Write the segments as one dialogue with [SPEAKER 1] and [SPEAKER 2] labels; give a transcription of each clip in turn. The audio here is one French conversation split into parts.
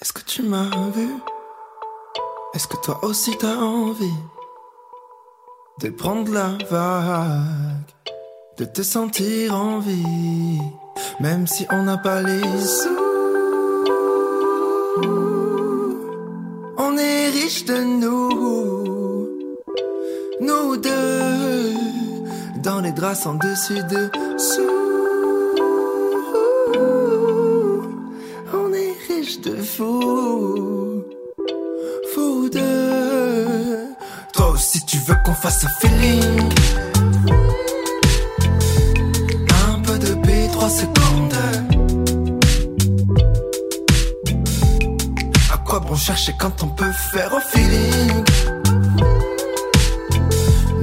[SPEAKER 1] Est-ce que tu m'as vu? Est-ce que toi aussi t'as envie de prendre la vague, de te sentir en vie, même si on n'a pas les sous? On est riche de nous, nous deux, dans les draps en dessus dessous. De fou, fou de. Toi aussi tu veux qu'on fasse un feeling. Un peu de B3 secondes. À quoi bon chercher quand on peut faire au feeling?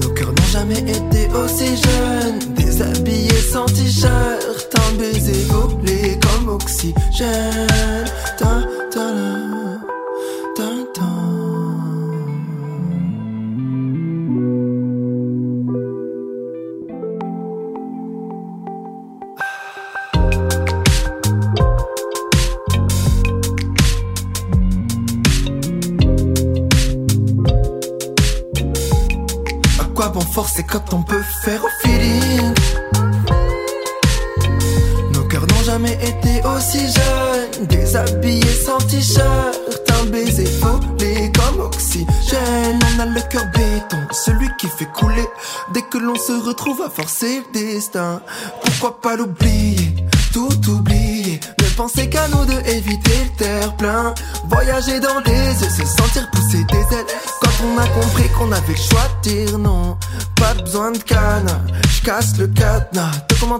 [SPEAKER 1] Nos cœurs n'ont jamais été aussi jeunes Déshabillés sans t-shirt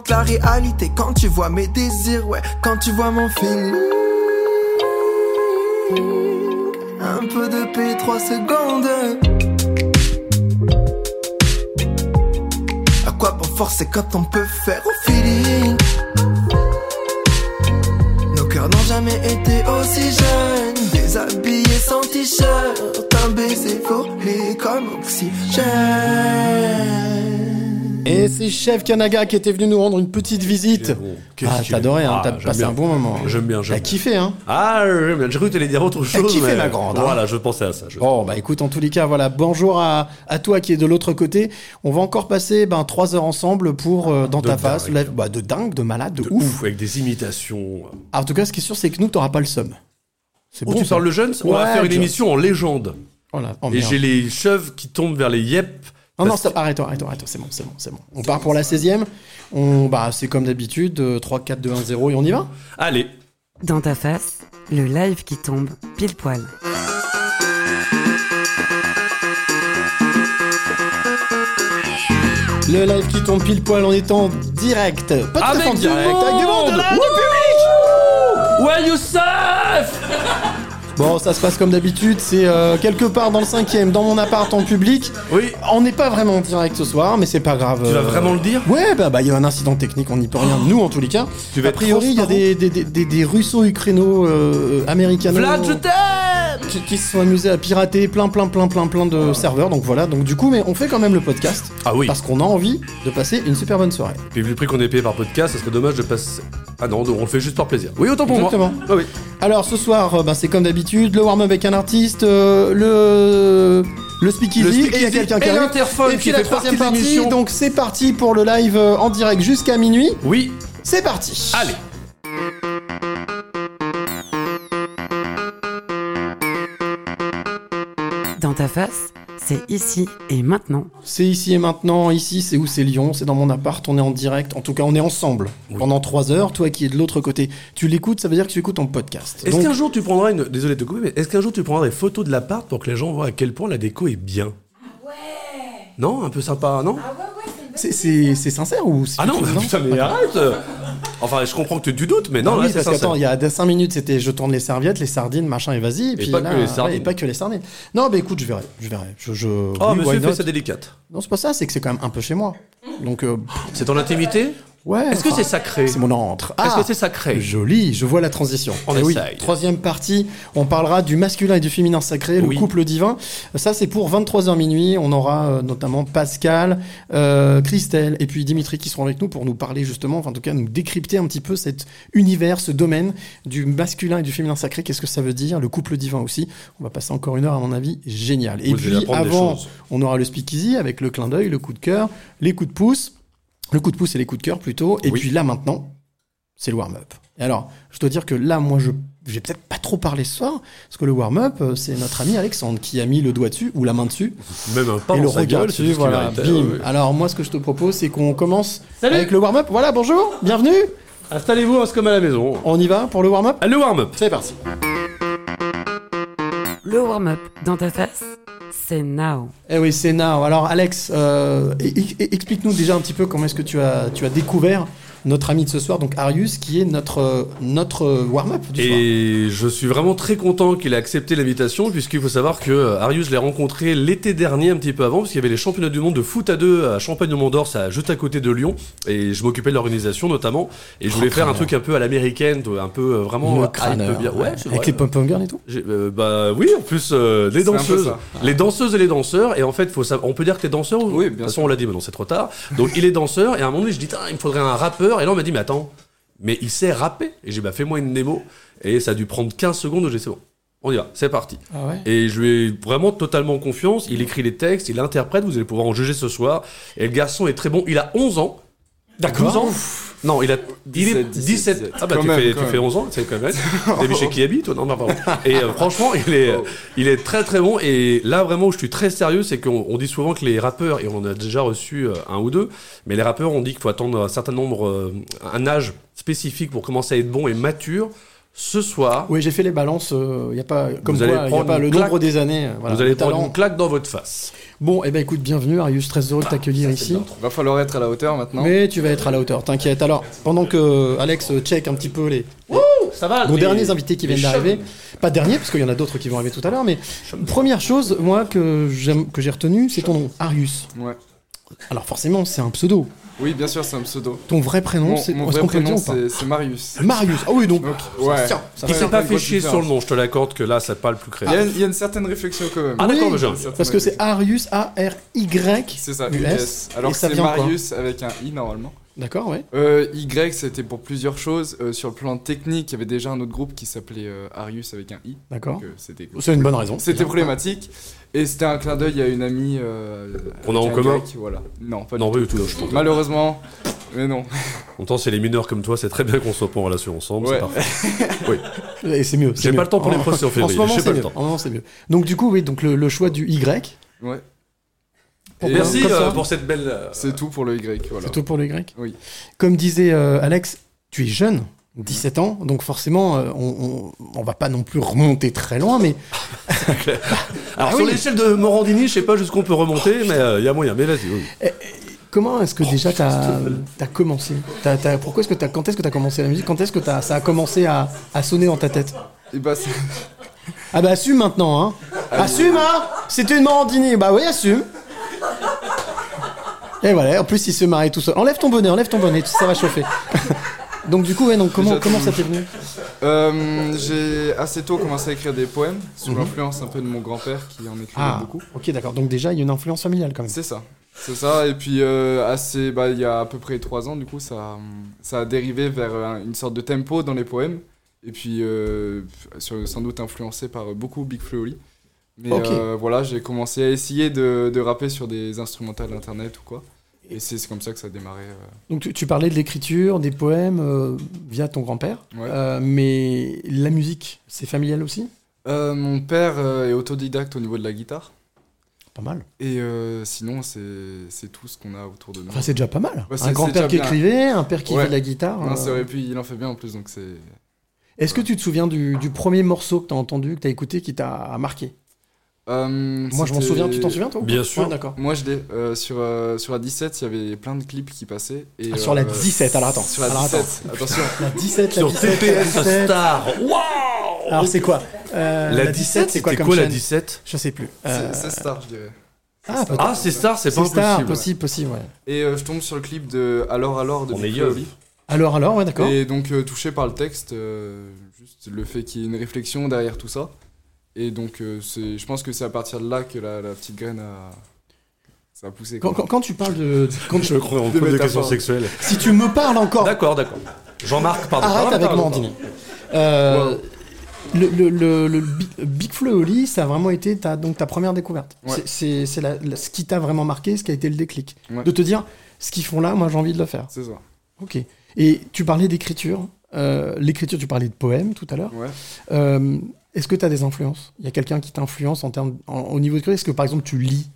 [SPEAKER 1] La réalité quand tu vois mes désirs Ouais, quand tu vois mon feeling. Un peu de paix, 3 secondes. À quoi bon forcer quand on peut faire
[SPEAKER 2] Chef Kanaga qui était venu nous rendre une petite visite.
[SPEAKER 3] Qu'est-ce
[SPEAKER 2] Ah, t'as adoré, hein,
[SPEAKER 3] Ah,
[SPEAKER 2] t'as passé
[SPEAKER 3] bien.
[SPEAKER 2] un bon moment.
[SPEAKER 3] J'aime bien,
[SPEAKER 2] T'as
[SPEAKER 3] j'aime bien.
[SPEAKER 2] kiffé, hein
[SPEAKER 3] Ah, j'aime bien. j'ai cru que t'allais dire autre
[SPEAKER 2] T'as
[SPEAKER 3] chose.
[SPEAKER 2] kiffé,
[SPEAKER 3] mais-
[SPEAKER 2] ma grande, hein.
[SPEAKER 3] Voilà, je pensais à ça. je-
[SPEAKER 2] Bon, bah écoute, en tous les cas, voilà, bonjour à, à toi qui est de l'autre côté. On va encore passer ben, trois heures ensemble pour euh, Dans
[SPEAKER 3] De
[SPEAKER 2] ta face, la- bah, de dingue, de malade, de,
[SPEAKER 3] De
[SPEAKER 2] ouf.
[SPEAKER 3] ouf, avec des imitations.
[SPEAKER 2] Ah, en tout cas, ce qui est sûr, c'est que nous, t'auras pas le seum. C'est
[SPEAKER 3] Oh,
[SPEAKER 2] bon,
[SPEAKER 3] tu
[SPEAKER 2] ça.
[SPEAKER 3] parles de jeunes? On va faire une émission en légende.
[SPEAKER 2] Oh là, oh,
[SPEAKER 3] Et j'ai les cheveux qui tombent vers les yep.
[SPEAKER 2] Non, non, stop, arrête-toi, arrête-toi, arrête-toi, c'est bon, c'est bon, c'est bon. On part pour la 16e. On, bah, c'est comme d'habitude, euh, 3, 4, 2, 1, 0 et on y va
[SPEAKER 3] Allez,
[SPEAKER 4] Dans ta face, le live qui tombe pile poil.
[SPEAKER 2] Le live qui tombe pile poil, on est en direct. Pas
[SPEAKER 3] Avec
[SPEAKER 2] en
[SPEAKER 3] du
[SPEAKER 2] direct, avec du monde, là, du public
[SPEAKER 3] Ouais, Youssef
[SPEAKER 2] Bon, ça se passe comme d'habitude, c'est euh, quelque part dans le cinquième, dans mon appart en public.
[SPEAKER 3] Oui,
[SPEAKER 2] On n'est pas vraiment en direct ce soir, mais c'est pas grave.
[SPEAKER 3] tu vas
[SPEAKER 2] euh,
[SPEAKER 3] vraiment le dire
[SPEAKER 2] Ouais, bah bah, il y a un incident technique, on n'y peut rien. Nous, en tous les cas.
[SPEAKER 3] Tu vas
[SPEAKER 2] a priori, il y a des, des, des, des, des russo-ukraino euh,
[SPEAKER 3] Vlad, je t'aime
[SPEAKER 2] qui, se sont amusés à pirater plein, plein, plein, plein, plein de serveurs. Donc voilà, donc du coup, mais on fait quand même le podcast.
[SPEAKER 3] Ah oui.
[SPEAKER 2] Parce qu'on a envie de passer une super bonne soirée.
[SPEAKER 3] Puis vu le prix qu'on est payé par podcast, ça serait dommage de passer. Ah non, on le fait juste par plaisir. Oui, autant pour
[SPEAKER 2] Exactement.
[SPEAKER 3] moi. Ah oui.
[SPEAKER 2] Alors ce soir, bah, c'est comme d'habitude, le warm-up avec un artiste, euh, le le speakeasy,
[SPEAKER 3] Le
[SPEAKER 2] et il y a quelqu'un qui arrive.
[SPEAKER 3] l'interphone
[SPEAKER 2] Et
[SPEAKER 3] qui
[SPEAKER 2] puis la troisième
[SPEAKER 3] partie
[SPEAKER 2] donc c'est parti pour le live euh, en direct jusqu'à minuit.
[SPEAKER 3] Oui,
[SPEAKER 2] C'est parti.
[SPEAKER 3] allez.
[SPEAKER 4] Dans ta face, c'est ici et maintenant.
[SPEAKER 2] C'est ici et maintenant, ici c'est où c'est Lyon, c'est dans mon appart, on est en direct, en tout cas on est ensemble. Pendant trois heures, toi qui es de l'autre côté, tu l'écoutes, ça veut dire que tu écoutes ton podcast.
[SPEAKER 3] Est-ce
[SPEAKER 2] Donc,
[SPEAKER 3] qu'un jour tu prendras une. Désolé de te couper, mais est-ce qu'un jour tu prendras des photos de l'appart pour que les gens voient à quel point la déco est bien? Ouais. Non? Un peu sympa, non?
[SPEAKER 2] C'est- c'est c'est sincère ou c'est
[SPEAKER 3] Ah non,
[SPEAKER 2] fake,
[SPEAKER 3] putain, mais arrête Enfin, je comprends que tu doutes, mais non, là
[SPEAKER 2] oui, parce qu'attends, il y a 5 minutes, c'était je tourne les serviettes, les sardines, machin et vas-y. Et, puis
[SPEAKER 3] pas
[SPEAKER 2] là,
[SPEAKER 3] que les sardines.
[SPEAKER 2] ouais, et pas que les sardines. Non, bah écoute, je verrai. Je verrai. Je, je...
[SPEAKER 3] Oh,
[SPEAKER 2] oui,
[SPEAKER 3] monsieur
[SPEAKER 2] not?
[SPEAKER 3] ça délicate.
[SPEAKER 2] Non, c'est pas ça, c'est que c'est quand même un peu chez moi. Donc, euh,
[SPEAKER 3] C'est ton intimité?
[SPEAKER 2] Ouais.
[SPEAKER 3] Est-ce que
[SPEAKER 2] enfin,
[SPEAKER 3] c'est sacré
[SPEAKER 2] C'est mon entre.
[SPEAKER 3] Est-ce
[SPEAKER 2] Ah,
[SPEAKER 3] que c'est sacré
[SPEAKER 2] Joli, je vois la transition.
[SPEAKER 3] On
[SPEAKER 2] Eh oui, troisième partie, on parlera du masculin et du féminin sacré, le couple divin. Ça, c'est pour 23h minuit. On aura euh, notamment Pascal, euh, Christelle et puis Dimitri qui seront avec nous pour nous parler justement, enfin, en tout cas, nous décrypter un petit peu cet univers, ce domaine du masculin et du féminin sacré. Qu'est-ce que ça veut dire? Le couple divin aussi. On va passer encore une heure, à mon avis, génial. Et
[SPEAKER 3] Vous
[SPEAKER 2] puis, avant, on aura le speakeasy avec le clin d'œil, le coup de cœur, les coups de pouce. Le coup de pouce et les coups de cœur plutôt. Et
[SPEAKER 3] Oui.
[SPEAKER 2] puis là maintenant, c'est le warm-up. Et alors, je dois dire que là, moi, je j'ai peut-être pas trop parlé ce soir, parce que le warm-up, euh, c'est notre ami Alexandre qui a mis le doigt dessus, ou la main dessus,
[SPEAKER 3] Même un pas
[SPEAKER 2] et le regard dessus, voilà,
[SPEAKER 3] méritait,
[SPEAKER 2] bim.
[SPEAKER 3] ouais.
[SPEAKER 2] Alors moi, ce que je te propose, c'est qu'on commence
[SPEAKER 3] Salut
[SPEAKER 2] avec le warm-up. Voilà, bonjour, bienvenue.
[SPEAKER 3] Installez-vous, hein, c'est comme à la maison.
[SPEAKER 2] On y va pour le warm-up?
[SPEAKER 3] Le warm-up.
[SPEAKER 2] C'est parti.
[SPEAKER 4] Le warm-up dans ta face, c'est now.
[SPEAKER 2] Eh oui, c'est now. Alors Alex, euh, e- e- explique-nous déjà un petit peu comment est-ce que tu as, tu as découvert notre ami de ce soir, donc Arius, qui est notre, notre warm-up du soir.
[SPEAKER 3] Et je suis vraiment très content qu'il ait accepté l'invitation, puisqu'il faut savoir que euh, Arius, je l'ai rencontré l'été dernier, un petit peu avant, parce qu'il y avait les championnats du monde de foot à deux à Champagne-au-Mont-d'Or, ça juste à côté de Lyon, et je m'occupais de l'organisation notamment, et je voulais faire un truc un peu à l'américaine, un peu euh, vraiment
[SPEAKER 2] Le crâneur,
[SPEAKER 3] bien. Ouais,
[SPEAKER 2] avec
[SPEAKER 3] vrai.
[SPEAKER 2] les pom-pom girls et tout.
[SPEAKER 3] Euh, bah oui, en plus euh, les danseuses, les danseuses et les danseurs. Et en fait, faut savoir, on peut dire que t'es danseur ou
[SPEAKER 5] Oui,
[SPEAKER 3] De
[SPEAKER 5] bien
[SPEAKER 3] toute façon,
[SPEAKER 5] sûr.
[SPEAKER 3] on l'a dit, maintenant c'est trop tard. Donc il est danseur. Et à un moment donné, je dis, il me faudrait un rappeur. Et là, on m'a dit, mais attends, mais il sait rapper. Et j'ai dit, bah fais-moi une démo. Et ça a dû prendre 15 secondes. J'ai dit, c'est bon, on y va, c'est parti.
[SPEAKER 2] Ah ouais.
[SPEAKER 3] Et je lui ai vraiment totalement confiance. Il écrit les textes, il interprète. Vous allez pouvoir en juger ce soir. Et le garçon est très bon. Il a 11 ans.
[SPEAKER 2] D'accord.
[SPEAKER 3] 12 ans Non, il a il est
[SPEAKER 5] 17,
[SPEAKER 3] 17. Ah bah
[SPEAKER 5] Quand
[SPEAKER 3] tu,
[SPEAKER 5] même,
[SPEAKER 3] fais, tu fais 11 ans, c'est quand même. T'as vu chez qui habite toi Non, non, pardon. Et euh, franchement, il est,
[SPEAKER 5] Oh.
[SPEAKER 3] il est très très bon. Et là vraiment où je suis très sérieux, c'est qu'on on dit souvent que les rappeurs, et on en a déjà reçu euh, un ou deux, mais les rappeurs on dit qu'il faut attendre un certain nombre, euh, un âge spécifique pour commencer à être bon et mature. Ce soir,
[SPEAKER 2] Oui, j'ai fait les balances. Il n'y a pas, comme
[SPEAKER 3] Vous allez
[SPEAKER 2] quoi, il y a
[SPEAKER 3] prendre
[SPEAKER 2] pas le
[SPEAKER 3] claque.
[SPEAKER 2] nombre des années. euh, voilà,
[SPEAKER 3] vous allez
[SPEAKER 2] le
[SPEAKER 3] prendre
[SPEAKER 2] talent.
[SPEAKER 3] une claque dans votre face.
[SPEAKER 2] Bon, eh ben écoute, bienvenue Arius, très heureux de t'accueillir ici.
[SPEAKER 5] Va falloir être à la hauteur maintenant.
[SPEAKER 2] Mais tu vas être à la hauteur, t'inquiète. Alors, pendant que Alex check un petit peu les,
[SPEAKER 3] Ça va
[SPEAKER 2] nos
[SPEAKER 3] les-
[SPEAKER 2] derniers invités qui
[SPEAKER 3] les
[SPEAKER 2] viennent d'arriver, pas derniers, parce qu'il y en a d'autres qui vont arriver tout à l'heure, mais première chose, moi, que j'aime, que j'ai retenu, c'est ton nom, Arius.
[SPEAKER 5] Ouais.
[SPEAKER 2] Alors forcément, c'est un pseudo.
[SPEAKER 5] Oui, bien sûr, c'est un pseudo.
[SPEAKER 2] Ton vrai prénom,
[SPEAKER 5] Mon,
[SPEAKER 2] c'est
[SPEAKER 5] mon
[SPEAKER 2] est-ce
[SPEAKER 5] vrai
[SPEAKER 2] qu'on peut le
[SPEAKER 5] prénom, c'est Marius.
[SPEAKER 2] Marius. Ah oui, donc.
[SPEAKER 5] Donc, ouais.
[SPEAKER 2] Tiens, ça
[SPEAKER 3] s'est pas fait chier sur le nom, je te l'accorde que là, c'est pas le plus
[SPEAKER 5] Il y, a une, il y a une certaine réflexion quand même.
[SPEAKER 3] Ah d'accord,
[SPEAKER 2] Oui, Parce que c'est. Arius, A-R-Y.
[SPEAKER 5] C'est ça,
[SPEAKER 2] US.
[SPEAKER 5] US. Alors que c'est Marius avec un I normalement.
[SPEAKER 2] D'accord, ouais.
[SPEAKER 5] Euh, y, c'était pour plusieurs choses. Euh, sur le plan technique, il y avait déjà un autre groupe qui s'appelait euh, Arius avec un I.
[SPEAKER 2] D'accord.
[SPEAKER 5] C'était
[SPEAKER 2] C'est une bonne raison.
[SPEAKER 5] C'était problématique. Et c'était un clin d'œil à une amie. euh,
[SPEAKER 3] Qu'on a en
[SPEAKER 5] un
[SPEAKER 3] commun
[SPEAKER 5] grec, Voilà. Non, pas
[SPEAKER 3] Non,
[SPEAKER 5] du
[SPEAKER 3] tout. je.
[SPEAKER 5] Malheureusement. Mais non.
[SPEAKER 3] Pourtant, c'est les mineurs comme toi, c'est très bien qu'on soit pas en relation ensemble, c'est parfait.
[SPEAKER 2] Et c'est mieux.
[SPEAKER 3] J'ai
[SPEAKER 2] mieux.
[SPEAKER 3] pas le temps pour les
[SPEAKER 2] En-
[SPEAKER 3] procès en
[SPEAKER 2] En ce
[SPEAKER 3] février,
[SPEAKER 2] moment,
[SPEAKER 3] j'ai
[SPEAKER 2] c'est
[SPEAKER 3] pas le
[SPEAKER 2] mieux.
[SPEAKER 3] temps.
[SPEAKER 2] En ce moment, c'est mieux. Donc du coup, oui, donc le, le choix du Y.
[SPEAKER 5] Ouais.
[SPEAKER 3] Merci euh, pour cette belle. euh,
[SPEAKER 5] C'est tout pour le Y. Voilà.
[SPEAKER 2] C'est tout pour le Y
[SPEAKER 5] Oui.
[SPEAKER 2] Comme disait euh, Alex, tu es jeune, 17 ans, donc forcément, euh, on, on, on va pas non plus remonter très loin, mais
[SPEAKER 3] Alors,
[SPEAKER 2] Ah
[SPEAKER 3] sur
[SPEAKER 2] oui.
[SPEAKER 3] l'échelle de Morandini, je sais pas jusqu'où on peut remonter, mais il y a moyen. Mais vas-y, oui.
[SPEAKER 2] comment est-ce que déjà tu as, commencé? T'as- t'as- Pourquoi est-ce que t'as- Quand est-ce que tu as commencé la musique? Quand est-ce que t'as- ça a commencé à, à sonner dans ta tête?
[SPEAKER 5] Et bah, c'est-
[SPEAKER 2] Ah bah assume maintenant, hein Assume, hein C'est une Morandini, bah oui, assume Et voilà, en plus il se marie tout seul. Enlève ton bonnet, enlève ton bonnet, ça va chauffer. donc du coup, ouais, donc comment,
[SPEAKER 5] Déjà,
[SPEAKER 2] comment
[SPEAKER 5] tout-
[SPEAKER 2] ça t'est venu
[SPEAKER 5] Euh, j'ai assez tôt commencé à écrire des poèmes sous
[SPEAKER 2] Mhm.
[SPEAKER 5] l'influence un peu de mon grand-père qui en écrivait
[SPEAKER 2] Ah,
[SPEAKER 5] beaucoup.
[SPEAKER 2] ok, d'accord. Donc déjà, il y a une influence familiale quand même.
[SPEAKER 5] C'est ça. C'est ça. Et puis, euh, assez, bah, il y a à peu près trois ans, du coup, ça, ça a dérivé vers une sorte de tempo dans les poèmes. Et puis, euh, sur- sans doute influencé par beaucoup Big Flo et Oli. Mais
[SPEAKER 2] Ok.
[SPEAKER 5] euh, voilà, j'ai commencé à essayer de, de rapper sur des instrumentales internet ou quoi. Et c'est comme ça que ça a démarré. euh.
[SPEAKER 2] Donc tu, tu parlais de l'écriture, des poèmes euh, via ton grand-père,
[SPEAKER 5] Ouais.
[SPEAKER 2] Euh, mais la musique, c'est familial aussi?
[SPEAKER 5] Euh, mon père est autodidacte au niveau de la guitare.
[SPEAKER 2] Pas mal.
[SPEAKER 5] Et sinon, c'est tout ce qu'on a autour de nous.
[SPEAKER 2] Enfin, c'est déjà pas mal.
[SPEAKER 5] Ouais,
[SPEAKER 2] un grand-père qui
[SPEAKER 5] bien.
[SPEAKER 2] écrivait, un père qui
[SPEAKER 5] Ouais.
[SPEAKER 2] fait de la guitare.
[SPEAKER 5] Non, c'est vrai, et puis il en fait bien en plus, donc c'est.
[SPEAKER 2] Est-ce que tu te souviens du, du premier morceau que tu as entendu, que tu as écouté, qui t'a marqué?
[SPEAKER 5] Euh,
[SPEAKER 2] Moi, je m'en souviens. Tu t'en souviens, toi
[SPEAKER 3] Bien sûr.
[SPEAKER 2] Ouais, D'accord.
[SPEAKER 5] Moi, je l'ai. euh, sur, euh, sur la 17, il y avait plein de clips qui passaient. Et,
[SPEAKER 2] Ah, sur la
[SPEAKER 5] euh,
[SPEAKER 2] 17, alors attends.
[SPEAKER 5] Sur la
[SPEAKER 2] Alors,
[SPEAKER 5] 17, attention.
[SPEAKER 2] La 17, la
[SPEAKER 3] Sur
[SPEAKER 2] 17, la
[SPEAKER 3] TPS
[SPEAKER 2] 17.
[SPEAKER 3] Star Waouh
[SPEAKER 2] Alors c'est quoi Euh,
[SPEAKER 3] La 17,
[SPEAKER 2] c'est quoi
[SPEAKER 3] c'était
[SPEAKER 2] comme
[SPEAKER 3] quoi la
[SPEAKER 2] chaîne
[SPEAKER 3] 17
[SPEAKER 2] Je sais plus. Euh,
[SPEAKER 5] C'est Star, je dirais.
[SPEAKER 2] Ah.
[SPEAKER 3] Ah, c'est Star, c'est pas
[SPEAKER 2] c'est Star,
[SPEAKER 3] impossible.
[SPEAKER 2] possible, possible, ouais.
[SPEAKER 5] Et euh, je tombe sur le clip de Alors alors de
[SPEAKER 3] On
[SPEAKER 5] Big
[SPEAKER 3] est.
[SPEAKER 2] Alors, alors, ouais, d'accord.
[SPEAKER 5] Et donc touché par le texte, juste le fait qu'il y ait une réflexion derrière tout ça. Et donc euh, c'est, je pense que c'est à partir de là que la, la petite graine a, ça a poussé.
[SPEAKER 2] Quand,
[SPEAKER 5] quoi.
[SPEAKER 2] quand- quand tu parles de. Quand
[SPEAKER 3] Je crois en pose des questions sexuelles.
[SPEAKER 2] si tu me parles encore,
[SPEAKER 3] D'accord, d'accord. Jean-Marc, pardon.
[SPEAKER 2] arrête
[SPEAKER 3] Pardon,
[SPEAKER 2] avec moi. Euh, le, le, le, le Bi- Big Flo et Oli, ça a vraiment été ta, donc, ta première découverte.
[SPEAKER 5] Ouais.
[SPEAKER 2] C'est- C'est c'est la- la- ce qui t'a vraiment marqué, ce qui a été le déclic.
[SPEAKER 5] Ouais.
[SPEAKER 2] De te dire, ce qu'ils font là, moi j'ai envie de le faire.
[SPEAKER 5] C'est ça.
[SPEAKER 2] Ok. Et tu parlais d'écriture. Euh, L'écriture, tu parlais de poèmes tout à l'heure.
[SPEAKER 5] Ouais.
[SPEAKER 2] Euh, Est-ce que tu as des influences? Il y a quelqu'un qui t'influence en termes, en- au niveau de l'écriture Est-ce que par exemple tu lis?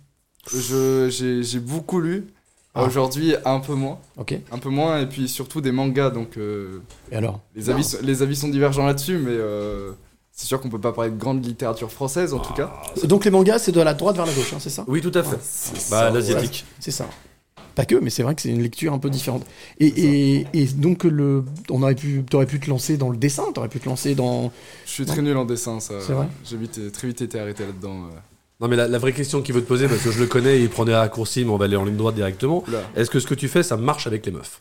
[SPEAKER 5] Je, j'ai, beaucoup lu.
[SPEAKER 2] Ah.
[SPEAKER 5] Aujourd'hui, un peu moins.
[SPEAKER 2] Ok.
[SPEAKER 5] Un peu moins, et puis surtout des mangas. Donc euh,
[SPEAKER 2] Et alors?
[SPEAKER 5] les, avis, sont- les avis sont divergents là-dessus, mais euh, c'est sûr qu'on peut pas parler de grande littérature française en tout cas.
[SPEAKER 2] Donc les mangas, c'est de la droite vers la gauche, hein, c'est ça?
[SPEAKER 3] Oui, tout à fait.
[SPEAKER 5] C'est
[SPEAKER 3] Bah, l'asiatique.
[SPEAKER 2] C'est ça. Pas que, mais c'est vrai que c'est une lecture un peu différente. Et, et, et donc, le, on aurait pu, t'aurais pu te lancer dans le dessin, t'aurais pu te lancer dans.
[SPEAKER 5] Je suis très nul en dessin, ça.
[SPEAKER 2] C'est vrai
[SPEAKER 5] J'ai vite, très vite été arrêté là-dedans. euh.
[SPEAKER 3] Non, mais la, la vraie question qu'il veut te poser, parce que je le connais, il prend des raccourcis, mais on va aller en ligne droite directement. Est-ce que ce que tu fais, ça marche avec les meufs?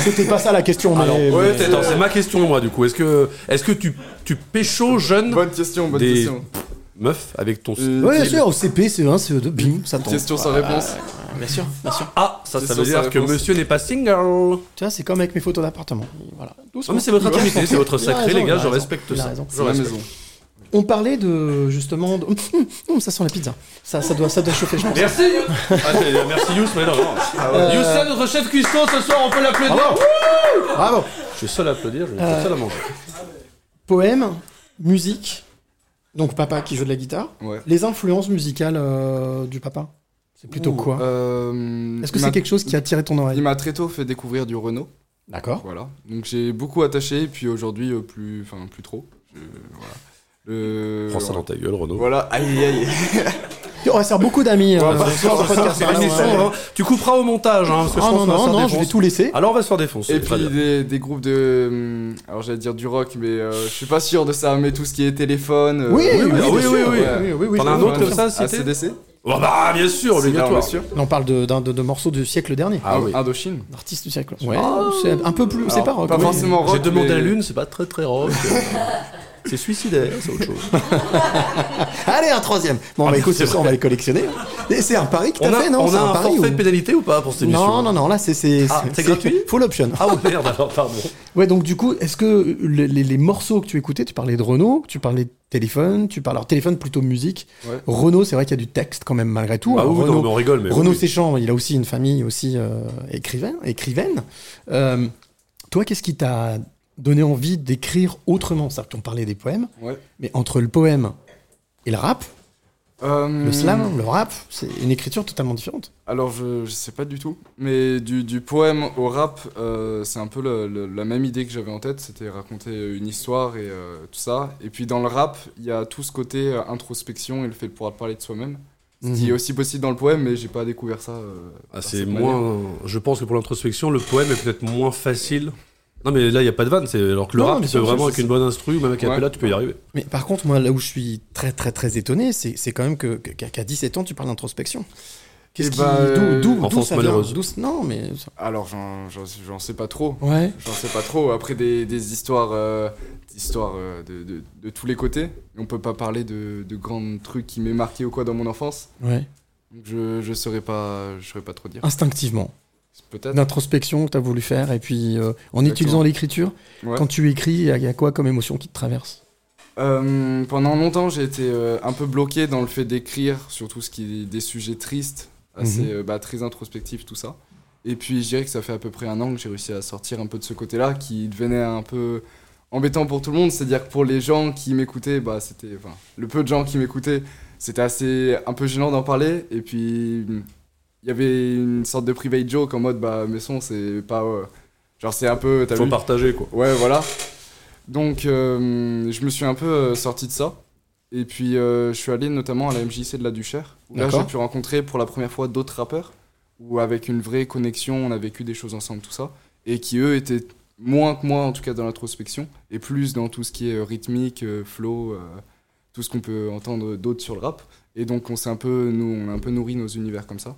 [SPEAKER 2] C'était pas ça la question, mais.
[SPEAKER 3] Alors,
[SPEAKER 2] mais-
[SPEAKER 3] ouais, attends, c'est ma question, moi, du coup. Est-ce que, est-ce que tu, tu pécho jeune
[SPEAKER 5] Bonne question, bonne
[SPEAKER 3] Des-
[SPEAKER 5] question.
[SPEAKER 3] Meuf avec ton.
[SPEAKER 5] Euh,
[SPEAKER 2] Ouais, bien sûr, au CP, CE1, CE2, bim, ça tombe.
[SPEAKER 5] Question sans réponse.
[SPEAKER 2] Bien sûr, bien sûr.
[SPEAKER 3] Ah, ça, ça veut dire que monsieur n'est pas single.
[SPEAKER 2] Tu vois, c'est comme avec mes photos d'appartement. Voilà.
[SPEAKER 3] Non, mais c'est votre intimité, c'est votre sacré,
[SPEAKER 2] raison,
[SPEAKER 3] les gars, je
[SPEAKER 2] raison,
[SPEAKER 3] respecte ça.
[SPEAKER 2] raison.
[SPEAKER 3] Je
[SPEAKER 5] C'est ma
[SPEAKER 3] respecte.
[SPEAKER 5] maison.
[SPEAKER 2] On parlait de justement. De... Hum, ça sent la pizza. Ça, ça doit, ça doit chauffer, je pense.
[SPEAKER 3] Merci ah, c'est- Merci Yous, mais non, non.
[SPEAKER 2] Euh,
[SPEAKER 3] Youssef, notre chef cuistot, ce soir, on peut l'applaudir.
[SPEAKER 2] Bravo. Bravo.
[SPEAKER 3] Je suis seul à applaudir, je suis
[SPEAKER 2] Euh,
[SPEAKER 3] seul à manger.
[SPEAKER 2] Poème, musique. Donc papa qui joue de la guitare.
[SPEAKER 5] Ouais.
[SPEAKER 2] Les influences musicales euh, du papa. C'est plutôt
[SPEAKER 5] Ouh,
[SPEAKER 2] quoi
[SPEAKER 5] euh,
[SPEAKER 2] Est-ce que
[SPEAKER 5] il
[SPEAKER 2] c'est quelque chose qui a attiré ton
[SPEAKER 5] Il
[SPEAKER 2] oreille
[SPEAKER 5] m'a très tôt fait découvrir du Renault.
[SPEAKER 2] D'accord.
[SPEAKER 5] Voilà. Donc j'ai beaucoup attaché, puis aujourd'hui, euh, plus, enfin, plus trop. Je- voilà. Le...
[SPEAKER 3] Prends ça dans ta gueule, Renaud.
[SPEAKER 5] Voilà, aïe aïe aïe.
[SPEAKER 2] On va faire beaucoup d'amis. euh,
[SPEAKER 5] bah,
[SPEAKER 2] podcast. Ouais.
[SPEAKER 3] hein. Tu couperas au montage, hein, parce que je
[SPEAKER 2] Ah
[SPEAKER 3] pense
[SPEAKER 2] non, non, non, je vais tout laisser.
[SPEAKER 3] Alors on va se faire défoncer.
[SPEAKER 5] Et puis des, des groupes de. hum, Alors j'allais dire du rock, mais euh, je suis pas sûr de ça, mais tout ce qui est téléphone. euh,
[SPEAKER 2] Oui, oui, oui,
[SPEAKER 3] oui,
[SPEAKER 2] bien
[SPEAKER 3] oui,
[SPEAKER 2] sûr,
[SPEAKER 3] oui, oui.
[SPEAKER 2] oui, oui, oui,
[SPEAKER 3] T'en as un autre comme ça,
[SPEAKER 5] Ah,
[SPEAKER 3] cité
[SPEAKER 5] CDC
[SPEAKER 3] Oh bah bien sûr, obligatoire.
[SPEAKER 2] on parle de, d'un- de, de morceaux du siècle dernier.
[SPEAKER 3] Ah oui.
[SPEAKER 5] Indochine.
[SPEAKER 2] Artiste du siècle. Ouais, c'est un peu plus. C'est pas rock.
[SPEAKER 5] pas
[SPEAKER 2] oui.
[SPEAKER 5] forcément rock.
[SPEAKER 3] J'ai demandé
[SPEAKER 5] mais-
[SPEAKER 3] à la lune, c'est pas très très rock. c'est suicidaire, c'est autre chose.
[SPEAKER 2] Allez, un troisième. Bon,
[SPEAKER 3] Ah,
[SPEAKER 2] bah écoute,
[SPEAKER 3] c'est
[SPEAKER 2] ce soir, on va les collectionner. Et c'est un pari que
[SPEAKER 3] On
[SPEAKER 2] t'as
[SPEAKER 3] a,
[SPEAKER 2] fait, non
[SPEAKER 3] on
[SPEAKER 2] C'est
[SPEAKER 3] a un
[SPEAKER 2] pari
[SPEAKER 3] forfait
[SPEAKER 2] ou-
[SPEAKER 3] de pénalité ou pas pour cette émission
[SPEAKER 2] Non, non, non, là, c'est. C'est
[SPEAKER 3] Ah, c'est gratuit
[SPEAKER 2] Full option.
[SPEAKER 3] Ah oh, merde, alors pardon.
[SPEAKER 2] Ouais, donc du coup, est-ce que les, les- les morceaux que tu écoutais, tu parlais de Renault, tu parlais de téléphone, tu parles alors téléphone plutôt musique.
[SPEAKER 5] Ouais.
[SPEAKER 2] Renault, c'est vrai qu'il y a du texte quand même malgré tout.
[SPEAKER 3] Ah
[SPEAKER 2] Alors,
[SPEAKER 3] oui, non, mais on rigole, mais.
[SPEAKER 2] Renaud
[SPEAKER 3] oui.
[SPEAKER 2] Séchant, il a aussi une famille aussi euh, écrivaine. écrivaine. Euh, toi, qu'est-ce qui t'a donné envie d'écrire autrement Ça, on parlait des poèmes,
[SPEAKER 5] Ouais.
[SPEAKER 2] mais entre le poème et le rap,
[SPEAKER 5] Euh,
[SPEAKER 2] le slam, le rap, c'est une écriture totalement différente.
[SPEAKER 5] Alors je, je sais pas du tout, mais du, du poème au rap, euh, c'est un peu le- le- la même idée que j'avais en tête, c'était raconter une histoire et euh, tout ça. Et puis dans le rap, il y a tout ce côté euh, introspection et le fait de pouvoir parler de soi-même. Ce qui est
[SPEAKER 2] Mhm.
[SPEAKER 5] aussi possible dans le poème, mais j'ai pas découvert ça. euh,
[SPEAKER 3] Ah, c'est
[SPEAKER 5] manière.
[SPEAKER 3] moins. Je pense que pour l'introspection, le poème est peut-être moins facile. Non, mais là, il n'y a pas de vanne. c'est- Alors que le
[SPEAKER 2] Non,
[SPEAKER 3] rap,
[SPEAKER 2] je-
[SPEAKER 3] vraiment, avec une bonne instru ou même avec un
[SPEAKER 5] Ouais.
[SPEAKER 3] appel, tu peux y arriver.
[SPEAKER 2] Mais par contre, moi, là où je suis très, très, très étonné, c'est c'est quand même que- que- qu'à qu'à 17 ans, tu parles d'introspection. Qu'est-ce
[SPEAKER 5] Eh
[SPEAKER 2] qui.
[SPEAKER 5] bah,
[SPEAKER 2] D'où d'où- d'où
[SPEAKER 3] enfance
[SPEAKER 2] ça vient
[SPEAKER 3] malheureuse.
[SPEAKER 2] D'où- Non, mais.
[SPEAKER 5] Alors j'en- j'en j'en sais pas trop.
[SPEAKER 2] Ouais.
[SPEAKER 5] J'en sais pas trop. Après des, des histoires, euh, histoires euh, de, de- de tous les côtés. On peut pas parler de, de grands trucs qui m'aient marqué ou quoi dans mon enfance.
[SPEAKER 2] Ouais.
[SPEAKER 5] Donc je, je saurais pas, je saurais pas trop dire.
[SPEAKER 2] Instinctivement. D'introspection que tu as voulu faire, et puis euh, en utilisant l'écriture,
[SPEAKER 5] Ouais.
[SPEAKER 2] quand tu écris, il y, a- il y a quoi comme émotion qui te traverse?
[SPEAKER 5] Euh, pendant longtemps, j'ai été euh, un peu bloqué dans le fait d'écrire sur tout ce qui est des sujets tristes, assez
[SPEAKER 2] Mhm.
[SPEAKER 5] bah, très introspectifs, tout ça. Et puis je dirais que ça fait à peu près un an que j'ai réussi à sortir un peu de ce côté-là, qui devenait un peu embêtant pour tout le monde. C'est-à-dire que pour les gens qui m'écoutaient, bah, c'était, le peu de gens qui m'écoutaient, c'était assez un peu gênant d'en parler. Et puis il y avait une sorte de private joke en mode, bah, mes sons, c'est pas, euh, genre c'est un peu, t'as
[SPEAKER 3] Faut
[SPEAKER 5] vu
[SPEAKER 3] partager, quoi.
[SPEAKER 5] Ouais, voilà. Donc, euh, je me suis un peu euh, sorti de ça. Et puis, je suis allé notamment à la MJC de la Duchère. Où là,
[SPEAKER 2] D'accord.
[SPEAKER 5] j'ai pu rencontrer pour la première fois d'autres rappeurs. Où, avec une vraie connexion, on a vécu des choses ensemble, tout ça. Et qui, eux, étaient moins que moi, en tout cas, dans l'introspection. Et plus dans tout ce qui est rythmique, flow, tout ce qu'on peut entendre d'autre sur le rap. Et donc on s'est un peu, nous, on a un peu nourri nos univers comme ça.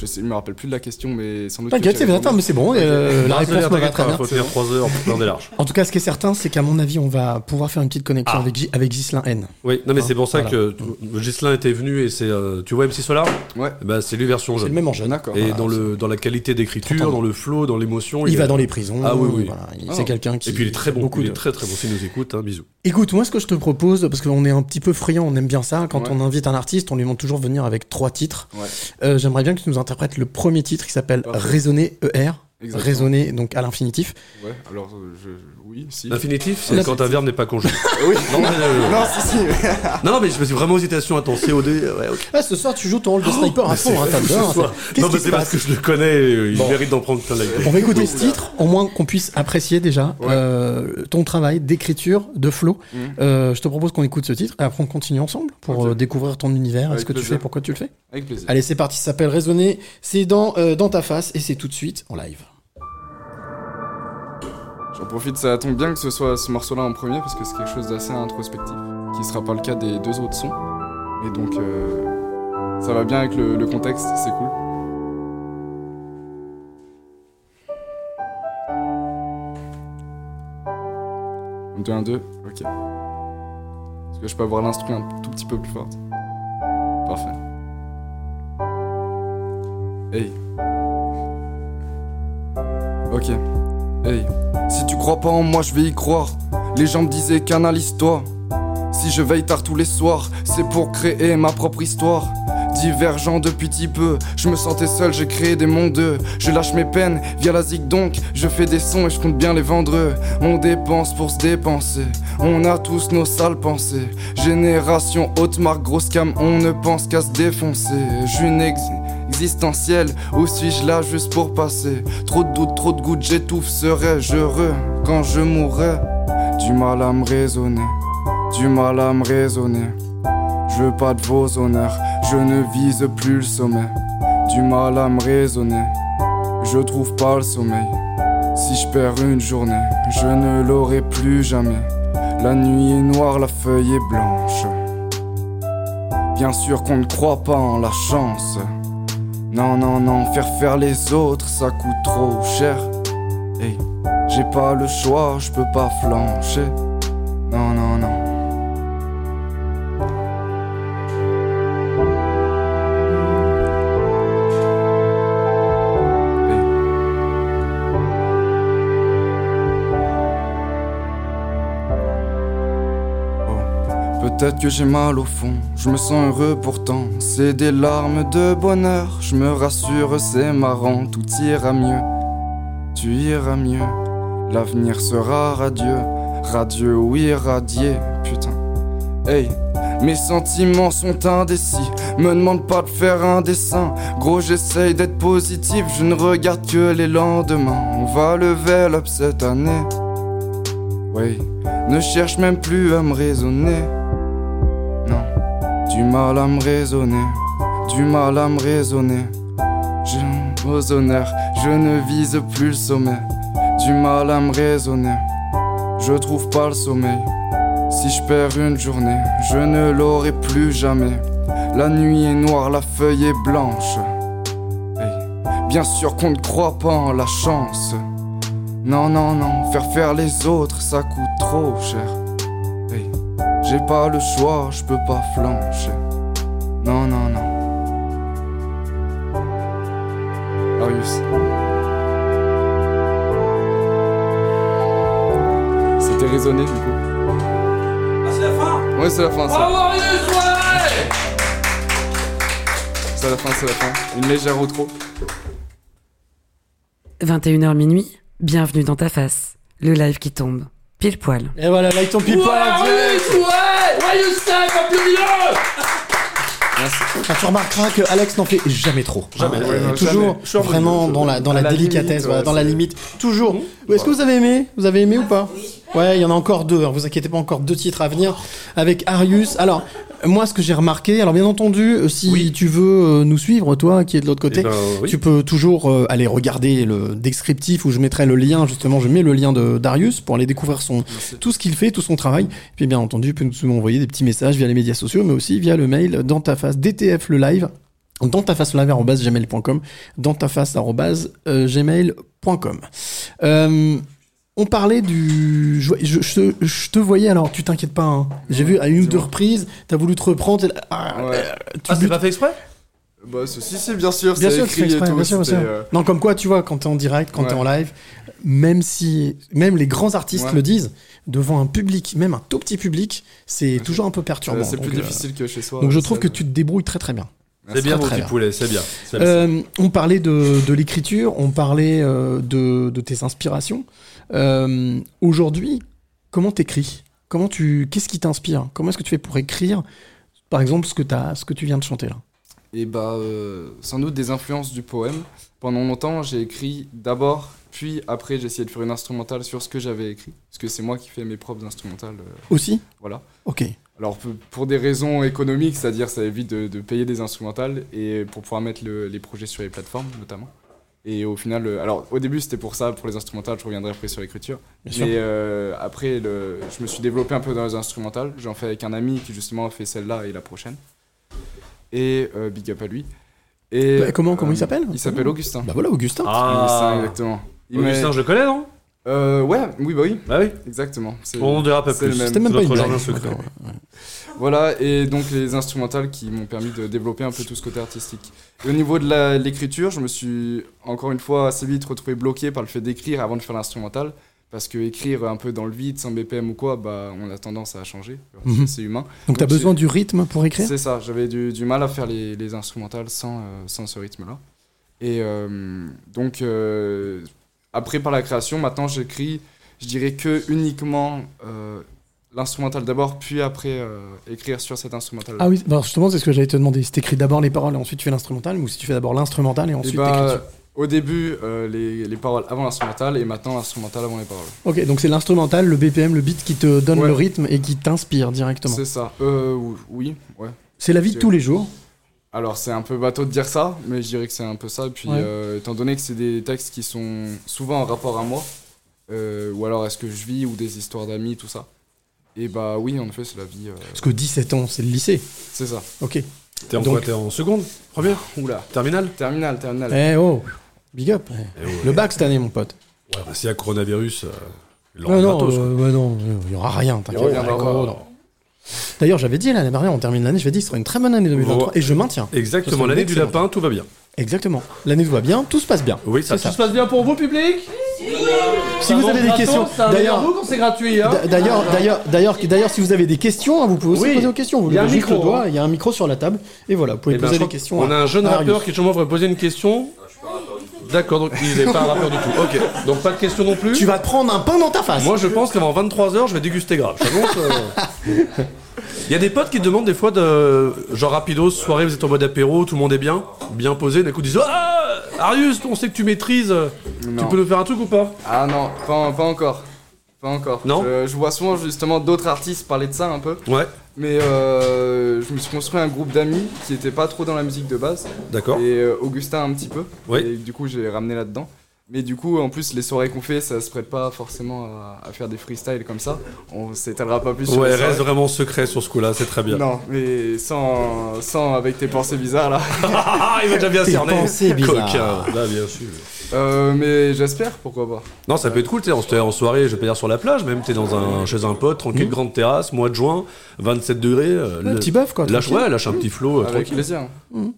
[SPEAKER 5] Je sais, je me rappelle plus de la question, mais sans doute.
[SPEAKER 2] T'inquiète, c'est attends, mais c'est bon, euh, la réponse me va très bien.
[SPEAKER 3] Faut tenir 3 heures pour plein des larges.
[SPEAKER 2] En tout cas, ce qui est certain, c'est qu'à mon avis, on va pouvoir faire une petite connexion
[SPEAKER 3] Ah.
[SPEAKER 2] avec, Gi- avec Ghislain N.
[SPEAKER 3] Oui, non mais
[SPEAKER 2] Hein,
[SPEAKER 3] c'est pour ça
[SPEAKER 2] voilà.
[SPEAKER 3] que tu- Ghislain était venu et c'est euh, tu vois MC Solar?
[SPEAKER 5] Ouais,
[SPEAKER 3] bah, c'est lui version
[SPEAKER 2] C'est le
[SPEAKER 3] jeune.
[SPEAKER 2] même en jeune.
[SPEAKER 5] d'accord.
[SPEAKER 3] Et
[SPEAKER 2] Voilà,
[SPEAKER 3] dans le dans la qualité
[SPEAKER 2] 30
[SPEAKER 3] d'écriture,
[SPEAKER 2] ans.
[SPEAKER 3] dans le flow, dans l'émotion,
[SPEAKER 2] Il va dans les prisons.
[SPEAKER 3] Ah oui, oui.
[SPEAKER 2] voilà, il-
[SPEAKER 5] Ah.
[SPEAKER 2] C'est quelqu'un qui.
[SPEAKER 3] Et puis il est très bon,
[SPEAKER 2] Beaucoup
[SPEAKER 3] il est
[SPEAKER 2] de-
[SPEAKER 3] très très bon s'il nous écoute, hein, bisous.
[SPEAKER 2] Écoute, moi, ce que je te propose, parce qu'on est un petit peu friand, on aime bien ça. Quand
[SPEAKER 5] Ouais.
[SPEAKER 2] on invite un artiste, on lui demande toujours venir avec trois titres.
[SPEAKER 5] Ouais.
[SPEAKER 2] Euh, J'aimerais bien que tu nous interprètes le premier titre qui s'appelle. Raisonner ER.
[SPEAKER 5] Exactement.
[SPEAKER 2] Raisonner donc à l'infinitif.
[SPEAKER 5] Ouais, alors euh, je, oui, si.
[SPEAKER 3] L'infinitif, c'est
[SPEAKER 2] Ah,
[SPEAKER 3] quand un verbe n'est pas conjugué.
[SPEAKER 5] oui.
[SPEAKER 3] non, mais, euh,
[SPEAKER 5] Non, si, si.
[SPEAKER 3] non, non, mais je me suis vraiment hésitation. Attends, COD, ouais, ok.
[SPEAKER 2] Ah, ce soir, tu joues ton rôle de sniper à fond,
[SPEAKER 3] c'est-
[SPEAKER 2] hein, t'as
[SPEAKER 3] ce soir.
[SPEAKER 2] Qu'est-ce
[SPEAKER 3] Non, mais c'est parce que je le connais, euh, il
[SPEAKER 2] Bon.
[SPEAKER 3] mérite d'en prendre plein la gueule.
[SPEAKER 2] On va écouter ce titre, au moins qu'on puisse apprécier déjà
[SPEAKER 5] Ouais.
[SPEAKER 2] euh, ton travail d'écriture, de flow. Euh, je te propose qu'on écoute ce titre et après on continue ensemble pour découvrir ton univers,
[SPEAKER 5] Avec
[SPEAKER 2] ce que tu fais, pourquoi tu le fais?
[SPEAKER 5] Avec plaisir.
[SPEAKER 2] Allez, c'est parti, ça s'appelle Raisonner. C'est dans, euh, dans ta face et c'est tout de suite en live.
[SPEAKER 5] J'en profite, ça tombe bien que ce soit ce morceau-là en premier parce que c'est quelque chose d'assez introspectif, qui sera pas le cas des deux autres sons. Et donc, euh, ça va bien avec le, contexte, c'est cool. Un, deux, un, deux, ok. Est-ce que je peux avoir l'instru un tout petit peu plus fort Parfait. Hey. Ok. Hey. Si tu crois pas en moi, je vais y croire. Les gens me disaient canalise-toi. Si je veille tard tous les soirs, c'est pour créer ma propre histoire. Divergent de petit peu, je me sentais seul, j'ai créé des mondes. Je lâche mes peines via la zig donc, je fais des sons et je compte bien les vendre. On dépense pour se dépenser, on a tous nos sales pensées. Génération haute marque, grosse cam, on ne pense qu'à se défoncer. Je une ex existentielle, ou suis-je là juste pour passer? Trop de doutes, trop de gouttes, j'étouffe, serais-je heureux quand je mourrais? Du mal à me raisonner, du mal à me raisonner. Je veux pas de vos honneurs, je ne vise plus le sommet. Du mal à me raisonner, je trouve pas le sommeil. Si je perds une journée, je ne l'aurai plus jamais. La nuit est noire, la feuille est blanche. Bien sûr qu'on ne croit pas en la chance. Non, non, non, faire faire les autres, ça coûte trop cher. Hey, j'ai pas le choix, je peux pas flancher. Non, non, non. Peut-être que j'ai mal au fond, je me sens heureux pourtant. C'est des larmes de bonheur, je me rassure, c'est marrant, tout ira mieux. Tu iras mieux, l'avenir sera radieux, radieux, oui, radié, putain. Hey, mes sentiments sont indécis, me demande pas de faire un dessin. Gros, j'essaye d'être positif, je ne regarde que les lendemains. On va level up cette année. Oui, ne cherche même plus à me raisonner. Du mal à me raisonner, du mal à me raisonner. Je aux honneurs, je ne vise plus le sommet. Du mal à me raisonner, je trouve pas le sommeil. Si je perds une journée, je ne l'aurai plus jamais. La nuit est noire, la feuille est blanche. Bien sûr qu'on ne croit pas en la chance. Non, non, non, faire faire les autres, ça coûte trop cher. J'ai pas le choix, je peux pas flancher. Non, non, non. Arius. C'était raisonné du coup.
[SPEAKER 6] Ah, c'est la fin
[SPEAKER 5] Ouais, c'est la fin, ça.
[SPEAKER 6] Bravo, Arius, ouais
[SPEAKER 5] C'est la fin, c'est la fin. Une légère outro.
[SPEAKER 4] 21h minuit, bienvenue dans ta face. Le live qui tombe. Pile poil.
[SPEAKER 2] Et voilà, là, ils t'ont pile
[SPEAKER 6] Ouais,
[SPEAKER 2] poil.
[SPEAKER 6] Arius, ouais Joyeux Step,
[SPEAKER 5] Merci.
[SPEAKER 2] Ah, tu remarqueras que Alex n'en fait jamais trop.
[SPEAKER 3] Jamais.
[SPEAKER 2] Euh,
[SPEAKER 5] Ouais, non,
[SPEAKER 2] toujours
[SPEAKER 5] jamais.
[SPEAKER 2] Vraiment
[SPEAKER 3] milieu,
[SPEAKER 2] dans la, dans la,
[SPEAKER 5] la
[SPEAKER 2] délicatesse,
[SPEAKER 5] limite,
[SPEAKER 2] voilà,
[SPEAKER 5] ouais,
[SPEAKER 2] dans la limite. Toujours. Est-ce que vous avez aimé? Vous avez aimé ou pas? Ouais, il y en a encore deux. hein, vous inquiétez pas, encore deux titres à venir avec Arius. Alors, Moi, ce que j'ai remarqué, alors bien entendu, euh, si
[SPEAKER 3] Oui.
[SPEAKER 2] tu veux euh, nous suivre, toi qui es de l'autre côté,
[SPEAKER 3] Eh ben, oui.
[SPEAKER 2] tu peux toujours euh, aller regarder le descriptif où je mettrai le lien, justement, je mets le lien de Darius pour aller découvrir son,
[SPEAKER 5] Merci.
[SPEAKER 2] tout ce qu'il fait, tout son travail. Et puis bien entendu, tu peux nous envoyer des petits messages via les médias sociaux, mais aussi via le mail dans ta face DTF le live, dans ta face live gmail.com, dans ta face gmail.com. Euh, on parlait du. Je, je- je te- je te voyais, alors tu t'inquiètes pas. hein. J'ai vu à une ou deux
[SPEAKER 5] dis-moi.
[SPEAKER 2] reprises, t'as voulu te reprendre. ah,
[SPEAKER 5] Ouais.
[SPEAKER 2] euh, tu
[SPEAKER 3] Ah, pas fait exprès?
[SPEAKER 5] Bah, ceci, c'est bien sûr,
[SPEAKER 2] Bien sûr, que c'est
[SPEAKER 5] écrit et
[SPEAKER 2] exprès,
[SPEAKER 5] tout.
[SPEAKER 2] bien sûr, bien
[SPEAKER 5] c'était,
[SPEAKER 2] sûr.
[SPEAKER 5] euh,
[SPEAKER 2] Non, comme quoi, tu vois, quand t'es en direct, quand
[SPEAKER 5] Ouais.
[SPEAKER 2] t'es en live, même si, même les grands artistes
[SPEAKER 5] Ouais.
[SPEAKER 2] le disent, devant un public, même un tout petit public, c'est toujours un peu perturbant.
[SPEAKER 5] c'est plus
[SPEAKER 2] euh,
[SPEAKER 5] difficile que chez soi.
[SPEAKER 2] Donc je trouve que tu te débrouilles très très bien.
[SPEAKER 3] C'est bien,
[SPEAKER 2] très,
[SPEAKER 3] mon
[SPEAKER 2] très
[SPEAKER 3] petit
[SPEAKER 2] bien.
[SPEAKER 3] poulet, c'est bien.
[SPEAKER 2] Euh, on parlait de, de l'écriture, on parlait euh, de, de tes inspirations. Euh, Aujourd'hui, comment t'écris? Comment tu, qu'est-ce qui t'inspire? Comment est-ce que tu fais pour écrire, par exemple, ce que t'as, ce que tu viens de chanter là?
[SPEAKER 5] Et bah, euh, sans doute des influences du poème. Pendant longtemps, j'ai écrit d'abord, puis après, j'ai essayé de faire une instrumentale sur ce que j'avais écrit. Parce que c'est moi qui fais mes propres instrumentales. euh,
[SPEAKER 2] Aussi?
[SPEAKER 5] voilà.
[SPEAKER 2] Ok.
[SPEAKER 5] Alors, pour- pour des raisons économiques, c'est-à-dire ça évite de, de payer des instrumentales et pour pouvoir mettre le- les projets sur les plateformes, notamment. Et au final, euh, alors au début c'était pour ça, pour les instrumentales, je reviendrai après sur l'écriture. Mais euh, après, le, je me suis développé un peu dans les instrumentales. J'en fais avec un ami qui justement a fait celle-là et la prochaine. Et euh, big up à lui. Et,
[SPEAKER 2] Bah, comment- comment il s'appelle?
[SPEAKER 5] Il s'appelle Augustin.
[SPEAKER 2] Bah voilà, Augustin.
[SPEAKER 5] Augustin, exactement. Il
[SPEAKER 3] Augustin, je le connais, non?
[SPEAKER 5] Euh, ouais, oui, bah oui,
[SPEAKER 3] Bah oui.
[SPEAKER 5] exactement.
[SPEAKER 3] On ne dira pas plus.
[SPEAKER 5] le même.
[SPEAKER 2] C'était même pas une blague.
[SPEAKER 3] secret.
[SPEAKER 2] Ouais.
[SPEAKER 5] Voilà, et donc les instrumentales qui m'ont permis de développer un peu tout ce côté artistique. Et au niveau de l'écriture, je me suis encore une fois assez vite retrouvé bloqué par le fait d'écrire avant de faire l'instrumental. Parce que écrire un peu dans le vide, sans BPM ou quoi, bah, on a tendance à changer.
[SPEAKER 2] Mhm.
[SPEAKER 5] C'est humain.
[SPEAKER 2] Donc t'as
[SPEAKER 5] Donc,
[SPEAKER 2] besoin du rythme pour écrire?
[SPEAKER 5] C'est ça, j'avais du, du mal à faire les, les instrumentales sans, euh, sans ce rythme-là. Et euh, donc, euh, après par la création, maintenant j'écris, je dirais que uniquement euh, l'instrumental d'abord, puis après euh, écrire sur cet instrumental.
[SPEAKER 2] Ah oui, bah justement, c'est ce que j'allais te demander. Si t'écris d'abord les paroles et ensuite tu fais l'instrumental, ou si tu fais d'abord l'instrumental et
[SPEAKER 5] Et
[SPEAKER 2] ensuite
[SPEAKER 5] bah,
[SPEAKER 2] t'écris dessus.
[SPEAKER 5] au début, euh, les, les paroles avant l'instrumental, et maintenant l'instrumental avant les paroles.
[SPEAKER 2] Ok, donc c'est l'instrumental, le BPM, le beat qui te donne
[SPEAKER 5] Ouais.
[SPEAKER 2] le rythme et qui t'inspire directement.
[SPEAKER 5] C'est ça. Oui, ouais.
[SPEAKER 2] C'est la vie de tous les jours.
[SPEAKER 5] Alors c'est un peu bateau de dire ça, mais je dirais que c'est un peu ça. Et puis
[SPEAKER 2] Ouais.
[SPEAKER 5] euh, étant donné que c'est des textes qui sont souvent en rapport à moi, euh, ou alors est-ce que je vis, ou des histoires d'amis, tout ça. Et bah oui, en effet, c'est la vie. euh,
[SPEAKER 2] Parce que 17 ans, c'est le lycée.
[SPEAKER 5] c'est ça.
[SPEAKER 2] Ok.
[SPEAKER 3] T'es en
[SPEAKER 2] Donc-
[SPEAKER 3] quoi T'es en seconde Première
[SPEAKER 5] Oula.
[SPEAKER 3] Terminale
[SPEAKER 5] Terminal, terminal.
[SPEAKER 2] Eh oh, big up.
[SPEAKER 3] Eh ouais.
[SPEAKER 2] Le bac cette année, mon pote.
[SPEAKER 3] Ouais, bah, s'il y a coronavirus, euh,
[SPEAKER 2] non,
[SPEAKER 3] quoi.
[SPEAKER 2] euh, ouais, non, il y aura rien, t'inquiète. D'ailleurs, j'avais dit l'année dernière, on termine l'année, je vais dire que ce sera une très bonne année 2023 et je maintiens.
[SPEAKER 3] Exactement, l'année du lapin, tout va bien.
[SPEAKER 2] Exactement. L'année va bien, tout se passe bien.
[SPEAKER 3] Oui, ça.
[SPEAKER 6] Tout se passe bien pour vous, public
[SPEAKER 2] Si vous avez des questions, d'ailleurs,
[SPEAKER 6] vous c'est gratuit, hein
[SPEAKER 2] d'ailleurs, d'ailleurs, d'ailleurs, d'ailleurs, si vous avez des questions, hein, vous pouvez aussi poser vos questions. Vous
[SPEAKER 6] Il y a un micro, hein.
[SPEAKER 2] il y a un micro sur la table, et voilà, vous pouvez
[SPEAKER 3] Eh ben,
[SPEAKER 2] poser
[SPEAKER 3] je
[SPEAKER 2] des questions.
[SPEAKER 3] On a un jeune rappeur qui justement voudrait poser une question. D'accord, donc il n'est pas un rappeur du tout. Ok, donc pas de question non plus.
[SPEAKER 2] Tu vas te prendre un pain dans ta face.
[SPEAKER 3] Moi je pense qu'avant 23h je vais déguster grave. Euh. Il y a des potes qui demandent des fois de genre rapidos, soirée vous êtes en mode apéro, tout le monde est bien, bien posé, d'un coup ils disent Ah Arius, on sait que tu maîtrises, tu peux nous faire un truc ou pas?
[SPEAKER 5] Ah non, pas, pas encore. Pas encore.
[SPEAKER 3] Non?
[SPEAKER 5] Je, je vois souvent justement d'autres artistes parler de ça un peu.
[SPEAKER 3] Ouais,
[SPEAKER 5] Mais euh, je me suis construit un groupe d'amis qui était pas trop dans la musique de base.
[SPEAKER 3] d'accord.
[SPEAKER 5] Et euh, Augustin un petit peu.
[SPEAKER 3] Oui.
[SPEAKER 5] Et du coup, j'ai ramené là-dedans. Mais du coup, en plus, les soirées qu'on fait, ça se prête pas forcément à, à faire des freestyles comme ça. On s'étalera pas plus sur
[SPEAKER 3] Ouais, reste vraiment secret sur ce coup-là, c'est très bien.
[SPEAKER 5] Non, mais sans, sans avec tes pensées bizarres là.
[SPEAKER 3] Ah, il va déjà bien
[SPEAKER 2] Tes
[SPEAKER 3] cerner.
[SPEAKER 2] pensées bizarres.
[SPEAKER 3] Coquin, là bien sûr.
[SPEAKER 5] Euh, mais j'espère, pourquoi pas.
[SPEAKER 3] Non, ça peut être cool, tu sais, on se fait en soirée, je vais pas dire sur la plage, même t'es dans un, chez un pote, tranquille,
[SPEAKER 2] Mhm.
[SPEAKER 3] grande terrasse, mois de juin, 27 degrés. euh,
[SPEAKER 2] Un
[SPEAKER 3] le-
[SPEAKER 2] petit bœuf, quoi.
[SPEAKER 3] lâche, ouais, lâche un petit flow, euh,
[SPEAKER 5] Avec
[SPEAKER 3] tranquille.
[SPEAKER 5] plaisir.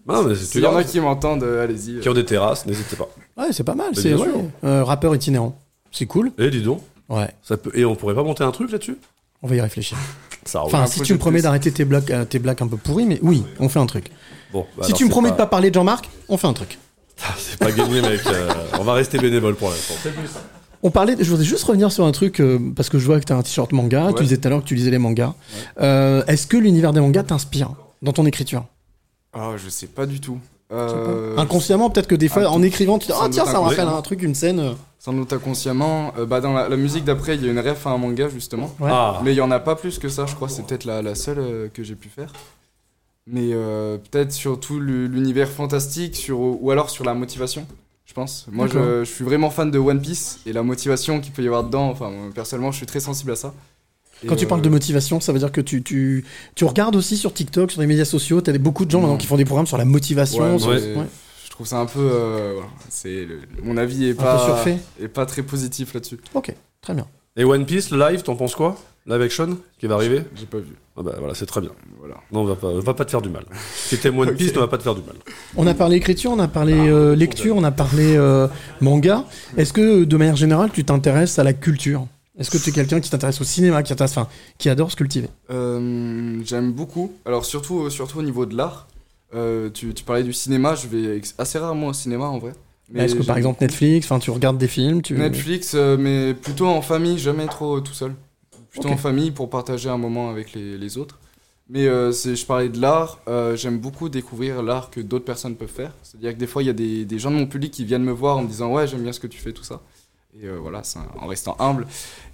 [SPEAKER 3] Ah, mais tu
[SPEAKER 5] S'il y en a qui m'entendent, euh, allez-y.
[SPEAKER 3] qui ont des terrasses, n'hésitez pas.
[SPEAKER 2] Ouais, c'est pas mal. C'est ouais, euh, rappeur itinérant. C'est cool.
[SPEAKER 3] Eh, dis donc,
[SPEAKER 2] Ouais,
[SPEAKER 3] ça peut... et on pourrait pas monter un truc là-dessus?
[SPEAKER 2] On va y réfléchir.
[SPEAKER 3] Ça.
[SPEAKER 2] Enfin,
[SPEAKER 5] un
[SPEAKER 2] si tu me promets d'arrêter tes blagues, euh, tes blagues un peu pourries, mais oui, on fait un truc.
[SPEAKER 3] Bon, bah
[SPEAKER 2] si
[SPEAKER 3] alors,
[SPEAKER 2] tu me promets de pas parler de Jean-Marc, on fait un truc.
[SPEAKER 3] Ah, c'est pas gagné, mec. euh, on va rester bénévole pour l'instant.
[SPEAKER 2] On parlait, je voudrais juste revenir sur un truc, euh, parce que je vois que tu as un t-shirt manga, tu disais tout à l'heure que tu lisais les mangas. Euh, Est-ce que l'univers des mangas t'inspire dans ton écriture?
[SPEAKER 5] Ah, je sais pas du tout. Euh,
[SPEAKER 2] Inconsciemment, peut-être que des fois, en écrivant, tu dis
[SPEAKER 5] sans
[SPEAKER 2] Ah, tiens, ça me rappelle
[SPEAKER 5] inconsciemment.
[SPEAKER 2] un truc, une scène.
[SPEAKER 5] Sans doute inconsciemment. Euh, bah, dans la, la musique d'après, il y a une ref à un manga justement.
[SPEAKER 2] Ouais.
[SPEAKER 3] Ah,
[SPEAKER 5] Mais il y en a pas plus que ça, je crois. C'est peut-être la, la seule euh, que j'ai pu faire. Mais euh, peut-être surtout lu- l'univers fantastique sur, ou alors sur la motivation, je pense. Moi, je, je suis vraiment fan de One Piece et la motivation qu'il peut y avoir dedans. Enfin, personnellement, je suis très sensible à ça.
[SPEAKER 2] Quand tu
[SPEAKER 5] euh,
[SPEAKER 2] parles de motivation, ça veut dire que tu, tu, tu regardes aussi sur TikTok, sur les médias sociaux, tu as beaucoup de gens maintenant qui font des programmes sur la motivation.
[SPEAKER 5] ouais,
[SPEAKER 2] sur-.
[SPEAKER 5] Je trouve ça un peu. euh, voilà, c'est le- mon avis est
[SPEAKER 2] Un peu
[SPEAKER 5] pas,
[SPEAKER 2] surfait.
[SPEAKER 5] est pas très positif là-dessus.
[SPEAKER 2] Ok, très bien.
[SPEAKER 3] Et One Piece, le live, t'en penses quoi? Live action qui va arriver?
[SPEAKER 5] J'ai pas vu.
[SPEAKER 3] Ah bah voilà, c'est très bien.
[SPEAKER 5] Voilà.
[SPEAKER 3] Non, on va pas, on va pas te faire du mal. Si t'aimes One Piece,
[SPEAKER 5] Ok.
[SPEAKER 3] on va pas te faire du mal.
[SPEAKER 2] On a parlé écriture, on a parlé euh, lecture, on a parlé euh, manga. Est-ce que, de manière générale, tu t'intéresses à la culture? Est-ce que tu es quelqu'un qui t'intéresse au cinéma, qui, enfin, qui adore se cultiver
[SPEAKER 5] Euh, J'aime beaucoup. Alors surtout, surtout au niveau de l'art. Euh, tu, tu parlais du cinéma, je vais assez rarement au cinéma en vrai. Mais
[SPEAKER 2] Est-ce que, par exemple, Netflix, tu regardes des films tu...
[SPEAKER 5] Netflix, euh, mais plutôt en famille, jamais trop euh, tout seul. Plutôt en famille pour partager un moment avec les, les autres. Mais euh, c'est- je parlais de l'art, euh, j'aime beaucoup découvrir l'art que d'autres personnes peuvent faire. C'est-à-dire que des fois, il y a des, des gens de mon public qui viennent me voir en me disant Ouais, j'aime bien ce que tu fais, tout ça. Et euh, voilà, c'est un- en restant humble.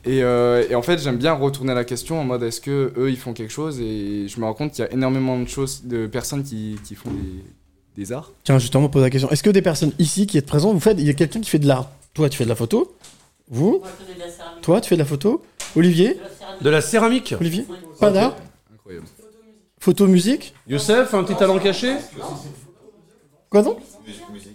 [SPEAKER 5] Et, euh, et en fait, j'aime bien retourner la question en mode est-ce que eux ils font quelque chose? Et je me rends compte qu'il y a énormément de choses, de personnes qui, qui font des, des arts.
[SPEAKER 2] Tiens, justement, on pose la question. Est-ce que des personnes ici qui êtes présentes, vous faites, il y a quelqu'un qui fait de l'art? Toi, tu fais de la photo? Vous? Toi, tu fais de la photo? Olivier?
[SPEAKER 3] De la céramique.
[SPEAKER 2] Olivier? Pas d'art
[SPEAKER 5] Incroyable.
[SPEAKER 2] Photo, musique?
[SPEAKER 3] Youssef, un petit talent caché?
[SPEAKER 2] Quoi donc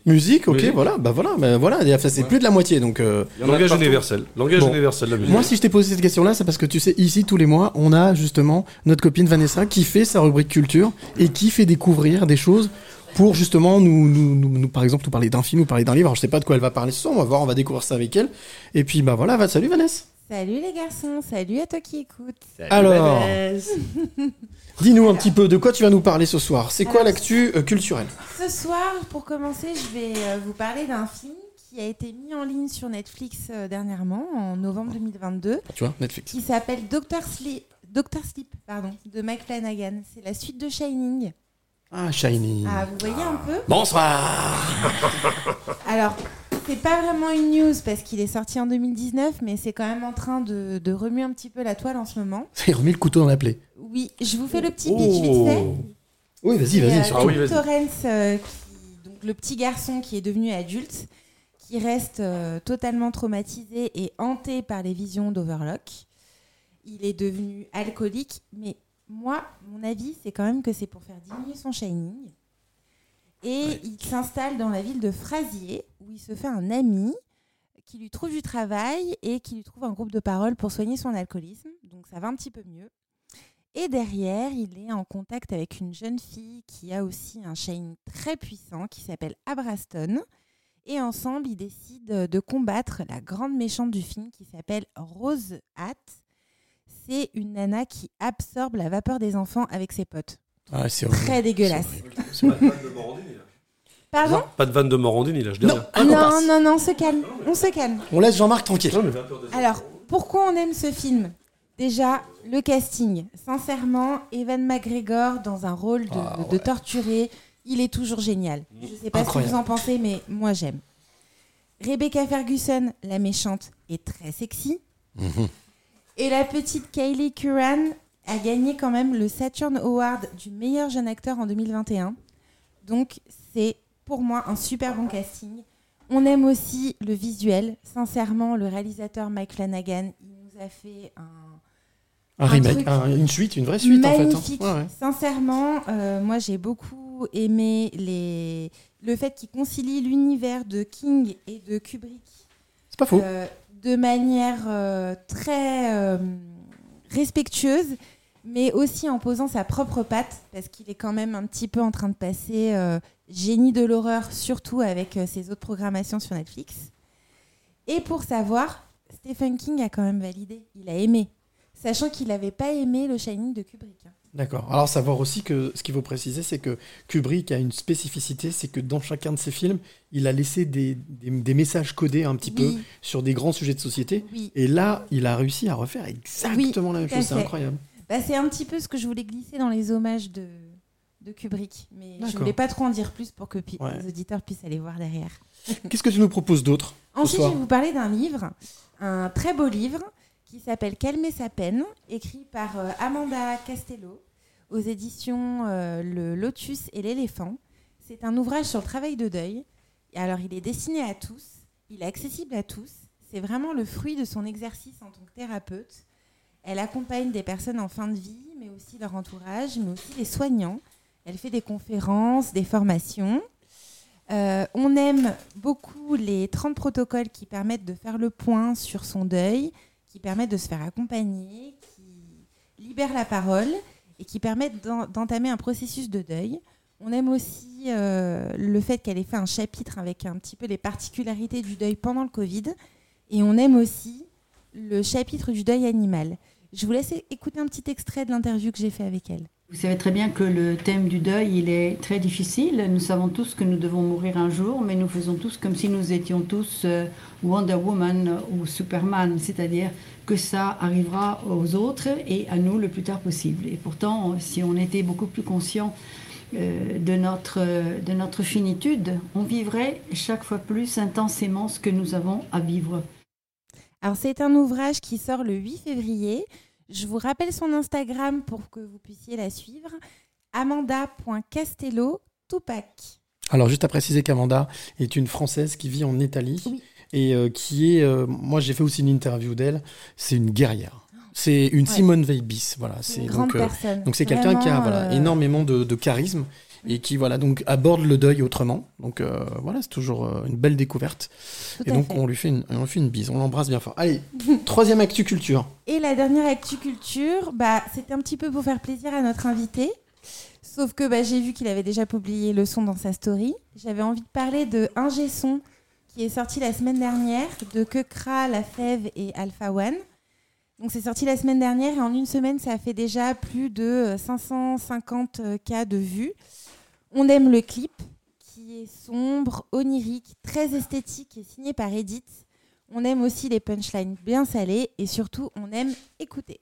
[SPEAKER 2] Musique, ok,
[SPEAKER 3] Musique.
[SPEAKER 2] voilà, bah voilà, bah voilà, c'est plus de la moitié, donc... euh,
[SPEAKER 3] Langage universel. Langage
[SPEAKER 2] Bon.
[SPEAKER 3] universel, la musique.
[SPEAKER 2] Moi, si je t'ai posé cette question-là, c'est parce que tu sais, ici, tous les mois, on a justement notre copine Vanessa qui fait sa rubrique culture et qui fait découvrir des choses pour justement nous, nous, nous, nous, par exemple, nous parler d'un film, nous parler d'un livre. Alors, je sais pas de quoi elle va parler ce soir, on va voir, on va découvrir ça avec elle. Et puis, bah voilà, va, salut Vanessa.
[SPEAKER 7] Salut les garçons, salut à toi qui écoute.
[SPEAKER 2] Alors, dis-nous un petit peu de quoi tu vas nous parler ce soir? C'est quoi l'actu euh, culturelle?
[SPEAKER 7] Ce soir, pour commencer, je vais euh, vous parler d'un film qui a été mis en ligne sur Netflix euh, dernièrement, en novembre 2022,
[SPEAKER 2] Tu vois, Netflix.
[SPEAKER 7] qui s'appelle Doctor Sleep, Doctor Sleep pardon, de Mike Flanagan. C'est la suite de Shining.
[SPEAKER 2] Ah, Shiny.
[SPEAKER 7] Ah, vous voyez un peu?
[SPEAKER 2] Bonsoir
[SPEAKER 7] Alors, c'est pas vraiment une news parce qu'il est sorti en 2019, mais c'est quand même en train de, de remuer un petit peu la toile en ce moment.
[SPEAKER 2] Il remet le couteau dans la plaie.
[SPEAKER 7] Oui, je vous fais le petit pitch vite fait.
[SPEAKER 2] Oui, vas-y, vas-y,
[SPEAKER 7] euh.
[SPEAKER 3] Ah oui, vas-y.
[SPEAKER 7] Torrance, euh, qui- donc le petit garçon qui est devenu adulte, qui reste euh, totalement traumatisé et hanté par les visions d'Overlock. Il est devenu alcoolique, mais moi, mon avis, c'est quand même que c'est pour faire diminuer son shining. Et il s'installe dans la ville de Frasier, où il se fait un ami qui lui trouve du travail et qui lui trouve un groupe de parole pour soigner son alcoolisme. Donc ça va un petit peu mieux. Et derrière, il est en contact avec une jeune fille qui a aussi un shining très puissant qui s'appelle Abraston. Et ensemble, ils décident de combattre la grande méchante du film qui s'appelle Rose Hat. C'est une nana qui absorbe la vapeur des enfants avec ses potes.
[SPEAKER 2] Ah, c'est.
[SPEAKER 7] Très dégueulasse.
[SPEAKER 3] C'est pas de
[SPEAKER 7] Pardon
[SPEAKER 3] Pas de vanne de Morandini, là, je dis
[SPEAKER 2] Non,
[SPEAKER 3] rien.
[SPEAKER 2] ah, on
[SPEAKER 7] Non, non, non, on se calme. On se calme.
[SPEAKER 2] On laisse Jean-Marc tranquille.
[SPEAKER 3] Non, mais
[SPEAKER 7] Alors, pourquoi on aime ce film? Déjà, le casting. Sincèrement, Evan McGregor dans un rôle de,
[SPEAKER 2] Ah,
[SPEAKER 7] de- de torturé, il est toujours génial. Je sais pas ce que vous en pensez, mais moi j'aime. Rebecca Ferguson, la méchante, est très sexy.
[SPEAKER 2] Mhm.
[SPEAKER 7] Et la petite Kylie Curran a gagné quand même le Saturn Award du meilleur jeune acteur en 2021. Donc c'est pour moi un super bon casting. On aime aussi le visuel. Sincèrement, le réalisateur Mike Flanagan, il nous a fait un
[SPEAKER 2] Un
[SPEAKER 7] Un
[SPEAKER 2] remake, un- une suite, une vraie suite en fait. hein.
[SPEAKER 7] magnifique.
[SPEAKER 2] Ouais, ouais.
[SPEAKER 7] Sincèrement, euh, moi j'ai beaucoup aimé les... le fait qu'il concilie l'univers de King et de Kubrick
[SPEAKER 2] C'est pas faux.
[SPEAKER 7] euh, de manière euh, très respectueuse, mais aussi en posant sa propre patte, parce qu'il est quand même un petit peu en train de passer génie de l'horreur, surtout avec euh, ses autres programmations sur Netflix. Et pour savoir, Stephen King a quand même validé, il a aimé, sachant qu'il n'avait pas aimé le Shining de Kubrick. hein.
[SPEAKER 2] D'accord. Alors savoir aussi que ce qu'il faut préciser, c'est que Kubrick a une spécificité, c'est que dans chacun de ses films, il a laissé des, des- des messages codés un petit peu sur des grands sujets de société.
[SPEAKER 7] oui.
[SPEAKER 2] Et là, il a réussi à refaire exactement la même chose. C'est incroyable.
[SPEAKER 7] Bah, c'est un petit peu ce que je voulais glisser dans les hommages de, de Kubrick. Mais je voulais pas trop en dire plus pour que
[SPEAKER 2] Ouais.
[SPEAKER 7] les auditeurs puissent aller voir derrière.
[SPEAKER 2] Qu'est-ce que tu nous proposes d'autre
[SPEAKER 7] Ensuite, je vais vous parler d'un livre, un très beau livre qui s'appelle Calmer sa peine, écrit par euh, Amanda Castello aux éditions euh, Le Lotus et l'éléphant. C'est un ouvrage sur le travail de deuil. Alors, il est destiné à tous, il est accessible à tous. C'est vraiment le fruit de son exercice en tant que thérapeute. Elle accompagne des personnes en fin de vie, mais aussi leur entourage, mais aussi les soignants. Elle fait des conférences, des formations. Euh, on aime beaucoup les 30 protocoles qui permettent de faire le point sur son deuil, qui permettent de se faire accompagner, qui libèrent la parole et qui permettent d'en- d'entamer un processus de deuil. On aime aussi euh, le fait qu'elle ait fait un chapitre avec un petit peu les particularités du deuil pendant le Covid. Et on aime aussi le chapitre du deuil animal. Je vous laisse écouter un petit extrait de l'interview que j'ai fait avec elle.
[SPEAKER 8] Vous savez très bien que le thème du deuil, il est très difficile. Nous savons tous que nous devons mourir un jour, mais nous faisons tous comme si nous étions tous euh, Wonder Woman ou Superman, c'est-à-dire que ça arrivera aux autres et à nous le plus tard possible. Et pourtant, si on était beaucoup plus conscient euh, de, notre, euh, de notre finitude, on vivrait chaque fois plus intensément ce que nous avons à vivre.
[SPEAKER 7] Alors c'est un ouvrage qui sort le 8 février. Je vous rappelle son Instagram pour que vous puissiez la suivre. Amanda.castello Tupac.
[SPEAKER 2] Alors, juste à préciser qu'Amanda est une Française qui vit en Italie
[SPEAKER 7] Oui.
[SPEAKER 2] et euh, qui est. euh, moi, j'ai fait aussi une interview d'elle. C'est une guerrière. C'est une
[SPEAKER 7] Ouais.
[SPEAKER 2] Simone Veil bis. Voilà.
[SPEAKER 7] C'est
[SPEAKER 2] donc. euh, donc c'est quelqu'un qui a voilà, énormément de, de charisme et qui voilà donc aborde le deuil autrement. Donc euh, voilà, c'est toujours euh, une belle découverte.
[SPEAKER 7] tout
[SPEAKER 2] Et donc
[SPEAKER 7] fait.
[SPEAKER 2] on lui fait une, on lui fait une bise, on l'embrasse bien fort. Allez, troisième actu culture.
[SPEAKER 7] Et la dernière actu culture, bah, c'était un petit peu pour faire plaisir à notre invité. Sauf que bah, j'ai vu qu'il avait déjà publié le son dans sa story. J'avais envie de parler de Ingé Son qui est sorti la semaine dernière de Kekra, La Fève et Alpha One. Donc c'est sorti la semaine dernière et en une semaine ça a fait déjà plus de euh, 550 cas de vues. On aime le clip qui est sombre, onirique, très esthétique et signé par Edith. On aime aussi les punchlines bien salées et surtout on aime écouter.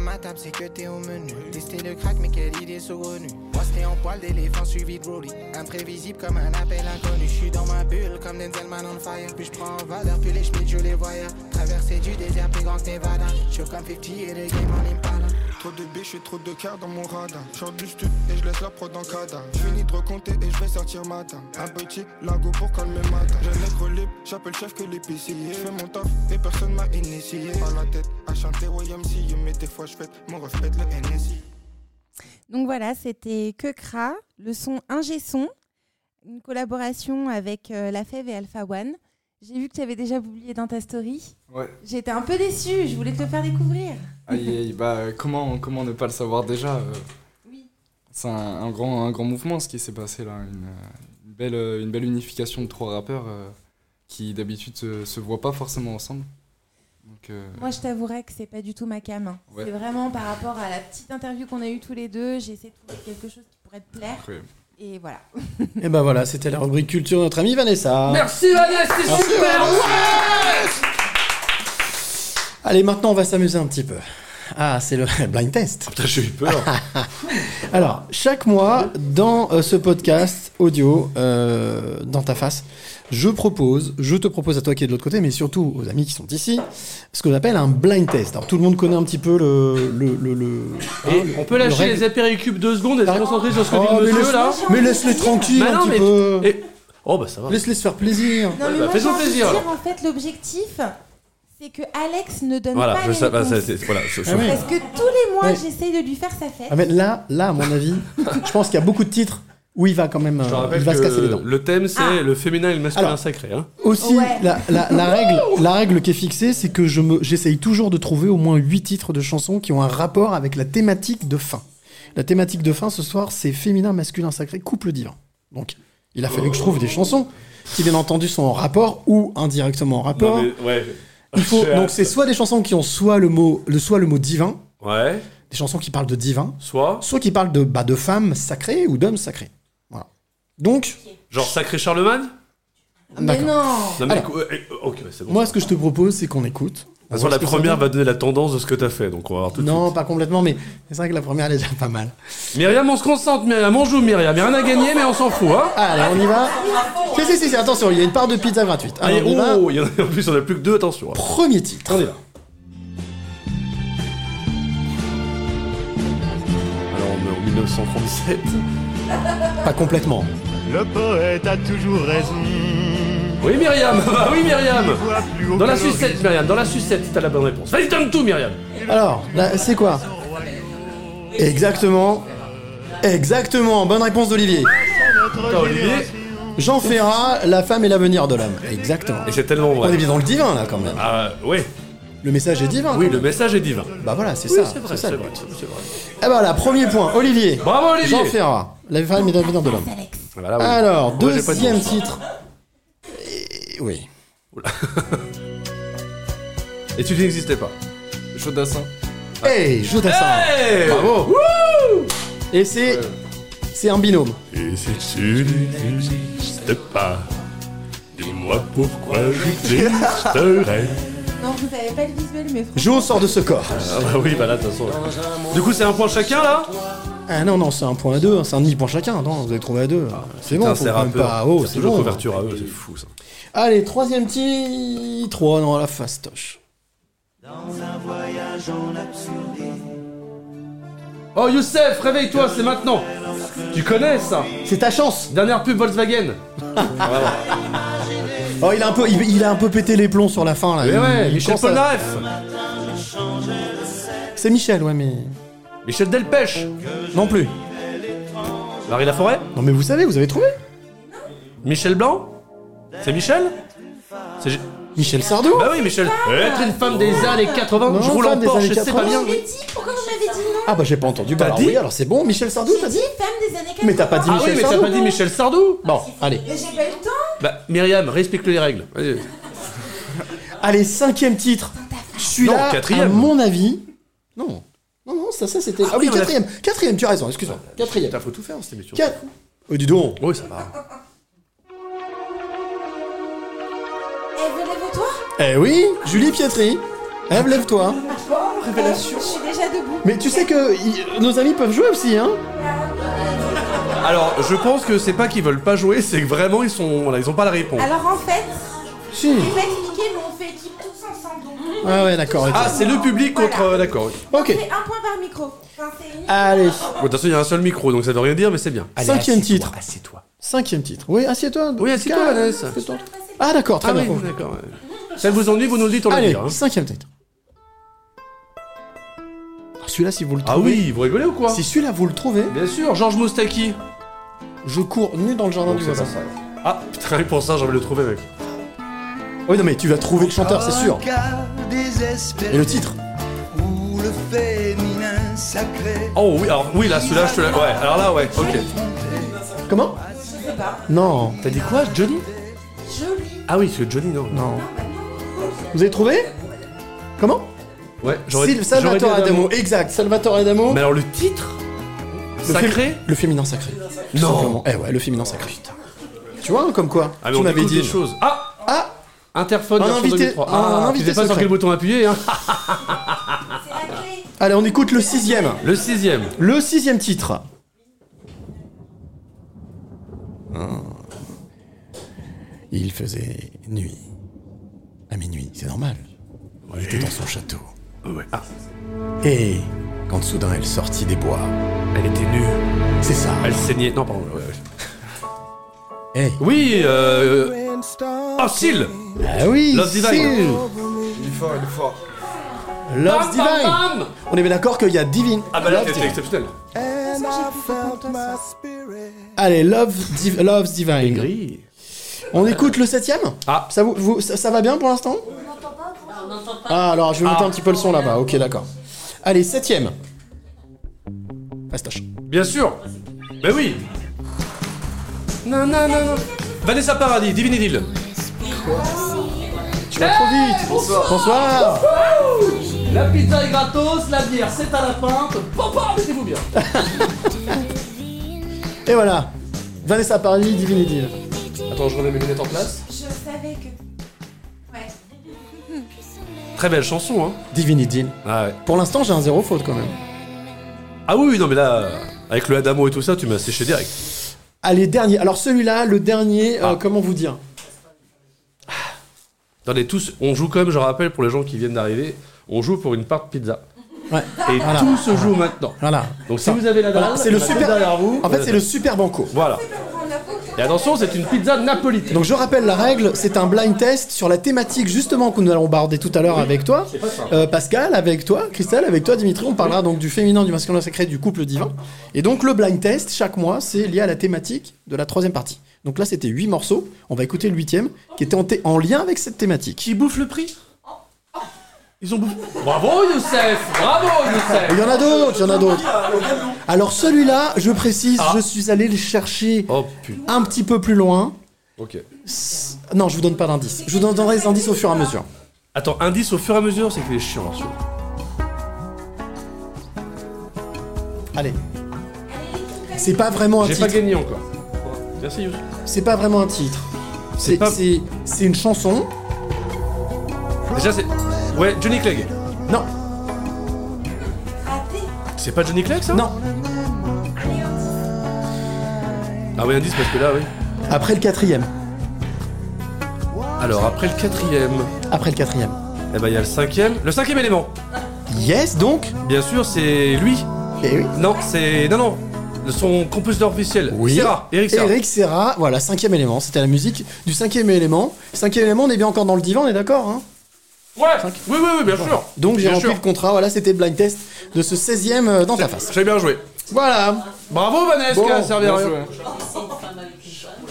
[SPEAKER 1] Ma table, c'est que t'es au menu. Tester le crack, mais quelle idée saugrenue. Moi, c'était en poil d'éléphant suivi de Broly. Imprévisible comme un appel inconnu. Je suis dans ma bulle comme Denzel Man on fire. Puis je prends en valeur, puis les schmitts, je les voyais. Traverser du désert, plus grand que Nevada. Je comme 50 et les game en Impala.
[SPEAKER 9] Trop de biches et trop de cœur dans mon radar. Short du stud et je laisse la prod en cadre. Fini de recompter et je vais sortir matin. Un petit lago pour calmer matin. J'ai nègre libre, j'appelle chef que l'épicier. Je fais mon taf et personne m'a initié. Pas la tête à chanter YMC, mais des fois je fête mon reflète le NSI.
[SPEAKER 7] Donc voilà, c'était Kekra, le son Ingé Son, une collaboration avec euh, La Fève et Alpha One. J'ai vu que tu avais déjà publié dans ta story.
[SPEAKER 5] Ouais.
[SPEAKER 7] J'étais un peu déçue, je voulais te le faire découvrir.
[SPEAKER 5] Aïe, aïe, bah comment, comment ne pas le savoir déjà euh,
[SPEAKER 7] Oui.
[SPEAKER 5] C'est un, un grand, un grand mouvement ce qui s'est passé là. Une, une belle, euh, une belle unification de trois rappeurs euh, qui d'habitude se, se voient pas forcément ensemble. Donc, euh,
[SPEAKER 7] Moi, je t'avouerais que c'est pas du tout ma cam. hein.
[SPEAKER 5] Ouais.
[SPEAKER 7] C'est vraiment par rapport à la petite interview qu'on a eue tous les deux. J'ai essayé de trouver quelque chose qui pourrait te plaire.
[SPEAKER 5] incroyable.
[SPEAKER 7] Et voilà.
[SPEAKER 2] Et ben voilà, c'était la rubrique culture de notre amie Vanessa.
[SPEAKER 6] Merci Vanessa, c'est super
[SPEAKER 2] Allez, maintenant on va s'amuser un petit peu. Ah, c'est le blind test.
[SPEAKER 3] Putain, j'ai eu peur.
[SPEAKER 2] Alors, chaque mois, dans euh, ce podcast audio, euh, dans ta face, je propose, je te propose à toi qui es de l'autre côté, mais surtout aux amis qui sont ici, ce qu'on appelle un blind test. Alors, tout le monde connaît un petit peu le. le, le, le- hein,
[SPEAKER 3] Et on peut lâcher les apéricubes deux secondes et se
[SPEAKER 2] Ah.
[SPEAKER 3] concentrer sur ce que
[SPEAKER 2] Oh,
[SPEAKER 3] dit
[SPEAKER 2] mais
[SPEAKER 3] le monsieur
[SPEAKER 2] laisse-
[SPEAKER 3] là.
[SPEAKER 2] Mais laisse-les tranquilles
[SPEAKER 3] Bah
[SPEAKER 2] un
[SPEAKER 3] non,
[SPEAKER 2] petit
[SPEAKER 3] mais-
[SPEAKER 2] peu.
[SPEAKER 3] Et- Oh bah ça va.
[SPEAKER 2] Laisse-les se faire plaisir.
[SPEAKER 7] Non,
[SPEAKER 3] Ouais,
[SPEAKER 7] mais
[SPEAKER 3] bah,
[SPEAKER 7] moi,
[SPEAKER 3] plaisir,
[SPEAKER 7] dire, en fait, l'objectif, c'est que Alex ne donne
[SPEAKER 3] Voilà,
[SPEAKER 7] pas
[SPEAKER 3] je
[SPEAKER 7] les
[SPEAKER 3] sais, bah,
[SPEAKER 7] réponses.
[SPEAKER 3] c'est- voilà, je- je-
[SPEAKER 2] Ah ouais.
[SPEAKER 7] Parce que tous les mois,
[SPEAKER 2] Ouais.
[SPEAKER 7] j'essaye de lui faire sa fête.
[SPEAKER 2] Ah, mais là, là, à mon avis, je pense qu'il y a beaucoup de titres où il va quand même.
[SPEAKER 3] Je te
[SPEAKER 2] euh,
[SPEAKER 3] rappelle
[SPEAKER 2] il va se casser les dents.
[SPEAKER 3] que le thème c'est
[SPEAKER 7] Ah.
[SPEAKER 3] le féminin et le masculin
[SPEAKER 2] Alors.
[SPEAKER 3] sacré. Hein.
[SPEAKER 2] Aussi,
[SPEAKER 7] Ouais.
[SPEAKER 2] la, la- la règle, la règle qui est fixée, c'est que je me, j'essaye toujours de trouver au moins 8 titres de chansons qui ont un rapport avec la thématique de fin. La thématique de fin ce soir, c'est féminin, masculin, sacré, couple divin. Donc, il a fallu que je trouve des chansons qui, bien entendu, sont en rapport ou indirectement en rapport.
[SPEAKER 3] Non, mais- ouais.
[SPEAKER 2] Il faut,
[SPEAKER 3] J'ai
[SPEAKER 2] donc, c'est soit des chansons qui ont soit le mot, le, soit le mot divin,
[SPEAKER 3] Ouais.
[SPEAKER 2] des chansons qui parlent de divin,
[SPEAKER 3] Soit,
[SPEAKER 2] soit qui parlent de, bah, de femmes sacrées ou d'hommes sacrés. Voilà. Donc,
[SPEAKER 3] genre Sacré Charlemagne?
[SPEAKER 7] Mais
[SPEAKER 2] D'accord.
[SPEAKER 7] non
[SPEAKER 3] Non, mais
[SPEAKER 2] Alors.
[SPEAKER 3] écou- euh, ok, ouais, c'est bon.
[SPEAKER 2] moi, ce que je te propose, c'est qu'on écoute.
[SPEAKER 3] De toute façon, la première va donner la tendance de ce que t'as fait, donc on va voir tout de
[SPEAKER 2] Non, pas complètement, mais c'est vrai que la première, elle est déjà pas mal.
[SPEAKER 3] Myriam, on se concentre, Myriam, on joue, Myriam. Y'a rien à gagner, mais on s'en fout, hein.
[SPEAKER 2] Allez, on y va. Si, si, si, si, attention, il y a une part de pizza gratuite.
[SPEAKER 3] Allez,
[SPEAKER 2] Alors, on y va.
[SPEAKER 3] oh, il y en a, en plus, on a plus que deux, attention. hein.
[SPEAKER 2] Premier titre.
[SPEAKER 3] On est là. Alors, on est en 1937.
[SPEAKER 2] Pas complètement.
[SPEAKER 10] Le poète a toujours raison.
[SPEAKER 3] Oui, Myriam Bah oui, Myriam Dans la sucette, Myriam, dans la sucette, t'as la bonne réponse. Vas-y, donne tout, Myriam
[SPEAKER 2] Alors, là, c'est quoi Exactement. Exactement, bonne réponse d'Olivier.
[SPEAKER 3] Attends, Olivier.
[SPEAKER 2] Jean Ferrat, la femme et l'avenir de l'homme. Exactement.
[SPEAKER 3] Et c'est tellement
[SPEAKER 2] On est
[SPEAKER 3] vrai.
[SPEAKER 2] bien dans le divin là quand même.
[SPEAKER 3] Ah, ouais.
[SPEAKER 2] Le message est divin.
[SPEAKER 3] Oui, le message est divin.
[SPEAKER 2] Bah voilà, c'est
[SPEAKER 3] Oui,
[SPEAKER 2] ça.
[SPEAKER 3] c'est vrai, c'est vrai, c'est vrai.
[SPEAKER 2] Eh ben là, premier point, Olivier.
[SPEAKER 3] Bravo, Olivier
[SPEAKER 2] Jean Ferrat, la femme et l'avenir de l'homme.
[SPEAKER 7] Alex.
[SPEAKER 3] Voilà, oui.
[SPEAKER 2] Alors,
[SPEAKER 3] Moi, j'ai pas de
[SPEAKER 2] deuxième
[SPEAKER 3] chance.
[SPEAKER 2] titre. Oui.
[SPEAKER 3] Et tu n'existais pas.
[SPEAKER 5] Chaudassin.
[SPEAKER 2] Hey, Jodassin.
[SPEAKER 3] Hey
[SPEAKER 2] Bravo. Et c'est c'est un binôme.
[SPEAKER 10] Et si tu n'existais pas, dis-moi pourquoi j'existerais.
[SPEAKER 7] Non, vous avez pas le visuel, mais
[SPEAKER 2] Jo sort de ce corps.
[SPEAKER 3] Ah bah oui, bah là, de toute façon. Du coup, c'est un point chacun, là?
[SPEAKER 2] Ah non, non, c'est un point à deux, hein, c'est un demi point chacun. Attends, vous avez trouvé à deux. C'est bon,
[SPEAKER 3] c'est
[SPEAKER 2] pas. Oh,
[SPEAKER 3] C'est
[SPEAKER 2] c'est
[SPEAKER 3] toujours
[SPEAKER 2] bon.
[SPEAKER 3] couverture à eux, c'est fou, ça.
[SPEAKER 2] Allez, troisième titre. Oh non, la fastoche.
[SPEAKER 3] Oh, Youssef, réveille-toi, c'est maintenant Tu connais ça?
[SPEAKER 2] C'est ta chance.
[SPEAKER 3] Dernière pub Volkswagen
[SPEAKER 2] Oh, il a un peu, il, il a un peu pété les plombs sur la fin là.
[SPEAKER 3] Mais
[SPEAKER 2] Il-
[SPEAKER 3] ouais,
[SPEAKER 2] il
[SPEAKER 3] Michel
[SPEAKER 2] à-
[SPEAKER 3] Polnareff
[SPEAKER 2] C'est Michel, ouais, mais
[SPEAKER 3] Michel Delpech
[SPEAKER 2] non plus.
[SPEAKER 3] Marie Laforêt
[SPEAKER 2] Non, mais vous savez, vous avez trouvé
[SPEAKER 3] Michel Blanc C'est Michel C'est... G-
[SPEAKER 2] Michel Sardou.
[SPEAKER 3] Bah oui, Michel Être une femme des années 80,
[SPEAKER 2] Non,
[SPEAKER 3] je roule en
[SPEAKER 2] femme des
[SPEAKER 3] Porsche,
[SPEAKER 2] années
[SPEAKER 3] c'est pas
[SPEAKER 2] 80.
[SPEAKER 3] bien
[SPEAKER 7] Je l'ai dit, pourquoi vous m'avez dit non
[SPEAKER 2] Ah bah j'ai pas entendu. Bah
[SPEAKER 3] T'as
[SPEAKER 2] alors
[SPEAKER 3] dit
[SPEAKER 2] oui, alors c'est bon. Michel Sardou,
[SPEAKER 7] J'ai
[SPEAKER 2] t'as
[SPEAKER 7] dit
[SPEAKER 2] dit
[SPEAKER 7] femme des années 80
[SPEAKER 2] Mais t'as pas dit
[SPEAKER 3] Ah oui,
[SPEAKER 2] Michel
[SPEAKER 3] mais t'as
[SPEAKER 2] Sardou
[SPEAKER 3] pas dit Michel Sardou
[SPEAKER 2] Bon, allez.
[SPEAKER 7] Mais j'ai pas eu le temps
[SPEAKER 3] Bah, Myriam, respecte les règles. Vas-y.
[SPEAKER 2] Allez, cinquième titre.
[SPEAKER 3] Non,
[SPEAKER 2] Celui-là,
[SPEAKER 3] quatrième.
[SPEAKER 2] à mon avis. Non. Non, non, ça, ça c'était. Ah,
[SPEAKER 3] oui,
[SPEAKER 2] oui,
[SPEAKER 3] on a-
[SPEAKER 2] quatrième. Quatrième, tu as raison, excuse-moi. Quatrième.
[SPEAKER 3] Putain, faut tout faire cette émission.
[SPEAKER 2] Quatre. Oh, dis donc.
[SPEAKER 3] Oui, ça va.
[SPEAKER 7] Eh,
[SPEAKER 2] Eh oui, Julie Pietri. Ève, lève-toi.
[SPEAKER 7] Révélation Je suis déjà debout.
[SPEAKER 2] Mais tu sais que i- nos amis peuvent jouer aussi, hein
[SPEAKER 3] Alors, je pense que c'est pas qu'ils veulent pas jouer, c'est que vraiment ils sont, voilà, ils ont pas la réponse.
[SPEAKER 7] Alors en fait,
[SPEAKER 2] Si.
[SPEAKER 7] je vais pas expliquer, mais on fait. Donc,
[SPEAKER 2] Ah ouais, d'accord.
[SPEAKER 3] Ah, c'est le public contre.
[SPEAKER 7] Voilà.
[SPEAKER 3] euh, D'accord. oui.
[SPEAKER 2] Ok.
[SPEAKER 7] c'est un point par micro. Enfin, c'est une-
[SPEAKER 2] Allez.
[SPEAKER 3] Bon, de toute façon, il y a un seul micro, donc ça veut rien dire, mais c'est bien.
[SPEAKER 2] Cinquième titre.
[SPEAKER 3] Assieds-toi.
[SPEAKER 2] Cinquième titre. Oui, assieds-toi.
[SPEAKER 3] Oui, assieds-toi. Vanessa.
[SPEAKER 2] Assieds-toi. Ah d'accord, très
[SPEAKER 3] Ah
[SPEAKER 2] bien.
[SPEAKER 3] oui, d'accord. ouais. Ça vous ennuie, vous nous le dites, on le
[SPEAKER 2] Allez.
[SPEAKER 3] Hein.
[SPEAKER 2] cinquième titre. Ah, Celui-là, si vous le
[SPEAKER 3] Ah
[SPEAKER 2] trouvez.
[SPEAKER 3] oui, vous rigolez ou quoi
[SPEAKER 2] Si celui-là vous le trouvez,
[SPEAKER 3] Bien sûr, Georges Moustaki.
[SPEAKER 2] je cours nu dans le jardin du
[SPEAKER 3] c'est
[SPEAKER 2] voisin.
[SPEAKER 3] pas ça. Ah, putain, rien que pour ça, j'ai envie de le trouver, mec.
[SPEAKER 2] Oui, non, mais tu vas trouver le chanteur, c'est sûr. Et le titre
[SPEAKER 1] le féminin sacré
[SPEAKER 3] Oh oui, alors oui, là, celui-là, je te la. Ouais, alors là, ouais, ok.
[SPEAKER 2] Comment
[SPEAKER 7] pas.
[SPEAKER 2] Non,
[SPEAKER 3] T'as dit quoi, Johnny. Ah oui, c'est Johnny, non.
[SPEAKER 2] non. Vous avez trouvé Comment
[SPEAKER 3] Ouais, j'aurais dit
[SPEAKER 2] Salvatore
[SPEAKER 3] Adamo.
[SPEAKER 2] Exact. Salvatore Adamo.
[SPEAKER 3] Mais alors le titre
[SPEAKER 2] Le
[SPEAKER 3] Sacré
[SPEAKER 2] Le féminin sacré. tout
[SPEAKER 3] Non.
[SPEAKER 2] simplement. Eh ouais, le féminin sacré. Tu vois, hein, comme quoi
[SPEAKER 3] Ah, mais
[SPEAKER 2] Tu
[SPEAKER 3] on
[SPEAKER 2] m'avais
[SPEAKER 3] découvre
[SPEAKER 2] dit.
[SPEAKER 3] des choses. Ah
[SPEAKER 2] Ah
[SPEAKER 3] Interphone
[SPEAKER 2] Un
[SPEAKER 3] version
[SPEAKER 2] invité-
[SPEAKER 3] 2003.
[SPEAKER 2] un
[SPEAKER 3] Ah,
[SPEAKER 2] invité
[SPEAKER 3] tu sais pas sur
[SPEAKER 2] secret.
[SPEAKER 3] quel bouton appuyer, hein.
[SPEAKER 2] Allez, on écoute le sixième.
[SPEAKER 3] Le sixième.
[SPEAKER 2] Le sixième titre. Ah. Il faisait nuit. À minuit, c'est normal. Il était dans son château.
[SPEAKER 3] Ouais. Ah,
[SPEAKER 2] Et quand soudain elle sortit des bois.
[SPEAKER 3] elle était nue.
[SPEAKER 2] C'est ça.
[SPEAKER 3] Elle saignait. Non, pardon. ouais, ouais.
[SPEAKER 2] Hey.
[SPEAKER 3] Oui, euh. Oh, Seal
[SPEAKER 2] Ah oui,
[SPEAKER 3] Love Divine.
[SPEAKER 2] Seal.
[SPEAKER 5] Il est fort, il est fort.
[SPEAKER 2] Love
[SPEAKER 3] Bam,
[SPEAKER 2] Divine.
[SPEAKER 3] bam, bam
[SPEAKER 2] On est bien d'accord qu'il y a Divine.
[SPEAKER 3] Ah bah là,
[SPEAKER 2] Love
[SPEAKER 3] c'était
[SPEAKER 2] Divine.
[SPEAKER 3] exceptionnel.
[SPEAKER 2] Allez, Love, Div- Love's Divine.
[SPEAKER 3] Gris.
[SPEAKER 2] On écoute le septième
[SPEAKER 3] Ah.
[SPEAKER 2] Ça, vous, vous- ça, ça va bien pour l'instant Ah, alors je vais monter
[SPEAKER 3] Ah.
[SPEAKER 2] un petit peu le son là-bas. Ok, d'accord. Allez, septième. Fastoche.
[SPEAKER 3] Bien sûr. Mais oui. Non, non, non, non. Vanessa Paradis, Divine Idyll.
[SPEAKER 2] Tu vas trop vite. Bonsoir. Bonsoir.
[SPEAKER 3] La pizza est gratos, la bière c'est à la pinte. Papa, mettez-vous bien.
[SPEAKER 2] Et voilà. Vanessa Paradis, Divine Idyll.
[SPEAKER 3] Attends, je remets mes lunettes en place.
[SPEAKER 7] Je savais que. Ouais.
[SPEAKER 3] Très belle chanson, hein.
[SPEAKER 2] Divine Idyll.
[SPEAKER 3] Ah ouais.
[SPEAKER 2] Pour l'instant, j'ai un zéro faute quand même.
[SPEAKER 3] Ah oui, oui, non, mais là, avec le Adamo et tout ça, tu m'as séché direct.
[SPEAKER 2] Allez, dernier. Alors celui-là, le dernier, euh,
[SPEAKER 3] Ah.
[SPEAKER 2] comment vous dire?
[SPEAKER 3] Attendez, tous, on joue comme, je rappelle, pour les gens qui viennent d'arriver, on joue pour une part de pizza.
[SPEAKER 2] Ouais.
[SPEAKER 3] Et
[SPEAKER 2] Voilà.
[SPEAKER 3] tout se joue maintenant.
[SPEAKER 2] Voilà.
[SPEAKER 3] Donc si vous avez la dalle,
[SPEAKER 2] Voilà, c'est le super-
[SPEAKER 3] derrière vous.
[SPEAKER 2] En fait, c'est le super banco.
[SPEAKER 3] Voilà. Et attention, c'est une pizza napolitaine.
[SPEAKER 2] Donc je rappelle la règle, c'est un blind test sur la thématique justement que nous allons barder tout à l'heure avec toi, Euh, Pascal, avec toi, Christelle, avec toi, Dimitri. On parlera donc du féminin, du masculin sacré, du couple divin. Et donc le blind test chaque mois, c'est lié à la thématique de la troisième partie. Donc là, c'était huit morceaux. On va écouter le huitième qui était en, lien avec cette thématique.
[SPEAKER 3] Qui bouffe le prix? Ils ont bouffé. Bravo Youssef Bravo Youssef
[SPEAKER 2] Il y en a d'autres, il y en a d'autres. Alors celui-là, je précise,
[SPEAKER 3] Ah.
[SPEAKER 2] je suis allé le chercher
[SPEAKER 3] Oh putain.
[SPEAKER 2] un petit peu plus loin.
[SPEAKER 3] Ok.
[SPEAKER 2] Non, je vous donne pas d'indice. Je vous donnerai les indices au fur et à mesure.
[SPEAKER 3] Attends, indice au fur et à mesure, c'est qu'il est chiant, celui
[SPEAKER 2] Allez. C'est pas vraiment un
[SPEAKER 3] J'ai
[SPEAKER 2] titre.
[SPEAKER 3] pas gagné encore. Merci Youssef.
[SPEAKER 2] C'est pas vraiment un titre.
[SPEAKER 3] C'est
[SPEAKER 2] C'est
[SPEAKER 3] pas-
[SPEAKER 2] c'est- c'est une chanson.
[SPEAKER 3] Déjà, c'est. Ouais, Johnny Clegg.
[SPEAKER 2] Non.
[SPEAKER 3] C'est pas Johnny Clegg ça?
[SPEAKER 2] Non.
[SPEAKER 3] Ah oui, indice parce que là, oui.
[SPEAKER 2] Après le quatrième.
[SPEAKER 3] Alors, après le quatrième,
[SPEAKER 2] Après le quatrième.
[SPEAKER 3] eh ben il y a le cinquième. Le cinquième élément.
[SPEAKER 2] Yes, donc?
[SPEAKER 3] Bien sûr, c'est lui.
[SPEAKER 2] Eh oui.
[SPEAKER 3] Non, c'est. Non, non. Son compositeur officiel.
[SPEAKER 2] Oui.
[SPEAKER 3] Serra. Eric Serra.
[SPEAKER 2] Eric Serra, voilà, cinquième élément. C'était la musique du cinquième élément. Cinquième élément, on est bien encore dans le divan, on est d'accord hein?
[SPEAKER 3] Ouais. Oui, oui, oui, bien sûr.
[SPEAKER 2] Donc j'ai rempli
[SPEAKER 3] sûr.
[SPEAKER 2] le contrat, voilà, c'était le blind test de ce 16ème euh, dans ta face.
[SPEAKER 3] J'ai bien joué.
[SPEAKER 2] Voilà.
[SPEAKER 3] Bravo Vanessa,
[SPEAKER 2] Bon,
[SPEAKER 3] qui a servi à
[SPEAKER 5] Bien
[SPEAKER 3] rien.
[SPEAKER 5] joué.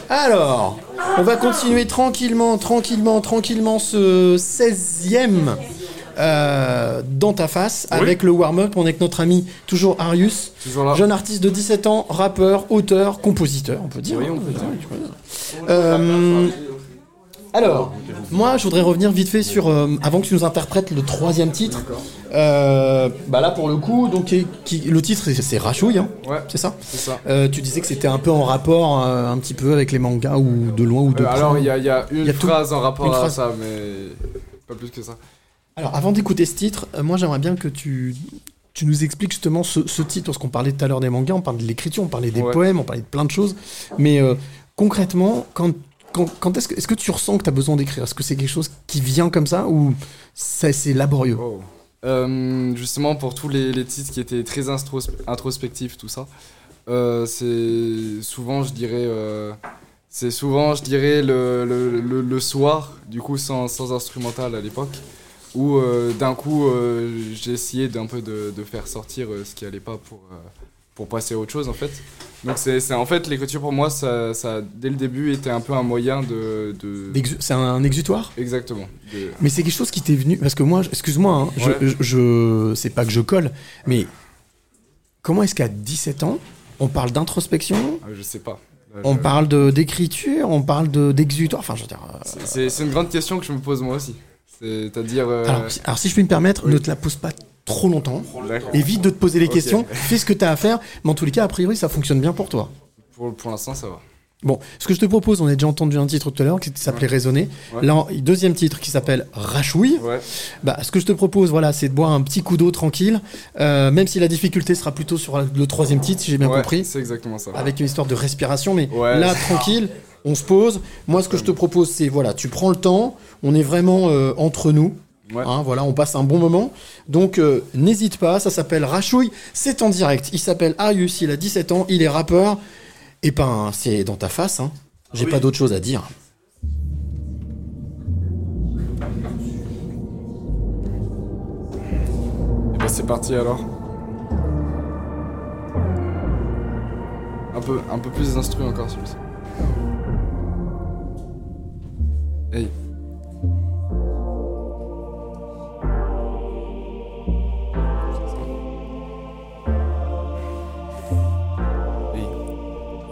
[SPEAKER 2] Alors, on va continuer tranquillement, tranquillement, tranquillement ce 16ème euh, dans ta face
[SPEAKER 3] Oui.
[SPEAKER 2] avec le warm-up. On est avec notre ami toujours Arius,
[SPEAKER 5] Toujours
[SPEAKER 2] jeune artiste de 17 ans, rappeur, auteur, compositeur, on peut dire.
[SPEAKER 5] Oui,
[SPEAKER 2] hein,
[SPEAKER 5] on peut dire.
[SPEAKER 2] vois. Euh, alors, moi, je voudrais revenir vite fait sur euh, avant que tu nous interprètes le troisième titre. Euh, bah là, pour le coup, donc qui- qui- le titre c'est- Rachouille, hein,
[SPEAKER 5] Ouais,
[SPEAKER 2] c'est ça.
[SPEAKER 5] c'est ça.
[SPEAKER 2] Euh, tu disais que c'était un peu en rapport euh, un petit peu avec les mangas ou de loin ou de près.
[SPEAKER 5] alors, il y a, il y a une
[SPEAKER 2] y a tout-
[SPEAKER 5] phrase en rapport à
[SPEAKER 2] phrase.
[SPEAKER 5] ça, mais pas plus que ça.
[SPEAKER 2] Alors, avant d'écouter ce titre, moi j'aimerais bien que tu, tu nous expliques justement ce, ce titre, parce qu'on parlait tout à l'heure des mangas, on parlait de l'écriture, on parlait des
[SPEAKER 5] Ouais.
[SPEAKER 2] poèmes, on parlait de plein de choses. Mais concrètement, quand, quand, est-ce que, est-ce que tu ressens que tu as besoin d'écrire? Est-ce que c'est quelque chose qui vient comme ça ou c'est laborieux?
[SPEAKER 5] Oh. Euh, justement, pour tous les, les titres qui étaient très introspectifs, tout ça, euh, c'est souvent, je dirais, euh, c'est souvent, je dirais, le, le, le- soir, du coup, sans, sans instrumental à l'époque, où d'un coup, j'ai essayé d'un peu de, de faire sortir ce qui allait pas pour, pour passer à autre chose, en fait. Donc, c'est c'est- en fait, l'écriture pour moi, ça, ça, dès le début, était un peu un moyen de. de...
[SPEAKER 2] C'est un exutoire?
[SPEAKER 5] Exactement. de-
[SPEAKER 2] Mais c'est quelque chose qui t'est venu. Parce que moi, excuse-moi, hein, je-
[SPEAKER 5] Ouais.
[SPEAKER 2] je, je- c'est pas que je colle, mais comment est-ce qu'à 17 ans, on parle d'introspection,
[SPEAKER 5] Ah, je sais pas. Là,
[SPEAKER 2] on parle de- d'écriture, on parle de- d'exutoire, enfin je veux dire. euh,
[SPEAKER 5] C'est- C'est c'est une grande question que je me pose moi aussi. C'est-à-dire. euh,
[SPEAKER 2] Alors, si- alors, si je puis me permettre, ne te la pose pas trop longtemps. Évite de te poser les questions, fais ce que tu as à faire, mais en tous les cas, a priori, ça fonctionne bien pour toi.
[SPEAKER 5] Pour, pour l'instant, ça va.
[SPEAKER 2] Bon, ce que je te propose, on a déjà entendu un titre tout à l'heure qui s'appelait Raisonner.
[SPEAKER 5] Ouais.
[SPEAKER 2] Là, en- deuxième titre qui s'appelle Rachouille.
[SPEAKER 5] Ouais.
[SPEAKER 2] Bah, ce que je te propose, voilà, c'est de boire un petit coup d'eau tranquille, euh, même si la difficulté sera plutôt sur le troisième titre, si j'ai bien
[SPEAKER 5] Ouais,
[SPEAKER 2] compris,
[SPEAKER 5] C'est exactement ça.
[SPEAKER 2] avec une histoire de respiration. Mais
[SPEAKER 5] Ouais.
[SPEAKER 2] là, tranquille, on se pose. Moi, ce que je te propose, c'est voilà, tu prends le temps. On est vraiment euh, entre nous.
[SPEAKER 5] Ouais.
[SPEAKER 2] Hein, voilà, on passe un bon moment. Donc, euh, n'hésite pas, ça s'appelle Rachouille. C'est en direct. Il s'appelle Arius, il a 17 ans, il est rappeur. Et ben, c'est dans ta face. Hein. J'ai
[SPEAKER 3] Oui.
[SPEAKER 2] pas d'autre chose à dire.
[SPEAKER 5] Et bah, c'est parti alors. Un peu, un peu plus d'instru encore celui-ci. Hey.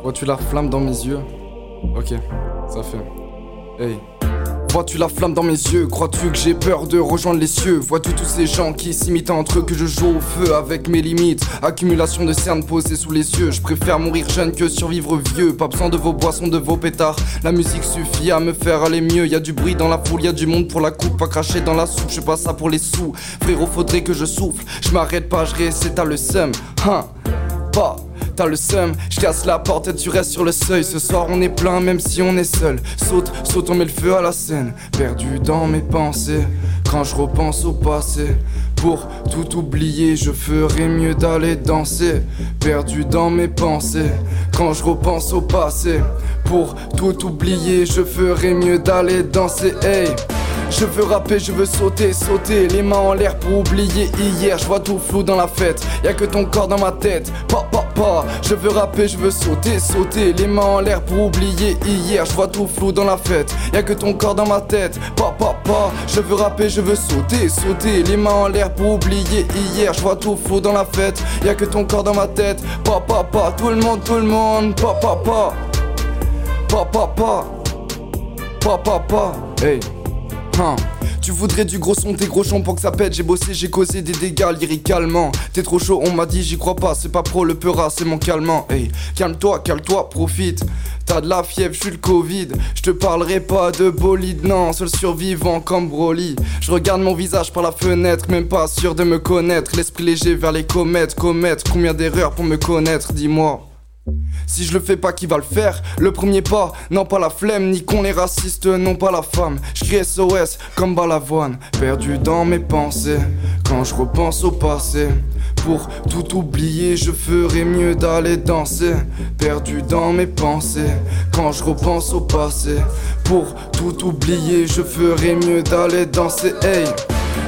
[SPEAKER 5] Vois-tu la flamme dans mes yeux. Ok, ça fait. Hey. Vois-tu la flamme dans mes yeux. Crois-tu que j'ai peur de rejoindre les cieux? Vois-tu tous ces gens qui s'imitent entre eux que je joue au feu avec mes limites? Accumulation de cernes posées sous les yeux. Je préfère mourir jeune que survivre vieux. Pas besoin de vos boissons, de vos pétards. La musique suffit à me faire aller mieux. Y a du bruit dans la foule, y a du monde pour la coupe. Pas cracher dans la soupe, je pas ça pour les sous. Frérot faudrait que je souffle. Je m'arrête pas, je réessaie, t'as le seum. Hein. Pas T'as le seum, je casse la porte et tu restes sur le seuil. Ce soir on est plein même si on est seul. Saute, saute, on met le feu à la scène. Perdu dans mes pensées, quand je repense au passé. Pour tout oublier, je ferais mieux d'aller danser. Perdu dans mes pensées, quand je repense au passé. Pour tout oublier, je ferais mieux d'aller danser. Hey! Je veux rapper, je veux sauter, sauter, les mains en l'air pour oublier hier. Je vois tout flou dans la fête, y a que ton corps dans ma tête. Pa pa pa, je veux rapper, je veux sauter, sauter, les mains en l'air pour oublier hier. Je vois tout flou dans la fête, y a que ton corps dans ma tête. Pa pa pa, je veux rapper, je veux sauter, sauter, les mains en l'air pour oublier hier. Je vois tout flou dans la fête, y a que ton corps dans ma tête. Pa pa tout le monde, tout le monde. Pa pa pa, pa pa pa, pa pa pa, hey. Tu voudrais du gros son, tes gros chons pour que ça pète. J'ai bossé, j'ai causé des dégâts lyricalement. T'es trop chaud, on m'a dit, j'y crois pas. C'est pas pro, le peura, c'est mon calmant. Hey, calme-toi, calme-toi, profite. T'as de la fièvre, j'suis le Covid. Je te parlerai pas de bolide, non, seul survivant comme Broly. Je regarde mon visage par la fenêtre, même pas sûr de me connaître. L'esprit léger vers les comètes, comètes. Combien d'erreurs pour me connaître, dis-moi. Si je le fais pas, qui va le faire? Le premier pas, non pas la flemme, ni qu'on les racistes, non pas la femme. Je crie SOS comme balavoine, perdu dans mes pensées. Quand je repense au passé, pour tout oublier, je ferais mieux d'aller danser. Perdu dans mes pensées, quand je repense au passé, pour tout oublier, je ferais mieux d'aller danser. Hey!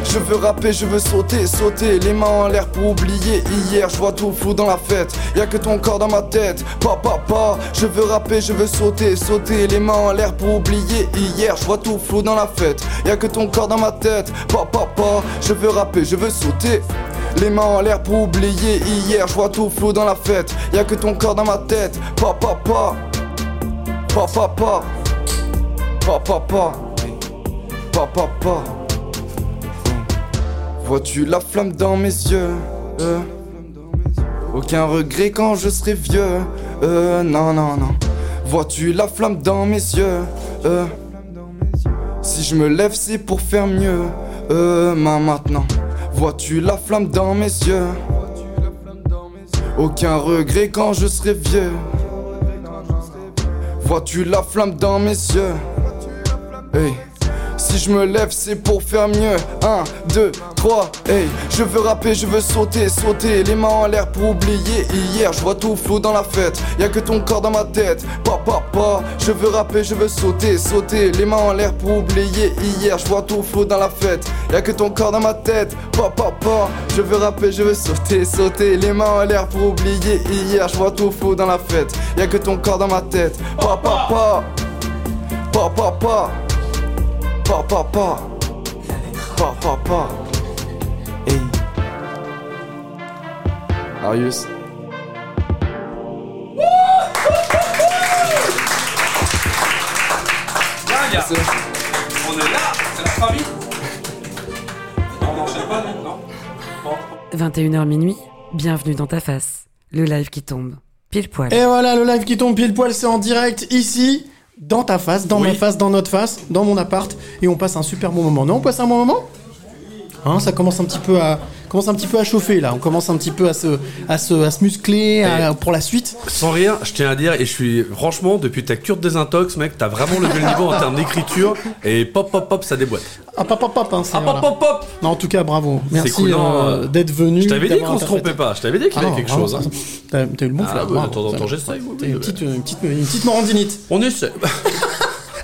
[SPEAKER 5] Je veux rapper, je veux sauter, sauter, les mains en l'air pour oublier hier. Je vois tout flou dans la fête, y a que ton corps dans ma tête. Pa pa pa, je veux rapper, je veux sauter, sauter, les mains en l'air pour oublier hier. Je vois tout flou dans la fête, y a que ton corps dans ma tête. Pa pa pa, je veux rapper, je veux sauter. Les mains en l'air pour oublier hier, je vois tout flou dans la fête, y a que ton corps dans ma tête. Pa pa pa, pa pa pa, pa pa pa, pa pa pa. Vois-tu la flamme dans mes yeux euh, Aucun regret quand je serai vieux euh, Non, non, non. Vois-tu la flamme dans mes yeux euh, Si je me lève c'est pour faire mieux euh, ma maintenant. Vois-tu la flamme dans mes yeux? Aucun regret quand je serai vieux. Vois-tu la flamme dans mes yeux? Hey si je me lève, c'est pour faire mieux. 1, 2, 3, hey. Je veux rapper, je veux sauter, sauter. Les mains en l'air pour oublier. Hier, je vois tout flou dans la fête. Y'a que ton corps dans ma tête. Pa, pa, pa. Je veux rapper, je veux sauter, sauter. Les mains en l'air pour oublier. Hier, je vois tout flou dans la fête. Y'a que ton corps dans ma tête. Pa, pa, pa. Je veux rapper, je veux sauter, sauter. Les mains en l'air pour oublier. Hier, je vois tout flou dans la fête. Y'a que ton corps dans ma tête. Pa, pa, pa. Pa, pa, pa. Pa pa pa Pa Hey Arius
[SPEAKER 3] Là, gars, on est là, c'est la famille. On n'enchaîne pas, nous, non Bon.
[SPEAKER 4] 21h minuit, bienvenue dans ta face. Le live qui tombe. Pile poil.
[SPEAKER 2] Et voilà, le live qui tombe pile poil, c'est en direct ici, dans ta face, dans
[SPEAKER 3] Oui.
[SPEAKER 2] ma face, dans notre face, dans mon appart, et on passe un super bon moment. Non, on passe un bon moment? Hein, ça commence un petit peu à commence un petit peu à chauffer là. On commence un petit peu à se à se, à se muscler à- pour la suite.
[SPEAKER 3] Sans rien, je tiens à dire, et je suis franchement, depuis ta cure de désintox, mec, t'as vraiment levé le niveau en termes d'écriture, et pop, pop, pop, ça déboîte.
[SPEAKER 2] Ah pop pop pop. Hein,
[SPEAKER 3] Ah, pop,
[SPEAKER 2] voilà.
[SPEAKER 3] pop, pop
[SPEAKER 2] Non, en tout cas, bravo. Merci
[SPEAKER 3] couillant,
[SPEAKER 2] euh,
[SPEAKER 3] euh,
[SPEAKER 2] d'être venu.
[SPEAKER 3] Je t'avais dit qu'on se trompait pas, je t'avais dit qu'il y
[SPEAKER 2] Ah
[SPEAKER 3] avait
[SPEAKER 2] non,
[SPEAKER 3] quelque chose. hein.
[SPEAKER 2] T'as eu le bon
[SPEAKER 3] Ah,
[SPEAKER 2] flair.
[SPEAKER 3] ouais,
[SPEAKER 2] bravo.
[SPEAKER 3] de temps en temps,
[SPEAKER 2] Ça-
[SPEAKER 3] j'essaye,
[SPEAKER 2] petite une petite une petite morandinite.
[SPEAKER 3] On essaie.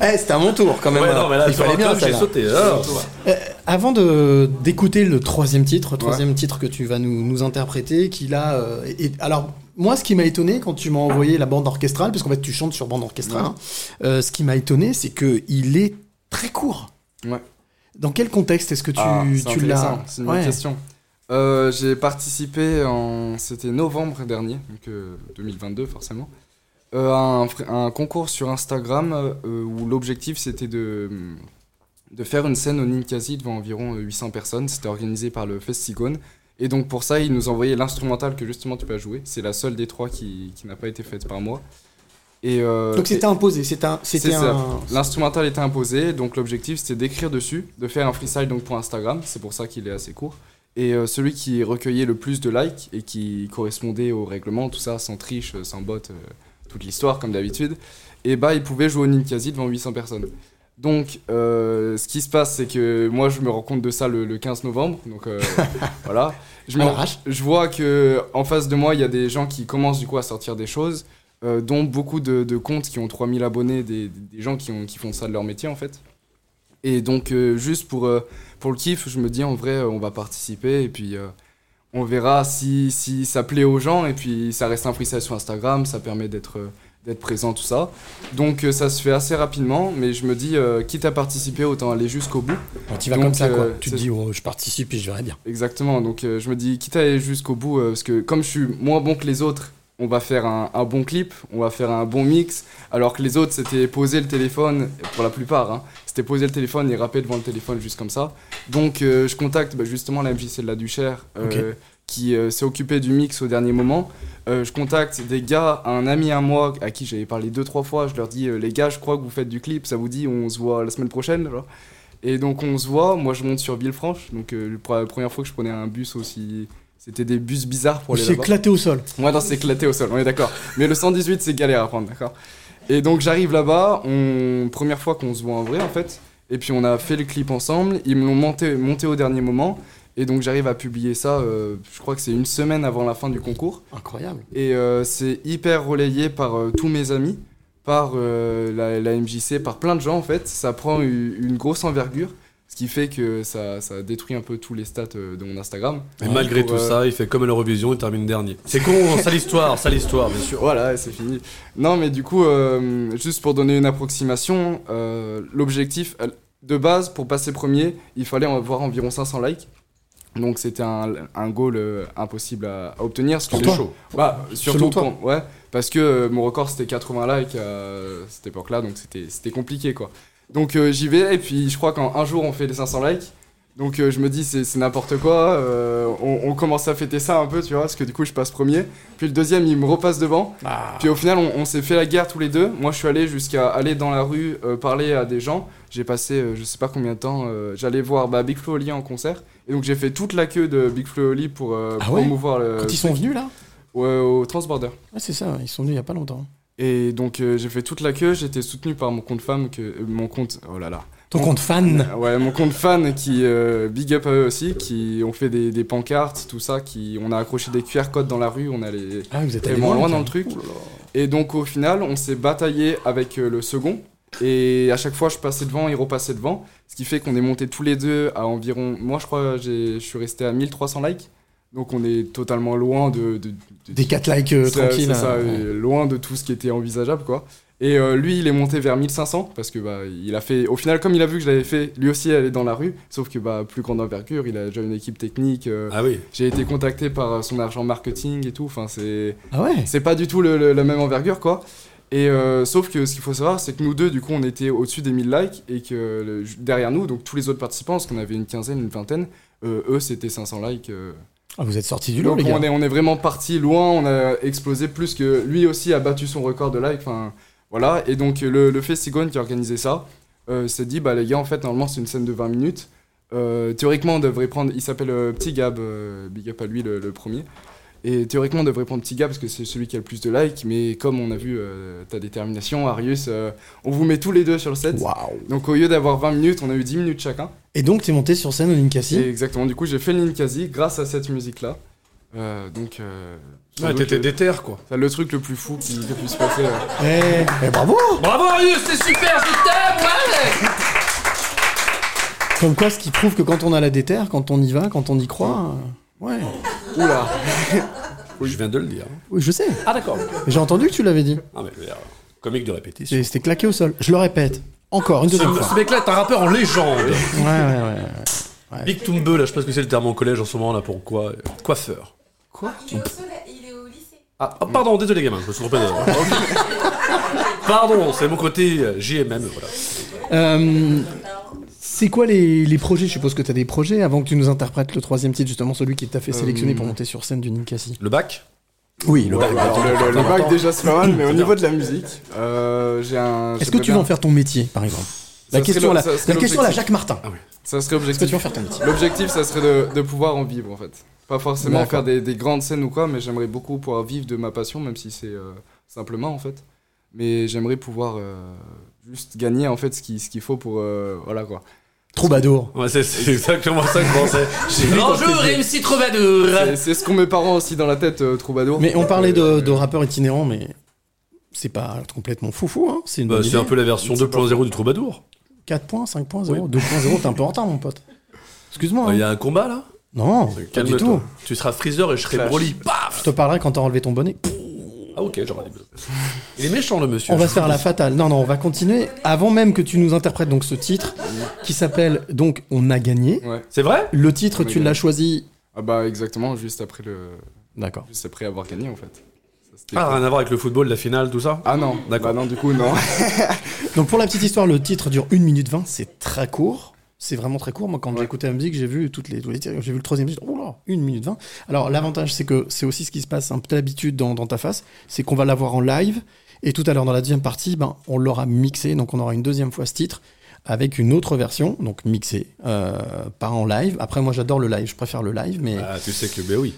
[SPEAKER 2] Eh, c'était à mon tour quand même.
[SPEAKER 3] Ouais, non, mais là,
[SPEAKER 2] Il fallait bien
[SPEAKER 3] j'ai sauté. Ah.
[SPEAKER 2] Euh, avant de d'écouter le troisième titre, troisième titre que tu vas nous, nous interpréter, qui là, euh, alors moi, ce qui m'a étonné quand tu m'as envoyé la bande orchestrale, parce qu'en fait tu chantes sur bande orchestrale,
[SPEAKER 5] Ouais.
[SPEAKER 2] hein, euh, ce qui m'a étonné, c'est que il est très court.
[SPEAKER 5] Ouais.
[SPEAKER 2] Dans quel contexte est-ce que tu,
[SPEAKER 5] Ah, c'est
[SPEAKER 2] tu l'as
[SPEAKER 5] C'est une bonne
[SPEAKER 2] Ouais.
[SPEAKER 5] question. Euh, J'ai participé en. C'était novembre dernier, donc euh, 2022 forcément, euh, un, concours sur Instagram euh, où l'objectif c'était de. de faire une scène au Ninkasi devant environ euh, 800 personnes. C'était organisé par le Festigone. Et donc pour ça, il nous envoyait l'instrumental que justement tu peux jouer. C'est la seule des trois qui, qui n'a pas été faite par moi. Et, euh,
[SPEAKER 2] Donc c'était imposé, c'était un, un.
[SPEAKER 5] L'instrumental était imposé, donc l'objectif c'était d'écrire dessus, de faire un freestyle donc pour Instagram, c'est pour ça qu'il est assez court. Et euh, celui qui recueillait le plus de likes et qui correspondait au règlement, tout ça, sans triche, sans bot, euh, toute l'histoire comme d'habitude, et bah il pouvait jouer au Ninkasi devant 800 personnes. Donc euh, ce qui se passe c'est que moi je me rends compte de ça le, le 15 novembre, donc euh, voilà. Je, me-
[SPEAKER 2] l'arrache.
[SPEAKER 5] je vois que en face de moi il y a des gens qui commencent du coup à sortir des choses euh, dont beaucoup de, de comptes qui ont 3000 abonnés, des, des gens qui, ont, qui font ça de leur métier en fait. Et donc juste pour, pour le kiff, je me dis en vrai on va participer et puis on verra si, si ça plaît aux gens et puis ça reste un freestyle sur Instagram, ça permet d'être euh, d'être présent, tout ça. Donc euh, ça se fait assez rapidement, mais je me dis, euh, quitte à participer, autant aller jusqu'au bout.
[SPEAKER 2] Tu vas
[SPEAKER 5] Donc,
[SPEAKER 2] comme ça, quoi.
[SPEAKER 5] euh,
[SPEAKER 2] Tu te dis, oh, je participe et je verrai bien.
[SPEAKER 5] Exactement, donc je me dis, quitte à aller jusqu'au bout, parce que comme je suis moins bon que les autres, on va faire un, un bon clip, on va faire un bon mix, alors que les autres, c'était poser le téléphone, pour la plupart, hein, c'était poser le téléphone et rapper devant le téléphone juste comme ça. Donc euh, je contacte bah, justement la MJC de la Duchère, euh, qui euh, s'est occupé du mix au dernier moment. Je contacte des gars, un ami à moi, à qui j'avais parlé deux, trois fois, je leur dis, les gars, je crois que vous faites du clip, ça vous dit, on se voit la semaine prochaine, genre. Et donc on se voit, moi je monte sur Villefranche, donc la première fois que je prenais un bus aussi... C'était des bus bizarres pour
[SPEAKER 2] s'est
[SPEAKER 5] là-bas.
[SPEAKER 2] éclaté au sol.
[SPEAKER 5] Ouais, non, c'est éclaté au sol, on est d'accord. Mais le 118, c'est galère à prendre, d'accord Et donc j'arrive là-bas, on... première fois qu'on se voit en vrai en fait, et puis on a fait le clip ensemble, ils me l'ont monté, monté au dernier moment, et donc j'arrive à publier ça, euh, je crois que c'est une semaine avant la fin du concours.
[SPEAKER 2] Incroyable.
[SPEAKER 5] Et euh, c'est hyper relayé par euh, tous mes amis, par euh, la, la MJC, par plein de gens en fait. Ça prend une grosse envergure, ce qui fait que ça, ça détruit un peu tous les stats euh, de mon Instagram.
[SPEAKER 3] Et malgré
[SPEAKER 5] Pour,
[SPEAKER 3] tout
[SPEAKER 5] euh,
[SPEAKER 3] ça, il fait comme à l'Eurovision, il termine dernier. C'est con, sale histoire, sale histoire, bien sûr.
[SPEAKER 5] Voilà, c'est fini. Non, mais du coup, euh, juste pour donner une approximation, euh, l'objectif de base pour passer premier, il fallait avoir environ 500 likes. Donc c'était un, un goal euh, impossible à, à obtenir.
[SPEAKER 2] Pour
[SPEAKER 5] Surtout-
[SPEAKER 2] toi chaud.
[SPEAKER 5] Bah, surtout pour- ouais, parce que euh, mon record c'était 80 likes à cette époque-là, donc c'était c'était compliqué quoi. Donc euh, j'y vais et puis je crois qu'en un jour on fait les 500 likes. Donc euh, je me dis c'est n'importe quoi, euh, on, on commence à fêter ça un peu, tu vois, parce que du coup je passe premier. Puis le deuxième il me repasse devant.
[SPEAKER 2] Ah.
[SPEAKER 5] Puis au final on, on s'est fait la guerre tous les deux. Moi je suis allé jusqu'à aller dans la rue euh, parler à des gens. J'ai passé je sais pas combien de temps, j'allais voir bah, Big Flo Oli en concert. Et donc j'ai fait toute la queue de Big Flo Oli pour
[SPEAKER 2] Ah ouais
[SPEAKER 5] promouvoir le...
[SPEAKER 2] Quand ils sont venus là
[SPEAKER 5] Ouais, au Transborder.
[SPEAKER 2] Ouais, c'est ça, ils sont venus il y a pas longtemps.
[SPEAKER 5] Et donc euh, j'ai fait toute la queue, j'étais soutenu par mon compte femme, que, euh, mon compte, oh là là.
[SPEAKER 2] Ton
[SPEAKER 5] Mon-
[SPEAKER 2] compte fan
[SPEAKER 5] Ouais, mon compte fan qui, euh, big up à eux aussi, qui ont fait des, des pancartes, tout ça, qui, on a accroché des QR codes dans la rue, on allait
[SPEAKER 2] Ah, vous êtes allé
[SPEAKER 5] vraiment
[SPEAKER 2] loin,
[SPEAKER 5] loin dans le truc. Et donc au final, on s'est bataillé avec euh, le second. Et à chaque fois, je passais devant, il repassait devant. Ce qui fait qu'on est monté tous les deux à environ. Moi, je crois, j'ai- je suis resté à 1300 likes. Donc on est totalement loin de. de- de-
[SPEAKER 2] Des 4 likes euh, tranquilles.
[SPEAKER 5] c'est ça,
[SPEAKER 2] hein.
[SPEAKER 5] loin de tout ce qui était envisageable, quoi. Et euh, lui, il est monté vers 1500 parce que bah, il a fait. Au final, comme il a vu que je l'avais fait, lui aussi aller dans la rue. Sauf que bah, plus grande envergure, il a déjà une équipe technique. euh,
[SPEAKER 3] Ah oui.
[SPEAKER 5] J'ai été contacté par son agent marketing et tout. Enfin, c'est.
[SPEAKER 2] Ah ouais?
[SPEAKER 5] C'est pas du tout le- le- la même envergure, quoi. Et euh, sauf que ce qu'il faut savoir, c'est que nous deux, du coup, on était au-dessus des 1000 likes et que le- derrière nous, donc tous les autres participants, parce qu'on avait une quinzaine, une vingtaine, euh, eux, c'était 500 likes. euh.
[SPEAKER 2] Ah, vous êtes sortis du lot, les gars.
[SPEAKER 5] on est, on est vraiment parti loin, on a explosé plus que lui aussi a battu son record de likes. Enfin, voilà. Et donc le, le Festigone qui a organisé ça euh, s'est dit, bah les gars, en fait, normalement, c'est une scène de 20 minutes. Euh, théoriquement, on devrait prendre. Il s'appelle euh, Petit Gab, big up à lui, le, le premier. Et théoriquement, on devrait prendre Petit Gab parce que c'est celui qui a le plus de likes. Mais comme on a vu euh, ta détermination, Arius, euh, on vous met tous les deux sur le set.
[SPEAKER 2] Waouh
[SPEAKER 5] Donc au lieu d'avoir 20 minutes, on a eu 10 minutes chacun.
[SPEAKER 2] Et donc, t'es monté sur scène au Ninkasi
[SPEAKER 5] exactement, du coup, j'ai fait le Ninkasi grâce à cette musique-là. Euh, donc. euh,
[SPEAKER 3] Ouais, t'étais
[SPEAKER 5] le-
[SPEAKER 3] déter, quoi.
[SPEAKER 5] c'est le truc le plus fou qui, qui puisse passer. euh.
[SPEAKER 2] Eh, eh, bravo
[SPEAKER 6] Bravo Arius, c'est super, je t'aime, ouais
[SPEAKER 2] Comme quoi, ce qui prouve que quand on a la déterre, quand on y va, quand on y croit, ouais.
[SPEAKER 5] Oula
[SPEAKER 3] Je viens de le dire.
[SPEAKER 2] Oui, je sais.
[SPEAKER 3] Ah d'accord.
[SPEAKER 2] J'ai entendu que tu l'avais dit.
[SPEAKER 3] Ah mais je veux dire, comique de répétition.
[SPEAKER 2] C'était claqué au sol. Je le répète. Encore, une
[SPEAKER 3] Ce,
[SPEAKER 2] deuxième
[SPEAKER 3] ce
[SPEAKER 2] fois.
[SPEAKER 3] mec-là est un rappeur en légende.
[SPEAKER 2] Ouais, ouais, ouais. ouais.
[SPEAKER 3] Big Toombe, là, je sais pas ce que c'est le terme en collège en ce moment, là, pour quoi Coiffeur.
[SPEAKER 7] Il est au soleil, il est au lycée.
[SPEAKER 3] Ah, oh, pardon, désolé gamin, je me suis trompé. Pardon, c'est mon côté euh, JMM, voilà.
[SPEAKER 2] Euh, C'est quoi les, les projets? Je suppose que tu as des projets avant que tu nous interprètes le troisième titre, justement celui qui t'a fait sélectionner
[SPEAKER 5] Euh,
[SPEAKER 2] pour monter sur scène du Ninkasi.
[SPEAKER 3] Le bac?
[SPEAKER 2] Oui, le
[SPEAKER 5] Ouais,
[SPEAKER 2] bac.
[SPEAKER 5] bah, alors, le, le- le bac déjà c'est pas mal, mais au niveau de la musique, euh, j'ai un.
[SPEAKER 2] Est-ce que tu vas en faire ton métier, par exemple? La
[SPEAKER 5] Ça
[SPEAKER 2] question,
[SPEAKER 5] serait
[SPEAKER 2] la question à la. Jacques Martin.
[SPEAKER 5] Ça serait
[SPEAKER 2] Est-ce que
[SPEAKER 5] l'objectif.
[SPEAKER 2] tu vas en faire ton métier?
[SPEAKER 5] L'objectif, ça serait de, de pouvoir en vivre en fait. Pas forcément faire des, des grandes scènes ou quoi, mais j'aimerais beaucoup pouvoir vivre de ma passion, même si c'est euh, simplement en fait. Mais j'aimerais pouvoir euh, juste gagner en fait ce qu'il ce qu'il faut pour. euh, voilà quoi.
[SPEAKER 2] Troubadour.
[SPEAKER 3] Ouais, c'est c'est exactement ça que je pensais. J'ai
[SPEAKER 6] MC Troubadour
[SPEAKER 5] C'est- C'est ce qu'ont mes parents aussi dans la tête, euh, Troubadour.
[SPEAKER 2] Mais on parlait de,
[SPEAKER 5] Euh,
[SPEAKER 2] de rappeurs itinérants, mais c'est pas complètement foufou, hein C'est une
[SPEAKER 3] Bah,
[SPEAKER 2] bonne
[SPEAKER 3] c'est
[SPEAKER 2] idée.
[SPEAKER 3] un peu la version 2.0 du troubadour.
[SPEAKER 2] 4 points, 5.0, 2.0, t'es un peu en retard, mon pote. Excuse-moi.
[SPEAKER 3] Il y
[SPEAKER 2] hein.
[SPEAKER 3] a un combat là?
[SPEAKER 2] Non, pas du
[SPEAKER 3] Calme-toi.
[SPEAKER 2] tout.
[SPEAKER 3] Tu seras Freezer et je serai. Broly. Paf
[SPEAKER 2] Je te parlerai quand t'as enlevé ton bonnet.
[SPEAKER 3] Ah ok, j'aurais dit. Il est méchant le monsieur.
[SPEAKER 2] On va se faire la fatale. Non, non, on va continuer. Avant même que tu nous interprètes donc ce titre, qui s'appelle donc On a gagné.
[SPEAKER 5] Ouais.
[SPEAKER 3] C'est vrai?
[SPEAKER 2] Le titre,
[SPEAKER 5] On a
[SPEAKER 2] tu
[SPEAKER 5] gagné.
[SPEAKER 2] l'as choisi.
[SPEAKER 5] Ah bah exactement, juste après le,
[SPEAKER 2] D'accord.
[SPEAKER 5] juste après avoir gagné en fait. C'était
[SPEAKER 3] Ah,
[SPEAKER 5] cool.
[SPEAKER 3] rien à voir avec le football, la finale, tout ça?
[SPEAKER 5] Ah non,
[SPEAKER 3] D'accord.
[SPEAKER 5] Bah non, du coup non.
[SPEAKER 2] Donc pour la petite histoire, le titre dure 1 minute 20, c'est très court. C'est vraiment très court. Moi, quand j'ai
[SPEAKER 5] Ouais.
[SPEAKER 2] écouté la musique, j'ai vu toutes les, tous les. J'ai vu le troisième titre. Oh là, 1 minute 20. Alors, l'avantage, c'est que c'est aussi ce qui se passe un peu d'habitude dans, dans ta face. C'est qu'on va l'avoir en live. Et tout à l'heure, dans la deuxième partie, ben, on l'aura mixé. Donc, on aura une deuxième fois ce titre avec une autre version, donc mixée, euh, pas en live. Après, moi, j'adore le live. Je préfère le live, mais.
[SPEAKER 3] Ah, tu sais que, ben oui.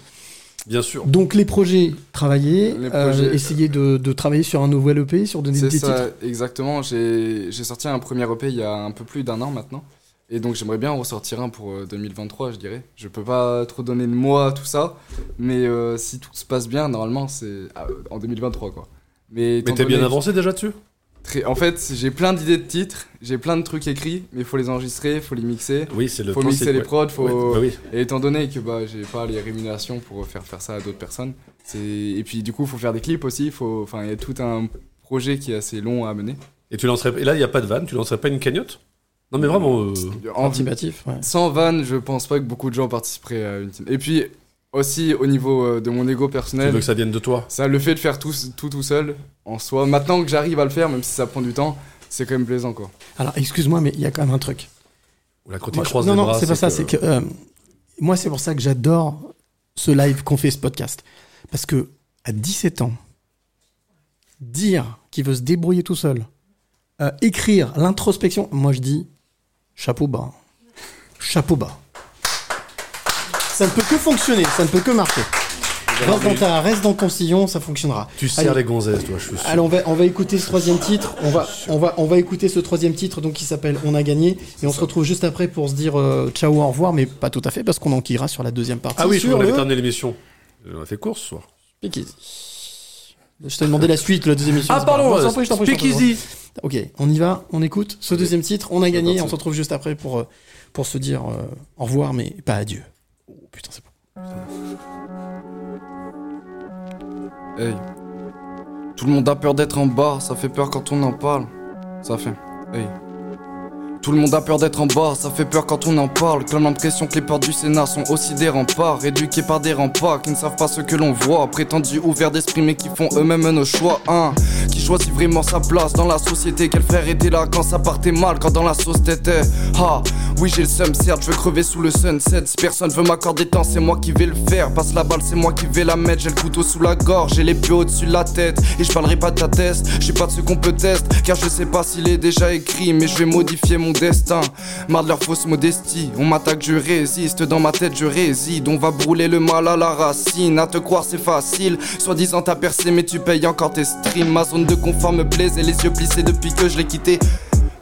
[SPEAKER 3] Bien sûr.
[SPEAKER 2] Donc, les projets, travailler,
[SPEAKER 5] Les
[SPEAKER 2] euh,
[SPEAKER 5] projets-
[SPEAKER 2] essayer de, de travailler sur un nouvel EP, sur
[SPEAKER 5] C'est
[SPEAKER 2] des
[SPEAKER 5] ça,
[SPEAKER 2] titres.
[SPEAKER 5] exactement. J'ai j'ai sorti un premier EP il y a un peu plus d'un an maintenant. Et donc j'aimerais bien en ressortir un pour euh, 2023, je dirais. Je peux pas trop donner de mois, tout ça. Mais euh, si tout se passe bien, normalement, c'est euh, en 2023, quoi. Mais,
[SPEAKER 3] t'es bien avancé déjà dessus?
[SPEAKER 5] Très- En fait, j'ai plein d'idées de titres, j'ai plein de trucs écrits, mais il faut les enregistrer, il faut les mixer.
[SPEAKER 3] Oui, c'est le
[SPEAKER 5] faut mixer les prods, faut...
[SPEAKER 3] Ouais, bah oui.
[SPEAKER 5] Et étant donné que bah, j'ai pas les rémunérations pour faire faire ça à d'autres personnes, c'est et puis du coup, il faut faire des clips aussi, faut enfin il y a tout un projet qui est assez long à mener.
[SPEAKER 3] Et tu lancerais. Et là, il n'y a pas de vanne, tu lancerais pas une cagnotte? Non, mais vraiment. euh,
[SPEAKER 5] En,
[SPEAKER 2] ouais.
[SPEAKER 5] sans van, je pense pas que beaucoup de gens participeraient à une team. Et puis aussi au niveau euh, de mon ego
[SPEAKER 3] Tu
[SPEAKER 5] personnel,
[SPEAKER 3] veux que ça vienne de toi
[SPEAKER 5] ça le fait de faire tout tout tout seul en soi. Maintenant que j'arrive à le faire, même si ça prend du temps, c'est quand même plaisant quoi.
[SPEAKER 2] Alors, excuse-moi, mais il y a quand même un truc.
[SPEAKER 3] Ou la il
[SPEAKER 2] Moi, je-
[SPEAKER 3] croise
[SPEAKER 2] non,
[SPEAKER 3] les
[SPEAKER 2] non, c'est pas ça. C'est que euh, moi, c'est pour ça que j'adore ce live qu'on fait, ce podcast, parce que à 17 ans, dire qu'il veut se débrouiller tout seul, euh, écrire l'introspection, moi je dis chapeau bas, chapeau bas. Ça ne peut que fonctionner, ça ne peut que marcher. Reste dans, ta- reste dans ton sillon, ça fonctionnera.
[SPEAKER 3] Tu sers
[SPEAKER 2] Allez.
[SPEAKER 3] les gonzesses, toi, je suis sûr.
[SPEAKER 2] Alors on va, on va écouter ce troisième titre. On va, on va, on va écouter ce troisième titre donc qui s'appelle On a gagné et on se retrouve juste après pour se dire euh, ciao au revoir, mais pas tout à fait parce qu'on enquillera sur la deuxième partie.
[SPEAKER 3] Ah oui,
[SPEAKER 2] sur
[SPEAKER 3] qu'on avait
[SPEAKER 2] le
[SPEAKER 3] terminé l'émission. On a fait course ce soir.
[SPEAKER 2] Je t'ai demandé la suite, la deuxième émission.
[SPEAKER 3] Ah, pardon, euh,
[SPEAKER 2] Je t'en prie, je t'en prie, je t'en prie.
[SPEAKER 3] Speakeasy.
[SPEAKER 2] Ok, on y va, on écoute ce deuxième titre. On a gagné. On se retrouve juste après pour euh, pour se dire euh, au revoir, mais pas adieu. Oh putain, c'est bon.
[SPEAKER 5] Hey. Tout le monde a peur d'être en bas, ça fait peur quand on en parle. Ça fait. Hey. Tout le monde a peur d'être en bas, ça fait peur quand on en parle. Comme l'impression que les portes du Sénat sont aussi des remparts, éduqués par des remparts qui ne savent pas ce que l'on voit. Prétendus ouverts d'esprit, mais qui font eux-mêmes nos choix. Hein. Qui choisit vraiment sa place dans la société. Quel frère était là quand ça partait mal, quand dans la sauce t'étais. Ah, oui, j'ai le seum, certes, je veux crever sous le sunset. Si personne veut m'accorder temps, c'est moi qui vais le faire. Passe la balle, c'est moi qui vais la mettre. J'ai le couteau sous la gorge, j'ai les pieds au-dessus de la tête. Et je parlerai pas de ta test, je suis pas de ceux qu'on peut tester. Car je sais pas s'il est déjà écrit, mais je vais modifier mon destin. Marre de leur fausse modestie, on m'attaque, je résiste. Dans ma tête, je réside. On va brûler le mal à la racine. À te croire, c'est facile. Soi-disant, t'as percé, mais tu payes encore tes streams. Ma zone de confort me plaise et les yeux plissés depuis que je l'ai quitté.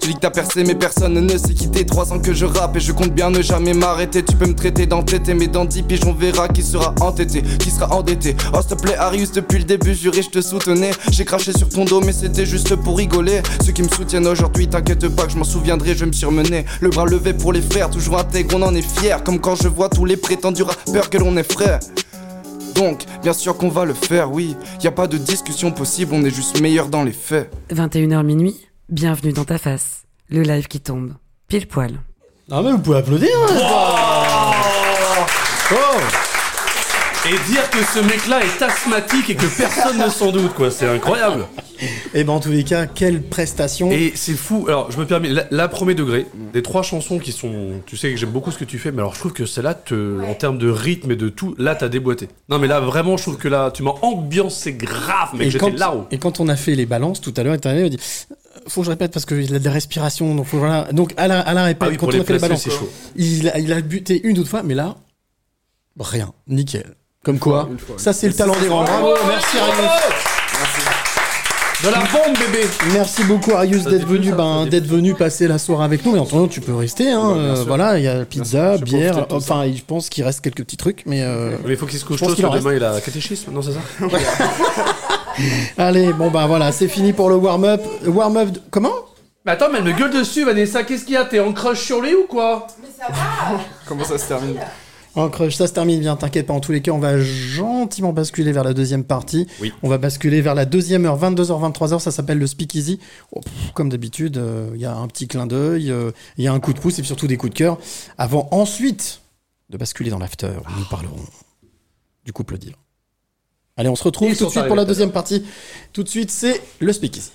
[SPEAKER 5] Tu dis que t'as percé mais personne ne s'est quitté Trois ans que je rappe et je compte bien ne jamais m'arrêter. Tu peux me traiter d'entêté mais dans 10 piges on verra qui sera entêté Qui sera endetté. Oh s'il te plaît Arius depuis le début juré je te soutenais. J'ai craché sur ton dos mais c'était juste pour rigoler. Ceux qui me soutiennent aujourd'hui t'inquiète pas que je m'en souviendrai je me surmenais Le bras levé pour les frères toujours intègre on en est fier Comme quand je vois tous les prétendus rappeurs que l'on est frère. Donc, bien sûr qu'on va le faire, oui. Y a pas de discussion possible, on est juste meilleur dans les faits.
[SPEAKER 4] 21h minuit, bienvenue dans ta face. Le live qui tombe. Pile poil.
[SPEAKER 2] Ah mais vous pouvez applaudir. hein,
[SPEAKER 3] Oh Et dire que ce mec-là est asthmatique et que personne ne s'en doute, quoi. C'est incroyable.
[SPEAKER 2] Et ben en tous les cas, quelle prestation.
[SPEAKER 3] Et c'est fou. Alors, je me permets, la, la premier degré, des trois chansons qui sont. Tu sais que j'aime beaucoup ce que tu fais, mais alors je trouve que celle-là, te- en termes de rythme et de tout, là, t'as déboîté. Non, mais là, vraiment, je trouve que là, tu m'as ambiancé grave, mais
[SPEAKER 2] et,
[SPEAKER 3] j'étais là-haut.
[SPEAKER 2] et quand on a fait les balances tout à l'heure, il m'a dit faut que je répète parce qu'il a de la respiration. Donc, faut, voilà. donc à, la, à la répète,
[SPEAKER 3] Ah oui,
[SPEAKER 2] quand on
[SPEAKER 3] les
[SPEAKER 2] a fait les balances, il a, il a buté une ou deux fois, mais là, rien. Nickel. Comme quoi,
[SPEAKER 5] fois,
[SPEAKER 2] ça c'est le talent des grands. Bravo, merci Arius.
[SPEAKER 3] De la bombe, bébé
[SPEAKER 2] Merci beaucoup Arius d'être venu, ben, d'être venu passer la soirée avec nous. Mais en attendant, tu peux rester. Hein,
[SPEAKER 5] Bah,
[SPEAKER 2] euh, voilà, il y a pizza, bière. Enfin, je pense qu'il reste quelques petits trucs, mais. euh,
[SPEAKER 3] Mais il faut qu'il se couche
[SPEAKER 2] Je pense
[SPEAKER 3] tôt, parce que demain, il a catéchisme, non, c'est ça
[SPEAKER 2] Allez, bon ben voilà, c'est fini pour le warm-up. Warm-up, de- comment?
[SPEAKER 3] Mais attends, mais elle me gueule dessus, Vanessa, qu'est-ce qu'il y a? T'es en crush sur lui ou quoi?
[SPEAKER 5] Comment ça se termine?
[SPEAKER 2] En crush, ça se termine bien, t'inquiète pas. En tous les cas, on va gentiment basculer vers la deuxième partie.
[SPEAKER 3] Oui.
[SPEAKER 2] On va basculer vers la deuxième heure, 22h, 23h. Ça s'appelle le Speakeasy. Oh, pff, comme d'habitude, euh, il y a un petit clin d'œil, euh, il y a un coup de pouce et surtout des coups de cœur. Avant ensuite de basculer dans l'after, où nous parlerons du couple d'ivre. Allez, on se retrouve
[SPEAKER 3] Ils
[SPEAKER 2] tout de suite pour la deuxième partie. Tout de suite, c'est le Speakeasy.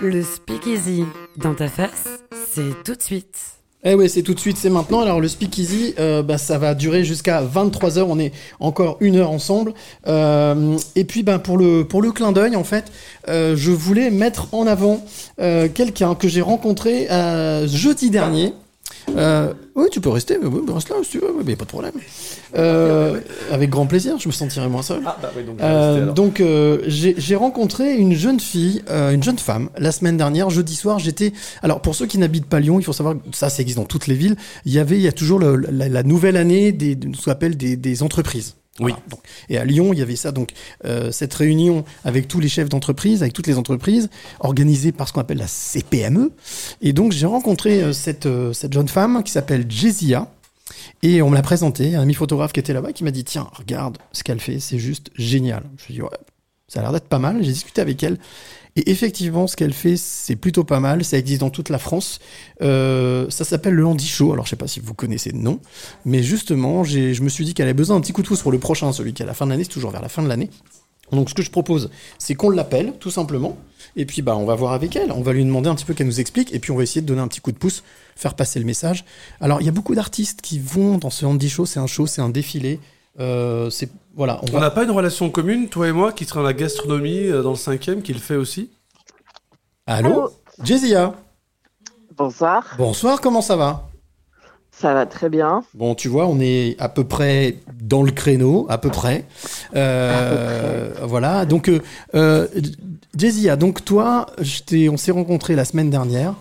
[SPEAKER 4] Le speakeasy dans ta face, c'est tout de suite.
[SPEAKER 2] Eh oui, c'est tout de suite, c'est maintenant. Alors le speakeasy, euh, bah, ça va durer jusqu'à 23h. On est encore une heure ensemble. Euh, et puis bah, pour, le, pour le clin d'œil, en fait, euh, je voulais mettre en avant euh, quelqu'un que j'ai rencontré euh, jeudi dernier. Euh, oui, tu peux rester, mais oui, reste là si tu veux, mais pas de problème. Euh, avec grand plaisir, je me sentirai moins seul.
[SPEAKER 3] Ah, bah oui, donc,
[SPEAKER 2] Euh, donc euh, j'ai j'ai rencontré une jeune fille, euh, une jeune femme, la semaine dernière, jeudi soir. J'étais. Alors pour ceux qui n'habitent pas Lyon, il faut savoir que ça, ça existe dans toutes les villes. Il y avait, il y a toujours le- la, la nouvelle année des, de ce qu'on appelle des, des entreprises.
[SPEAKER 3] Oui.
[SPEAKER 2] Donc, et à Lyon, il y avait ça, donc euh, cette réunion avec tous les chefs d'entreprise, avec toutes les entreprises, organisée par ce qu'on appelle la CPME. Et donc j'ai rencontré euh, cette, euh, cette jeune femme qui s'appelle Jezia. Et on me l'a présentée, un ami photographe qui était là-bas, qui m'a dit Tiens, regarde ce qu'elle fait, c'est juste génial. Je lui ai dit Ouais, ça a l'air d'être pas mal. J'ai discuté avec elle. Et effectivement, ce qu'elle fait, c'est plutôt pas mal. Ça existe dans toute la France. Euh, ça s'appelle le Handy Show. Alors, je sais pas si vous connaissez le nom. Mais justement, je me suis dit qu'elle avait besoin d'un petit coup de pouce pour le prochain, celui qui est à la fin de l'année. C'est toujours vers la fin de l'année. Donc, ce que je propose, c'est qu'on l'appelle, tout simplement. Et puis, bah, on va voir avec elle. On va lui demander un petit peu qu'elle nous explique. Et puis, on va essayer de donner un petit coup de pouce, faire passer le message. Alors, il y a beaucoup d'artistes qui vont dans ce Handy Show. C'est un show, c'est un défilé. Euh, c'est voilà. On va-
[SPEAKER 3] n'a pas une relation commune, toi et moi, qui serait dans la gastronomie euh, dans le cinquième, qui le fait aussi?
[SPEAKER 2] Allô, Jezia?
[SPEAKER 11] Bonsoir,
[SPEAKER 2] Bonsoir. Comment ça va?
[SPEAKER 11] Ça va très bien.
[SPEAKER 2] Bon, tu vois, on est à peu près dans le créneau, à peu près. Euh, voilà. Donc, euh, euh, Jezia, donc toi, on s'est rencontrés la semaine dernière.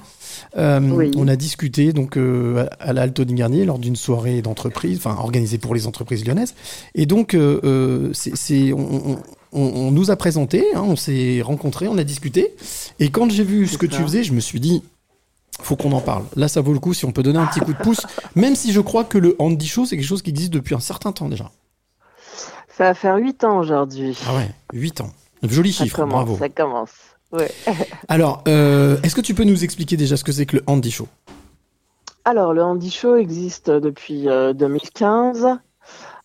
[SPEAKER 2] Euh,
[SPEAKER 11] Oui.
[SPEAKER 2] On a discuté donc euh, à l'Alto de Garnier lors d'une soirée d'entreprise, enfin organisée pour les entreprises lyonnaises. Et donc, euh, c'est, on, on- on- on nous a présenté, hein, on s'est rencontrés, on a discuté. Et quand j'ai vu ce que tu faisais, je me suis dit, faut qu'on en parle. Là, ça vaut le coup si on peut donner un petit coup de pouce, même si je crois que le Handy Show, c'est quelque chose qui existe depuis un certain temps déjà.
[SPEAKER 11] Ça va faire 8 ans aujourd'hui.
[SPEAKER 2] Ah ouais, 8 ans. Joli
[SPEAKER 11] ça
[SPEAKER 2] chiffre,
[SPEAKER 11] commence,
[SPEAKER 2] bravo.
[SPEAKER 11] ça commence. Ouais.
[SPEAKER 2] Alors, euh, est-ce que tu peux nous expliquer déjà ce que c'est que le Handy Show?
[SPEAKER 11] Alors, le Handy Show existe depuis euh, 2015.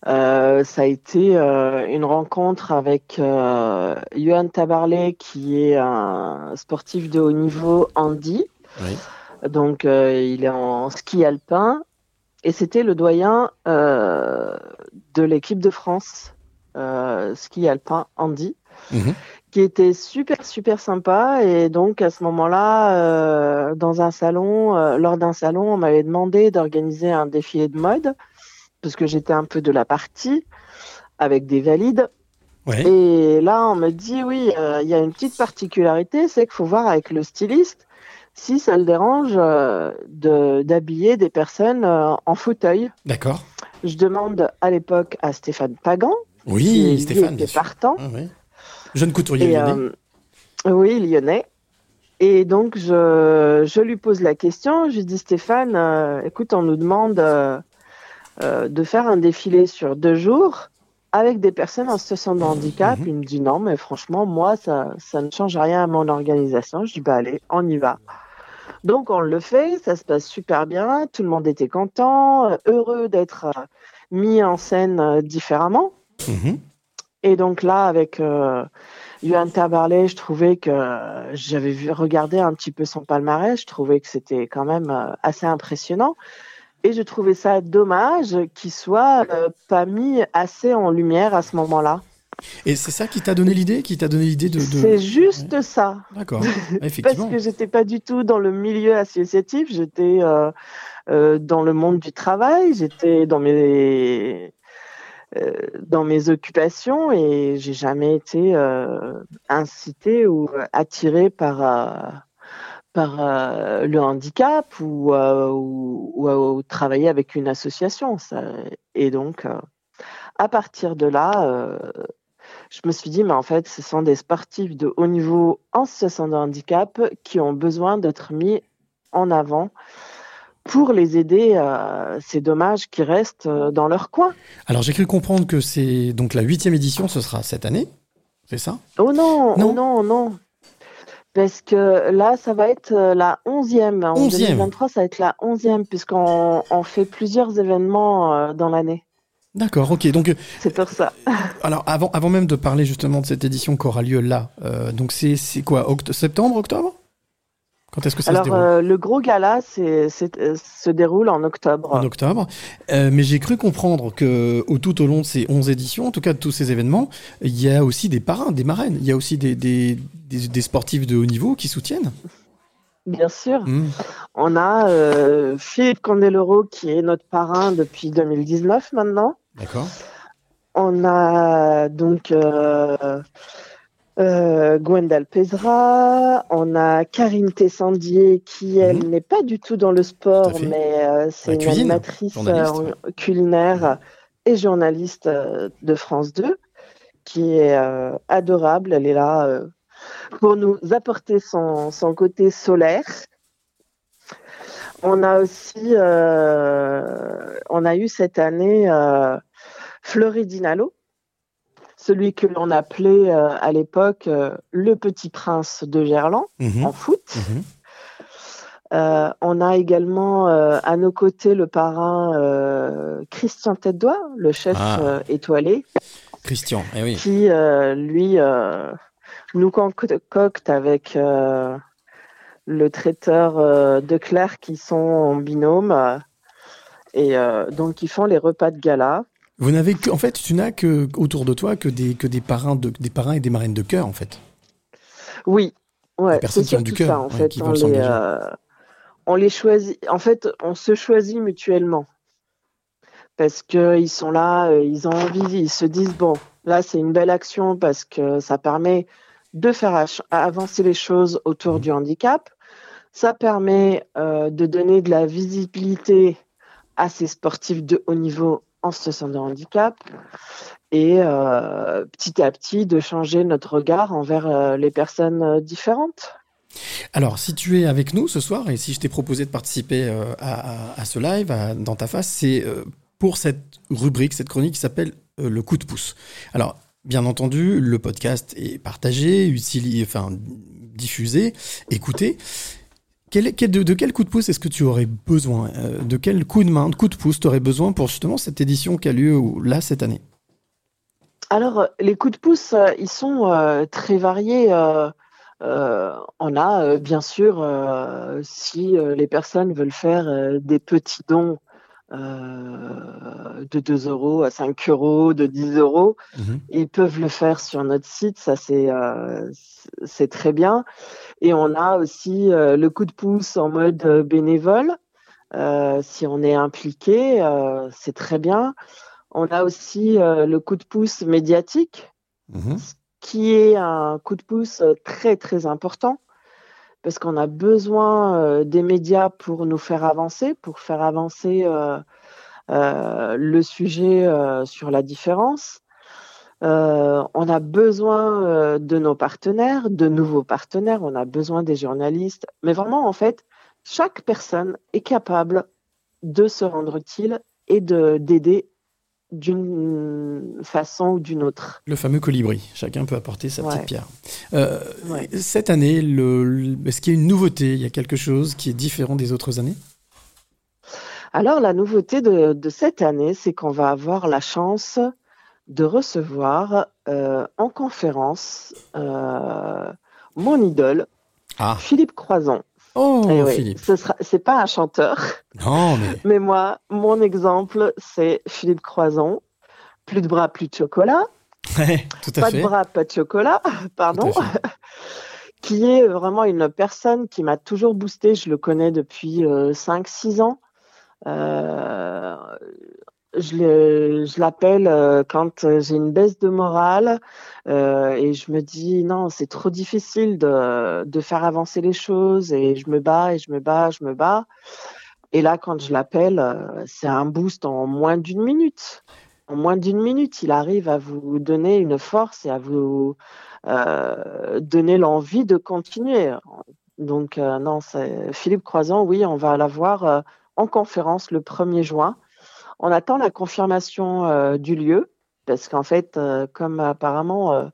[SPEAKER 11] Euh, ça a été euh, une rencontre avec euh, Johan Tabarlet, qui est un sportif de haut niveau Handy.
[SPEAKER 2] Oui.
[SPEAKER 11] Donc, euh, il est en ski alpin. Et c'était le doyen euh, de l'équipe de France euh, ski alpin Handy.
[SPEAKER 2] Mhm.
[SPEAKER 11] Qui était super super sympa et donc à ce moment-là euh, dans un salon euh, lors d'un salon on m'avait demandé d'organiser un défilé de mode parce que j'étais un peu de la partie avec des valides
[SPEAKER 2] Ouais.
[SPEAKER 11] et là on me dit oui euh, il y a une petite particularité c'est qu'il faut voir avec le styliste si ça le dérange de d'habiller des personnes en fauteuil
[SPEAKER 2] D'accord.
[SPEAKER 11] je demande à l'époque à Stéphane Pagan qui,
[SPEAKER 2] Oui,
[SPEAKER 11] lui,
[SPEAKER 2] Stéphane,
[SPEAKER 11] était
[SPEAKER 2] bien sûr.
[SPEAKER 11] partant
[SPEAKER 2] Ah ouais. Jeune couturier
[SPEAKER 11] et,
[SPEAKER 2] lyonnais.
[SPEAKER 11] euh, oui, lyonnais. Et donc, je, je lui pose la question. Je lui dis, Stéphane, euh, écoute, on nous demande euh, euh, de faire un défilé sur deux jours avec des personnes en situation de handicap.
[SPEAKER 2] Mhm.
[SPEAKER 11] Il me dit, non, mais franchement, moi, ça, ça ne change rien à mon organisation. Je dis, bah allez, on y va. Donc, on le fait. Ça se passe super bien. Tout le monde était content, heureux d'être mis en scène différemment.
[SPEAKER 2] Mhm.
[SPEAKER 11] Et donc là, avec euh, Johan Tabarlet, je trouvais que j'avais vu regarder un petit peu son palmarès, je trouvais que c'était quand même euh, assez impressionnant. Et je trouvais ça dommage qu'il soit euh, pas mis assez en lumière à ce moment-là.
[SPEAKER 2] Et c'est ça qui t'a donné l'idée Qui t'a donné l'idée de. de-
[SPEAKER 11] C'est juste ça.
[SPEAKER 2] D'accord.
[SPEAKER 11] Parce
[SPEAKER 2] Effectivement.
[SPEAKER 11] que j'étais pas du tout dans le milieu associatif, j'étais euh, euh, dans le monde du travail, j'étais dans mes dans mes occupations et j'ai jamais été euh, incitée ou attirée par euh, par euh, le handicap ou, euh, ou, travailler avec une association. Et donc, euh, à partir de là, euh, je me suis dit, mais en fait, ce sont des sportifs de haut niveau en situation de handicap qui ont besoin d'être mis en avant pour les aider. euh, c'est dommage qu'ils restent euh, dans leur coin.
[SPEAKER 2] Alors j'ai cru comprendre que c'est donc la huitième édition, ce sera cette année, c'est ça?
[SPEAKER 11] Oh non,
[SPEAKER 2] Non.
[SPEAKER 11] oh non, non. Parce que là, ça va être euh, la onzième. En
[SPEAKER 2] Onzième.
[SPEAKER 11] 2023, ça va être la onzième, puisqu'on on fait plusieurs événements euh, dans l'année.
[SPEAKER 2] D'accord, ok. Donc,
[SPEAKER 11] C'est pour ça.
[SPEAKER 2] alors avant, avant même de parler justement de cette édition qui aura lieu là, donc c'est c'est quoi? Oct- Septembre, octobre? Quand est-ce que ça
[SPEAKER 11] Alors,
[SPEAKER 2] se déroule
[SPEAKER 11] euh, le gros gala c'est, euh, se déroule en octobre.
[SPEAKER 2] En octobre. Euh, mais j'ai cru comprendre que au, tout au long de ces 11 éditions, en tout cas de tous ces événements, il y a aussi des parrains, des marraines. Il y a aussi des, des, des, des sportifs de haut niveau qui soutiennent.
[SPEAKER 11] Bien sûr.
[SPEAKER 2] Mm.
[SPEAKER 11] On a euh, Philippe Candeloro qui est notre parrain depuis 2019 maintenant.
[SPEAKER 2] D'accord.
[SPEAKER 11] On a donc euh, Gwendal Pesra, on a Karine Tessandier qui, elle, n'est pas du tout dans le sport,
[SPEAKER 2] Mhm.
[SPEAKER 11] mais euh, c'est une
[SPEAKER 2] cuisine,
[SPEAKER 11] animatrice euh, culinaire et journaliste euh, de France 2 qui est euh, adorable. Elle est là euh, pour nous apporter son, son côté solaire. On a aussi, euh, on a eu cette année euh, Fleury Dinalo, celui que l'on appelait euh, à l'époque euh, le petit prince de Gerland
[SPEAKER 2] Mhm.
[SPEAKER 11] en foot.
[SPEAKER 2] Mhm.
[SPEAKER 11] Euh, on a également à nos côtés le parrain Christian Tête-Doigt, le chef
[SPEAKER 2] Ah.
[SPEAKER 11] étoilé,
[SPEAKER 2] Christian, eh oui.
[SPEAKER 11] qui lui nous concocte avec le traiteur de Claire qui sont en binôme et donc ils font les repas de gala.
[SPEAKER 2] Vous n'avez que, en fait, tu n'as que autour de toi que des que des parrains de des parrains et des marraines de cœur, en fait.
[SPEAKER 11] Oui, ouais,
[SPEAKER 2] Des personnes qui ont du cœur,
[SPEAKER 11] en
[SPEAKER 2] ouais,
[SPEAKER 11] fait.
[SPEAKER 2] qui
[SPEAKER 11] on,
[SPEAKER 2] veulent
[SPEAKER 11] les,
[SPEAKER 2] s'engager.
[SPEAKER 11] euh, on les choisit. En fait, on se choisit mutuellement parce que ils sont là, euh, ils ont envie, ils se disent bon, là c'est une belle action parce que ça permet de faire avancer les choses autour
[SPEAKER 2] Mhm.
[SPEAKER 11] du handicap. Ça permet euh, de donner de la visibilité à ces sportifs de haut niveau en situation de handicap et euh, petit à petit de changer notre regard envers euh, les personnes euh, différentes.
[SPEAKER 2] Alors, si tu es avec nous ce soir et si je t'ai proposé de participer à, ce live à- dans ta face, c'est pour cette rubrique, cette chronique qui s'appelle le coup de pouce. Alors, bien entendu, le podcast est partagé, utilisé, enfin diffusé, écouté. Quel, est- quel- de, de quel coup de pouce est-ce que tu aurais besoin Euh, De quel coup de main, de coup de pouce tu aurais besoin pour justement cette édition qui a lieu là cette année?
[SPEAKER 11] Alors, les coups de pouce, euh, ils sont euh, très variés. on a, bien sûr, si les personnes veulent faire des petits dons de 2 euros à 5 euros, de 10 euros,
[SPEAKER 2] Mhm.
[SPEAKER 11] ils peuvent le faire sur notre site. Ça, c'est c'est très bien. Et on a aussi euh, le coup de pouce en mode euh, bénévole. Euh, si on est impliqué, c'est très bien. On a aussi le coup de pouce médiatique,
[SPEAKER 2] Mhm.
[SPEAKER 11] qui est un coup de pouce très très important, parce qu'on a besoin euh, des médias pour nous faire avancer, pour faire avancer euh, euh, le sujet sur la différence. Euh, on a besoin euh, de nos partenaires, de nouveaux partenaires, on a besoin des journalistes, mais vraiment en fait, chaque personne est capable de se rendre utile et de d'aider d'une façon ou d'une autre.
[SPEAKER 2] Le fameux colibri. Chacun peut apporter sa petite pierre. Euh,
[SPEAKER 11] Ouais.
[SPEAKER 2] Cette année, le, le- est-ce qu'il y a une nouveauté? Il y a quelque chose qui est différent des autres années?
[SPEAKER 11] Alors la nouveauté de, de cette année, c'est qu'on va avoir la chance de recevoir euh, en conférence euh, mon idole,
[SPEAKER 2] Ah.
[SPEAKER 11] Philippe Croison.
[SPEAKER 2] Oh,
[SPEAKER 11] Eh oui,
[SPEAKER 2] Philippe.
[SPEAKER 11] Ce sera, c'est pas un chanteur,
[SPEAKER 2] Non, mais.
[SPEAKER 11] mais moi, mon exemple, c'est Philippe Croison. Plus de bras, plus de chocolat.
[SPEAKER 2] Ouais, tout à
[SPEAKER 11] pas
[SPEAKER 2] fait.
[SPEAKER 11] de bras, pas de chocolat, pardon. qui est vraiment une personne qui m'a toujours boosté. Je le connais depuis 5-6 ans. Euh, je le- je l'appelle euh, quand euh, j'ai une baisse de morale euh, et je me dis non, c'est trop difficile de, faire avancer les choses et je me bats et je me bats, je me bats. Et là, quand je l'appelle, c'est un boost en moins d'une minute. En moins d'une minute, il arrive à vous donner une force et à vous donner l'envie de continuer. Donc, non, Philippe Croison, oui, on va l'avoir en conférence le 1er juin. On attend la confirmation euh, du lieu, parce qu'en fait, euh, comme apparemment euh,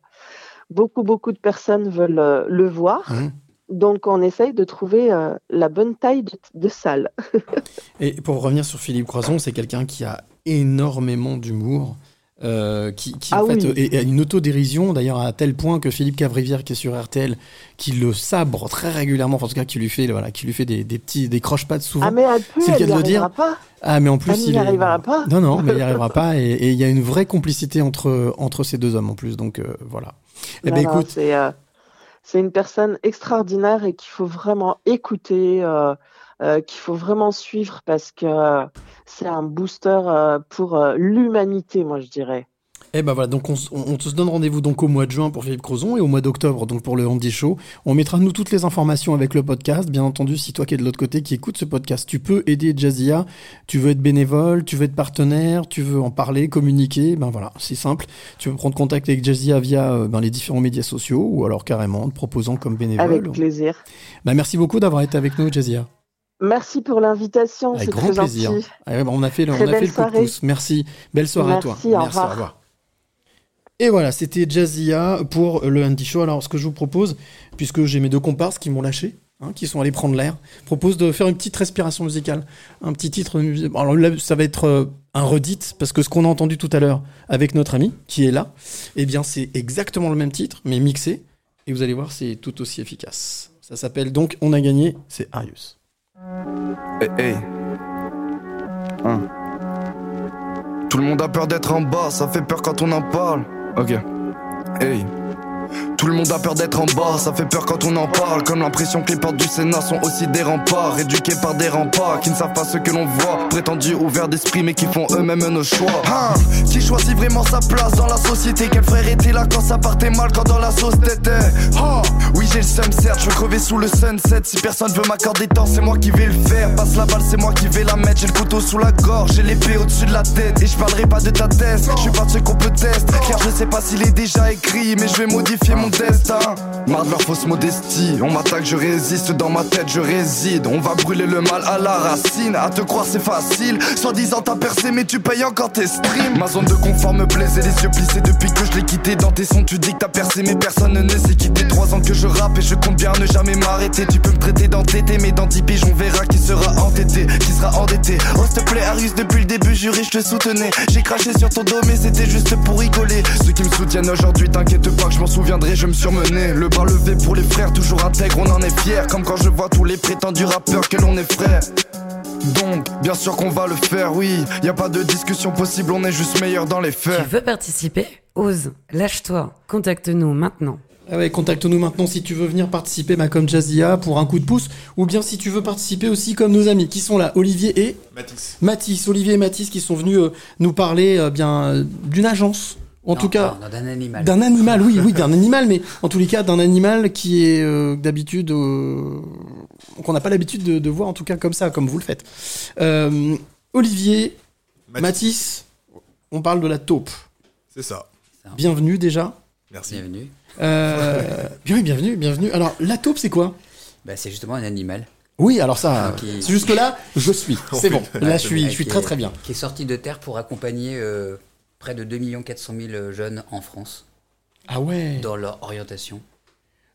[SPEAKER 11] beaucoup, beaucoup de personnes veulent le voir,
[SPEAKER 2] Mhm.
[SPEAKER 11] donc on essaye de trouver euh, la bonne taille de, de salle.
[SPEAKER 2] Et pour revenir sur Philippe Croison, c'est quelqu'un qui a énormément d'humour. Euh, qui, qui, en
[SPEAKER 11] Ah
[SPEAKER 2] fait
[SPEAKER 11] oui.
[SPEAKER 2] est- une autodérision d'ailleurs à tel point que Philippe Cavrivière qui est sur RTL qui le sabre très régulièrement en tout cas qui lui fait voilà qui lui fait des, des petits des croche-pattes souvent
[SPEAKER 11] Ah,
[SPEAKER 2] c'est le cas
[SPEAKER 11] elle
[SPEAKER 2] de
[SPEAKER 11] n'y
[SPEAKER 2] le dire
[SPEAKER 11] arrivera pas.
[SPEAKER 2] ah mais en plus
[SPEAKER 11] Elle n'y
[SPEAKER 2] il est-
[SPEAKER 11] arrivera pas.
[SPEAKER 2] non non mais il n'y arrivera pas et il y a une vraie complicité entre entre ces deux hommes en plus donc euh, voilà eh ben écoute
[SPEAKER 11] c'est euh, c'est une personne extraordinaire et qu'il faut vraiment écouter, euh, qu'il faut vraiment suivre parce que euh, c'est un booster euh, pour l'humanité, moi je dirais.
[SPEAKER 2] Eh ben voilà, donc on, on- on se donne rendez-vous donc au mois de juin pour Philippe Crozon et au mois d'octobre donc pour le Andy Show. On mettra nous toutes les informations avec le podcast. Bien entendu, si toi qui es de l'autre côté qui écoute ce podcast, tu peux aider Jazzia, tu veux être bénévole, tu veux être partenaire, tu veux en parler, communiquer, ben voilà, c'est simple. Tu peux prendre contact avec Jazzia via ben, les différents médias sociaux ou alors carrément en te proposant comme bénévole.
[SPEAKER 11] Avec plaisir.
[SPEAKER 2] Ben, merci beaucoup d'avoir été avec nous Jazzia.
[SPEAKER 11] Merci pour l'invitation,
[SPEAKER 2] Avec grand
[SPEAKER 11] très
[SPEAKER 2] plaisir.
[SPEAKER 11] gentil.
[SPEAKER 2] Ah ben, on a fait le, on a fait le coup de pouce. Merci. Belle soirée à toi.
[SPEAKER 11] Merci, au revoir.
[SPEAKER 2] Et voilà, c'était Jazzia pour le Andy Show. Alors, ce que je vous propose, puisque j'ai mes deux comparses qui m'ont lâché, hein, qui sont allés prendre l'air, propose de faire une petite respiration musicale, un petit titre. Alors là, ça va être euh, un redit, parce que ce qu'on a entendu tout à l'heure avec notre ami qui est là, eh bien, c'est exactement le même titre, mais mixé. Et vous allez voir, c'est tout aussi efficace. Ça s'appelle donc On a gagné, c'est Arius.
[SPEAKER 12] Hey, hey. Hein. Tout le monde a peur d'être en bas, ça fait peur quand on en parle. Ok. Hey. Tout le monde a peur d'être en bas, ça fait peur quand on en parle. Comme l'impression que les portes du Sénat sont aussi des remparts, éduqués par des remparts qui ne savent pas ce que l'on voit. Prétendus ouverts d'esprit, mais qui font eux-mêmes nos choix. Hein qui choisit vraiment sa place dans la société? Quel frère était là quand ça partait mal, quand dans la sauce t'étais? Oh, oui j'ai le seum certes, je veux crever sous le sunset. Si personne veut m'accorder temps, c'est moi qui vais le faire. Passe la balle, c'est moi qui vais la mettre. J'ai le couteau sous la gorge, j'ai l'épée au-dessus de la tête. Et je parlerai pas de ta thèse, je suis pas de qu'on peut tester. Car je sais pas s'il est déjà écrit, mais je vais modifier mon destin. Marre de leur fausse modestie, on m'attaque, je résiste. Dans ma tête, je réside, on va brûler le mal à la racine. À te croire c'est facile, soi-disant t'as percé mais tu payes encore tes streams. Ma zone de confort me plaisait, les yeux plissés. Depuis que je l'ai quitté Dans tes sons tu dis que t'as percé mais personne ne sait quitter. Trois ans que je rappe et je compte bien ne jamais m'arrêter. Tu peux me traiter d'entêté mais dans 10 piges on verra qui sera entêté, qui sera endetté. Oh s'il te plaît Arius depuis le début juré je te soutenais. J'ai craché sur ton dos mais c'était juste pour rigoler. Ceux qui me soutiennent aujourd'hui t'inquiète pas que je m'en souviendrai je me surmenais. Le bras levé pour les frères toujours intègre on en est fiers Comme quand je vois tous les prétendus rappeurs que l'on est frères donc, bien sûr qu'on va le faire, oui. Y a pas de discussion possible, on est juste meilleur dans les faits.
[SPEAKER 4] Tu veux participer? Ose, lâche-toi, contacte-nous maintenant.
[SPEAKER 2] Ah ouais, contacte-nous maintenant si tu veux venir participer bah, comme Jazzia pour un coup de pouce, ou bien si tu veux participer aussi comme nos amis qui sont là, Olivier et
[SPEAKER 13] Mathis.
[SPEAKER 2] Mathis, Olivier et Mathis qui sont venus euh, nous parler euh, bien euh, d'une agence, en
[SPEAKER 14] Non,
[SPEAKER 2] tout cas
[SPEAKER 14] d'un animal.
[SPEAKER 2] d'un animal, oui, oui, d'un animal, mais en tous les cas d'un animal qui est euh, d'habitude euh, qu'on n'a pas l'habitude de, de voir en tout cas comme ça, comme vous le faites. Euh, Olivier, Mathis, on parle de la taupe.
[SPEAKER 13] C'est ça.
[SPEAKER 2] Bienvenue déjà.
[SPEAKER 13] Merci.
[SPEAKER 14] Bienvenue.
[SPEAKER 2] Euh, bien, bienvenue, bienvenue. Alors, la taupe, c'est quoi?
[SPEAKER 14] Bah, c'est justement un animal.
[SPEAKER 2] Oui, alors ça,
[SPEAKER 14] Qui-
[SPEAKER 2] jusque-là, je suis. C'est bon. Là, je suis, je suis
[SPEAKER 14] Qui
[SPEAKER 2] très très bien.
[SPEAKER 14] Qui est sorti de terre pour accompagner euh, près de 2 400 000 jeunes en France.
[SPEAKER 2] Ah ouais.
[SPEAKER 14] Dans leur orientation.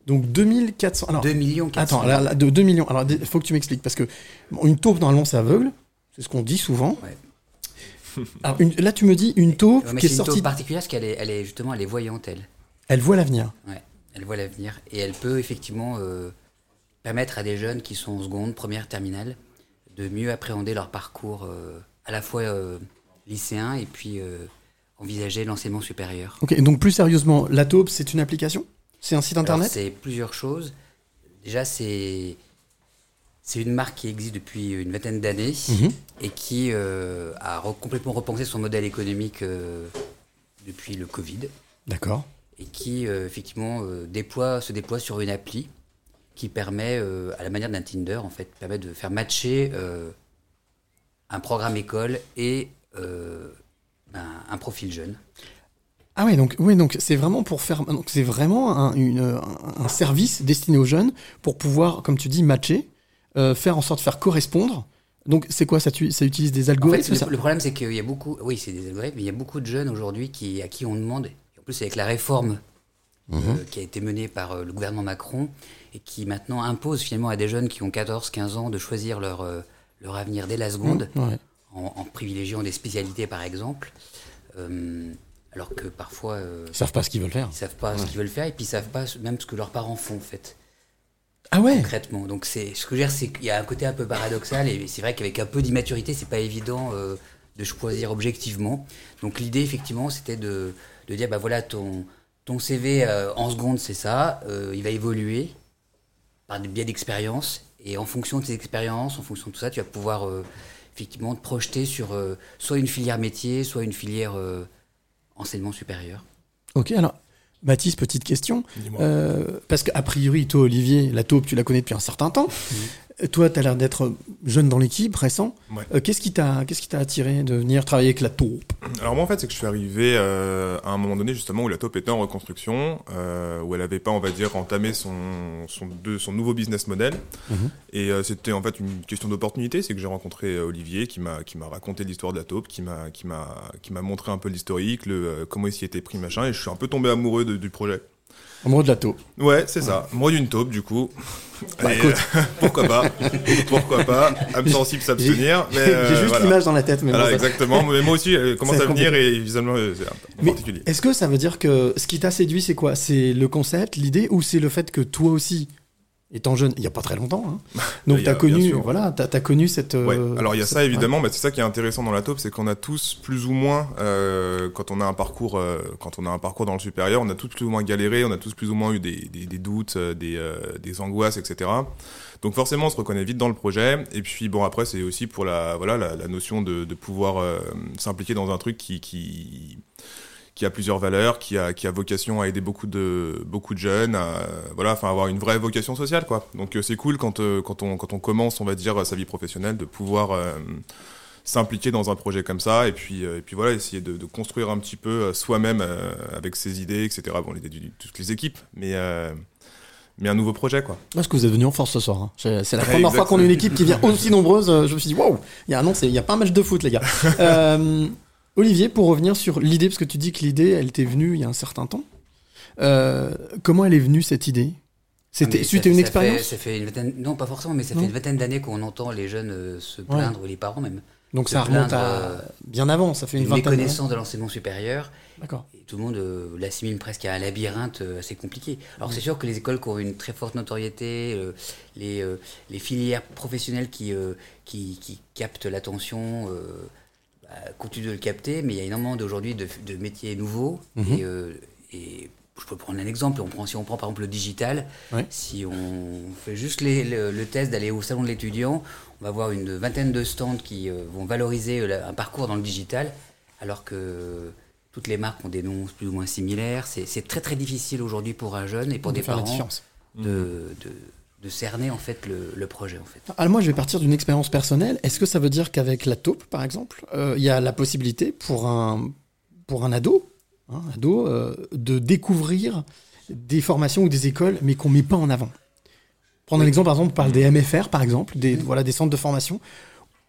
[SPEAKER 2] Donc 2400. Alors,
[SPEAKER 14] 2 millions 400
[SPEAKER 2] Attends, là, là, de 2 millions. Alors, il faut que tu m'expliques parce que bon, une taupe normalement c'est aveugle, c'est ce qu'on dit souvent. Alors, une- là, tu me dis une taupe
[SPEAKER 14] Ouais,
[SPEAKER 2] qui est
[SPEAKER 14] c'est une
[SPEAKER 2] sortie.
[SPEAKER 14] taupe particulière parce qu'elle est, elle est justement elle est voyante elle.
[SPEAKER 2] Elle voit l'avenir.
[SPEAKER 14] Ouais, elle voit l'avenir et elle peut effectivement euh, permettre à des jeunes qui sont en seconde, première, terminale de mieux appréhender leur parcours euh, à la fois euh, lycéen et puis envisager l'enseignement supérieur.
[SPEAKER 2] Ok, donc plus sérieusement, la taupe, c'est une application? C'est un site internet?
[SPEAKER 14] C'est plusieurs choses. Déjà, c'est c'est une marque qui existe depuis une vingtaine d'années
[SPEAKER 2] Mhm.
[SPEAKER 14] et qui euh, a re- complètement repensé son modèle économique euh, depuis le Covid
[SPEAKER 2] D'accord.
[SPEAKER 14] et qui euh, effectivement déploie, se déploie sur une appli qui permet, à la manière d'un Tinder en fait, permet de faire matcher un programme école et un profil jeune.
[SPEAKER 2] Ah ouais, donc oui, donc c'est vraiment pour faire, donc c'est vraiment un, une- un- un service destiné aux jeunes pour pouvoir, comme tu dis, matcher, euh, faire en sorte de faire correspondre. Donc c'est quoi ça, tu- ça utilise des
[SPEAKER 14] En
[SPEAKER 2] algorithmes ça
[SPEAKER 14] le, le problème, c'est qu'il y a beaucoup, oui, c'est des algorithmes, mais il y a beaucoup de jeunes aujourd'hui qui, à qui on demande, et en plus avec la réforme euh,
[SPEAKER 2] Mhm.
[SPEAKER 14] qui a été menée par euh, le gouvernement Macron et qui maintenant impose finalement à des jeunes qui ont 14-15 ans de choisir leur, leur avenir dès la seconde,
[SPEAKER 2] Mhm, ouais.
[SPEAKER 14] En, en privilégiant des spécialités par exemple, Euh, alors que parfois... euh,
[SPEAKER 2] Ils savent pas ce qu'ils veulent faire.
[SPEAKER 14] Ils savent pas ce qu'ils veulent faire et puis ils savent pas même ce que leurs parents font en fait.
[SPEAKER 2] Ah ouais?
[SPEAKER 14] Concrètement. Donc c'est ce que je veux dire, c'est qu'il y a un côté un peu paradoxal et c'est vrai qu'avec un peu d'immaturité, c'est pas évident euh, de choisir objectivement. Donc l'idée effectivement, c'était de, de dire bah voilà ton ton CV euh, en seconde c'est ça, il va évoluer par des biais d'expérience et en fonction de tes expériences, en fonction de tout ça, tu vas pouvoir effectivement te projeter sur euh, soit une filière métier, soit une filière euh, enseignement supérieur.
[SPEAKER 2] Ok, alors Baptiste, petite question. Euh, parce qu'a priori, toi, Olivier, la taupe, tu la connais depuis un certain temps. Toi, tu as l'air d'être jeune dans l'équipe, récent.
[SPEAKER 13] Ouais.
[SPEAKER 2] Euh, qu'est-ce qui t'a qu'est-ce qui t'a attiré de venir travailler avec la taupe?
[SPEAKER 13] Alors moi en fait c'est que je suis arrivé euh, à un moment donné justement où la taupe était en reconstruction, euh, où elle avait pas on va dire entamé son, son, de, son nouveau business model.
[SPEAKER 2] Mhm.
[SPEAKER 13] Et c'était en fait une question d'opportunité, c'est que j'ai rencontré Olivier qui m'a qui m'a raconté l'histoire de la taupe, qui m'a qui m'a qui m'a montré un peu l'historique, le comment il s'y était pris machin, et je suis un peu tombé amoureux de- du projet.
[SPEAKER 2] Amoureux de la taupe.
[SPEAKER 13] Ouais, c'est ça. Moi d'une taupe, du coup.
[SPEAKER 2] Bah, écoute.
[SPEAKER 13] euh, pourquoi pas Pourquoi pas Âme sensible s'abstenir.
[SPEAKER 2] J'ai-
[SPEAKER 13] mais,
[SPEAKER 2] j'ai
[SPEAKER 13] euh,
[SPEAKER 2] juste
[SPEAKER 13] voilà.
[SPEAKER 2] l'image dans la tête, mais
[SPEAKER 13] Voilà,
[SPEAKER 2] bon,
[SPEAKER 13] exactement. Mais moi aussi, elle commence à venir et visuellement, euh, c'est
[SPEAKER 2] Mais
[SPEAKER 13] particulier.
[SPEAKER 2] est-ce que ça veut dire que ce qui t'a séduit, c'est quoi? C'est le concept, l'idée, ou c'est le fait que toi aussi, étant jeune, il n'y a pas très longtemps, hein, donc tu as connu, voilà, as connu cette.
[SPEAKER 13] Ouais.
[SPEAKER 2] euh,
[SPEAKER 13] Alors il y a
[SPEAKER 2] cette-
[SPEAKER 13] ça évidemment,
[SPEAKER 2] ouais.
[SPEAKER 13] mais c'est ça qui est intéressant dans la taupe, c'est qu'on a tous plus ou moins, euh, quand on a un parcours, euh, quand on a un parcours dans le supérieur, on a tous plus ou moins galéré, on a tous plus ou moins eu des, des, des doutes, des, euh, des angoisses, etc. Donc forcément, on se reconnaît vite dans le projet. Et puis bon, après, c'est aussi pour la, voilà, la, la notion de, de pouvoir euh, s'impliquer dans un truc qui, qui, qui a plusieurs valeurs, qui a, qui a vocation à aider beaucoup de, beaucoup de jeunes, à, voilà, enfin avoir une vraie vocation sociale, quoi. Donc euh, c'est cool quand, euh, quand, on, quand on commence, on va dire, sa vie professionnelle, de pouvoir euh, s'impliquer dans un projet comme ça, et puis, et puis voilà, essayer de, de construire un petit peu soi-même euh, avec ses idées, etc. Bon, l'idée de toutes les équipes, mais, euh, mais un nouveau projet, quoi.
[SPEAKER 2] Parce que vous êtes venu en force ce soir. hein? C'est la
[SPEAKER 13] Ouais,
[SPEAKER 2] première fois qu'on a une équipe qui vient aussi nombreuse. Je me suis dit, waouh, il y a un an, il y a pas un match de foot, les gars. Olivier, pour revenir sur l'idée, parce que tu dis que l'idée, elle t'est venue il y a un certain temps. Euh, comment elle est venue cette idée? C'était
[SPEAKER 14] Mais
[SPEAKER 2] suite à une
[SPEAKER 14] ça
[SPEAKER 2] expérience?
[SPEAKER 14] fait- ça fait une vingtaine, Non, pas forcément, mais ça
[SPEAKER 2] Non.
[SPEAKER 14] fait une vingtaine d'années qu'on entend les jeunes euh, se plaindre, ou les parents même.
[SPEAKER 2] Donc ça remonte
[SPEAKER 14] plaindre,
[SPEAKER 2] à
[SPEAKER 14] euh,
[SPEAKER 2] bien avant, ça fait une vingtaine d'années.
[SPEAKER 14] de l'enseignement supérieur.
[SPEAKER 2] D'accord.
[SPEAKER 14] Tout le monde euh, l'assimile presque à un labyrinthe assez compliqué. Alors
[SPEAKER 2] Mm.
[SPEAKER 14] c'est sûr que les écoles qui ont une très forte notoriété, les, les filières professionnelles qui, qui, qui captent l'attention, euh, continuent de le capter, mais il y a énormément d'aujourd'hui de, de métiers nouveaux.
[SPEAKER 2] Mhm.
[SPEAKER 14] Et, euh, et je peux prendre un exemple, on prend, si on prend par exemple le digital, si on fait juste les- le, le test d'aller au salon de l'étudiant, on va avoir une vingtaine de stands qui euh, vont valoriser la- un parcours dans le digital, alors que toutes les marques ont des noms plus ou moins similaires. C'est très très difficile aujourd'hui pour un jeune et pour
[SPEAKER 2] De
[SPEAKER 14] des parents de, de, de cerner en fait le, le projet en fait.
[SPEAKER 2] Alors moi, je vais partir d'une expérience personnelle. Est-ce que ça veut dire qu'avec la taupe, par exemple, euh, il y a la possibilité pour un, pour un ado, hein, ado euh, de découvrir des formations ou des écoles, mais qu'on met pas en avant? Prendre un exemple, par exemple, on parle des MFR, par exemple, des, voilà, des centres de formation,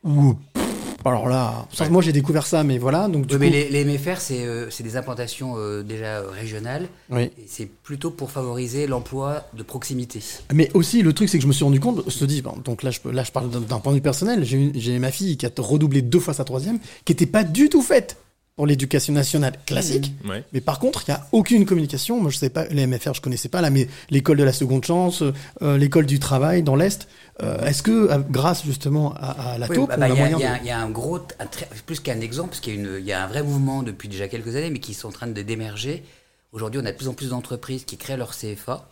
[SPEAKER 2] où pff, Alors là, moi j'ai découvert ça, mais voilà. Donc, du
[SPEAKER 14] Oui, mais
[SPEAKER 2] coup-
[SPEAKER 14] les, les MFR, c'est euh, c'est des implantations euh, déjà euh, régionales.
[SPEAKER 2] Oui.
[SPEAKER 14] C'est plutôt pour favoriser l'emploi de proximité.
[SPEAKER 2] Mais aussi, le truc, c'est que je me suis rendu compte, je te dis, bon, donc là, je, là, je parle d'un- point de vue personnel. J'ai ma fille qui a redoublé deux fois sa troisième, qui n'était pas du tout faite pour l'éducation nationale classique.
[SPEAKER 13] Ouais.
[SPEAKER 2] Mais par contre, il n'y a aucune communication. Moi, je sais pas, les MFR, je connaissais pas, là, mais l'école de la seconde chance, euh, l'école du travail dans l'Est. euh, Est-ce que, euh, grâce justement à, à la
[SPEAKER 14] Oui,
[SPEAKER 2] taupe,
[SPEAKER 14] bah,
[SPEAKER 2] on
[SPEAKER 14] bah,
[SPEAKER 2] a
[SPEAKER 14] il y, a-
[SPEAKER 2] moyen
[SPEAKER 14] il y a-
[SPEAKER 2] de...
[SPEAKER 14] il y a un gros, un très- plus qu'un exemple, parce qu'il y a un vrai mouvement depuis déjà quelques années, mais qui sont en train de d'émerger. Aujourd'hui, on a de plus en plus d'entreprises qui créent leur CFA,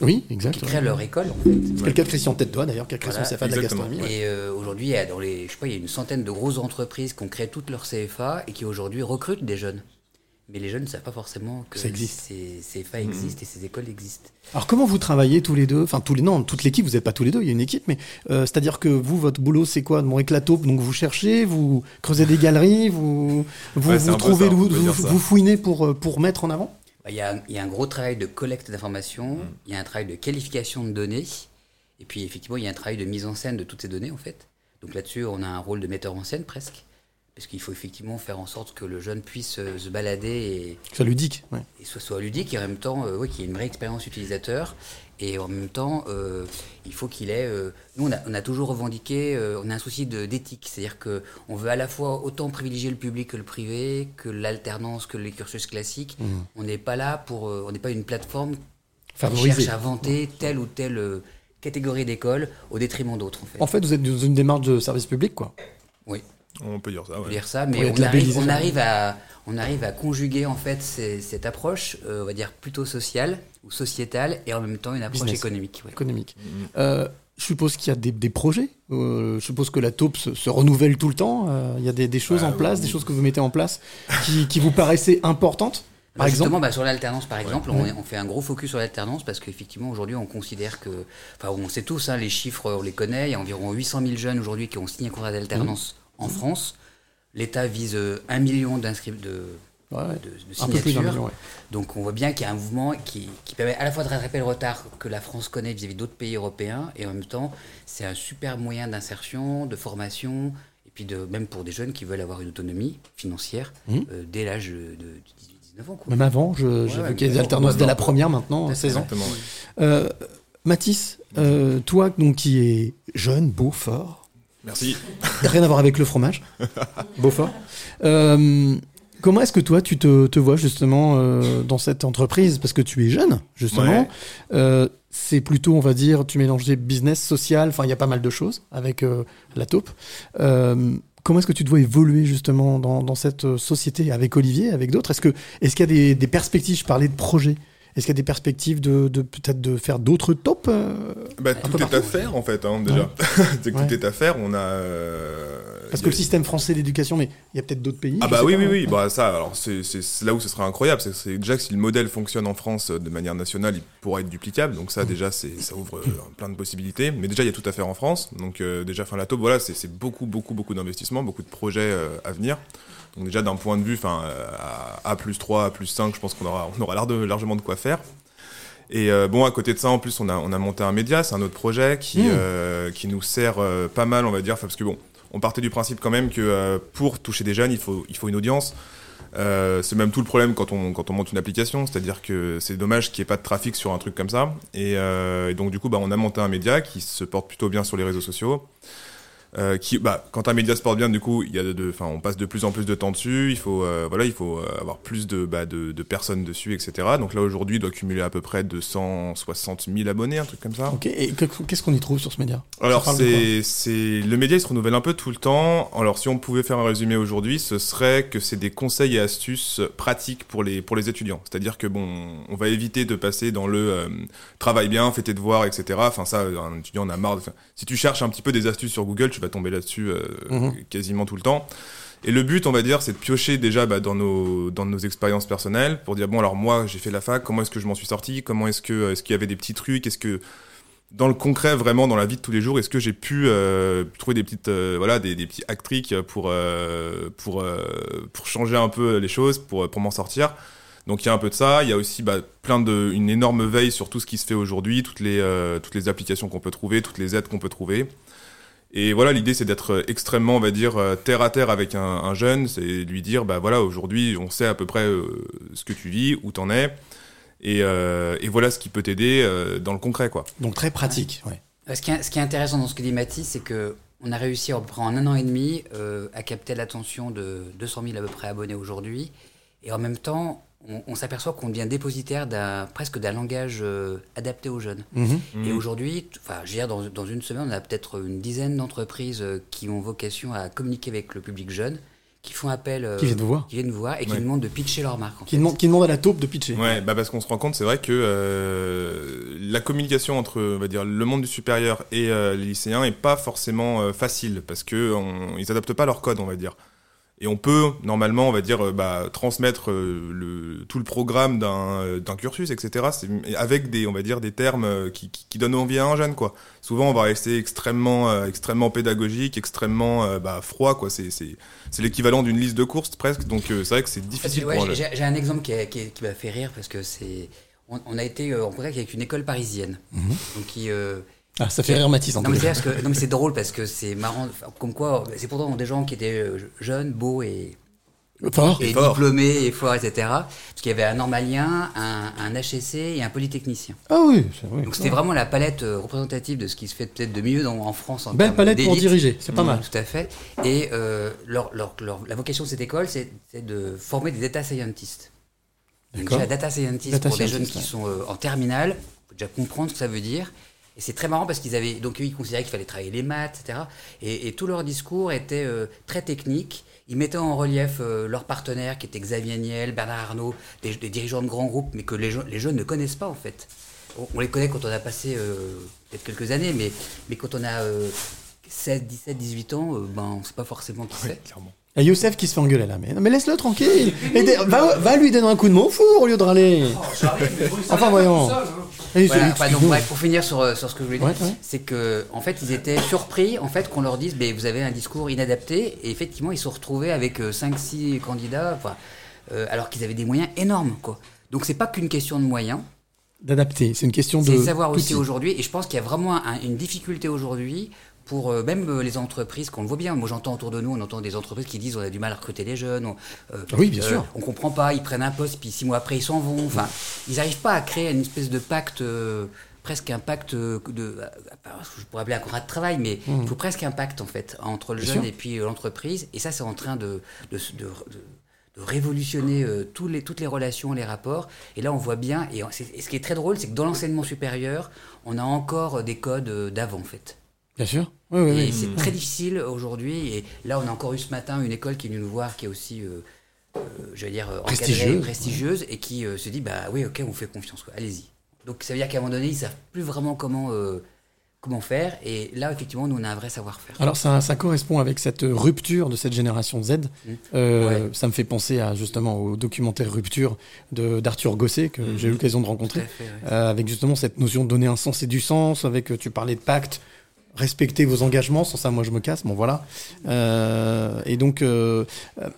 [SPEAKER 2] Oui, exact.
[SPEAKER 14] qui
[SPEAKER 2] ouais.
[SPEAKER 14] créent leur école. En fait.
[SPEAKER 2] C'est le cas de Christian Tête-Doigt, d'ailleurs, qui a créé
[SPEAKER 14] Voilà.
[SPEAKER 2] son CFA de la gastronomie. ouais.
[SPEAKER 14] Et euh, aujourd'hui, il y a dans les, je sais pas, il y a une centaine de grosses entreprises qui ont créé toutes leurs CFA et qui aujourd'hui recrutent des jeunes. Mais les jeunes ne savent pas forcément que
[SPEAKER 2] Ça existe.
[SPEAKER 14] ces CFA existent et ces écoles existent.
[SPEAKER 2] Alors comment vous travaillez tous les deux? Enfin tous les non, toute l'équipe, vous n'êtes pas tous les deux, il y a une équipe, mais euh, c'est-à-dire que vous, votre boulot, c'est quoi? La taupe, donc vous cherchez, vous creusez des galeries, vous vous,
[SPEAKER 13] Ouais,
[SPEAKER 2] trouvez,
[SPEAKER 13] ça,
[SPEAKER 2] vous, vous, vous fouinez pour euh, pour mettre en avant?
[SPEAKER 14] Bah, Il y, a, il y a un gros travail de collecte d'informations,
[SPEAKER 2] Mm.
[SPEAKER 14] il y a un travail de qualification de données, et puis effectivement, il y a un travail de mise en scène de toutes ces données, en fait. Donc là-dessus, on a un rôle de metteur en scène presque, parce qu'il faut effectivement faire en sorte que le jeune puisse euh, se balader et,
[SPEAKER 2] Que ça ludique. Ouais.
[SPEAKER 14] et soit, soit ludique, et en même temps, euh, ouais, qu'il y ait une vraie expérience utilisateur, et en même temps, euh, il faut qu'il ait... euh, nous, on a, on a toujours revendiqué, euh, on a un souci de- d'éthique, c'est-à-dire qu'on veut à la fois autant privilégier le public que le privé, que l'alternance, que les cursus classiques.
[SPEAKER 2] Mhm.
[SPEAKER 14] On n'est pas là pour... on n'est pas une plateforme qui cherche à vanter telle ou telle catégorie d'école au détriment d'autres, en fait.
[SPEAKER 2] En fait, vous êtes dans une démarche de service public, quoi.
[SPEAKER 14] Oui.
[SPEAKER 13] On peut dire ça,
[SPEAKER 14] On peut
[SPEAKER 13] ouais.
[SPEAKER 14] dire ça, mais on arrive,
[SPEAKER 2] labellisé.
[SPEAKER 14] on, arrive à, on arrive à conjuguer en fait ces- cette approche, euh, on va dire plutôt sociale ou sociétale, et en même temps une approche
[SPEAKER 2] Business.
[SPEAKER 14] économique. ouais.
[SPEAKER 2] Économique. Euh, je suppose qu'il y a des, des projets. Euh, je suppose que la taupe se, se renouvelle tout le temps. Euh, il y a des, des choses
[SPEAKER 14] Bah,
[SPEAKER 2] en place, des choses que vous mettez en place qui, qui vous paraissaient importantes. Par
[SPEAKER 14] Bah, justement,
[SPEAKER 2] exemple.
[SPEAKER 14] bah, sur l'alternance, par exemple,
[SPEAKER 2] Ouais.
[SPEAKER 14] on, on fait un gros focus sur l'alternance parce qu'effectivement, aujourd'hui, on considère que. Enfin, on sait tous, hein, les chiffres, on les connaît. Il y a environ 800 000 jeunes aujourd'hui qui ont signé un contrat d'alternance
[SPEAKER 2] Mmh.
[SPEAKER 14] En France. L'État vise euh, un million d'inscrits de,
[SPEAKER 2] Ouais,
[SPEAKER 14] signatures.
[SPEAKER 2] million, ouais.
[SPEAKER 14] Donc, on voit bien qu'il y a un mouvement qui, qui permet à la fois de rattraper le retard que la France connaît vis-à-vis d'autres pays européens et en même temps, c'est un super moyen d'insertion, de formation. Et puis, de, même pour des jeunes qui veulent avoir une autonomie financière
[SPEAKER 2] Mmh.
[SPEAKER 14] euh, dès l'âge de 18-19 ans. quoi.
[SPEAKER 2] Même avant, je-
[SPEAKER 14] Ouais,
[SPEAKER 2] des alternances dès la première maintenant,
[SPEAKER 14] bon,
[SPEAKER 2] 16 ans. Euh, Mathis, euh, toi donc qui es jeune, beau, fort.
[SPEAKER 13] Merci.
[SPEAKER 2] Rien à voir avec le fromage. beau, fort. Euh, comment est-ce que toi tu te, te vois justement euh, dans cette entreprise? Parce que tu es jeune, justement.
[SPEAKER 13] Ouais.
[SPEAKER 2] Euh, c'est plutôt, on va dire, tu mélanges des business, social, enfin il y a pas mal de choses avec euh, la taupe. Comment est-ce que tu dois évoluer justement dans, dans cette société avec Olivier, avec d'autres? Est-ce que est-ce qu'il y a des, des perspectives? Je parlais de projets. Est-ce qu'il y a des perspectives de, de peut-être de faire d'autres taupes euh,
[SPEAKER 13] Bah, tout est à faire en fait, hein, déjà.
[SPEAKER 2] Ouais.
[SPEAKER 13] tout est à faire. On a. euh,
[SPEAKER 2] Parce que le système français d'éducation, mais il y a peut-être d'autres pays.
[SPEAKER 13] Ah bah oui, oui, oui, bah ça, alors c'est là où ce serait incroyable, c'est déjà que si le modèle fonctionne en France euh, de manière nationale, il pourra être duplicable, donc ça déjà, c'est ça ouvre plein de possibilités, mais déjà il y a tout à faire en France, donc euh, déjà, fin la taupe, voilà, c'est beaucoup, beaucoup, beaucoup d'investissements, beaucoup de projets à venir, donc déjà d'un point de vue, enfin, euh, à A plus 3, A plus 5, je pense qu'on aura, on aura l'air de- largement de quoi faire. Et euh, bon, à côté de ça, en plus, on a, on a monté un média, c'est un autre projet qui,
[SPEAKER 2] Mmh.
[SPEAKER 13] euh, qui nous sert euh, pas mal, on va dire, parce que bon, on partait du principe quand même que pour toucher des jeunes, il faut, il faut une audience. C'est même tout le problème quand on, quand on monte une application, c'est-à-dire que c'est dommage qu'il n'y ait pas de trafic sur un truc comme ça. Et, et donc du coup, bah, on a monté un média qui se porte plutôt bien sur les réseaux sociaux. Euh, qui, bah, quand un média se porte bien, du coup, il y a de, de- enfin, on passe de plus en plus de temps dessus. Il faut, euh, voilà, il faut euh, avoir plus de, bah, de, de personnes dessus, etc. Donc là, aujourd'hui, il doit cumuler à peu près 260 000 abonnés, un truc comme ça.
[SPEAKER 2] Ok, et que- qu'est-ce qu'on y trouve sur ce média?
[SPEAKER 13] Alors c'est c'est le média il se renouvelle un peu tout le temps. Alors si on pouvait faire un résumé aujourd'hui, ce serait que c'est des conseils et astuces pratiques pour les pour les étudiants. C'est-à-dire que bon, on va éviter de passer dans le euh, travail bien, fais tes devoirs, etc. Enfin ça, un étudiant en a marre. de- enfin, si tu cherches un petit peu des astuces sur Google, tu vas tomber là-dessus euh,
[SPEAKER 2] Mhm.
[SPEAKER 13] quasiment tout le temps. Et le but, on va dire, c'est de piocher déjà bah, dans nos dans nos expériences personnelles pour dire bon alors moi j'ai fait la fac, comment est-ce que je m'en suis sorti, comment est-ce que est-ce qu'il y avait des petits trucs, est-ce que dans le concret, vraiment dans la vie de tous les jours, est-ce que j'ai pu euh, trouver des petites, euh, voilà, des, des petits actriques pour euh, pour pour changer un peu les choses, pour pour m'en sortir? Donc il y a un peu de ça. Il y a aussi bah, plein de une énorme veille sur tout ce qui se fait aujourd'hui, toutes les toutes les applications qu'on peut trouver, toutes les aides qu'on peut trouver. Et voilà, l'idée c'est d'être extrêmement, on va dire, euh, terre à terre avec un, un jeune, c'est lui dire, bah voilà, aujourd'hui on sait à peu près euh, ce que tu vis, où t'en es, et, euh, et voilà ce qui peut t'aider euh, dans le concret, quoi.
[SPEAKER 2] Donc très pratique, ouais.
[SPEAKER 14] Euh, Ce qui, est, ce qui est intéressant dans ce que dit Mathis, c'est que on a réussi à peu près en un an et demi euh, à capter l'attention de 200 000 à peu près abonnés aujourd'hui. Et en même temps, on, on s'aperçoit qu'on devient dépositaire d'un presque d'un langage euh, adapté aux jeunes.
[SPEAKER 2] Mhm.
[SPEAKER 14] Et
[SPEAKER 2] Mhm.
[SPEAKER 14] aujourd'hui, t- enfin, je veux dire, dans, dans une semaine, on a peut-être une dizaine d'entreprises euh, qui ont vocation à communiquer avec le public jeune, qui font appel, euh,
[SPEAKER 2] Qui viennent vous voir.
[SPEAKER 14] qui viennent nous voir et qui
[SPEAKER 13] Ouais.
[SPEAKER 14] nous demandent de pitcher leur marque. en
[SPEAKER 2] Qui demande, qui demande à la taupe de pitcher.
[SPEAKER 13] Ouais, bah parce qu'on se rend compte, c'est vrai que euh, la communication entre, on va dire, le monde du supérieur et euh, les lycéens est pas forcément euh, facile parce que on, ils adaptent pas leur code, on va dire. Et on peut normalement, on va dire, euh, bah, transmettre euh, le, tout le programme d'un euh, d'un cursus, etc. c'est- Avec des, on va dire, des termes qui, qui, qui donnent envie à un jeune, quoi. Souvent, on va rester extrêmement, euh, extrêmement pédagogique, extrêmement euh, bah, froid, quoi. C'est c'est c'est l'équivalent d'une liste de courses presque. Donc euh, c'est vrai que c'est difficile
[SPEAKER 14] Ouais,
[SPEAKER 13] pour
[SPEAKER 14] j'ai- un exemple qui, a- qui, qui m'a fait rire parce que c'est. On, on a été en contact avec une école parisienne. Donc qui, euh,
[SPEAKER 2] Ah, ça fait rire Mathis, en
[SPEAKER 14] non,
[SPEAKER 2] tout
[SPEAKER 14] mais
[SPEAKER 2] cas.
[SPEAKER 14] c'est parce que- non, mais c'est drôle parce que c'est marrant. Comme quoi, c'est pourtant des gens qui étaient euh, jeunes, beaux et.
[SPEAKER 2] Fort.
[SPEAKER 14] Et
[SPEAKER 2] Et fort.
[SPEAKER 14] diplômés et forts, etc. Parce qu'il y avait un normalien, un, un HEC et un polytechnicien.
[SPEAKER 2] Ah oui, c'est vrai.
[SPEAKER 14] Donc c'était vraiment la palette euh, représentative de ce qui se fait peut-être de mieux dans- en France. En
[SPEAKER 2] Belle palette pour diriger, c'est pas
[SPEAKER 14] Mmh,
[SPEAKER 2] mal.
[SPEAKER 14] Tout à fait. Et euh, leur, leur- leur- la vocation de cette école, c'est de former des data scientists. Donc
[SPEAKER 2] D'accord.
[SPEAKER 14] déjà, data scientist
[SPEAKER 2] Data
[SPEAKER 14] pour des jeunes qui sont euh, en terminale, faut déjà comprendre ce que ça veut dire. Et c'est très marrant parce qu'ils avaient donc eux, ils considéraient qu'il fallait travailler les maths, etc. Et, et tout leur discours était euh, très technique. Ils mettaient en relief euh, leurs partenaires qui étaient Xavier Niel, Bernard Arnault, des, des dirigeants de grands groupes, mais que les, jeunes ne connaissent pas en fait. On, on les connaît quand on a passé euh, peut-être quelques années, mais, mais quand on a euh, 16, 17, 18 ans, ben, on ne sait pas forcément qui c'est.
[SPEAKER 2] Et Youssef qui se fait engueuler là, mais, non, mais laisse-le tranquille. Et va, va lui donner un coup de au four au lieu de râler. enfin voyons. Et
[SPEAKER 14] Voilà,
[SPEAKER 2] c'est-
[SPEAKER 14] enfin, donc, bref, pour finir sur, euh, sur ce que je voulais dire,
[SPEAKER 2] Ouais, ouais.
[SPEAKER 14] c'est que en fait ils étaient surpris en fait qu'on leur dise mais vous avez un discours inadapté et effectivement ils se sont retrouvés avec 5-6 candidats enfin, euh, alors qu'ils avaient des moyens énormes quoi. Donc c'est pas qu'une question de moyens,
[SPEAKER 2] D'adapter, c'est une question de.
[SPEAKER 14] c'est savoir aussi aujourd'hui et je pense qu'il y a vraiment un- une difficulté aujourd'hui pour euh, même euh, les entreprises qu'on le voit bien. Moi j'entends autour de nous, on entend des entreprises qui disent on a du mal à recruter les jeunes. On, euh,
[SPEAKER 2] Oui, bien sûr.
[SPEAKER 14] On comprend pas, ils prennent un poste puis six mois après ils s'en vont. Enfin, ils n'arrivent pas à créer une espèce de pacte. euh, presque un pacte de, euh, je pourrais appeler un contrat de travail, mais
[SPEAKER 2] Mhm.
[SPEAKER 14] il faut presque un pacte en fait entre le
[SPEAKER 2] Bien
[SPEAKER 14] jeune
[SPEAKER 2] sûr.
[SPEAKER 14] et puis euh, l'entreprise. Et ça, c'est en train de, de, de- de- de révolutionner euh, tous les, toutes les relations, les rapports. Et là, on voit bien. Et, ce qui est très drôle, c'est que dans l'enseignement supérieur, on a encore euh, des codes euh, d'avant en fait.
[SPEAKER 2] Bien sûr. Oui, oui,
[SPEAKER 14] Et
[SPEAKER 2] oui.
[SPEAKER 14] c'est très difficile aujourd'hui. Et là, on a encore eu ce matin une école qui est venue nous voir, qui est aussi, euh, euh, je vais dire, encadrée,
[SPEAKER 2] Prestigieuse.
[SPEAKER 14] prestigieuse, et qui euh, se dit, bah oui, ok, on fait confiance, allez-y. Donc ça veut dire qu'à un moment donné, ils savent plus vraiment comment, comment faire. Et là, effectivement, nous, on a un vrai savoir-faire.
[SPEAKER 2] Alors ça, ça correspond avec cette rupture de cette génération Z. Euh,
[SPEAKER 14] Ouais.
[SPEAKER 2] Ça me fait penser à justement au documentaire Rupture d'Arthur Gosset que j'ai eu l'occasion de rencontrer,
[SPEAKER 14] fait, ouais.
[SPEAKER 2] Euh, avec justement cette notion de donner un sens et du sens. Avec tu parlais de pacte, respecter vos engagements. Sans ça, moi je me casse. Bon voilà. Euh, et donc. euh, euh,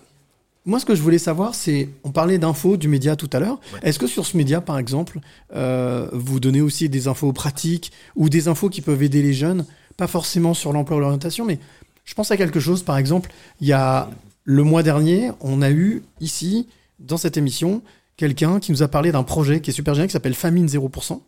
[SPEAKER 2] moi, ce que je voulais savoir, c'est, on parlait d'infos du média tout à l'heure. Est-ce que sur ce média, par exemple, euh, vous donnez aussi des infos pratiques ou des infos qui peuvent aider les jeunes, pas forcément sur l'emploi ou l'orientation, mais je pense à quelque chose, par exemple, il y a le mois dernier, on a eu ici, dans cette émission, quelqu'un qui nous a parlé d'un projet qui est super génial, qui s'appelle Famine 0%.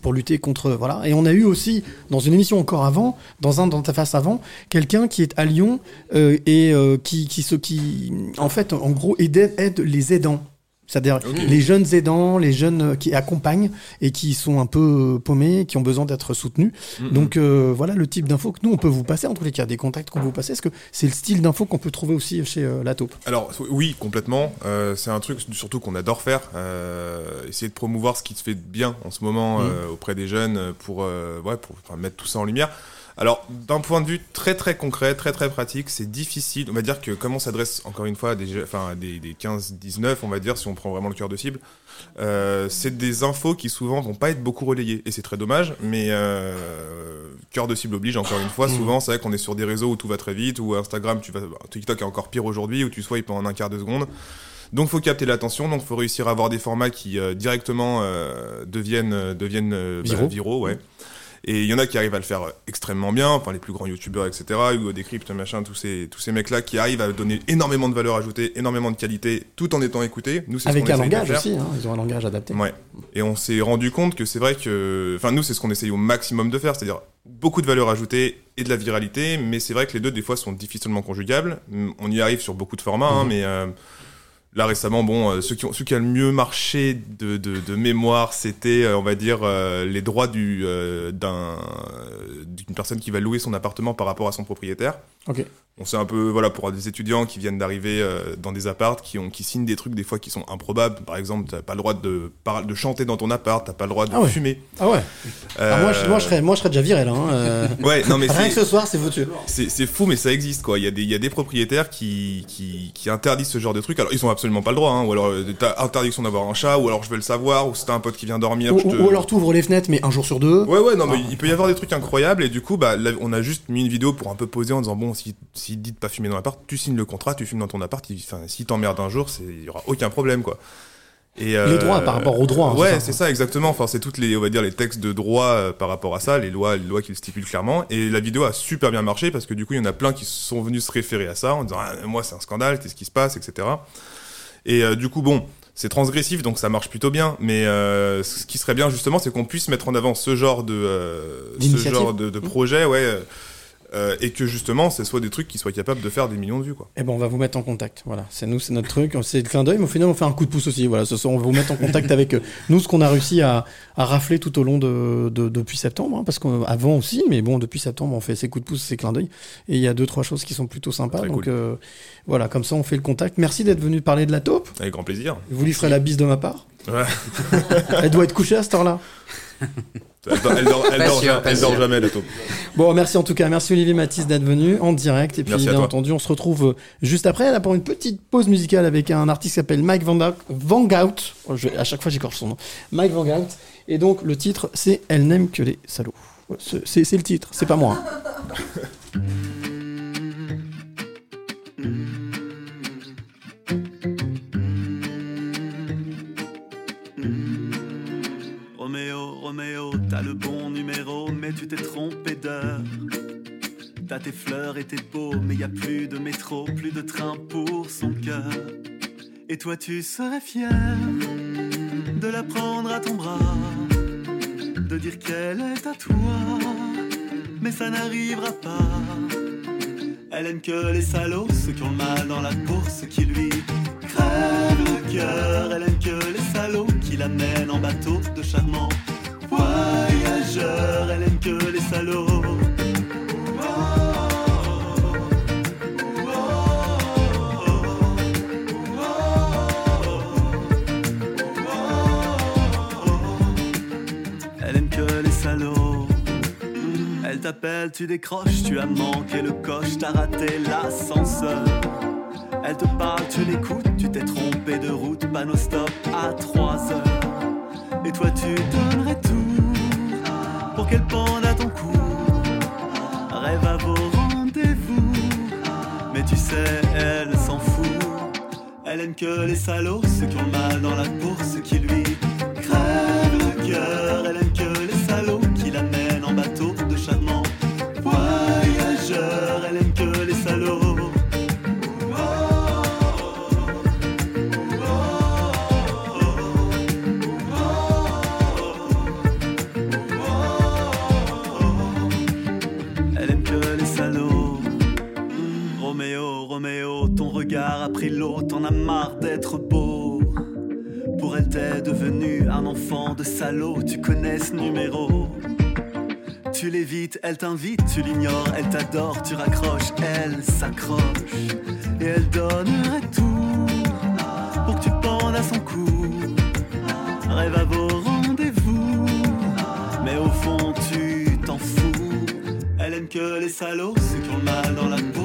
[SPEAKER 2] Pour lutter contre. Voilà. Et on a eu aussi, dans une émission encore avant, dans un dans ta face avant, quelqu'un qui est à Lyon euh, et euh, qui, qui, se, qui, en fait, en gros, aide les aidants. C'est-à-dire les jeunes aidants, les jeunes euh, qui accompagnent et qui sont un peu euh, paumés, qui ont besoin d'être soutenus.
[SPEAKER 13] Mhm.
[SPEAKER 2] Donc euh, voilà le type d'infos que nous on peut vous passer, en tous les cas, des contacts qu'on peut vous passer. Est-ce que c'est le style d'infos qu'on peut trouver aussi chez euh, La Taupe?
[SPEAKER 13] Alors oui, complètement. Euh, c'est un truc surtout qu'on adore faire. Essayer de promouvoir ce qui se fait de bien en ce moment euh, auprès des jeunes pour, ouais, pour enfin, mettre tout ça en lumière. Alors d'un point de vue très très concret, très très pratique, c'est difficile. On va dire que comme on s'adresse encore une fois à des, enfin, des, des 15-19, on va dire, si on prend vraiment le cœur de cible, euh, c'est des infos qui souvent vont pas être beaucoup relayées. Et c'est très dommage, mais euh, cœur de cible oblige, encore une fois.
[SPEAKER 2] Mhm.
[SPEAKER 13] Souvent, c'est vrai qu'on est sur des réseaux où tout va très vite, ou Instagram, tu vas, TikTok est encore pire aujourd'hui, où tu swipes en un quart de seconde. Donc, faut capter l'attention. Donc, faut réussir à avoir des formats qui euh, directement euh, deviennent, euh, deviennent bah,
[SPEAKER 2] Viraux.
[SPEAKER 13] viraux, ouais. Et il y en a qui arrivent à le faire euh, extrêmement bien, enfin les plus grands youtubeurs, etc. Hugo Décrypte, machin, tous ces, tous ces mecs-là qui arrivent à donner énormément de valeur ajoutée, énormément de qualité, tout en étant écoutés. Nous, c'est ce
[SPEAKER 2] Avec un langage aussi, hein, ils ont un langage adapté.
[SPEAKER 13] Ouais. Et on s'est rendu compte que c'est vrai que, enfin nous, c'est ce qu'on essaye au maximum de faire, c'est-à-dire beaucoup de valeur ajoutée et de la viralité, mais c'est vrai que les deux des fois sont difficilement conjugables. On y arrive sur beaucoup de formats, hein,
[SPEAKER 2] Mhm.
[SPEAKER 13] mais euh, là récemment, bon, euh, ceux qui ont, ceux qui a le mieux marché de, de, de mémoire, c'était, euh, on va dire, euh, les droits du euh, d'un d'une personne qui va louer son appartement par rapport à son propriétaire.
[SPEAKER 2] Ok.
[SPEAKER 13] On sait un peu, voilà, pour des étudiants qui viennent d'arriver euh, dans des apparts, qui, ont, qui signent des trucs des fois qui sont improbables. Par exemple, t'as pas le droit de, de chanter dans ton appart, t'as pas le droit de
[SPEAKER 2] Ah ouais.
[SPEAKER 13] fumer.
[SPEAKER 2] Ah ouais. Ah, moi, je, moi, je serais, moi, je serais déjà viré là. hein.
[SPEAKER 13] Ouais, non mais
[SPEAKER 2] Rien
[SPEAKER 13] c'est-
[SPEAKER 2] que ce soir, c'est foutu.
[SPEAKER 13] C'est fou, mais ça existe quoi. Il y a des, il y a des propriétaires qui, qui, qui interdisent ce genre de trucs. Alors ils ont absolument pas le droit, hein. ou alors euh, t'as interdiction d'avoir un chat, ou alors je veux le savoir, ou si t'as un pote qui vient dormir.
[SPEAKER 2] Ou,
[SPEAKER 13] je te-
[SPEAKER 2] ou alors t'ouvres les fenêtres, mais un jour sur deux.
[SPEAKER 13] Ouais, ouais, non, mais il peut y avoir des trucs incroyables, et du coup, bah, là, on a juste mis une vidéo pour un peu poser en disant, bon, si, si dit de pas fumer dans l'appart, tu signes le contrat, tu fumes dans ton appart, il- enfin, si t'emmerdes un jour, il y aura aucun problème, quoi. Et,
[SPEAKER 2] Les droits par rapport aux droits, hein,
[SPEAKER 13] Ouais,
[SPEAKER 2] c'est ça.
[SPEAKER 13] c'est ça, exactement. Enfin, c'est toutes les, on va dire, les textes de droit euh, par rapport à ça, les lois, les lois qui le stipulent clairement. Et la vidéo a super bien marché parce que du coup, il y en a plein qui sont venus se référer à ça en disant, ah, moi, c'est un scandale, qu'est-ce qui se passe, etc. Et euh, du coup, bon, c'est transgressif, donc ça marche plutôt bien. Mais euh, ce qui serait bien justement, c'est qu'on puisse mettre en avant ce genre de, euh, ce genre de, de projet, ouais, euh, et que justement, ce soit des trucs qui soient capables de faire des millions de vues, quoi.
[SPEAKER 2] Eh ben, on va vous mettre en contact. Voilà, c'est nous, c'est notre truc. C'est le clin d'œil, mais au final, on fait un coup de pouce aussi. Voilà, ce soir, on va vous mettre en contact avec euh, nous, ce qu'on a réussi à, à rafler tout au long de, de- depuis septembre, hein, parce qu'avant aussi, mais bon, depuis septembre, on fait ces coups de pouce, ces clins d'œil, et il y a deux trois choses qui sont plutôt sympas.
[SPEAKER 13] Très
[SPEAKER 2] donc
[SPEAKER 13] cool.
[SPEAKER 2] euh, voilà, comme ça, on fait le contact. Merci d'être venu parler de la taupe.
[SPEAKER 13] Avec grand plaisir.
[SPEAKER 2] Vous lui ferez la bise de ma part.
[SPEAKER 13] Ouais.
[SPEAKER 2] Elle doit être couchée à cette heure-là.
[SPEAKER 13] Elle dort, elle dort- elle
[SPEAKER 14] Pas
[SPEAKER 13] dort
[SPEAKER 14] sûr,
[SPEAKER 13] ja-
[SPEAKER 14] pas
[SPEAKER 13] elle dort
[SPEAKER 14] sûr.
[SPEAKER 13] jamais, la taupe.
[SPEAKER 2] Bon, merci en tout cas. Merci Olivier Matisse d'être venu en direct. Et puis,
[SPEAKER 13] Merci
[SPEAKER 2] bien entendu, on se retrouve euh, juste après, là, pour une petite pause musicale avec un artiste qui s'appelle Mike Van, Ga- Van Gout. Oh, je à chaque fois, j'écorche son nom. Mike Van Gout. Et donc, le titre, c'est Elle n'aime que les salauds. C'est le titre, c'est pas moi. hein.
[SPEAKER 15] T'as le bon numéro, mais tu t'es trompé d'heure. T'as tes fleurs et tes beaux, mais y a plus de métro, plus de train pour son cœur. Et toi, tu serais fier de la prendre à ton bras, de dire qu'elle est à toi, mais ça n'arrivera pas. Elle aime que les salauds, ceux qui ont le mal dans la ceux qui lui crèvent le cœur. Elle aime que les salauds qui l'amènent en bateau de charmants voyageurs. Elle aime que les salauds. Elle aime que les salauds. Elle t'appelle, tu décroches, tu as manqué le coche, t'as raté l'ascenseur. Elle te parle, tu l'écoutes, tu t'es trompé de route, panneau stop à 3 heures. Et toi tu donnerais tout pour qu'elle pende à ton cou. Rêve à vos rendez-vous, mais tu sais, elle s'en fout. Elle aime que les salauds, ceux qui ont mal dans la peau, ceux qui lui crèvent le cœur. T'en as marre d'être beau. Pour elle, t'es devenu un enfant de salaud, tu connais ce numéro. Tu l'évites, elle t'invite, tu l'ignores, elle t'adore, tu raccroches, elle s'accroche. Et elle donnerait tout pour que tu pendes à son cou. Rêve à vos rendez-vous, mais au fond tu t'en fous. Elle aime que les salauds, ceux qui ont le mal dans la peau,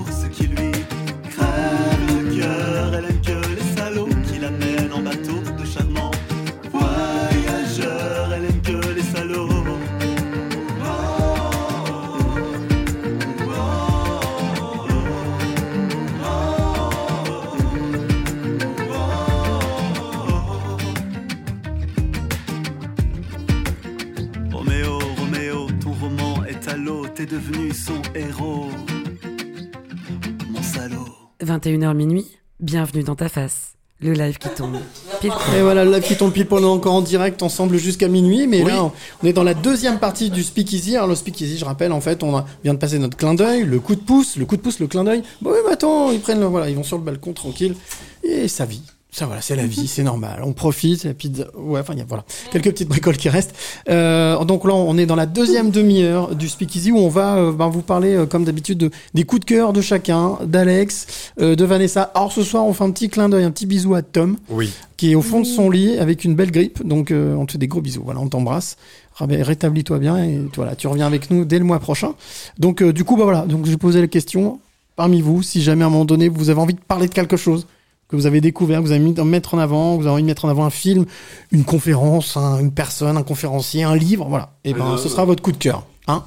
[SPEAKER 15] devenu son héros. Mon salaud.
[SPEAKER 4] 21h minuit, bienvenue dans ta face. Le live qui tombe. Pile.
[SPEAKER 2] Et voilà, le live qui tombe pile est encore en direct ensemble jusqu'à minuit, mais là, on est dans la deuxième partie du speakeasy. Alors, le speakeasy, je rappelle, en fait, on vient de passer notre clin d'œil, le coup de pouce, le coup de pouce, le clin d'œil. Bon, oui, mais attends, ils prennent le, voilà, ils vont sur le balcon tranquille, et ça vit. Ça, voilà, c'est la vie, c'est normal. On profite, et puis, ouais, enfin, il y a, voilà, quelques petites bricoles qui restent. Euh, donc là, on est dans la deuxième demi-heure du speakeasy où on va euh, ben, vous parler, euh, comme d'habitude, de, des coups de cœur de chacun, d'Alex, euh, de Vanessa. Alors, ce soir, on fait un petit clin d'œil, un petit bisou à Tom
[SPEAKER 3] Oui.
[SPEAKER 2] qui est au fond de son lit avec une belle grippe. Donc, euh, on te fait des gros bisous. Voilà, on t'embrasse. Ré- Rétablis-toi bien et voilà, tu reviens avec nous dès le mois prochain. Donc, euh, du coup, bah voilà. Donc, j'ai posé la question parmi vous, si jamais à un moment donné vous avez envie de parler de quelque chose que vous avez découvert, que vous avez de mettre en avant, que vous avez envie de mettre en avant un film, une conférence, un- une personne, un conférencier, un livre, voilà. Et ben,
[SPEAKER 3] Euh,
[SPEAKER 2] ce sera votre coup de cœur. Hein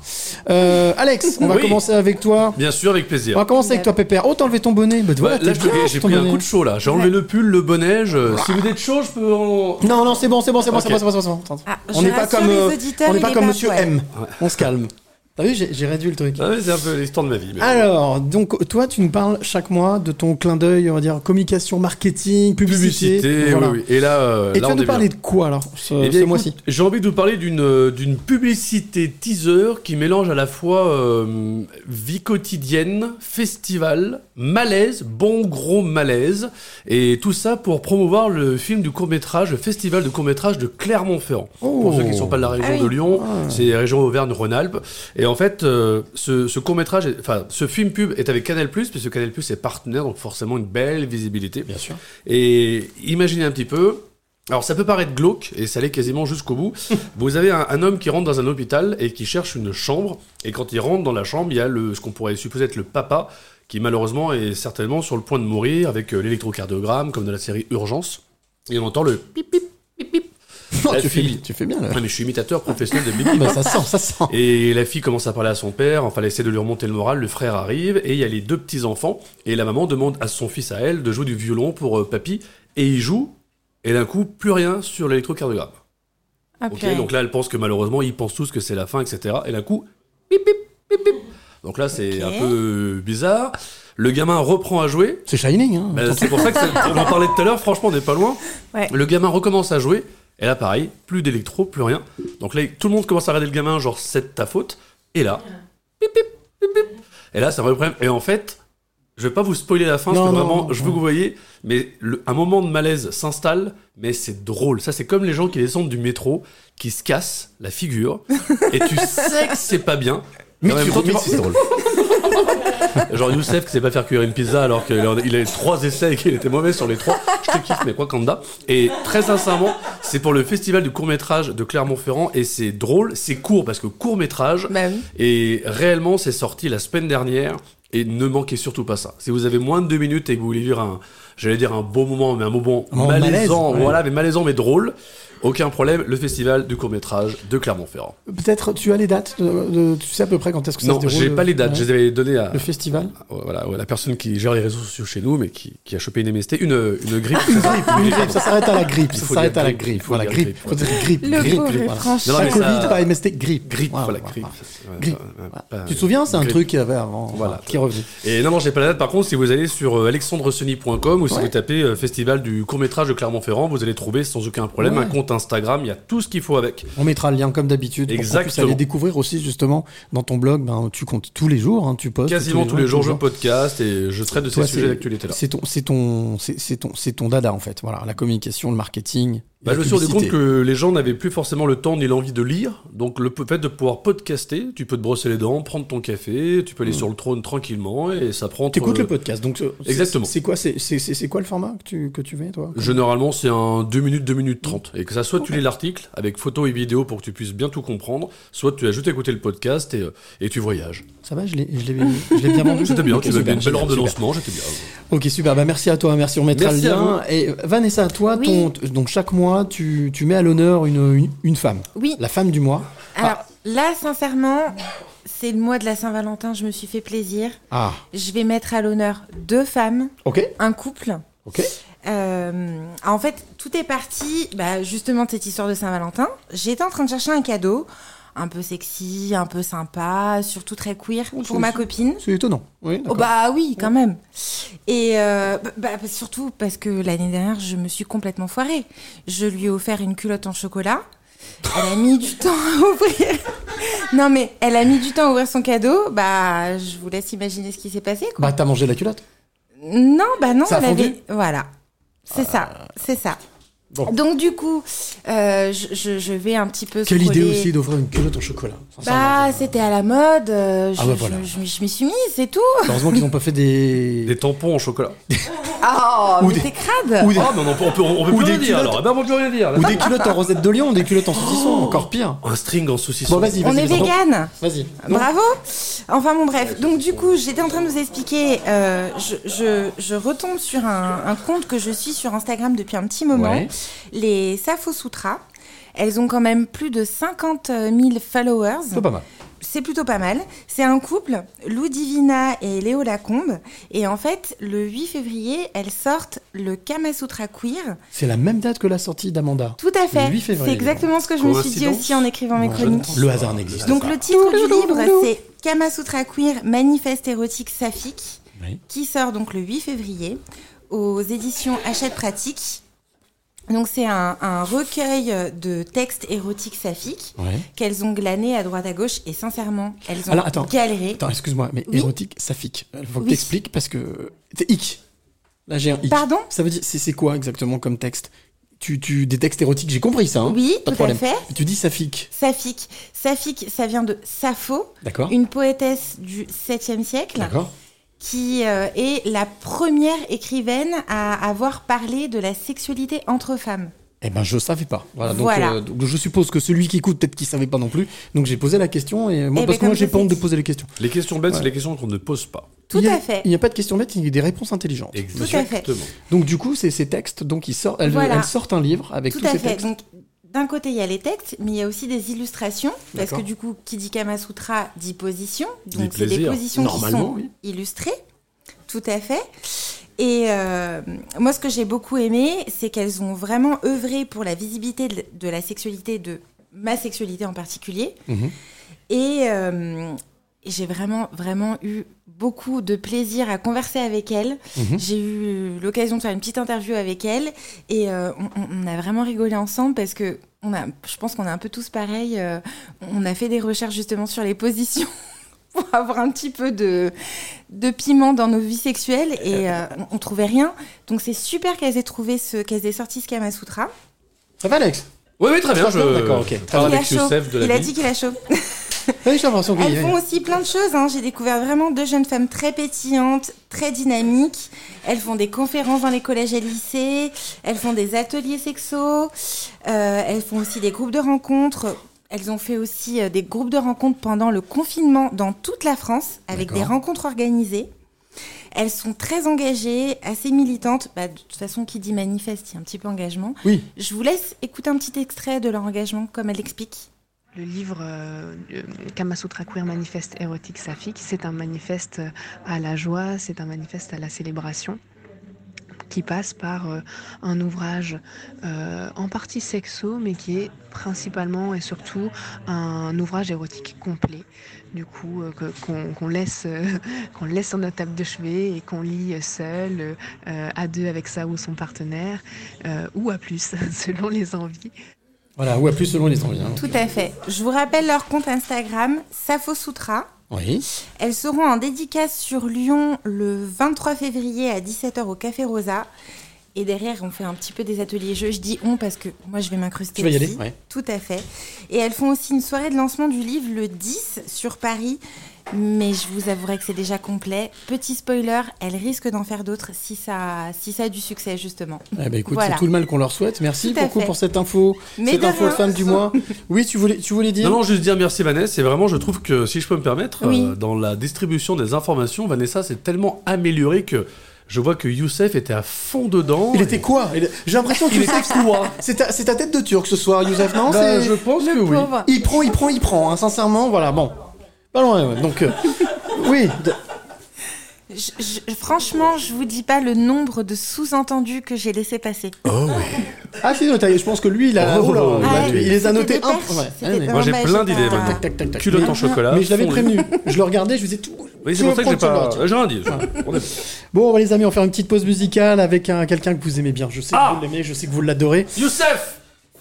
[SPEAKER 2] Euh, Alex, on va
[SPEAKER 3] Oui.
[SPEAKER 2] commencer avec toi.
[SPEAKER 3] Bien sûr, avec
[SPEAKER 2] On
[SPEAKER 3] plaisir.
[SPEAKER 2] va commencer avec toi, Pépère. Oh, t'as enlevé ton bonnet. Bah, voilà,
[SPEAKER 3] Ouais, là, j'ai pris un coup de chaud là. J'ai enlevé le pull, le bonnet. je- Si vous êtes chaud, je peux en.
[SPEAKER 2] Non, non, c'est bon, c'est bon, c'est bon,
[SPEAKER 3] Ok.
[SPEAKER 2] c'est bon, c'est bon, c'est bon.
[SPEAKER 7] Ah,
[SPEAKER 2] on n'est pas comme, euh, on n'est pas comme Monsieur. M. On se calme. T'as vu, j'ai réduit le truc.
[SPEAKER 3] Ah c'est un peu l'histoire de ma vie. mais-
[SPEAKER 2] Alors, donc, toi, tu nous parles chaque mois de ton clin d'œil, on va dire, communication, marketing, publicité.
[SPEAKER 3] Publicité,
[SPEAKER 2] Voilà.
[SPEAKER 3] oui, oui. Et là, euh,
[SPEAKER 2] Et tu
[SPEAKER 3] là,
[SPEAKER 2] vas
[SPEAKER 3] on
[SPEAKER 2] nous parler
[SPEAKER 3] bien.
[SPEAKER 2] de quoi, alors, ce,
[SPEAKER 3] Eh bien,
[SPEAKER 2] ce
[SPEAKER 3] écoute,
[SPEAKER 2] mois-ci
[SPEAKER 3] J'ai envie de vous parler d'une euh, d'une publicité teaser qui mélange à la fois euh, vie quotidienne, festival, malaise, bon gros malaise, et tout ça pour promouvoir le film du court-métrage, le festival de court-métrage de Clermont-Ferrand.
[SPEAKER 2] Oh.
[SPEAKER 3] Pour ceux qui ne sont pas de la région
[SPEAKER 2] Ah oui.
[SPEAKER 3] de Lyon,
[SPEAKER 2] Ah.
[SPEAKER 3] c'est la région Auvergne-Rhône-Alpes. Et en fait, euh, ce, ce court-métrage, enfin, ce film pub est avec Canal+, puisque Canal+, est partenaire, donc forcément une belle visibilité.
[SPEAKER 2] Bien sûr.
[SPEAKER 3] Et imaginez un petit peu, alors ça peut paraître glauque, et ça l'est quasiment jusqu'au bout. Vous avez un, un homme qui rentre dans un hôpital et qui cherche une chambre, et quand il rentre dans la chambre, il y a le, ce qu'on pourrait supposer être le papa, qui malheureusement est certainement sur le point de mourir avec euh, l'électrocardiogramme, comme de la série Urgence. Et on entend le pip pip pip pip.
[SPEAKER 2] Tu, fais,
[SPEAKER 3] fille-
[SPEAKER 2] tu fais bien, là.
[SPEAKER 3] Ouais, mais je suis imitateur professionnel de.
[SPEAKER 2] Bah, ça sent, ça sent.
[SPEAKER 3] Et la fille commence à parler à son père, enfin elle essaie de lui remonter le moral, le frère arrive, et il y a les deux petits-enfants, et la maman demande à son fils à elle de jouer du violon pour euh, papy, et il joue, et d'un coup, plus rien sur l'électrocardiogramme. Ok, donc là elle pense que malheureusement, ils pensent tous que c'est la fin, etc. Et d'un coup, bip bip bip bip. Donc là c'est un peu bizarre. Le gamin reprend à jouer.
[SPEAKER 2] C'est Shining, hein.
[SPEAKER 3] Bah, c'est pour ça que on en parlait tout à l'heure, franchement on n'est pas loin.
[SPEAKER 7] Ouais.
[SPEAKER 3] Le gamin recommence à jouer, et là pareil, plus d'électro, plus rien. Donc là, tout le monde commence à regarder le gamin, genre c'est de ta faute. Et là, pip, pip, pip, pip. Et là, c'est un vrai problème. Et en fait, je vais pas vous spoiler la fin,
[SPEAKER 2] Non,
[SPEAKER 3] parce que
[SPEAKER 2] non,
[SPEAKER 3] vraiment,
[SPEAKER 2] non,
[SPEAKER 3] je veux que vous voyez, mais le- un moment de malaise s'installe, mais c'est drôle. Ça, c'est comme les gens qui descendent du métro, qui se cassent la figure, et tu sais que c'est pas bien.
[SPEAKER 2] Mais
[SPEAKER 3] même
[SPEAKER 2] tu- mais
[SPEAKER 3] c'est drôle. Genre Youssef qui sait pas faire cuire une pizza alors qu'il a, il a eu trois essais et qu'il était mauvais sur les trois. Je te kiffe, mais quoi Kanda. Et très sincèrement, c'est pour le festival du court métrage de Clermont-Ferrand et c'est drôle, c'est court parce que court métrage.
[SPEAKER 7] Bah oui.
[SPEAKER 3] Et réellement, c'est sorti la semaine dernière. Et ne manquez surtout pas ça. Si vous avez moins de deux minutes et que vous voulez vivre un, j'allais dire un beau moment, mais un moment
[SPEAKER 2] moment
[SPEAKER 3] malaisant,
[SPEAKER 2] malaise, ouais.
[SPEAKER 3] voilà, mais malaisant mais drôle, aucun problème. Le festival du court métrage de Clermont-Ferrand.
[SPEAKER 2] Peut-être tu as les dates de, de- Tu sais à peu près quand est-ce que ça
[SPEAKER 3] Non,
[SPEAKER 2] se déroule
[SPEAKER 3] j'ai pas les dates.
[SPEAKER 2] ouais.
[SPEAKER 3] Je les avais données à
[SPEAKER 2] Le festival?
[SPEAKER 3] Voilà, ouais, la personne qui gère les réseaux sociaux chez nous, mais qui, qui a chopé une MST, une, une grippe.
[SPEAKER 2] Une grippe, une grippe, ça s'arrête à la grippe, ça s'arrête à la
[SPEAKER 3] grippe,
[SPEAKER 2] Voilà, grippe.
[SPEAKER 3] grippe,
[SPEAKER 2] Faut dire grippe,
[SPEAKER 7] Le
[SPEAKER 2] grippe,
[SPEAKER 7] pauvre
[SPEAKER 2] grippe.
[SPEAKER 7] est
[SPEAKER 2] voilà.
[SPEAKER 7] franchement-
[SPEAKER 2] Pas
[SPEAKER 3] Non, mais
[SPEAKER 2] Covid,
[SPEAKER 3] ça-
[SPEAKER 2] pas MST, grippe.
[SPEAKER 3] Grippe,
[SPEAKER 2] Voilà,
[SPEAKER 3] grippe.
[SPEAKER 2] Voilà. Tu te souviens, c'est un truc qu'il y avait avant,
[SPEAKER 3] Voilà.
[SPEAKER 2] qui est revenu.
[SPEAKER 3] Et non, non, j'ai pas la date. Par contre, si vous allez sur euh, alexandresony.com ou si vous tapez euh, Festival du court-métrage de Clermont-Ferrand, vous allez trouver sans aucun problème un compte Instagram. Il y a tout ce qu'il faut avec.
[SPEAKER 2] On mettra le lien comme d'habitude pour qu'on puisse
[SPEAKER 3] Exactement.
[SPEAKER 2] aller découvrir aussi justement dans ton blog. Ben, tu comptes tous les jours, hein, tu postes
[SPEAKER 3] Quasiment tous les jours, je podcast et je traite de ces
[SPEAKER 2] Toi,
[SPEAKER 3] sujets
[SPEAKER 2] c'est-
[SPEAKER 3] d'actualité là.
[SPEAKER 2] C'est ton, c'est ton, c'est ton, c'est ton dada en fait. Voilà, la communication, le marketing.
[SPEAKER 3] Bah, je me suis rendu compte que les gens n'avaient plus forcément le temps ni l'envie de lire. Donc, le fait de pouvoir podcaster, tu peux te brosser les dents, prendre ton café, tu peux aller
[SPEAKER 2] Mm.
[SPEAKER 3] sur le trône tranquillement et ça prend.
[SPEAKER 2] T'écoutes
[SPEAKER 3] entre-
[SPEAKER 2] le podcast, donc euh,
[SPEAKER 3] Exactement.
[SPEAKER 2] C'est quoi, c'est, c'est, quoi le format que tu, que tu fais toi?
[SPEAKER 3] Généralement, c'est un 2 minutes, 2 minutes 30. Et que ça soit tu lis l'article avec photos et vidéos pour que tu puisses bien tout comprendre, soit tu as juste écouté le podcast et, euh, et tu voyages.
[SPEAKER 2] Ça va, je l'ai, je l'ai, je l'ai bien vendu.
[SPEAKER 3] C'était bien,
[SPEAKER 2] Ok,
[SPEAKER 3] tu avais
[SPEAKER 2] super,
[SPEAKER 3] bien une belle rampe de lancement, j'étais bien.
[SPEAKER 2] Ok, super. Bah, merci à toi. Merci. On mettra
[SPEAKER 3] Merci
[SPEAKER 2] le lien. Et euh, Vanessa, toi,
[SPEAKER 7] Oui.
[SPEAKER 2] ton, donc chaque mois, tu, tu mets à l'honneur une, une, une femme.
[SPEAKER 7] Oui.
[SPEAKER 2] La femme du mois.
[SPEAKER 7] Alors là, sincèrement, c'est le mois de la Saint-Valentin, je me suis fait plaisir.
[SPEAKER 2] Ah.
[SPEAKER 7] Je vais mettre à l'honneur deux femmes,
[SPEAKER 2] Ok.
[SPEAKER 7] un couple.
[SPEAKER 2] Ok.
[SPEAKER 7] Euh, en fait, tout est parti bah, justement de cette histoire de Saint-Valentin. J'étais en train de chercher un cadeau un peu sexy, un peu sympa, surtout très queer
[SPEAKER 2] Oh,
[SPEAKER 7] pour ma copine.
[SPEAKER 2] C'est étonnant. Oui,
[SPEAKER 7] Oh bah oui, quand même. Et euh, bah, bah, surtout parce que l'année dernière, je me suis complètement foirée. Je lui ai offert une culotte en chocolat. Elle a mis du temps à ouvrir. Non mais elle a mis du temps à ouvrir son cadeau. Bah, je vous laisse imaginer ce qui s'est passé. Quoi.
[SPEAKER 2] Bah, t'as mangé la culotte?
[SPEAKER 7] Non, bah non,
[SPEAKER 2] Ça a
[SPEAKER 7] elle
[SPEAKER 2] fondu?
[SPEAKER 7] avait. Voilà. C'est ça, c'est ça.
[SPEAKER 2] Bon.
[SPEAKER 7] Donc du coup, euh, je, vais un petit peu.
[SPEAKER 2] Quelle idée
[SPEAKER 7] scroller.
[SPEAKER 2] aussi d'offrir une culotte au chocolat.
[SPEAKER 7] Bah, c'était à la mode. euh, je,
[SPEAKER 2] Ah
[SPEAKER 7] je-
[SPEAKER 2] voilà.
[SPEAKER 7] je m'y- je m'y suis mise, c'est tout.
[SPEAKER 2] Heureusement qu'ils n'ont pas fait des.
[SPEAKER 3] Des tampons en chocolat.
[SPEAKER 7] Oh,
[SPEAKER 2] Ou
[SPEAKER 7] mais
[SPEAKER 2] des-
[SPEAKER 7] t'es crade.
[SPEAKER 2] ou des-
[SPEAKER 3] Ah, mais on peut, on peut, on peut
[SPEAKER 2] Ou
[SPEAKER 3] plus
[SPEAKER 2] des
[SPEAKER 3] rien dire alors. Eh ben, on peut rien dire. là.
[SPEAKER 2] Ou des culottes en rosette de lion, ou des culottes en saucisson, encore pire.
[SPEAKER 3] Un string en saucisson.
[SPEAKER 2] Bon, vas-y,
[SPEAKER 7] On
[SPEAKER 2] vas-y.
[SPEAKER 7] est
[SPEAKER 2] vas-y.
[SPEAKER 7] vegan.
[SPEAKER 2] Vas-y.
[SPEAKER 7] Bravo. Enfin bon bref. Donc du coup, j'étais en train de vous expliquer. euh, je, je, je retombe sur un, un compte que je suis sur Instagram depuis un petit moment.
[SPEAKER 2] Ouais.
[SPEAKER 7] Les Safo Sutras. Elles ont quand même plus de 50 000 followers.
[SPEAKER 2] C'est pas mal.
[SPEAKER 7] C'est plutôt pas mal. C'est un couple, Lou Divina et Léo Lacombe. Et en fait, le 8 février, elles sortent le Kama Sutra Queer.
[SPEAKER 2] C'est la même date que la sortie d'Amanda.
[SPEAKER 7] Tout à fait.
[SPEAKER 2] Le 8 février.
[SPEAKER 7] C'est exactement ce que je me suis dit aussi en écrivant mes chroniques.
[SPEAKER 2] Le hasard n'existe
[SPEAKER 7] Donc
[SPEAKER 2] pas.
[SPEAKER 7] le titre du livre, c'est Kama Sutra Queer, manifeste érotique saphique,
[SPEAKER 2] Oui.
[SPEAKER 7] qui sort donc le 8 février aux éditions Hachette Pratique. Donc c'est un, un recueil de textes érotiques saphiques
[SPEAKER 2] Ouais.
[SPEAKER 7] qu'elles ont glanés à droite à gauche et sincèrement, elles ont
[SPEAKER 2] Alors attends.
[SPEAKER 7] galéré.
[SPEAKER 2] Attends, excuse-moi, mais
[SPEAKER 7] Oui.
[SPEAKER 2] érotique, saphique. Il faut que
[SPEAKER 7] Oui.
[SPEAKER 2] t'expliques parce que. C'est hic. Là, j'ai un hic.
[SPEAKER 7] Pardon
[SPEAKER 2] Ça veut dire. C'est quoi exactement comme texte? Tu, tu, Des textes érotiques, j'ai compris ça. hein
[SPEAKER 7] Oui,
[SPEAKER 2] pas
[SPEAKER 7] tout à
[SPEAKER 2] problème.
[SPEAKER 7] fait.
[SPEAKER 2] Mais tu dis saphique.
[SPEAKER 7] Saphique. Saphique, ça vient de Sappho,
[SPEAKER 2] D'accord.
[SPEAKER 7] une poétesse du 7e siècle.
[SPEAKER 2] D'accord.
[SPEAKER 7] Qui euh, est la première écrivaine à avoir parlé de la sexualité entre femmes.
[SPEAKER 2] Eh ben, je savais pas. Voilà. Donc,
[SPEAKER 7] Voilà.
[SPEAKER 2] euh, donc je suppose que celui qui écoute, peut-être qu'il savait pas non plus. Donc, j'ai posé la question et moi,
[SPEAKER 7] Eh
[SPEAKER 2] parce
[SPEAKER 7] ben,
[SPEAKER 2] que moi, j'ai pas honte de poser les questions.
[SPEAKER 3] Les questions bêtes, c'est les questions qu'on ne pose pas.
[SPEAKER 7] Tout
[SPEAKER 2] a-
[SPEAKER 7] à fait.
[SPEAKER 2] Il n'y a pas de questions bêtes, il y a des réponses intelligentes.
[SPEAKER 7] Tout à fait.
[SPEAKER 2] Donc, du coup, c'est ces textes, donc, ils sortent, elles,
[SPEAKER 7] Voilà.
[SPEAKER 2] elles sortent un livre avec
[SPEAKER 7] Tout
[SPEAKER 2] tous
[SPEAKER 7] à
[SPEAKER 2] ces
[SPEAKER 7] fait.
[SPEAKER 2] textes.
[SPEAKER 7] Donc, d'un côté, il y a les textes, mais il y a aussi des illustrations. Parce que du coup, qui dit Kama Sutra dit position. Donc, c'est des positions qui sont
[SPEAKER 2] oui.
[SPEAKER 7] illustrées. Tout à fait. Et euh, moi, ce que j'ai beaucoup aimé, c'est qu'elles ont vraiment œuvré pour la visibilité de, de la sexualité, de ma sexualité en particulier.
[SPEAKER 2] Mhm.
[SPEAKER 7] Et, euh, et j'ai vraiment, vraiment eu beaucoup de plaisir à converser avec elle.
[SPEAKER 2] Mhm.
[SPEAKER 7] J'ai eu l'occasion de faire une petite interview avec elle et euh, on, on a vraiment rigolé ensemble parce que on a, je pense qu'on est un peu tous pareils. euh, on a fait des recherches justement sur les positions. Pour avoir un petit peu de, de piment dans nos vies sexuelles et euh, on, on trouvait rien. Donc c'est super qu'elles aient trouvé ce, qu'elles aient sorti ce Kama Sutra.
[SPEAKER 2] Ça va, Alex?
[SPEAKER 3] Oui, oui, très bien. Je
[SPEAKER 2] D'accord, ok.
[SPEAKER 7] Il a
[SPEAKER 3] avec
[SPEAKER 7] chaud.
[SPEAKER 3] Youssef de la
[SPEAKER 7] Il a dit qu'il a chaud.
[SPEAKER 2] Oui, j'ai l'impression que
[SPEAKER 7] Elles font aussi plein de choses. hein. J'ai découvert vraiment deux jeunes femmes très pétillantes, très dynamiques. Elles font des conférences dans les collèges et lycées. Elles font des ateliers sexos. Euh, elles font aussi des groupes de rencontres. Elles ont fait aussi euh, des groupes de rencontres pendant le confinement dans toute la France, avec des rencontres organisées. Elles sont très engagées, assez militantes. Bah, de toute façon, qui dit manifeste, il y a un petit peu engagement.
[SPEAKER 2] Oui.
[SPEAKER 7] Je vous laisse écouter un petit extrait de leur engagement, comme elle l'explique.
[SPEAKER 16] Le livre euh, euh, Kama Sutra Queer Manifeste érotique saphique, c'est un manifeste à la joie, c'est un manifeste à la célébration qui passe par euh, un ouvrage euh, en partie sexo, mais qui est principalement et surtout un ouvrage érotique complet. Du coup, euh, qu'on laisse, euh, qu'on laisse sur notre table de chevet et qu'on lit euh, seul, euh, à deux avec sa ou son partenaire, euh, ou à plus, selon les envies.
[SPEAKER 2] Voilà, ou à plus selon les envies. hein.
[SPEAKER 7] Tout à fait. Je vous rappelle leur compte Instagram, Safo Sutra.
[SPEAKER 2] Oui.
[SPEAKER 7] Elles seront en dédicace sur Lyon le 23 février à 17h au Café Rosa. Et derrière, on fait un petit peu des ateliers jeux. Je dis on parce que moi, je vais m'incruster
[SPEAKER 2] Tu vas y aller, ouais.
[SPEAKER 7] Tout à fait. Et elles font aussi une soirée de lancement du livre le 10 sur Paris. Mais je vous avouerai que c'est déjà complet. Petit spoiler, elles risquent d'en faire d'autres si ça, si ça a du succès, justement.
[SPEAKER 2] Eh ben, écoute,
[SPEAKER 7] Voilà.
[SPEAKER 2] c'est tout le mal qu'on leur souhaite. Merci beaucoup
[SPEAKER 7] fait.
[SPEAKER 2] pour cette info.
[SPEAKER 7] Mais
[SPEAKER 2] cette info
[SPEAKER 7] rien.
[SPEAKER 2] femme du mois. Oui, tu voulais, tu voulais dire
[SPEAKER 3] Non, non, juste dire merci Vanessa. Et vraiment, je trouve que, si je peux me permettre,
[SPEAKER 7] Oui.
[SPEAKER 3] euh, dans la distribution des informations, Vanessa s'est tellement améliorée que je vois que Youssef était à fond dedans.
[SPEAKER 2] Il était quoi? Il- J'ai l'impression que Youssef,
[SPEAKER 3] quoi
[SPEAKER 2] c'est ta, tête de turc ce soir, Youssef, non?
[SPEAKER 3] Bah,
[SPEAKER 2] C'est-
[SPEAKER 3] je pense que oui.
[SPEAKER 2] Il prend, il prend, il prend. hein, sincèrement, voilà. Bon, pas loin. ouais. Donc, euh, oui. de-
[SPEAKER 7] Je- je- franchement, je vous dis pas le nombre de sous-entendus que j'ai laissé passer.
[SPEAKER 3] Oh oui.
[SPEAKER 2] Ah si, je pense que lui, il a,
[SPEAKER 3] Oh,
[SPEAKER 2] oh là, il, a-
[SPEAKER 7] ouais,
[SPEAKER 2] il les a notés un ouais.
[SPEAKER 3] Moi j'ai plein d'idées
[SPEAKER 7] pas-
[SPEAKER 3] maintenant.
[SPEAKER 2] Tac, tac, tac.
[SPEAKER 3] Culotte
[SPEAKER 2] Mais-
[SPEAKER 3] en chocolat.
[SPEAKER 2] Mais je l'avais prévenu. Je le regardais, je faisais tout.
[SPEAKER 3] Oui, c'est pour ça que j'ai pas. J'ai rien dit.
[SPEAKER 2] Bon, les amis, on va faire une petite pause musicale avec un, quelqu'un que vous aimez bien. Je sais
[SPEAKER 3] Ah
[SPEAKER 2] que vous l'aimez, je sais que vous l'adorez.
[SPEAKER 3] Youssef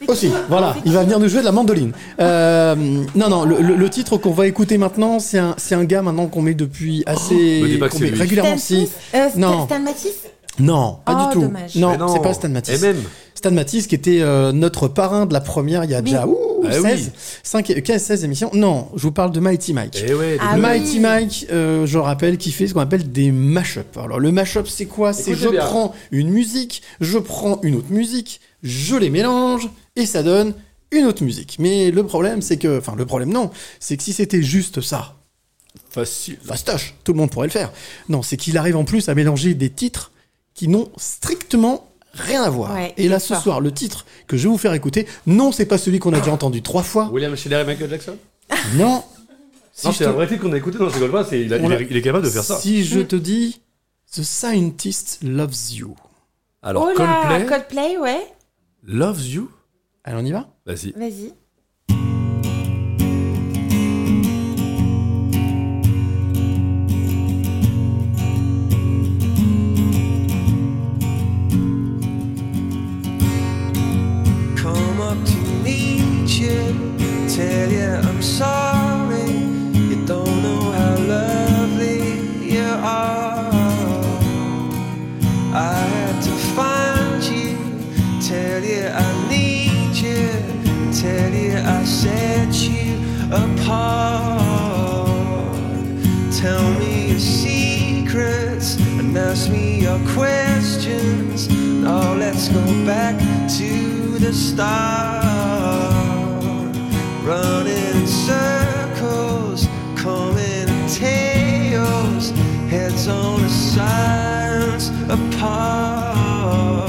[SPEAKER 2] Aussi, voilà, il va venir nous jouer de la mandoline. Euh, non, non, le, titre qu'on va écouter maintenant, c'est un, c'est un gars maintenant qu'on met depuis assez
[SPEAKER 3] pas
[SPEAKER 2] qu'on met
[SPEAKER 3] lui.
[SPEAKER 2] régulièrement.
[SPEAKER 7] Stan
[SPEAKER 2] Si,
[SPEAKER 7] Euh, Stan-
[SPEAKER 2] Non.
[SPEAKER 7] Stan Matisse
[SPEAKER 2] non, pas
[SPEAKER 7] Oh,
[SPEAKER 2] du tout.
[SPEAKER 7] dommage.
[SPEAKER 2] Non, c'est pas Stan Matisse.
[SPEAKER 3] Et même.
[SPEAKER 2] Stan Matisse qui était euh, notre parrain de la première il y a déjà ouh,
[SPEAKER 3] Ah
[SPEAKER 2] 16,
[SPEAKER 3] oui.
[SPEAKER 2] 5, 15, 16 émissions. Non, je vous parle de Mighty Mike.
[SPEAKER 3] Eh ouais,
[SPEAKER 7] Ah oui.
[SPEAKER 2] Mighty Mike, euh, je rappelle, qui fait ce qu'on appelle des mash-up. Alors le mash-up, c'est quoi? C'est je
[SPEAKER 3] bien.
[SPEAKER 2] prends une musique, je prends une autre musique, je les mélange et ça donne une autre musique. Mais le problème, c'est que, enfin le problème non, c'est que si c'était juste ça,
[SPEAKER 3] Facile.
[SPEAKER 2] fastoche, tout le monde pourrait le faire. Non, c'est qu'il arrive en plus à mélanger des titres qui n'ont strictement rien à voir.
[SPEAKER 7] Ouais,
[SPEAKER 2] et là ce soir, le titre que je vais vous faire écouter, non, c'est pas celui qu'on a déjà entendu trois fois.
[SPEAKER 3] William Schiller et Michael Jackson?
[SPEAKER 2] Non. Si
[SPEAKER 3] Non, c'est
[SPEAKER 2] te-
[SPEAKER 3] un vrai titre qu'on a écouté, non, je rigole pas, c'est- il, a-
[SPEAKER 2] On
[SPEAKER 3] il
[SPEAKER 2] l'a-
[SPEAKER 3] est, il est capable de faire ça.
[SPEAKER 2] Si je te dis The Scientist Loves You.
[SPEAKER 3] Alors,
[SPEAKER 7] oh là,
[SPEAKER 3] Coldplay,
[SPEAKER 7] Coldplay, ouais.
[SPEAKER 3] Loves You?
[SPEAKER 2] Allez, on y va?
[SPEAKER 3] Vas-y.
[SPEAKER 7] Vas-y.
[SPEAKER 1] Come up to meet you, tell you I'm sorry. Apart. Tell me your secrets and ask me your questions. Now let's go back to the start. Running in circles, coming in tails, heads on the sides apart.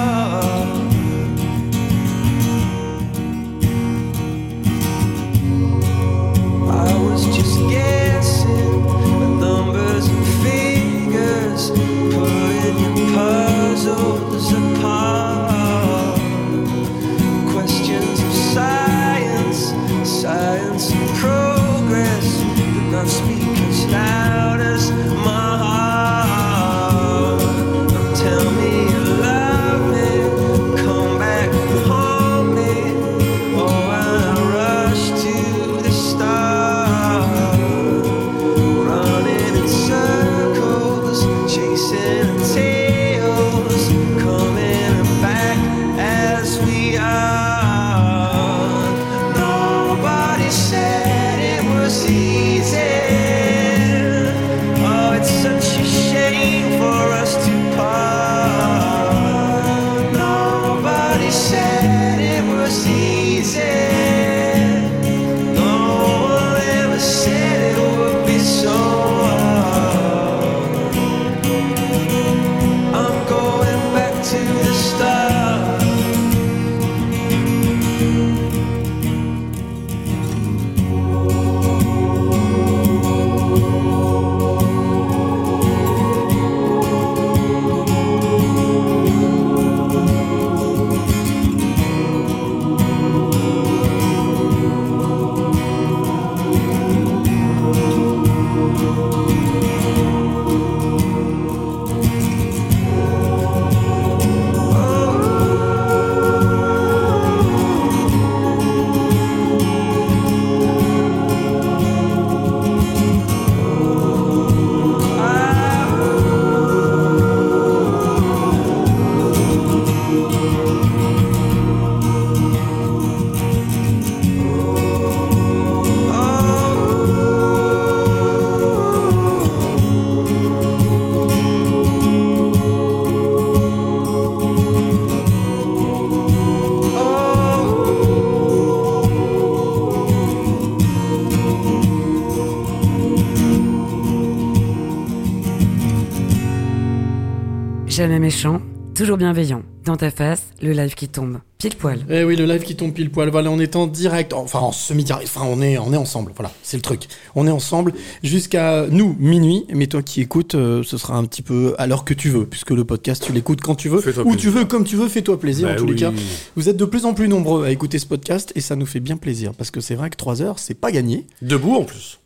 [SPEAKER 4] Jamais méchant, toujours bienveillant. Dans ta face, le live qui tombe. Pile poil.
[SPEAKER 2] Eh oui, le live qui tombe pile poil. Voilà, on est en direct, enfin en semi-direct. Enfin, on est, on est ensemble. Voilà, c'est le truc. On est ensemble jusqu'à nous minuit. Mais toi qui écoutes, euh, ce sera un petit peu à l'heure que tu veux, puisque le podcast tu l'écoutes quand tu veux, où tu veux, comme tu veux. Fais-toi plaisir.
[SPEAKER 3] Bah
[SPEAKER 2] en tous les cas, vous êtes de plus en plus nombreux à écouter ce podcast et ça nous fait bien plaisir parce que c'est vrai que 3 heures, c'est pas gagné.
[SPEAKER 3] Debout en plus.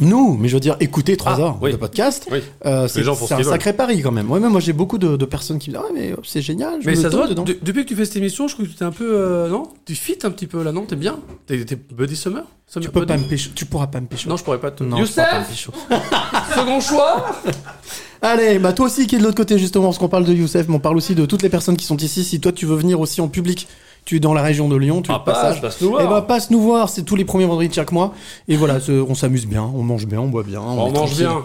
[SPEAKER 2] Nous, mais je veux dire, écouter 3
[SPEAKER 3] Ah,
[SPEAKER 2] heures
[SPEAKER 3] oui.
[SPEAKER 2] de podcast,
[SPEAKER 3] Oui.
[SPEAKER 2] euh, c'est un sacré pari quand même. Ouais, même moi j'ai beaucoup de, de personnes qui me disent Ah, mais c'est génial. je
[SPEAKER 3] Mais
[SPEAKER 2] me
[SPEAKER 3] ça se voit, de- depuis que tu fais cette émission, je trouve que tu es un peu. euh, non? Tu fit un petit peu là, non? T'es bien? T'es Buddy Summer?
[SPEAKER 2] Tu peux pas me pécho, tu pourras pas me pécho.
[SPEAKER 3] Non, je pourrais pas te.
[SPEAKER 2] Non, pas me
[SPEAKER 3] Youssef. Second choix?
[SPEAKER 2] Allez, bah toi aussi qui est de l'autre côté justement, parce qu'on parle de Youssef, mais on parle aussi de toutes les personnes qui sont ici. Si toi tu veux venir aussi en public, tu es dans la région de Lyon, tu
[SPEAKER 3] Ah,
[SPEAKER 2] de passage.
[SPEAKER 3] passe, passe nous voir.
[SPEAKER 2] Eh bah passe nous voir, c'est tous les premiers vendredis de chaque mois. Et voilà, ce- on s'amuse bien, on mange bien, on boit bien.
[SPEAKER 3] On mange
[SPEAKER 2] tranquille.
[SPEAKER 3] bien.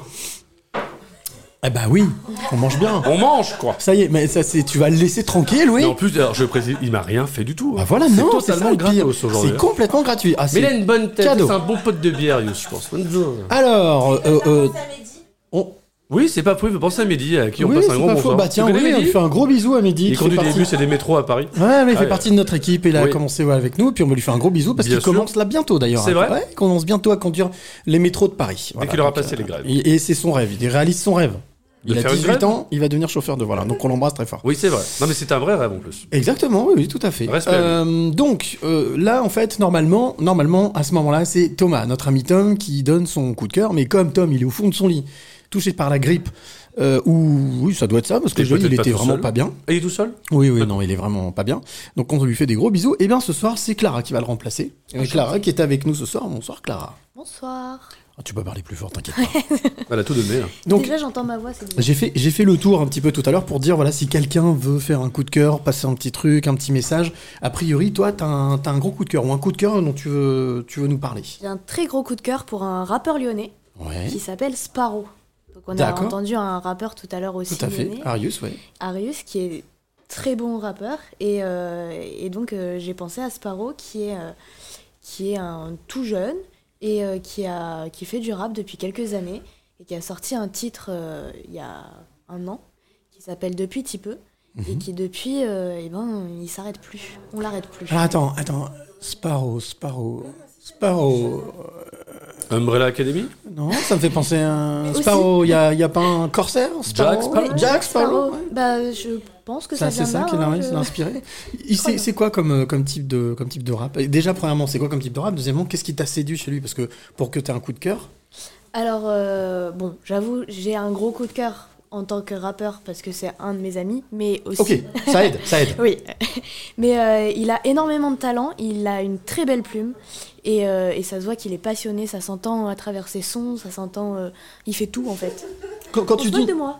[SPEAKER 2] Eh bah oui, on mange bien.
[SPEAKER 3] On mange quoi
[SPEAKER 2] Ça y est, mais ça c'est, tu vas le laisser tranquille, oui.
[SPEAKER 3] Mais en plus, alors, je précise, il m'a rien fait du tout.
[SPEAKER 2] Bah voilà,
[SPEAKER 3] c'est
[SPEAKER 2] non, c'est
[SPEAKER 3] totalement aujourd'hui.
[SPEAKER 2] C'est complètement gratuit. Ah,
[SPEAKER 3] Mais il a
[SPEAKER 2] c'est
[SPEAKER 3] une bonne tête, c'est un bon pote de bière, Youss, je pense.
[SPEAKER 2] Alors, euh, euh, on-
[SPEAKER 3] Oui, c'est pas fou, il faut penser à Mehdi, à qui on
[SPEAKER 2] oui,
[SPEAKER 3] passe un gros bonjour.
[SPEAKER 2] faux. Bah tiens, oui, on fait un gros bisou à Mehdi.
[SPEAKER 3] Il conduit des bus et des métros à Paris.
[SPEAKER 2] Ouais, mais il
[SPEAKER 3] Ah,
[SPEAKER 2] fait
[SPEAKER 3] ouais.
[SPEAKER 2] partie de notre équipe et il a
[SPEAKER 3] Oui.
[SPEAKER 2] commencé ouais, avec nous. Puis on va lui faire un gros bisou parce qu'il commence là bientôt d'ailleurs.
[SPEAKER 3] C'est
[SPEAKER 2] hein.
[SPEAKER 3] vrai
[SPEAKER 2] Ouais, il commence bientôt à conduire les métros de Paris.
[SPEAKER 3] Dès
[SPEAKER 2] Voilà,
[SPEAKER 3] qu'il aura
[SPEAKER 2] donc,
[SPEAKER 3] passé
[SPEAKER 2] euh,
[SPEAKER 3] les grèves.
[SPEAKER 2] Et, et c'est son rêve, il réalise son rêve. Il a
[SPEAKER 3] faire une
[SPEAKER 2] 18
[SPEAKER 3] grève
[SPEAKER 2] ans, il va devenir chauffeur de voilà. Donc on l'embrasse très fort.
[SPEAKER 3] Oui, c'est vrai. Non, mais c'est un vrai rêve en plus.
[SPEAKER 2] Exactement, oui, oui, tout à fait. Euh, donc euh, là, en fait, normalement, normalement, à ce moment-là, c'est Thomas, notre ami Tom, qui donne son coup de cœur. Mais comme Tom, il est au fond de son lit, touché par la grippe, euh, ou oui, ça doit être ça, parce que je vois, il était vraiment
[SPEAKER 3] seul.
[SPEAKER 2] pas bien.
[SPEAKER 3] Et il est tout seul?
[SPEAKER 2] Oui, oui, non, il est vraiment pas bien. Donc on lui fait des gros bisous. Et bien ce soir, c'est Clara qui va le remplacer. Et Clara qui est avec nous ce soir. Bonsoir Clara.
[SPEAKER 17] Bonsoir.
[SPEAKER 2] Ah, tu peux parler plus fort, t'inquiète pas.
[SPEAKER 3] Elle a tout donné. hein.
[SPEAKER 2] Donc-
[SPEAKER 17] Déjà, j'entends ma voix.
[SPEAKER 2] J'ai fait, j'ai fait le tour un petit peu tout à l'heure pour dire voilà si quelqu'un veut faire un coup de cœur, passer un petit truc, un petit message. A priori, toi, t'as un, t'as un gros coup de cœur ou un coup de cœur dont tu veux, tu veux nous parler.
[SPEAKER 17] J'ai un très gros coup de cœur pour un rappeur lyonnais
[SPEAKER 2] Ouais.
[SPEAKER 17] qui s'appelle Sparrow. Donc, on a entendu un rappeur tout à l'heure aussi.
[SPEAKER 2] Tout à fait. Arius, ouais.
[SPEAKER 17] Arius, qui est très bon rappeur. Et, euh, et donc, euh, j'ai pensé à Sparrow, qui est, euh, qui est un tout jeune et qui, a, qui fait du rap depuis quelques années et qui a sorti un titre il y a un an qui s'appelle Depuis Ti peu. Et
[SPEAKER 2] Mhm.
[SPEAKER 17] qui depuis, euh, eh ben, il s'arrête plus. On l'arrête plus.
[SPEAKER 2] Ah, attends, attends. Sparrow, Sparrow, Sparrow.
[SPEAKER 3] Umbrella Academy
[SPEAKER 2] Non, ça me fait penser à un. Sparrow. Il y a, y a pas un corsaire Sparrow
[SPEAKER 3] Jack Sparrow
[SPEAKER 2] Jack Sparrow. ouais.
[SPEAKER 17] Bah, je pense que ça,
[SPEAKER 2] Ça, c'est ça qui
[SPEAKER 17] là,
[SPEAKER 2] l'a
[SPEAKER 17] hein,
[SPEAKER 2] qui
[SPEAKER 17] je-
[SPEAKER 2] l'a inspiré. C'est c'est quoi comme, euh, comme, type de, comme type de rap? Et Déjà, premièrement, c'est quoi comme type de rap? Deuxièmement, qu'est-ce qui t'a séduit chez lui? Parce que pour que tu aies un coup de cœur,
[SPEAKER 17] Alors, euh, bon, j'avoue, j'ai un gros coup de cœur en tant que rappeur parce que c'est un de mes amis, mais aussi.
[SPEAKER 2] Ok, ça aide, ça aide.
[SPEAKER 17] oui. Mais euh, il a énormément de talent, il a une très belle plume et, euh, et ça se voit qu'il est passionné, ça s'entend à travers ses sons, ça s'entend. euh, il fait tout en fait.
[SPEAKER 2] Quand, quand
[SPEAKER 17] On
[SPEAKER 2] tu
[SPEAKER 17] se
[SPEAKER 2] dis.
[SPEAKER 17] de moi.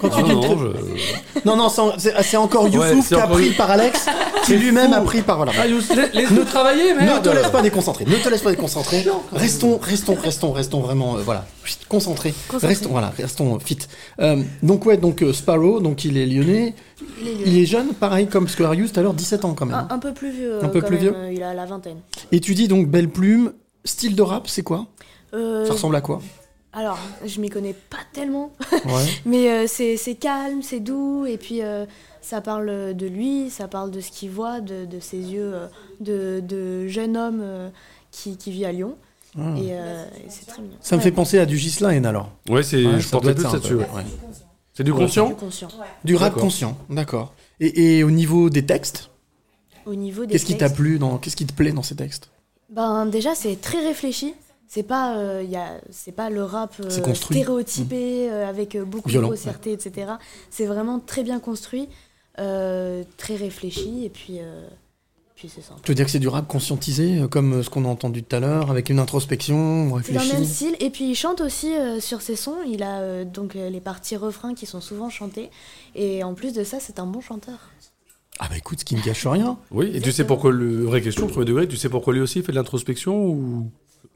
[SPEAKER 2] Quand tu dis
[SPEAKER 3] non, je-
[SPEAKER 2] non, non, c'est- encore Youssouf qui a pris par Alex, qui lui-même a pris par. Voilà.
[SPEAKER 3] Ah, laisse-nous travailler,
[SPEAKER 2] Ne
[SPEAKER 3] merde
[SPEAKER 2] te laisse pas déconcentrer, ne te laisse pas déconcentrer. Restons, restons, restons, restons vraiment, euh, voilà, concentrés.
[SPEAKER 17] Concentrés.
[SPEAKER 2] Restons, voilà, restons fit. Euh, donc ouais, donc euh, Sparrow, donc il est lyonnais.
[SPEAKER 17] Il est
[SPEAKER 2] Il est jeune, pareil comme ce que Arius tout à l'heure, 17 ans quand même.
[SPEAKER 17] Un, un peu plus vieux.
[SPEAKER 2] Un peu
[SPEAKER 17] quand
[SPEAKER 2] plus
[SPEAKER 17] même,
[SPEAKER 2] vieux
[SPEAKER 17] euh, Il a la vingtaine.
[SPEAKER 2] Et tu dis donc belle plume, style de rap, c'est quoi?
[SPEAKER 17] Euh,
[SPEAKER 2] Ça ressemble à quoi?
[SPEAKER 17] Alors, je m'y connais pas tellement.
[SPEAKER 2] Ouais.
[SPEAKER 17] Mais euh, c'est calme, c'est doux, et puis euh, ça parle de lui, ça parle de ce qu'il voit, de, de ses yeux euh, de, de jeune homme euh, qui, qui vit à Lyon.
[SPEAKER 2] Ah.
[SPEAKER 17] Et, euh, et c'est très mignon.
[SPEAKER 2] Ça me fait penser à du Ghislaine alors.
[SPEAKER 3] Ouais, c'est,
[SPEAKER 2] Ouais,
[SPEAKER 3] je portais plus
[SPEAKER 2] ça
[SPEAKER 3] ouais.
[SPEAKER 2] ouais.
[SPEAKER 3] C'est du conscient
[SPEAKER 17] Du conscient.
[SPEAKER 2] Du rap
[SPEAKER 3] D'accord.
[SPEAKER 2] conscient, d'accord. Et, et au niveau des textes,
[SPEAKER 17] Au niveau des
[SPEAKER 2] qu'est-ce qui t'a plu dans, qu'est-ce qui te plaît dans ces textes?
[SPEAKER 17] Ben déjà c'est très réfléchi. C'est pas, euh, y a, c'est pas le rap euh, stéréotypé euh, avec euh, beaucoup
[SPEAKER 2] Violent,
[SPEAKER 17] de grossièreté, etc. C'est vraiment très bien construit, euh, très réfléchi et puis, euh, puis c'est ça.
[SPEAKER 2] Tu veux dire que c'est du rap conscientisé, comme ce qu'on a entendu tout à l'heure, avec une introspection
[SPEAKER 17] C'est dans le même
[SPEAKER 2] réfléchie
[SPEAKER 17] style. Et puis il chante aussi euh, sur ses sons. Il a euh, donc les parties refrains qui sont souvent chantées. Et en plus de ça, c'est un bon chanteur.
[SPEAKER 2] Ah bah écoute, ce qui ne gâche rien.
[SPEAKER 3] Oui, et tu sais pourquoi, le... vraie question, premier degré, tu sais pourquoi lui aussi il fait de l'introspection ou...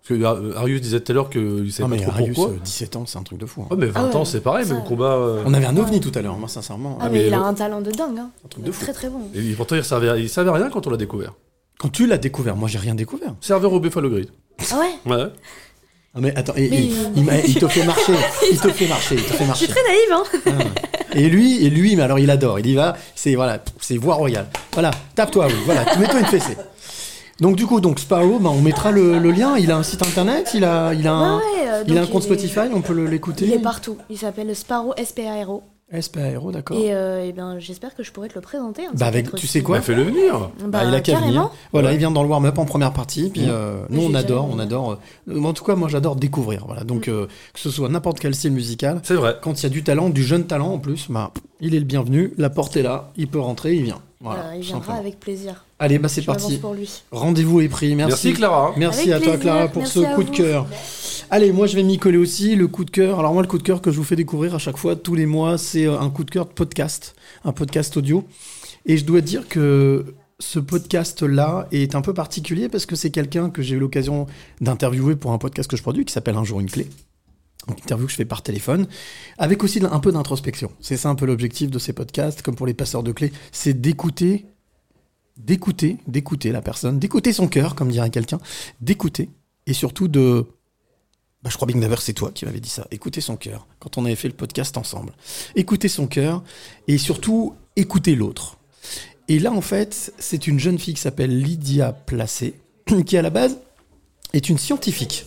[SPEAKER 3] Parce que euh, Arius disait tout à l'heure qu'il savait
[SPEAKER 2] Non
[SPEAKER 3] pas
[SPEAKER 2] mais
[SPEAKER 3] trop
[SPEAKER 2] Arius,
[SPEAKER 3] pourquoi.
[SPEAKER 2] euh, 17 ans, c'est un truc de fou. hein.
[SPEAKER 3] Ouais, mais 20
[SPEAKER 17] Ah ouais,
[SPEAKER 3] ans, c'est pareil,
[SPEAKER 17] ça-
[SPEAKER 3] même combat. euh,
[SPEAKER 2] On avait un ovni tout à l'heure, moi sincèrement.
[SPEAKER 17] Ah,
[SPEAKER 3] Ah,
[SPEAKER 17] mais,
[SPEAKER 3] mais
[SPEAKER 17] il a un talent de dingue. Hein.
[SPEAKER 2] truc de fou.
[SPEAKER 17] Très très bon.
[SPEAKER 3] Et pourtant, il savait, il savait rien quand on l'a découvert.
[SPEAKER 2] Quand tu l'as découvert, moi j'ai rien découvert.
[SPEAKER 3] Serveur au Buffalo Grid.
[SPEAKER 17] Ah ouais
[SPEAKER 3] Ouais.
[SPEAKER 2] Ah mais attends,
[SPEAKER 17] Mais il-
[SPEAKER 2] il, m'a- il te fait marcher, il te fait marcher, il te fait
[SPEAKER 17] Je suis très naïve, hein
[SPEAKER 2] Et lui, et lui, mais alors il adore. Il y va. C'est voilà, c'est voix royale. Voilà, tape-toi, oui. Voilà, mets-toi une fessée. Donc du coup, donc Sparrow, bah, on mettra le, le lien. Il a un site internet, il a, il a un,
[SPEAKER 17] Ouais, ouais, euh,
[SPEAKER 2] il a un compte
[SPEAKER 17] il est-
[SPEAKER 2] Spotify. On peut l'écouter.
[SPEAKER 17] Il est partout. Il s'appelle Sparrow, S-P-A-R-O.
[SPEAKER 2] SPARO, d'accord.
[SPEAKER 17] Et, euh, eh ben, j'espère que je pourrais te le présenter.
[SPEAKER 2] Bah avec, tu sais quoi
[SPEAKER 3] Bah, fais-le venir.
[SPEAKER 17] Bah,
[SPEAKER 2] Bah, il a qu'à venir. Voilà,
[SPEAKER 3] Ouais.
[SPEAKER 2] il vient dans le warm-up en première partie. Puis
[SPEAKER 3] Mmh.
[SPEAKER 2] euh, nous,
[SPEAKER 17] J'ai
[SPEAKER 2] on adore, on adore. euh, en tout cas, moi, j'adore découvrir. Voilà, donc euh, que ce soit n'importe quel style musical.
[SPEAKER 3] C'est vrai.
[SPEAKER 2] Quand il y a du talent, du jeune talent en plus, bah, il est le bienvenu. La porte est là, il peut rentrer, il vient. Voilà,
[SPEAKER 17] Euh, il viendra
[SPEAKER 2] simplement.
[SPEAKER 17] avec plaisir.
[SPEAKER 2] Allez, bah c'est parti.
[SPEAKER 17] pour lui.
[SPEAKER 2] Rendez-vous est pris. Merci.
[SPEAKER 3] Merci, Clara.
[SPEAKER 2] Merci
[SPEAKER 17] Avec
[SPEAKER 2] à toi
[SPEAKER 17] plaisir.
[SPEAKER 2] Clara pour
[SPEAKER 17] Merci
[SPEAKER 2] ce coup de cœur. Allez, moi je vais m'y coller aussi. Le coup de cœur. Alors moi le coup de cœur que je vous fais découvrir à chaque fois tous les mois, c'est euh, un coup de cœur de podcast, un podcast audio. Et je dois dire que ce podcast-là est un peu particulier parce que c'est quelqu'un que j'ai eu l'occasion d'interviewer pour un podcast que je produis qui s'appelle Un jour une clé. Une interview que je fais par téléphone, avec aussi un peu d'introspection. C'est ça un peu l'objectif de ces podcasts, comme pour les passeurs de clés, c'est d'écouter d'écouter, d'écouter la personne, d'écouter son cœur, comme dirait quelqu'un, d'écouter, et surtout de... Bah, je crois bien d'ailleurs c'est toi qui m'avais dit ça, écouter son cœur, quand on avait fait le podcast ensemble. Écouter son cœur, et surtout écouter l'autre. Et là, en fait, c'est une jeune fille qui s'appelle Lydia Placé, qui à la base est une scientifique.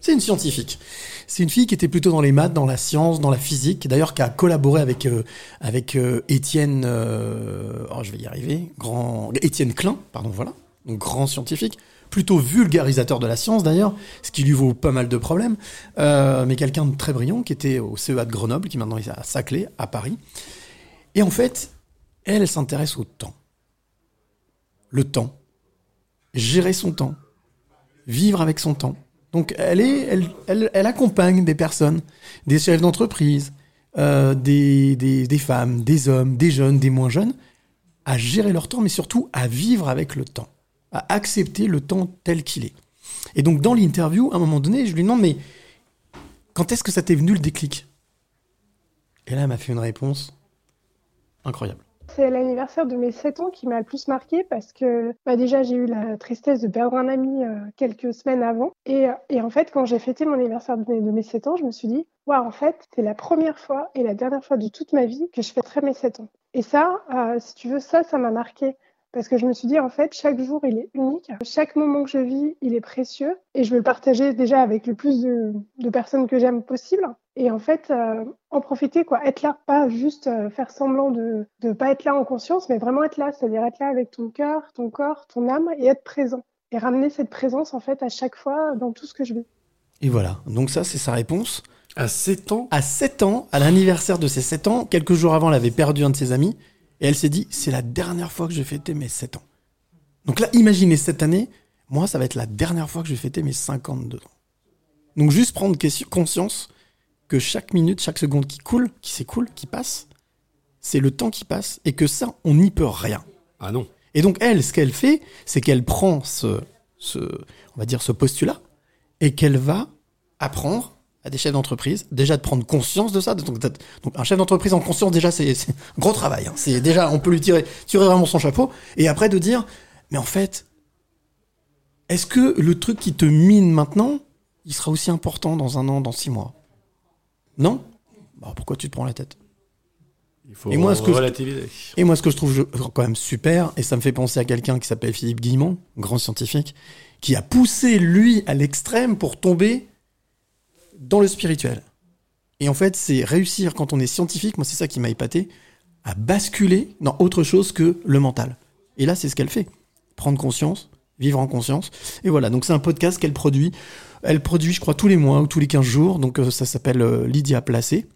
[SPEAKER 2] C'est une scientifique. C'est une fille qui était plutôt dans les maths, dans la science, dans la physique, d'ailleurs qui a collaboré avec euh, avec euh, Étienne, euh, oh, je vais y arriver, grand Étienne Klein, pardon, voilà, donc grand scientifique, plutôt vulgarisateur de la science d'ailleurs, ce qui lui vaut pas mal de problèmes, euh, mais quelqu'un de très brillant qui était au CEA de Grenoble, qui maintenant est à Saclay, à Paris. Et en fait, elle, elle s'intéresse au temps, le temps, gérer son temps, vivre avec son temps. Donc elle, est, elle, elle, accompagne des personnes, des chefs d'entreprise, euh, des, des, des femmes, des hommes, des jeunes, des moins jeunes, à gérer leur temps, mais surtout à vivre avec le temps, à accepter le temps tel qu'il est. Et donc dans l'interview, à un moment donné, je lui demande, mais quand est-ce que ça t'est venu le déclic? Et là, elle m'a fait une réponse incroyable.
[SPEAKER 18] C'est l'anniversaire de mes 7 ans qui m'a le plus marqué parce que bah déjà j'ai eu la tristesse de perdre un ami euh, quelques semaines avant. Et, euh, et en fait, quand j'ai fêté mon anniversaire de mes, de mes 7 ans, je me suis dit, waouh, en fait, c'est la première fois et la dernière fois de toute ma vie que je fêterai mes 7 ans. Et ça, euh, si tu veux, ça, ça m'a marqué. Parce que je me suis dit, en fait, chaque jour, il est unique. Chaque moment que je vis, il est précieux. Et je veux le partager déjà avec le plus de personnes que j'aime possible. Et en fait, euh, en profiter, quoi. Être là, pas juste euh, faire semblant de ne pas être là en conscience, mais vraiment être là. C'est-à-dire être là avec ton cœur, ton corps, ton âme et être présent. Et ramener cette présence, en fait, à chaque fois dans tout ce que je vis.
[SPEAKER 2] Et voilà, donc ça c'est sa réponse.
[SPEAKER 3] À 7 ans
[SPEAKER 2] À 7 ans, à l'anniversaire de ses 7 ans, quelques jours avant, elle avait perdu un de ses amis, et elle s'est dit, c'est la dernière fois que je vais fêter mes 7 ans. Donc là, imaginez cette année, moi, ça va être la dernière fois que je vais fêter mes 52 ans. Donc juste prendre question- conscience que chaque minute, chaque seconde qui coule, qui s'écoule, qui passe, c'est le temps qui passe, et que ça, on n'y peut rien.
[SPEAKER 3] Ah non.
[SPEAKER 2] Et donc elle, ce qu'elle fait, c'est qu'elle prend ce, ce, on va dire ce postulat, et qu'elle va apprendre à des chefs d'entreprise déjà de prendre conscience de ça. Donc, un chef d'entreprise en conscience déjà c'est c'est un gros travail. hein. C'est déjà on peut lui tirer tirer vraiment son chapeau et après de dire mais en fait est-ce que le truc qui te mine maintenant il sera aussi important dans un an, dans six mois? Non Bah, Pourquoi tu te prends la tête
[SPEAKER 3] Il faut
[SPEAKER 2] et moi, ce que je-
[SPEAKER 3] relativiser.
[SPEAKER 2] et moi, ce que je trouve je- quand même super, et ça me fait penser à quelqu'un qui s'appelle Philippe Guillemont, grand scientifique, qui a poussé lui à l'extrême pour tomber dans le spirituel. Et en fait, c'est réussir quand on est scientifique, moi c'est ça qui m'a épaté, à basculer dans autre chose que le mental. Et là, c'est ce qu'elle fait. Prendre conscience, vivre en conscience. Et voilà, donc c'est un podcast qu'elle produit. Elle produit, je crois, tous les mois ou tous les 15 jours. Donc euh, ça s'appelle euh, Lydia Placé.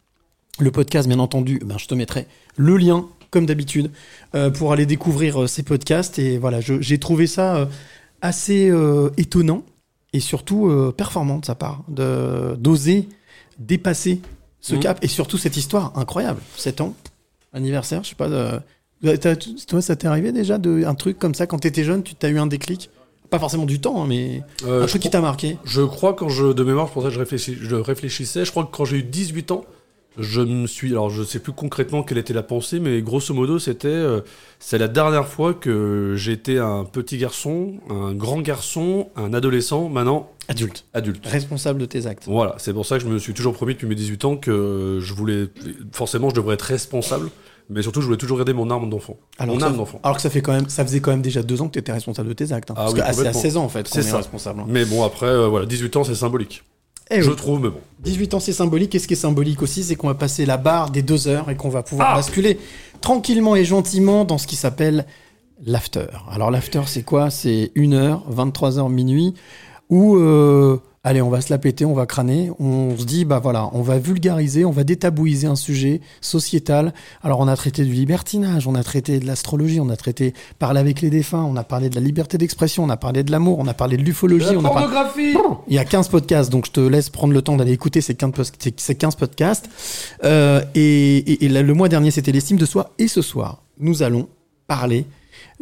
[SPEAKER 2] Le podcast, bien entendu, ben, je te mettrai le lien, comme d'habitude, euh, pour aller découvrir ces podcasts. Et voilà, j'ai trouvé ça euh, assez euh, étonnant et surtout performant de sa part, de- d'oser dépasser ce
[SPEAKER 3] Mhm.
[SPEAKER 2] cap et surtout cette histoire incroyable. 7 ans, anniversaire, je sais pas. Toi, ça t'est arrivé déjà de un truc comme ça quand t'étais jeune, tu t'as eu un déclic? Pas forcément du temps, hein, mais
[SPEAKER 3] Euh,
[SPEAKER 2] un truc qui t'a marqué?
[SPEAKER 3] Je crois, quand je, de mémoire, je pensais que je, réfléchis- je réfléchissais, je crois que quand j'ai eu 18 ans, Je me suis, alors je sais plus concrètement quelle était la pensée, mais grosso modo c'était, euh, c'est la dernière fois que j'étais un petit garçon, un grand garçon, un adolescent, maintenant
[SPEAKER 2] Adulte.
[SPEAKER 3] Adulte.
[SPEAKER 2] Responsable de tes actes.
[SPEAKER 3] Voilà, c'est pour ça que je me suis toujours promis depuis mes 18 ans que je voulais, forcément je devrais être responsable, mais surtout je voulais toujours garder mon arme d'enfant.
[SPEAKER 2] Alors,
[SPEAKER 3] mon âme d'enfant.
[SPEAKER 2] alors que ça fait quand même, ça faisait quand même déjà deux ans que tu étais responsable de tes actes. hein.
[SPEAKER 3] Ah
[SPEAKER 2] Parce
[SPEAKER 3] oui,
[SPEAKER 2] que ah, c'est à
[SPEAKER 3] complètement.
[SPEAKER 2] 16 ans en fait qu'on
[SPEAKER 3] C'est
[SPEAKER 2] est
[SPEAKER 3] ça.
[SPEAKER 2] responsable. hein.
[SPEAKER 3] Mais bon après, euh, voilà, 18 ans c'est symbolique.
[SPEAKER 2] Eh
[SPEAKER 3] je
[SPEAKER 2] oui.
[SPEAKER 3] trouve, mais bon.
[SPEAKER 2] 18 ans, c'est symbolique. Et ce qui est symbolique aussi, c'est qu'on va passer la barre des deux heures et qu'on va pouvoir basculer tranquillement et gentiment dans ce qui s'appelle l'after. Alors, l'after, c'est quoi? C'est 1h, 23h, minuit, où, euh, allez, on va se la péter, on va crâner. On se dit, bah voilà, on va vulgariser, on va détabouiser un sujet sociétal. Alors, on a traité du libertinage, on a traité de l'astrologie, on a traité parler avec les défunts, on a parlé de la liberté d'expression, on a parlé de l'amour, on a parlé de l'ufologie,
[SPEAKER 6] La
[SPEAKER 2] on a parlé.
[SPEAKER 6] pornographie
[SPEAKER 2] Il y a 15 podcasts, donc je te laisse prendre le temps d'aller écouter ces 15, pos- ces- ces 15 podcasts. Euh, et, et- et là, le mois dernier, c'était l'estime de soi. Et ce soir, nous allons parler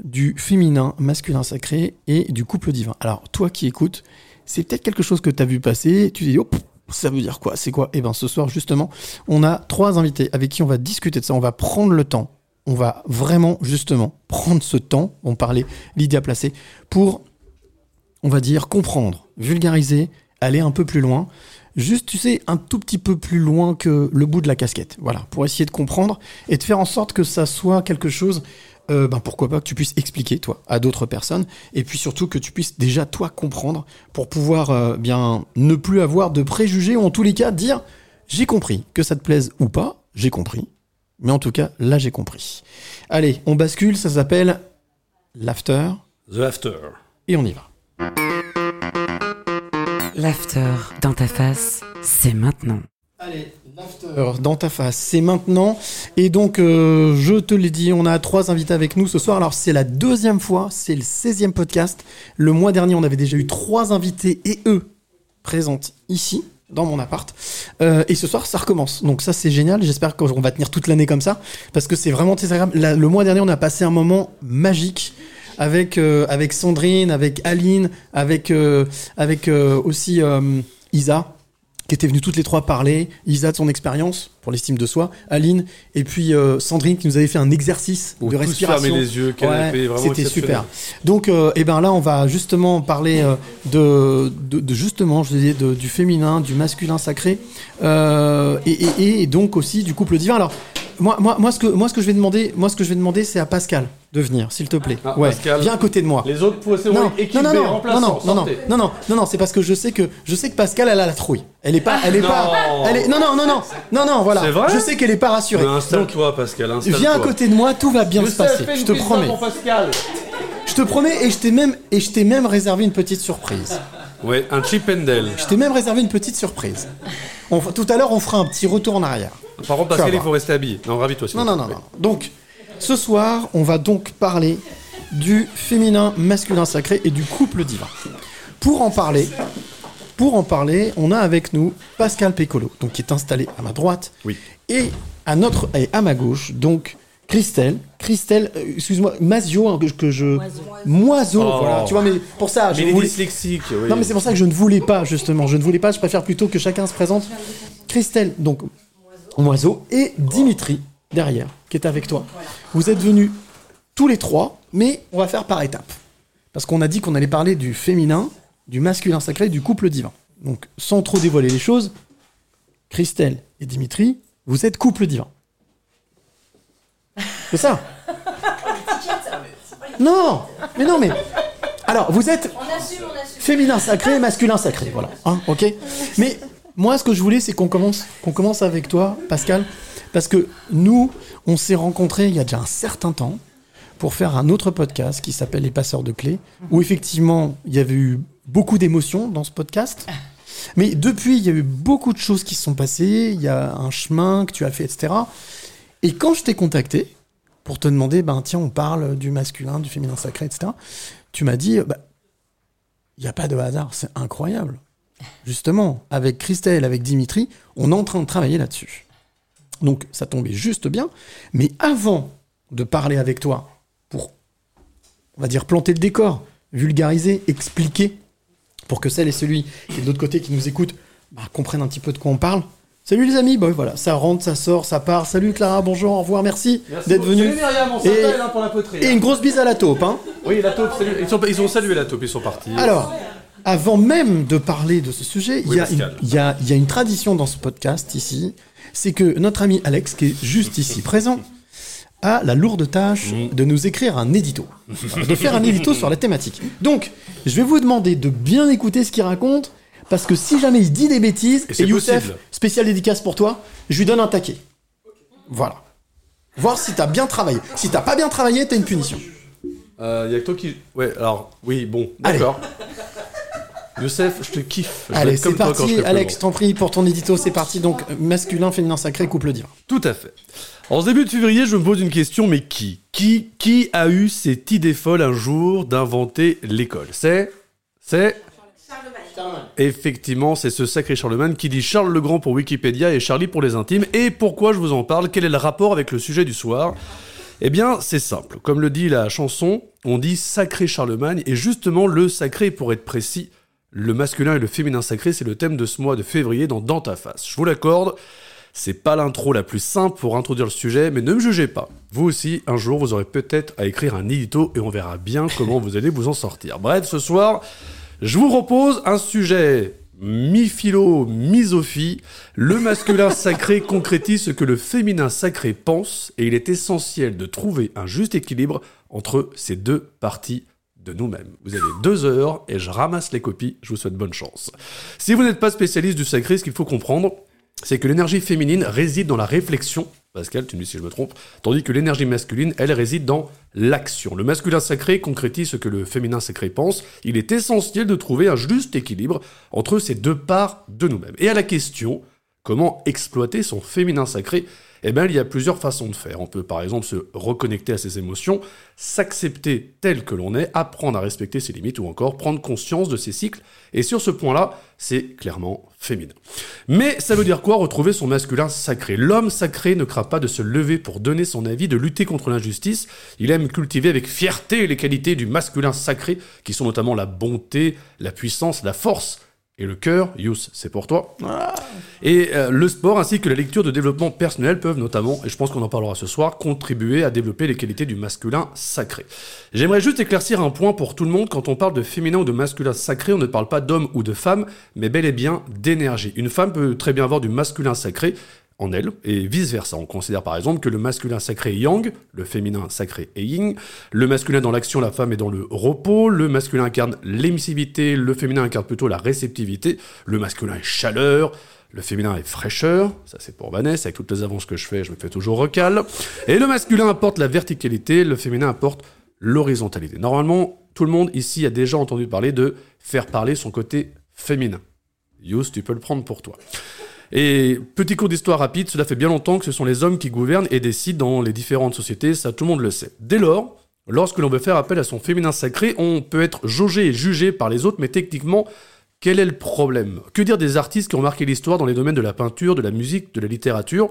[SPEAKER 2] du féminin, masculin sacré et du couple divin. Alors, toi qui écoutes, c'est peut-être quelque chose que tu as vu passer. Tu dis, oh, ça veut dire quoi C'est quoi? Eh bien, ce soir, justement, on a trois invités avec qui on va discuter de ça. On va prendre le temps. On va vraiment, justement, prendre ce temps. On parlait Lydia Placé pour on va dire, comprendre, vulgariser, aller un peu plus loin. Juste, tu sais, un tout petit peu plus loin que le bout de la casquette. Voilà, pour essayer de comprendre et de faire en sorte que ça soit quelque chose, euh, ben pourquoi pas, que tu puisses expliquer, toi, à d'autres personnes. Et puis surtout que tu puisses déjà, toi, comprendre pour pouvoir, euh, bien, ne plus avoir de préjugés ou en tous les cas dire, j'ai compris, que ça te plaise ou pas, j'ai compris. Mais en tout cas, là, j'ai compris. Allez, on bascule, ça s'appelle l'after.
[SPEAKER 3] The After.
[SPEAKER 2] Et on y va.
[SPEAKER 4] L'after dans ta face, c'est maintenant.
[SPEAKER 2] Allez, dans ta face, c'est maintenant. Et donc, euh, je te l'ai dit, on a trois invités avec nous ce soir. Alors, c'est la deuxième fois, c'est le 16e podcast. Le mois dernier, on avait déjà eu trois invités et eux présentes ici, dans mon appart. Euh, et ce soir, ça recommence. Donc, ça, c'est génial. J'espère qu'on va tenir toute l'année comme ça. Parce que c'est vraiment très agréable. Le mois dernier, on a passé un moment magique avec, euh, avec Sandrine, avec Aline, avec, avec aussi Isa qui étaient venues toutes les trois parler. Isa de son expérience pour l'estime de soi, Aline, et puis euh, Sandrine qui nous avait fait un exercice de respiration.
[SPEAKER 3] les yeux, vraiment
[SPEAKER 2] C'était super. Donc, euh, eh ben là, on va justement parler euh, de, de, de justement, je disais, du féminin, du masculin sacré, euh, et, et- et donc aussi du couple divin. Alors, moi, moi, moi, ce que, moi, ce que je vais demander, moi, ce que je vais demander, c'est à Pascal de venir, s'il te plaît.
[SPEAKER 3] Ah,
[SPEAKER 2] ouais,
[SPEAKER 3] Pascal.
[SPEAKER 2] viens à côté de moi.
[SPEAKER 3] Les autres poissons
[SPEAKER 2] Non, non, non, non, non, non, non, non, non, non, non, c'est parce que je sais que je sais que Pascal elle a la trouille. Elle est pas, elle est
[SPEAKER 3] Non.
[SPEAKER 2] pas, elle est, non, non, non, non, non, non, voilà.
[SPEAKER 3] C'est vrai
[SPEAKER 2] Je sais qu'elle est pas rassurée.
[SPEAKER 3] Installe-toi, Pascal, installe-toi.
[SPEAKER 2] Viens à côté de moi, tout va bien se passer. Je te promets.
[SPEAKER 3] Pascal.
[SPEAKER 2] Je te promets et je t'ai même et je t'ai même réservé une petite surprise.
[SPEAKER 3] Ouais, un chip and.
[SPEAKER 2] Je t'ai même réservé une petite surprise. On- tout à l'heure, on fera un petit retour en arrière.
[SPEAKER 3] Par contre, Pascal, il faut rester habillé. Non, ravis-toi. s'il
[SPEAKER 2] Non, non, non, non. Donc, ce soir, on va donc parler du féminin, masculin sacré et du couple divin. Pour en parler, pour en parler, on a avec nous Pascal Pécolo, donc qui est installé à ma droite,
[SPEAKER 3] Oui.
[SPEAKER 2] et à notre et à ma gauche, donc Christelle, Christelle, euh, excuse-moi, Mazio, hein, que, que je, Moiseau,
[SPEAKER 3] Oh.
[SPEAKER 2] voilà, tu vois, mais pour ça, je
[SPEAKER 3] Mais
[SPEAKER 2] voulais-
[SPEAKER 3] dyslexique. oui.
[SPEAKER 2] non, mais c'est pour ça que je ne voulais pas, justement. Je ne voulais pas, je préfère plutôt que chacun se présente. Christelle, donc, Moiseau, et Dimitri, derrière, qui est avec toi. Vous êtes venus tous les trois, mais on va faire par étapes. Parce qu'on a dit qu'on allait parler du féminin, du masculin sacré, du couple divin. Donc, sans trop dévoiler les choses, Christelle et Dimitri, vous êtes couple divin. C'est ça Non Mais non, mais... Alors, vous êtes féminin sacré, masculin sacré, voilà. Hein, ok Mais moi, ce que je voulais, c'est qu'on commence, commence avec toi, Pascal, parce que nous, on s'est rencontrés il y a déjà un certain temps pour faire un autre podcast qui s'appelle Les Passeurs de Clés, où effectivement, il y avait eu beaucoup d'émotions dans ce podcast. Mais depuis, il y a eu beaucoup de choses qui se sont passées, il y a un chemin que tu as fait, etc. Et quand je t'ai contacté pour te demander, ben tiens, on parle du masculin, du féminin sacré, etc., tu m'as dit, bah, il n'y a pas de hasard, c'est incroyable. Justement, avec Christelle, avec Dimitri, on est en train de travailler là-dessus. Donc ça tombait juste bien. Mais avant de parler avec toi, pour, on va dire, planter le décor, vulgariser, expliquer, pour que celle et celui qui est de l'autre côté qui nous écoute bah, comprennent un petit peu de quoi on parle, Salut les amis, bon voilà, ça rentre, ça sort, ça part. Salut Clara, bonjour, au revoir, merci,
[SPEAKER 3] Merci
[SPEAKER 2] d'être venu.
[SPEAKER 3] Salut Myriam, on
[SPEAKER 2] et,
[SPEAKER 3] hein, pour la poterie,
[SPEAKER 2] et
[SPEAKER 3] hein.
[SPEAKER 2] une grosse bise à la taupe, hein.
[SPEAKER 3] Oui, la taupe, salut. Ils, sont- ils ont salué la taupe, ils sont partis.
[SPEAKER 2] Alors, avant même de parler de ce sujet, il
[SPEAKER 3] Oui,
[SPEAKER 2] y, a une- y y a tradition dans ce podcast ici, c'est que notre ami Alex, qui est juste ici présent, a la lourde tâche
[SPEAKER 3] Mm.
[SPEAKER 2] de nous écrire un édito, de faire un édito sur la thématique. Donc, je vais vous demander de bien écouter ce qu'il raconte, parce que si jamais il dit des bêtises,
[SPEAKER 3] Et c'est
[SPEAKER 2] Youssef,
[SPEAKER 3] possible.
[SPEAKER 2] spécial dédicace pour toi, je lui donne un taquet. Voilà. Voir si t'as bien travaillé. Si t'as pas bien travaillé, t'as une punition.
[SPEAKER 3] Euh, Il y a que toi qui. Ouais, alors, oui, bon, d'accord. Youssef, je te kiffe. Je
[SPEAKER 2] Allez, c'est
[SPEAKER 3] toi quand je
[SPEAKER 2] parti, Alex, t'en prie pour ton édito, c'est parti. Donc, masculin, féminin sacré, couple divin.
[SPEAKER 3] Tout à fait. En ce début de février, je me pose une question, mais qui? Qui qui a eu cette idée folle un jour d'inventer l'école? C'est C'est Effectivement, c'est ce sacré Charlemagne qui dit Charles le Grand pour Wikipédia et Charlie pour les intimes. Et pourquoi je vous en parle? Quel est le rapport avec le sujet du soir? Eh bien, c'est simple. Comme le dit la chanson, on dit sacré Charlemagne, et justement, le sacré, pour être précis, le masculin et le féminin sacré, c'est le thème de ce mois de février dans Dans ta face. Je vous l'accorde, c'est pas l'intro la plus simple pour introduire le sujet, mais ne me jugez pas. Vous aussi, un jour, vous aurez peut-être à écrire un édito et on verra bien comment vous allez vous en sortir. Bref, ce soir, je vous propose un sujet mi-philo, mi-sophie. Le masculin sacré concrétise ce que le féminin sacré pense et il est essentiel de trouver un juste équilibre entre ces deux parties de nous-mêmes. Vous avez deux heures et je ramasse les copies. Je vous souhaite bonne chance. Si vous n'êtes pas spécialiste du sacré, ce qu'il faut comprendre, c'est que l'énergie féminine réside dans la réflexion, Pascal, tu me dis si je me trompe, tandis que l'énergie masculine, elle réside dans l'action. Le masculin sacré concrétise ce que le féminin sacré pense. Il est essentiel de trouver un juste équilibre entre ces deux parts de nous-mêmes. Et à la question, comment exploiter son féminin sacré eh bien, il y a plusieurs façons de faire. On peut par exemple se reconnecter à ses émotions, s'accepter tel que l'on est, apprendre à respecter ses limites ou encore prendre conscience de ses cycles. Et sur ce point-là, c'est clairement féminin. Mais ça veut dire quoi retrouver son masculin sacré? L'homme sacré ne craint pas de se lever pour donner son avis, de lutter contre l'injustice. Il aime cultiver avec fierté les qualités du masculin sacré, qui sont notamment la bonté, la puissance, la force. Et le cœur, Yous, c'est pour toi. Et euh, le sport ainsi que la lecture de développement personnel peuvent notamment, et je pense qu'on en parlera ce soir, contribuer à développer les qualités du masculin sacré. J'aimerais juste éclaircir un point pour tout le monde. Quand on parle de féminin ou de masculin sacré, on ne parle pas d'homme ou de femme, mais bel et bien d'énergie. Une femme peut très bien avoir du masculin sacré en elle, et vice-versa. On considère par exemple que le masculin sacré est yang, le féminin sacré est yin, le masculin dans l'action, la femme est dans le repos, le masculin incarne l'émissivité, le féminin incarne plutôt la réceptivité, le masculin est chaleur, le féminin est fraîcheur, ça c'est pour Vanessa, avec toutes les avances que je fais, je me fais toujours recal, et le masculin apporte la verticalité, le féminin apporte l'horizontalité. Normalement, tout le monde ici a déjà entendu parler de faire parler son côté féminin. Yous, tu peux le prendre pour toi. Et petit cours d'histoire rapide, cela fait bien longtemps que ce sont les hommes qui gouvernent et décident dans les différentes sociétés, ça tout le monde le sait. Dès lors, lorsque l'on veut faire appel à son féminin sacré, on peut être jaugé et jugé par les autres, mais techniquement, quel est le problème? Que dire des artistes qui ont marqué l'histoire dans les domaines de la peinture, de la musique, de la littérature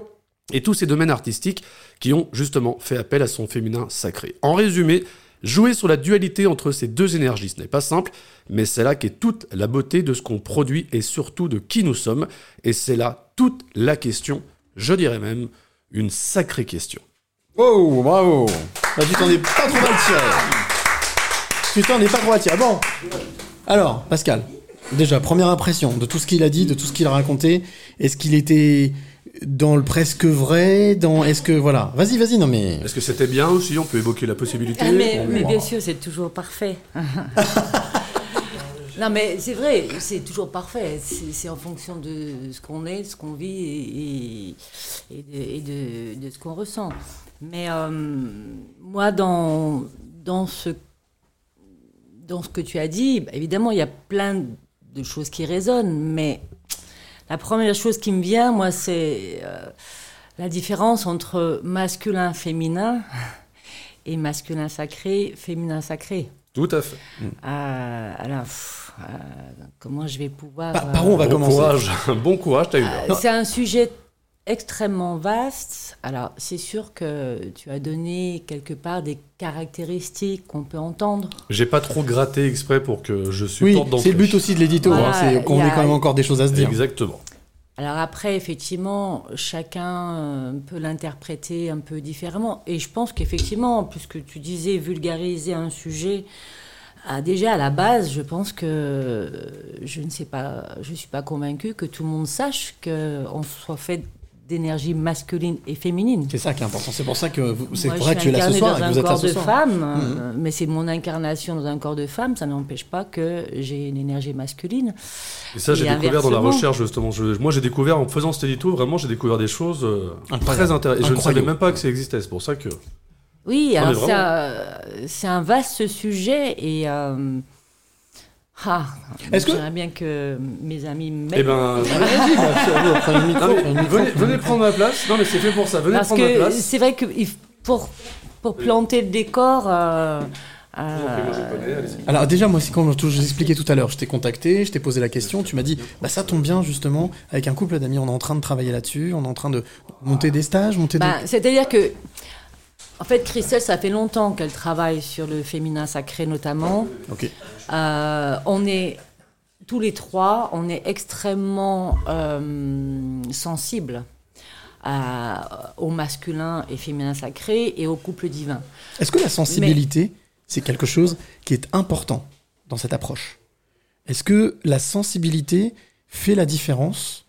[SPEAKER 3] et tous ces domaines artistiques qui ont justement fait appel à son féminin sacré? En résumé, Jouer sur la dualité entre ces deux énergies, ce n'est pas simple, mais c'est là qu'est toute la beauté de ce qu'on produit et surtout de qui nous sommes. Et c'est là toute la question, je dirais même une sacrée question.
[SPEAKER 2] Oh, bravo Bah, Tu t'en es pas trop mal tiré. Tu t'en es pas trop mal tiré. Bon. Alors, Pascal, déjà, première impression de tout ce qu'il a dit, de tout ce qu'il a raconté. Est-ce qu'il était dans le presque vrai dans Est-ce que. Voilà. Vas-y, vas-y, non mais.
[SPEAKER 3] Est-ce que c'était bien aussi On peut évoquer la possibilité
[SPEAKER 19] Ah, mais, mais
[SPEAKER 3] Wow.
[SPEAKER 19] bien sûr, c'est toujours parfait. non, mais c'est vrai, c'est toujours parfait. C'est en fonction de ce qu'on est, de ce qu'on vit et, et- et de, et de- de ce qu'on ressent. Mais euh, moi, dans, dans, ce, dans ce que tu as dit, bah, évidemment, il y a plein de choses qui résonnent, mais la première chose qui me vient, moi, c'est euh, la différence entre masculin, féminin et masculin sacré, féminin sacré.
[SPEAKER 3] Tout à fait.
[SPEAKER 19] Euh, alors, pff, euh, comment je vais pouvoir.
[SPEAKER 2] Par- par où on va
[SPEAKER 3] bon
[SPEAKER 2] commencer?
[SPEAKER 3] courage, bon courage, t'as eu
[SPEAKER 19] euh,
[SPEAKER 3] l'heure.
[SPEAKER 19] C'est un sujet extrêmement vaste. Alors, c'est sûr que tu as donné quelque part des caractéristiques qu'on peut entendre.
[SPEAKER 3] J'ai pas trop gratté exprès pour que je
[SPEAKER 2] Oui,
[SPEAKER 3] supporte d'entrée.
[SPEAKER 2] c'est le but aussi de l'édito.
[SPEAKER 19] Voilà,
[SPEAKER 2] hein, c'est qu'on ait
[SPEAKER 19] a-
[SPEAKER 2] quand même encore des choses à se dire.
[SPEAKER 3] Exactement.
[SPEAKER 19] Alors après, effectivement, chacun euh, peut l'interpréter un peu différemment. Et je pense qu'effectivement, puisque tu disais vulgariser un sujet, ah, déjà à la base, je pense que je ne sais pas, je suis pas convaincue que tout le monde sache qu'on soit fait d'énergie masculine et féminine.
[SPEAKER 2] C'est ça qui est important. C'est pour ça que c'est pour ça que tu es là ce soir
[SPEAKER 19] dans
[SPEAKER 2] et que
[SPEAKER 19] un
[SPEAKER 2] vous êtes là
[SPEAKER 19] corps
[SPEAKER 2] ce
[SPEAKER 19] de
[SPEAKER 2] soir.
[SPEAKER 19] femme,
[SPEAKER 2] Mhm.
[SPEAKER 19] euh, mais c'est mon incarnation dans un corps de femme. Ça n'empêche pas que j'ai une énergie masculine.
[SPEAKER 3] Et ça, j'ai découvert dans la recherche, justement. Je- moi, j'ai découvert, en faisant cet édito, vraiment, j'ai découvert des choses euh,
[SPEAKER 2] Incroyable.
[SPEAKER 3] très intéressantes. Je ne savais même pas que ça existait. C'est pour ça que.
[SPEAKER 19] Oui,
[SPEAKER 3] Non,
[SPEAKER 19] alors c'est un, c'est un vaste sujet et. euh, ah,
[SPEAKER 3] Est-ce que-
[SPEAKER 19] j'aimerais bien que mes amis m'aident.
[SPEAKER 3] Eh ben. Venez- prendre ma place. Non, mais c'est fait pour ça. Venez
[SPEAKER 19] Parce
[SPEAKER 3] prendre ma
[SPEAKER 19] que
[SPEAKER 3] place.
[SPEAKER 19] c'est vrai que pour, pour planter le décor. euh, euh,
[SPEAKER 2] Alors déjà, moi, c'est comme je vous expliquais tout à l'heure, je t'ai contacté, je t'ai posé la question, tu m'as dit, bah ça tombe bien justement, avec un couple d'amis, on est en train de travailler là-dessus, on est en train de monter des stages, monter
[SPEAKER 19] bah,
[SPEAKER 2] des...
[SPEAKER 19] C'est-à-dire que. En fait, Christelle, ça fait longtemps qu'elle travaille sur le féminin sacré notamment.
[SPEAKER 2] Ok.
[SPEAKER 19] Euh, on est tous les trois, on est extrêmement euh, sensibles à- au masculin et féminin sacré et au couple divin.
[SPEAKER 2] Est-ce que la sensibilité, c'est quelque chose qui est important dans cette approche? Est-ce que la sensibilité fait la différence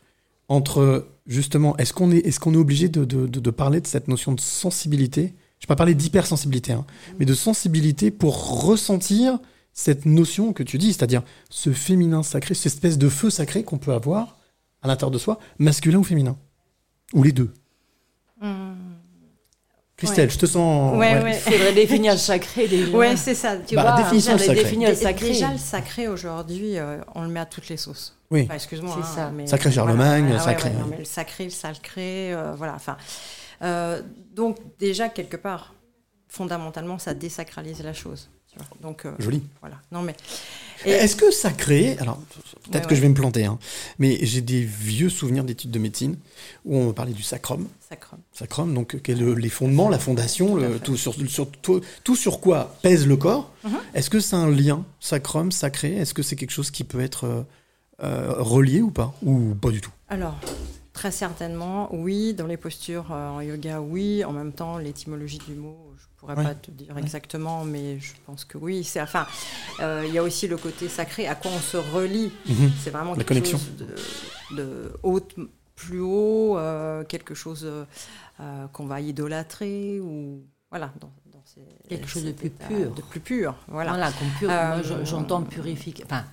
[SPEAKER 2] entre, justement, est-ce qu'on est, est, qu'on est obligé de, de- de- de parler de cette notion de sensibilité? Je ne vais pas parler d'hypersensibilité, hein, mais de sensibilité pour ressentir cette notion que tu dis, c'est-à-dire ce féminin sacré, cette espèce de feu sacré qu'on peut avoir à l'intérieur de soi, masculin ou féminin Ou les deux Christelle,
[SPEAKER 20] Ouais.
[SPEAKER 2] je te sens...
[SPEAKER 20] Ouais,
[SPEAKER 2] ouais.
[SPEAKER 20] ouais.
[SPEAKER 19] Faudrait définir le sacré déjà.
[SPEAKER 20] Ouais, c'est ça.
[SPEAKER 19] Tu
[SPEAKER 2] Bah,
[SPEAKER 19] vois,
[SPEAKER 2] le
[SPEAKER 19] définir le sacré.
[SPEAKER 20] Déjà, le sacré aujourd'hui, euh, on le met à toutes les sauces.
[SPEAKER 2] Oui.
[SPEAKER 20] Enfin, excuse-moi.
[SPEAKER 19] C'est
[SPEAKER 20] hein,
[SPEAKER 19] ça.
[SPEAKER 20] mais
[SPEAKER 2] Sacré Charlemagne,
[SPEAKER 20] Ah ouais,
[SPEAKER 2] sacré-
[SPEAKER 20] ouais, non, mais le sacré, le sacré, euh, voilà. Enfin, euh, donc déjà quelque part, fondamentalement, ça désacralise la chose. Donc euh,
[SPEAKER 2] Joli.
[SPEAKER 20] Voilà. Non mais.
[SPEAKER 2] Est-ce que sacré, alors peut-être
[SPEAKER 20] Ouais,
[SPEAKER 2] que
[SPEAKER 20] ouais.
[SPEAKER 2] je vais me planter, hein, mais j'ai des vieux souvenirs d'études de médecine où on parlait du sacrum.
[SPEAKER 20] Sacrum.
[SPEAKER 2] Sacrum, donc le- les fondements, la fondation, le- tout, sur, sur- tout, tout sur quoi pèse le corps.
[SPEAKER 20] Mhm.
[SPEAKER 2] Est-ce que c'est un lien sacrum, sacré? Est-ce que c'est quelque chose qui peut être euh, euh, relié ou pas? Ou pas du tout?
[SPEAKER 20] Alors, très certainement, oui. Dans les postures euh, en yoga, oui. En même temps, l'étymologie du mot, pourrais
[SPEAKER 2] Ouais.
[SPEAKER 20] pas te dire exactement, mais je pense que oui. C'est enfin, euh, il y a aussi le côté sacré, à quoi on se relie.
[SPEAKER 2] Mhm.
[SPEAKER 20] C'est vraiment
[SPEAKER 2] La
[SPEAKER 20] quelque
[SPEAKER 2] connexion.
[SPEAKER 20] chose de, de haute, plus haut, euh, quelque chose euh, qu'on va idolâtrer ou voilà. Dans, dans ces-
[SPEAKER 19] Quelque chose de plus pur.
[SPEAKER 20] de plus pur. Voilà.
[SPEAKER 19] Voilà, comme pur,
[SPEAKER 20] Euh,
[SPEAKER 19] moi je- j'entends purifique. Enfin,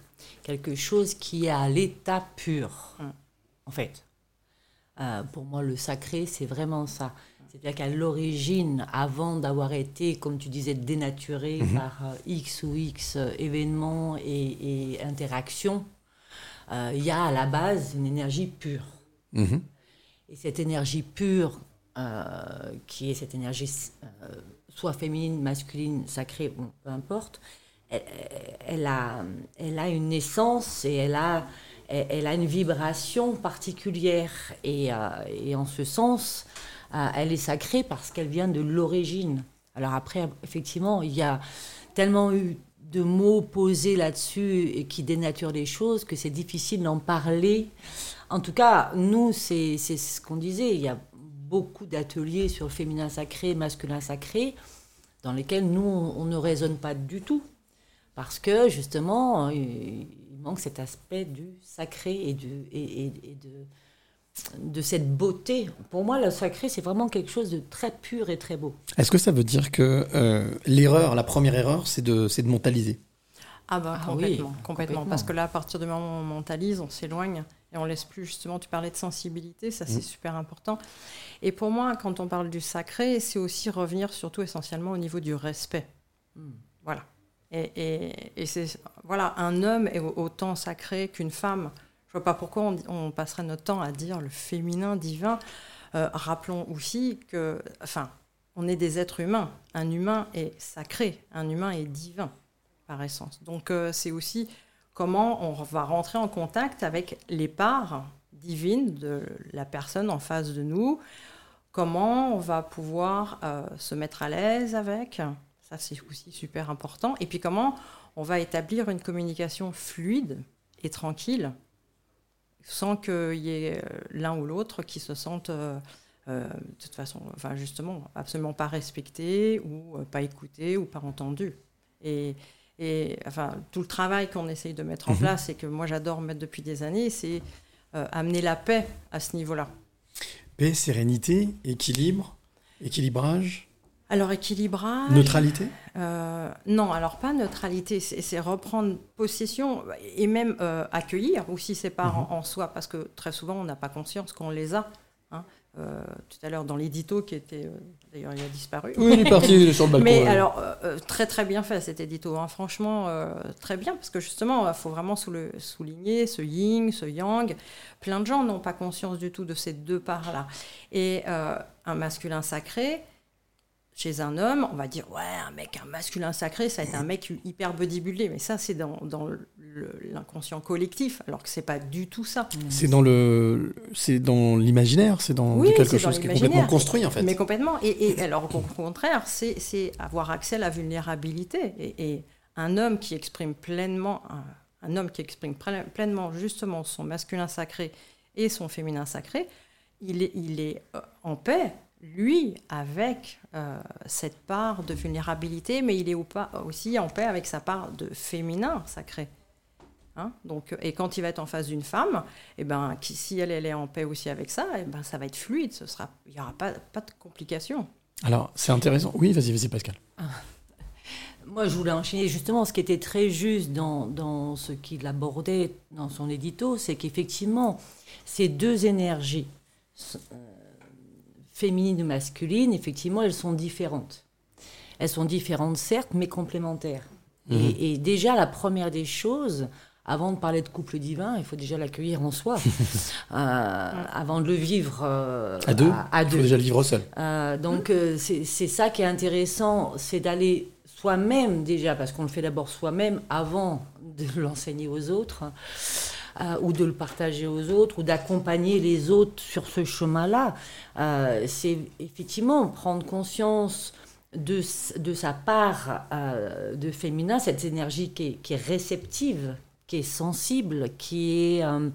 [SPEAKER 19] quelque chose qui est à l'état pur,
[SPEAKER 20] Hum.
[SPEAKER 19] en fait. Euh, pour moi, le sacré, c'est vraiment ça. C'est-à-dire qu'à l'origine, avant d'avoir été, comme tu disais, dénaturé
[SPEAKER 2] Mhm.
[SPEAKER 19] par euh, X ou X euh, événements et, et interactions, euh, il y a à la base une énergie pure.
[SPEAKER 2] Mhm.
[SPEAKER 19] Et cette énergie pure, euh, qui est cette énergie euh, soit féminine, masculine, sacrée, bon, peu importe, elle, elle a, elle a une essence et elle a, elle, elle a une vibration particulière. Et, et en ce sens, elle est sacrée parce qu'elle vient de l'origine. Alors après, effectivement, il y a tellement eu de mots posés là-dessus et qui dénaturent les choses que c'est difficile d'en parler. En tout cas, nous, c'est ce qu'on disait. Il y a beaucoup d'ateliers sur le féminin sacré, masculin sacré, dans lesquels nous, on, ne raisonne pas du tout. Parce que, justement, il, manque cet aspect du sacré et- et de, de cette beauté. Pour moi, le sacré, c'est vraiment quelque chose de très pur et très beau.
[SPEAKER 2] Est-ce que ça veut dire que euh, l'erreur, la première erreur, c'est de, c'est de mentaliser?
[SPEAKER 20] Ah ben
[SPEAKER 19] Ah
[SPEAKER 20] complètement,
[SPEAKER 19] oui,
[SPEAKER 20] complètement,
[SPEAKER 19] complètement.
[SPEAKER 20] Parce que là, à partir du moment où on mentalise, on s'éloigne et on laisse plus justement. Tu parlais de sensibilité, ça c'est
[SPEAKER 2] Mm.
[SPEAKER 20] super important. Et pour moi, quand on parle du sacré, c'est aussi revenir surtout essentiellement au niveau du respect.
[SPEAKER 19] Mm.
[SPEAKER 20] Voilà. Et, et- et c'est voilà, un homme est au- autant sacré qu'une femme. Je vois pas pourquoi on, on passerait notre temps à dire le féminin divin. Euh, rappelons aussi que, enfin, on est des êtres humains. Un humain est sacré, un humain est divin par essence. Donc euh, c'est aussi comment on va rentrer en contact avec les parts divines de la personne en face de nous, comment on va pouvoir euh, se mettre à l'aise avec, ça c'est aussi super important, et puis comment on va établir une communication fluide et tranquille sans qu'il y ait euh, l'un ou l'autre qui se sente euh, euh, de toute façon, enfin justement, absolument pas respecté ou pas écouté ou pas entendu. Et, et enfin, tout le travail qu'on essaye de mettre en
[SPEAKER 2] Mhm.
[SPEAKER 20] place et que moi j'adore mettre depuis des années, c'est euh, amener la paix à ce niveau-là.
[SPEAKER 2] Paix, sérénité, équilibre, équilibrage,
[SPEAKER 20] Alors équilibrage.
[SPEAKER 2] neutralité
[SPEAKER 20] Euh, non, alors pas neutralité, c'est reprendre possession et même euh, accueillir aussi ses parts
[SPEAKER 2] Mhm.
[SPEAKER 20] en, soi, parce que très souvent on n'a pas conscience qu'on les a. hein. Euh, tout à l'heure dans l'édito qui était, d'ailleurs il a disparu.
[SPEAKER 2] Oui, il est parti sur le balcon,
[SPEAKER 20] Mais
[SPEAKER 2] ouais.
[SPEAKER 20] alors très très bien fait cet édito, hein. franchement très bien, parce que justement il faut vraiment sous le- souligner ce yin, ce yang. Plein de gens n'ont pas conscience du tout de ces deux parts-là. Et euh, un masculin sacré, chez un homme, on va dire ouais, un mec, un masculin sacré, ça va être un mec hyper bodybuildé, mais ça c'est dans, dans l'inconscient collectif, alors que c'est pas du tout ça.
[SPEAKER 2] C'est dans le, c'est dans l'imaginaire, c'est dans
[SPEAKER 20] Oui,
[SPEAKER 2] quelque
[SPEAKER 20] dans
[SPEAKER 2] chose qui est complètement construit en fait.
[SPEAKER 20] Mais complètement. Et, et alors au contraire, c'est avoir accès à la vulnérabilité. Et, et un homme qui exprime pleinement, un, un homme qui exprime ple- pleinement justement son masculin sacré et son féminin sacré, il est, il est euh, en paix, lui, avec euh, cette part de vulnérabilité, mais il est au pas- aussi en paix avec sa part de féminin sacré. Hein, donc, et quand il va être en face d'une femme, et ben, qui, si elle, elle est en paix aussi avec ça, et ben, ça va être fluide, ce sera, il n'y aura pas, pas de complications.
[SPEAKER 2] Alors, c'est intéressant. Oui, vas-y, vas-y, Pascal.
[SPEAKER 19] Moi, je voulais enchaîner justement ce qui était très juste dans, dans ce qu'il abordait dans son édito, c'est qu'effectivement, ces deux énergies, féminine et masculine, effectivement, elles sont différentes. Elles sont différentes, certes, mais complémentaires.
[SPEAKER 2] Mhm.
[SPEAKER 19] Et, et déjà, la première des choses, avant de parler de couple divin, il faut déjà l'accueillir en soi. Euh, avant de le vivre euh,
[SPEAKER 2] À deux
[SPEAKER 19] à
[SPEAKER 2] Il faut déjà le vivre seul.
[SPEAKER 19] Euh, donc c'est ça qui est intéressant, c'est d'aller soi-même déjà, parce qu'on le fait d'abord soi-même avant de l'enseigner aux autres, ou de le partager aux autres, ou d'accompagner les autres sur ce chemin-là. Euh, c'est effectivement prendre conscience de, de sa part euh, de féminin, cette énergie qui est, qui est réceptive, qui est sensible, qui est... euh,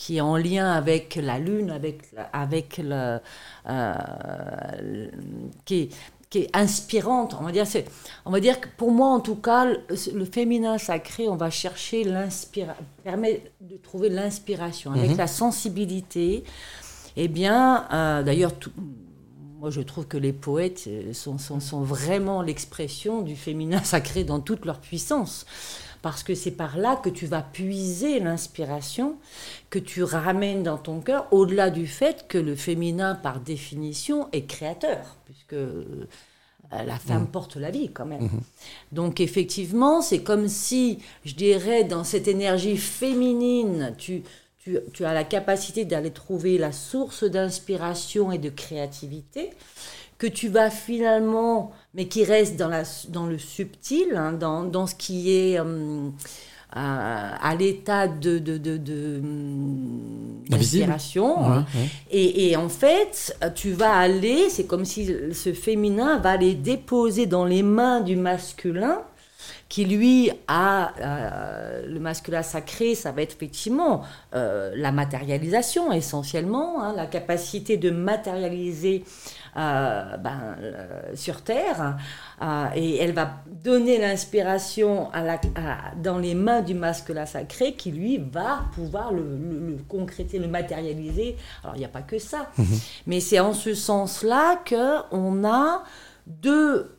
[SPEAKER 19] qui est en lien avec la lune, avec, avec euh, le- qui, est, qui est inspirante. On va dire, c'est, on va dire que pour moi, en tout cas, le, le féminin sacré, on va chercher l'inspiration, permet de trouver l'inspiration avec
[SPEAKER 2] Mhm.
[SPEAKER 19] la sensibilité. Eh bien, euh, d'ailleurs, tout- moi, je trouve que les poètes euh, sont, sont, sont vraiment l'expression du féminin sacré dans toute leur puissance. Parce que c'est par là que tu vas puiser l'inspiration, que tu ramènes dans ton cœur, au-delà du fait que le féminin, par définition, est créateur, puisque euh, la femme
[SPEAKER 2] Mhm.
[SPEAKER 19] porte la vie quand même.
[SPEAKER 2] Mhm.
[SPEAKER 19] Donc effectivement, c'est comme si, je dirais, dans cette énergie féminine, tu, tu, tu as la capacité d'aller trouver la source d'inspiration et de créativité que tu vas finalement, mais qui reste dans, la, dans le subtil, hein, dans, dans ce qui est hum, à, à l'état de, de, de, de,
[SPEAKER 2] Invisible.
[SPEAKER 19] d'inspiration.
[SPEAKER 2] Ouais, ouais.
[SPEAKER 19] Et, et en fait, tu vas aller, c'est comme si ce féminin va aller déposer dans les mains du masculin, qui lui a euh, le masculin sacré, ça va être effectivement euh, la matérialisation essentiellement, hein, la capacité de matérialiser euh, ben, sur Terre, et elle va donner l'inspiration à dans les mains du masculin sacré qui lui va pouvoir le, le, le concrétiser, le matérialiser. Alors il n'y a pas que ça, mais c'est en ce sens-là que on a deux,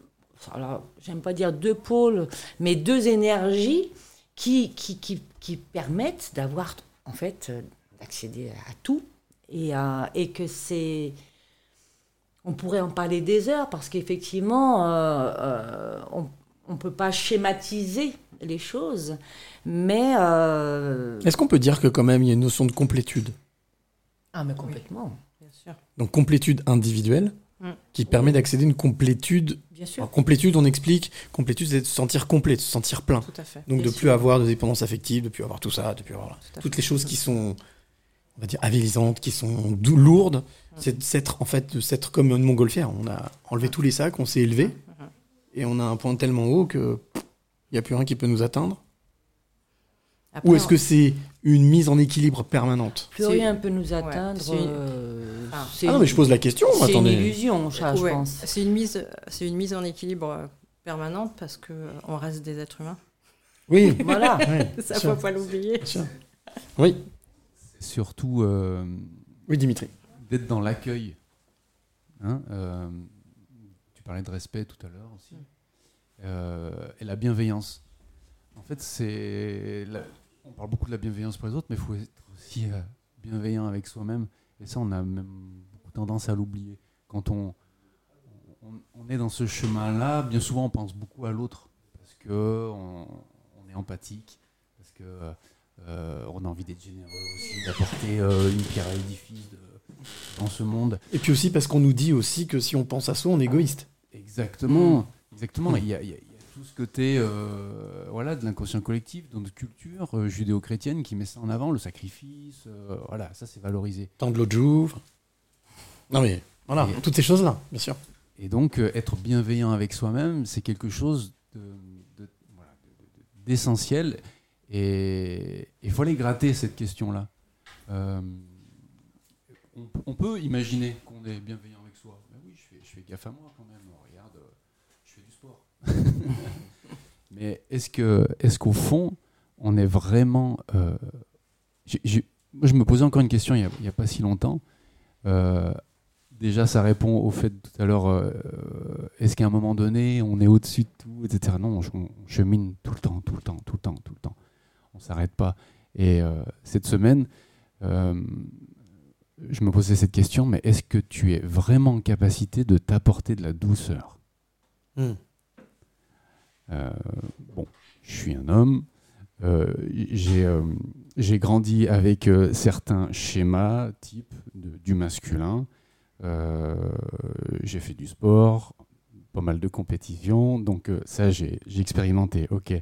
[SPEAKER 19] alors j'aime pas dire deux pôles, mais deux énergies qui, qui, qui, qui permettent d'avoir, en fait, euh, d'accéder à tout. Et, euh, et que c'est. On pourrait en parler des heures parce qu'effectivement, euh, euh, on ne peut pas schématiser les choses, mais. euh,
[SPEAKER 2] Est-ce qu'on peut dire que quand même il y a une notion de complétude?
[SPEAKER 19] Ah, mais complètement.
[SPEAKER 20] Bien sûr.
[SPEAKER 2] Donc complétude individuelle
[SPEAKER 20] Mm.
[SPEAKER 2] qui permet d'accéder à une complétude.
[SPEAKER 20] Bien sûr.
[SPEAKER 2] Alors, complétude, on explique. Complétude, c'est de se sentir complet, de se sentir plein.
[SPEAKER 20] Tout à fait.
[SPEAKER 2] Donc
[SPEAKER 20] Bien
[SPEAKER 2] de
[SPEAKER 20] sûr.
[SPEAKER 2] plus avoir de dépendance affective, de plus avoir tout ça, de plus avoir toutes les choses qui sont, on va dire, avilisantes, qui sont lourdes. C'est de s'être en fait de s'être comme une montgolfière. On a enlevé tous les sacs, on s'est élevé et on a un point tellement haut que il n'y a plus rien qui peut nous atteindre.
[SPEAKER 20] Après,
[SPEAKER 2] Ou est-ce que c'est une mise en équilibre permanente
[SPEAKER 19] Plus rien peut nous atteindre. euh,
[SPEAKER 20] Ah.
[SPEAKER 2] Ah non, mais je pose la question,
[SPEAKER 19] C'est une illusion, ça, je
[SPEAKER 20] Ouais,
[SPEAKER 19] pense.
[SPEAKER 20] C'est une mise, c'est une mise en équilibre euh, permanente parce que euh, on reste des êtres humains.
[SPEAKER 2] Oui,
[SPEAKER 19] Voilà.
[SPEAKER 2] Ouais,
[SPEAKER 20] ça
[SPEAKER 2] sûr.
[SPEAKER 20] faut pas l'oublier.
[SPEAKER 2] Oui.
[SPEAKER 21] Surtout. euh,
[SPEAKER 2] Oui, Dimitri.
[SPEAKER 21] D'être dans l'accueil. Hein, euh, tu parlais de respect tout à l'heure aussi. Euh, et la bienveillance. En fait, c'est. On parle beaucoup de la bienveillance pour les autres, mais il faut être aussi euh, bienveillant avec soi-même. Et ça, on a même beaucoup tendance à l'oublier. Quand on, on, on est dans ce chemin-là, bien souvent, on pense beaucoup à l'autre. Parce que on, on est empathique, parce que euh, on a envie d'être généreux aussi, d'apporter euh, une pierre à l'édifice dans ce monde.
[SPEAKER 2] Et puis aussi parce qu'on nous dit aussi que si on pense à soi, on est égoïste.
[SPEAKER 21] Exactement, exactement.
[SPEAKER 2] Mm.
[SPEAKER 21] Il y a- il y a tout ce côté euh, voilà, de l'inconscient collectif, dans notre culture euh, judéo-chrétienne qui met ça en avant, le sacrifice, euh, voilà, ça c'est valorisé.
[SPEAKER 2] Tant de l'eau de Jouve. Non mais voilà,
[SPEAKER 21] Et-
[SPEAKER 2] toutes ces choses-là, bien sûr.
[SPEAKER 21] Et donc, être bienveillant avec soi-même, c'est quelque chose de- de- voilà, de- de- d'essentiel. Et il faut aller gratter cette question-là. On, on peut imaginer qu'on est bienveillant avec soi. Mais oui, je fais, je fais gaffe à moi quand même. Regarde, euh, je fais du sport. Mais est-ce que, est-ce qu'au fond, on est vraiment. euh, moi, je me posais encore une question il n'y a, pas si longtemps. Euh, déjà, ça répond au fait tout à l'heure euh, est-ce qu'à un moment donné, on est au-dessus de tout, etc. Non, on, chemine tout le temps, tout le temps, tout le temps, tout le temps. On s'arrête pas. Et cette semaine, je me posais cette question mais est-ce que tu es vraiment en capacité de t'apporter de la douceur?
[SPEAKER 2] Hmm.
[SPEAKER 21] Euh, bon, je suis un homme. euh, j'ai euh, j'ai grandi avec certains schémas type du masculin. J'ai fait du sport, pas mal de compétitions. Donc ça, j'ai expérimenté. Ok,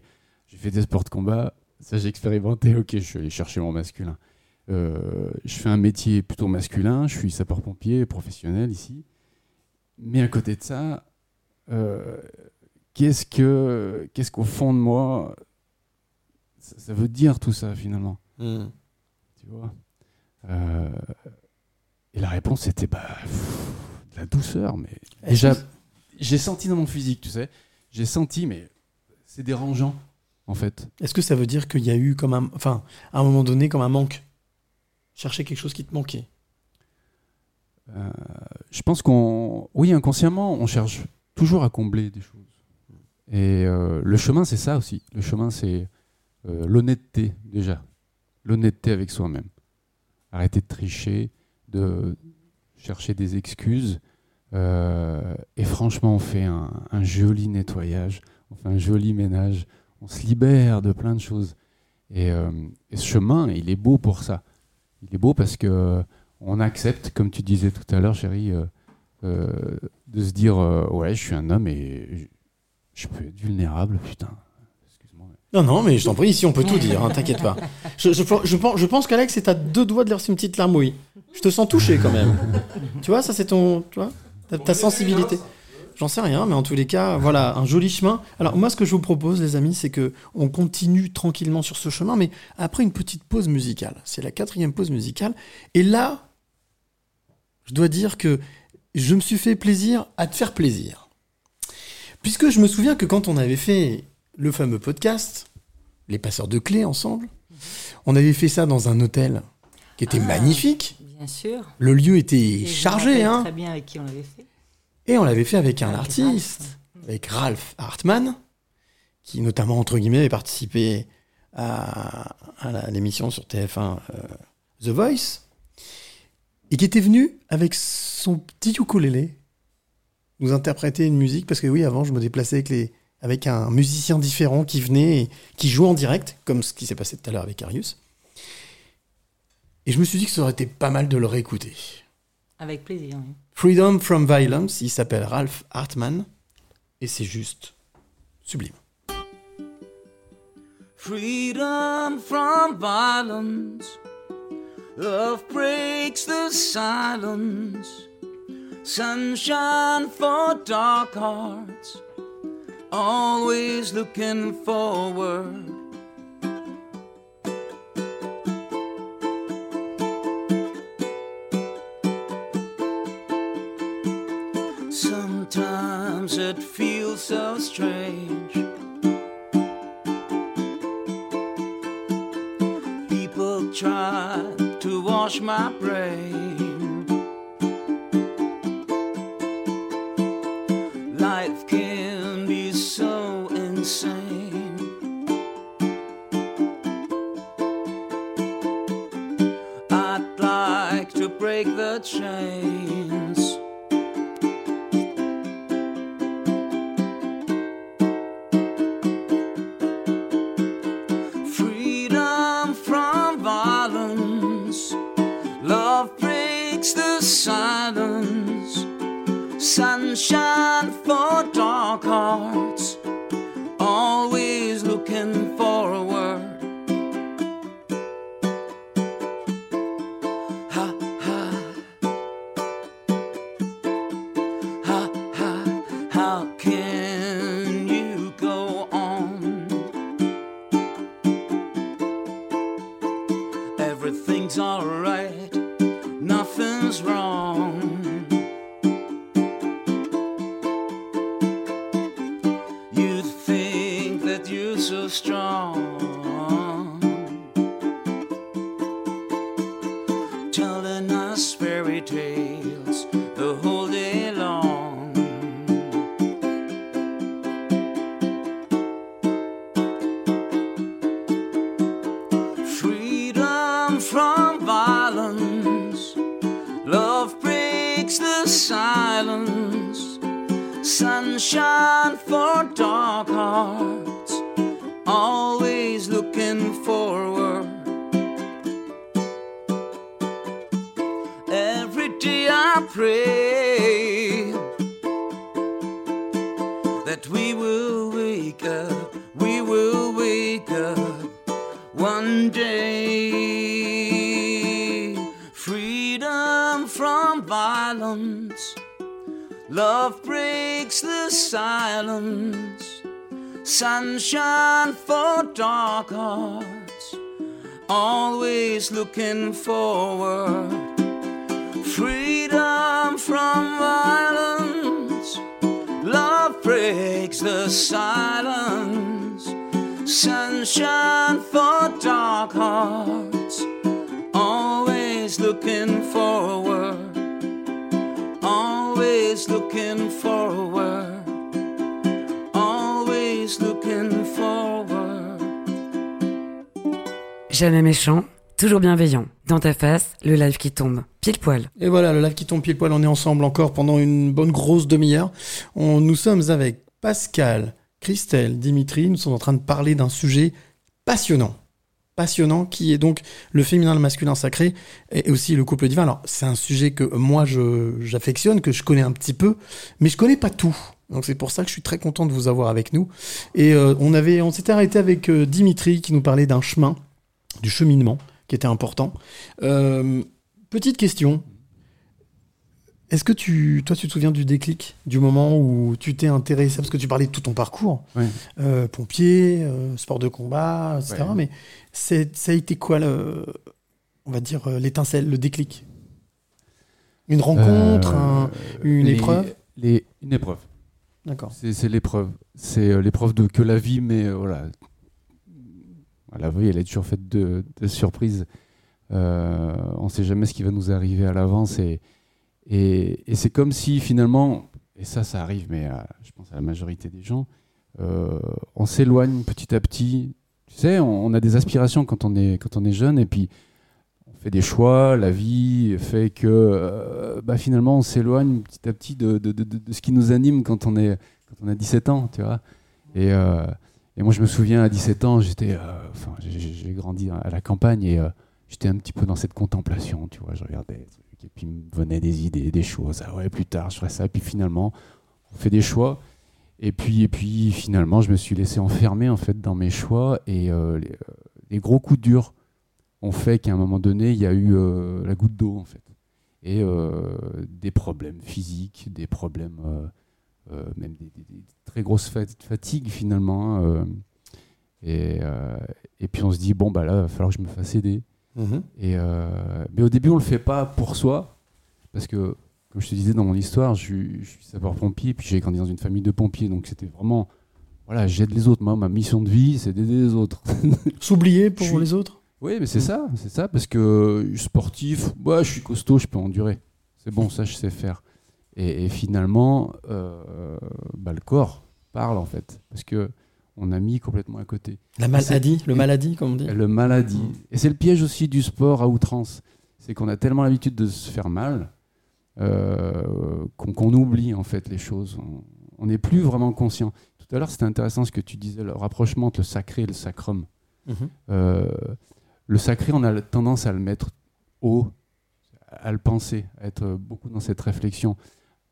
[SPEAKER 21] j'ai fait des sports de combat. Ça, j'ai expérimenté. Ok, je suis allé chercher mon masculin. Je fais un métier plutôt masculin. Je suis sapeur-pompier professionnel ici. Mais à côté de ça, qu'est-ce que qu'est-ce qu'au fond de moi ça, ça veut dire tout ça finalement.
[SPEAKER 2] Hmm.
[SPEAKER 21] tu vois? Euh, et la réponse c'était bah pff, de la douceur mais déjà j'ai senti dans mon physique tu sais. J'ai senti mais c'est dérangeant en fait.
[SPEAKER 2] Est-ce que ça veut dire qu'il y a eu comme un, enfin, à un moment donné comme un manque, chercher quelque chose qui te manquait?
[SPEAKER 21] Euh, je pense qu'on oui inconsciemment on cherche toujours à combler des choses et euh, le chemin c'est ça aussi. Le chemin c'est euh, l'honnêteté déjà. L'honnêteté avec soi-même. Arrêter de tricher de chercher des excuses Euh, et franchement on fait un, joli nettoyage on fait un joli ménage on se libère de plein de choses. Et, et ce chemin il est beau pour ça. Il est beau parce que on accepte, comme tu disais tout à l'heure, chérie, de se dire ouais, je suis un homme et je, peux être vulnérable, putain.
[SPEAKER 2] Non, non, mais je t'en prie, ici on peut tout dire, hein, t'inquiète pas. Je, je, je pense, je pense qu'Alex est à deux doigts de verser une petite larme, oui. Je te sens touché quand même. tu vois, ça c'est ton, tu vois, ta, ta sensibilité. J'en sais rien, mais en tous les cas, voilà, un joli chemin. Alors moi, ce que je vous propose, les amis, c'est que on continue tranquillement sur ce chemin, mais après une petite pause musicale. C'est la quatrième pause musicale, et là, je dois dire que je me suis fait plaisir à te faire plaisir. Puisque je me souviens que quand on avait fait le fameux podcast, Les Passeurs de Clés ensemble, on avait fait ça dans un hôtel qui était magnifique.
[SPEAKER 19] Bien sûr.
[SPEAKER 2] Le lieu était
[SPEAKER 19] Et
[SPEAKER 2] chargé, hein.
[SPEAKER 19] Très bien avec qui on l'avait fait.
[SPEAKER 2] Et on l'avait fait avec un
[SPEAKER 19] Avec
[SPEAKER 2] artiste, avec Ralph Hartman, qui notamment, entre guillemets, avait participé à, l'émission sur TF1 euh, The Voice, et qui était venu avec son petit ukulélé nous interpréter une musique, parce que oui, avant, je me déplaçais avec, les, avec un musicien différent qui venait et qui jouait en direct, comme ce qui s'est passé tout à l'heure avec Arius. Et je me suis dit que ça aurait été pas mal de le réécouter.
[SPEAKER 19] Avec plaisir. oui.
[SPEAKER 2] Freedom from Violence, il s'appelle Ralph Hartman, et c'est juste sublime.
[SPEAKER 22] Freedom from violence. Love breaks the silence. sunshine for dark hearts, always looking forward. Sometimes it feels so strange. People try to wash my brain. Always looking forward. Freedom from violence. Love breaks the silence. Sunshine for dark hearts. Always looking forward. Always looking forward. Always looking forward.
[SPEAKER 4] Jamais méchant, toujours bienveillant. Dans ta face, le live qui tombe. Pile poil.
[SPEAKER 2] Et voilà, le live qui tombe pile poil, on est ensemble encore pendant une bonne grosse demi-heure. Nous sommes avec Pascal, Christelle, Dimitri. Nous sommes en train de parler d'un sujet passionnant. Passionnant, qui est donc le féminin, le masculin sacré, et aussi le couple divin. Alors, c'est un sujet que moi, j'affectionne, que je connais un petit peu, mais je connais pas tout. Donc c'est pour ça que je suis très content de vous avoir avec nous. Et euh, on avait, on s'était arrêté avec euh, Dimitri qui nous parlait d'un chemin, du cheminement, qui était important. Euh, petite question. Est-ce que tu, toi, tu te souviens du déclic, du moment où tu t'es intéressé, parce que tu parlais de tout ton parcours,
[SPEAKER 21] Ouais.
[SPEAKER 2] euh, pompier, euh, sport de combat, etc. Mais ça a été quoi, le, on va dire, l'étincelle, le déclic? Une rencontre, un- une
[SPEAKER 21] les-
[SPEAKER 2] épreuve?
[SPEAKER 21] les, Une épreuve.
[SPEAKER 2] D'accord.
[SPEAKER 21] C'est l'épreuve. C'est l'épreuve de que la vie, mais voilà. La vie, elle est toujours faite de, de surprises. Euh, on ne sait jamais ce qui va nous arriver à l'avance. Et, c'est comme si finalement, et ça, ça arrive, mais à- je pense à la majorité des gens, euh, on s'éloigne petit à petit. Tu sais, on, a des aspirations quand on est, quand on est jeune, et puis on fait des choix, la vie fait que euh, bah, finalement on s'éloigne petit à petit de, de- de- ce qui nous anime quand on, est, quand on a 17 ans, tu vois. Et, euh, et moi je me souviens à 17 ans, j'étais, euh, j'ai- grandi à la campagne et euh, j'étais un petit peu dans cette contemplation, tu vois. Je regardais et puis me venait des idées, des choses. Ah ouais, plus tard je ferai ça. Et puis finalement on fait des choix. Et puis, et puis finalement, je me suis laissé enfermer en fait dans mes choix et euh, les, les gros coups durs ont fait qu'à un moment donné, il y a eu la goutte d'eau en fait et des problèmes physiques, des problèmes même des, des- des très grosses fa- fatigues finalement. hein, euh, et, euh, et puis on se dit bon bah là, il va falloir que je me fasse aider.
[SPEAKER 2] Mhm.
[SPEAKER 21] Et euh, mais au début, on le fait pas pour soi parce que comme je te disais dans mon histoire, je, suis- suis sapeur-pompier, puis j'ai grandi dans une famille de pompiers, donc c'était vraiment, voilà, j'aide les autres. Moi, ma mission de vie, c'est d'aider les autres.
[SPEAKER 2] S'oublier pour
[SPEAKER 21] suis-
[SPEAKER 2] les autres
[SPEAKER 21] Oui, mais c'est ça, c'est ça, parce que sportif, moi, je suis costaud, je peux endurer. C'est bon, ça, je sais faire. Et, et finalement, euh, bah, le corps parle en fait, parce que on a mis complètement à côté.
[SPEAKER 2] La maladie, le maladie, comme on dit.
[SPEAKER 21] Le maladie. Et c'est le piège aussi du sport à outrance. C'est qu'on a tellement l'habitude de se faire mal euh, qu'on oublie en fait les choses. On- n'est plus vraiment conscient. Tout à l'heure, c'était intéressant ce que tu disais, le rapprochement entre le sacré et le sacrum.
[SPEAKER 2] Mhm.
[SPEAKER 21] Euh, le sacré, on a tendance à le mettre haut, à le penser, à être beaucoup dans cette réflexion,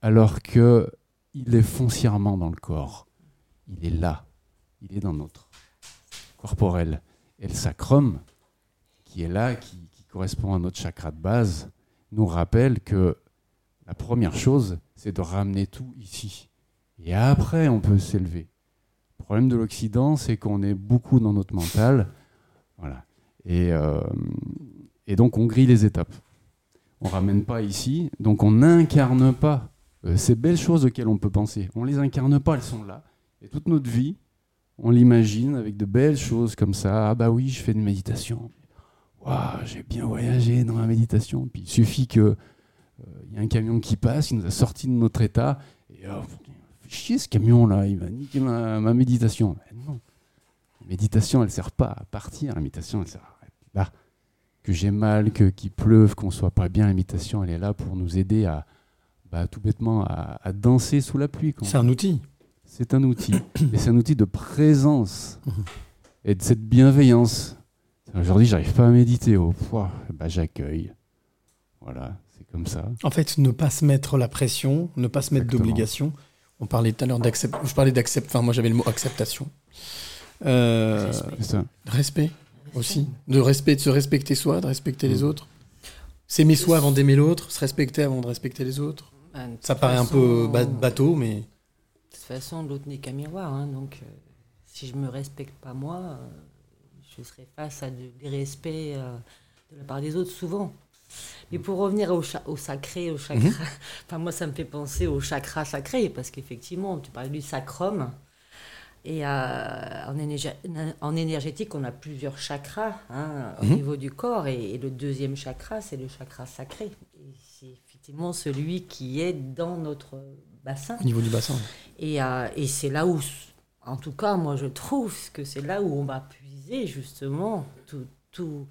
[SPEAKER 21] alors que il est foncièrement dans le corps. Il est là, il est dans notre corporel. Et le sacrum, qui est là, qui, correspond à notre chakra de base, nous rappelle que la première chose, c'est de ramener tout ici. Et après, on peut s'élever. Le problème de l'Occident, c'est qu'on est beaucoup dans notre mental. Voilà. Et, euh, et donc, on grille les étapes. On ramène pas ici, donc on n'incarne pas euh, ces belles choses auxquelles on peut penser. On les incarne pas, elles sont là. Et toute notre vie, on l'imagine avec de belles choses comme ça. Ah bah oui, je fais une méditation. Waouh, j'ai bien voyagé dans ma méditation. Puis il suffit que euh, il y a un camion qui passe, il nous a sorti de notre état. Et oh, chier ce camion là, il va niquer ma, méditation. Non, la méditation, elle sert pas à partir. La méditation, elle sert à être. Que j'ai mal, que qu'il pleuve, qu'on soit pas bien, la méditation, elle est là pour nous aider à, bah, tout bêtement, à, à danser sous la pluie.
[SPEAKER 2] C'est un outil.
[SPEAKER 21] C'est un outil. et c'est un outil de présence et de cette bienveillance. Aujourd'hui, j'arrive pas à méditer. Oh, bah, j'accueille. Voilà, c'est comme ça.
[SPEAKER 2] En fait, ne pas se mettre la pression, ne pas se mettre d'obligation. On parlait tout à l'heure d'accept. Je parlais d'accept. Enfin, moi, j'avais le mot acceptation. Euh,
[SPEAKER 21] C'est ça.
[SPEAKER 2] Respect aussi. De respect, de se respecter soi, de respecter les autres. S'aimer soi avant d'aimer l'autre, se respecter avant de respecter les autres. Ça paraît un peu ba- bateau, mais
[SPEAKER 19] De toute façon, l'autre n'est qu'un miroir. hein, donc, euh, si je me respecte pas moi, euh, je serai face à de- des respects euh, de la part des autres souvent. Mais pour revenir au, au sacré, au chakra,
[SPEAKER 2] Mhm.
[SPEAKER 19] enfin moi ça me fait penser au chakra sacré parce qu'effectivement tu parlais du sacrum et euh, en, énergé- en énergétique on a plusieurs chakras hein, au
[SPEAKER 2] Mhm.
[SPEAKER 19] niveau du corps et, et le deuxième chakra c'est le chakra sacré. Effectivement celui qui est dans notre bassin.
[SPEAKER 2] au niveau du bassin.
[SPEAKER 19] Et, euh, et c'est là où, en tout cas, moi je trouve que c'est là où on va puiser justement tout, tout,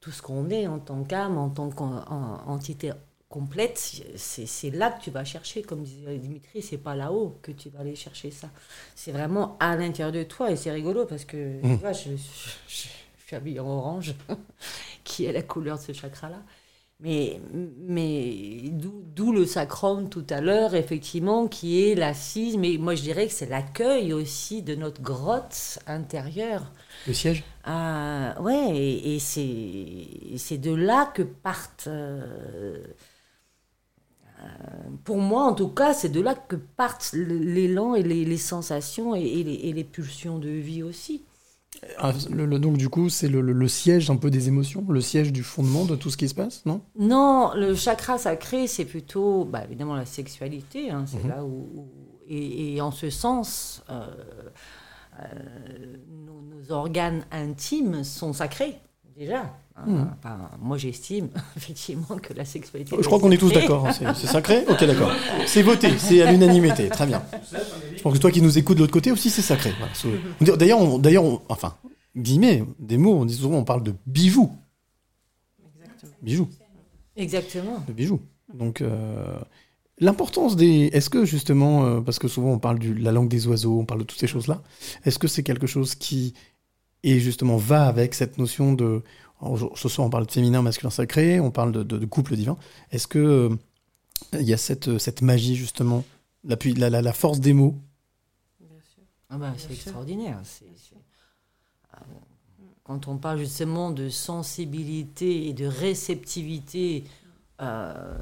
[SPEAKER 19] tout ce qu'on est en tant qu'âme, en tant qu'entité complète. C'est là que tu vas chercher, comme disait Dimitri, c'est pas là-haut que tu vas aller chercher ça. C'est vraiment à l'intérieur de toi et c'est rigolo parce que tu
[SPEAKER 2] Mm.
[SPEAKER 19] vois, je, je- je- je suis habillée en orange, qui est la couleur de ce chakra-là. Mais, mais d'où le sacrum tout à l'heure, effectivement, qui est l'assise. Mais moi, je dirais que c'est l'accueil aussi de notre grotte intérieure.
[SPEAKER 2] Le siège?
[SPEAKER 19] Ah, ouais, et, et c'est de là que partent. euh, euh, pour moi, en tout cas, c'est de là que partent l'élan et les, les sensations et, et les, et les pulsions de vie aussi.
[SPEAKER 2] Ah, le- le- donc, du coup, c'est le, le- siège un peu des émotions, le siège du fondement de tout ce qui se passe, non?
[SPEAKER 19] Non, le chakra sacré, c'est plutôt, bah, évidemment, la sexualité. hein, c'est
[SPEAKER 2] Mhm.
[SPEAKER 19] là où, où- et, et en ce sens, euh, euh, nos, nos organes intimes sont sacrés déjà. Enfin, moi, j'estime effectivement que la sexualité.
[SPEAKER 2] Je crois qu'on est tous d'accord. hein, C'est c'est sacré Ok, d'accord. C'est voté, c'est à l'unanimité. Très bien. Je pense que toi qui nous écoutes de l'autre côté aussi, c'est sacré. Voilà, D'ailleurs, on- d'ailleurs, on- enfin, guillemets, des mots, on dit souvent, on parle de bijoux. Bijoux.
[SPEAKER 19] Exactement.
[SPEAKER 2] de bijoux. Donc, euh, l'importance des. Est-ce que justement, euh, parce que souvent on parle de la langue des oiseaux, on parle de toutes ces choses-là, est-ce que c'est quelque chose qui est justement va avec cette notion de. Ce soir, on parle de féminin, masculin sacré, on parle de, de- de couple divin. Est-ce que euh, il y a cette, cette magie justement, la, la, la force des mots?
[SPEAKER 19] Ah bah, c'est extraordinaire. c'est- c'est- euh, Quand on parle justement de sensibilité et de réceptivité, euh,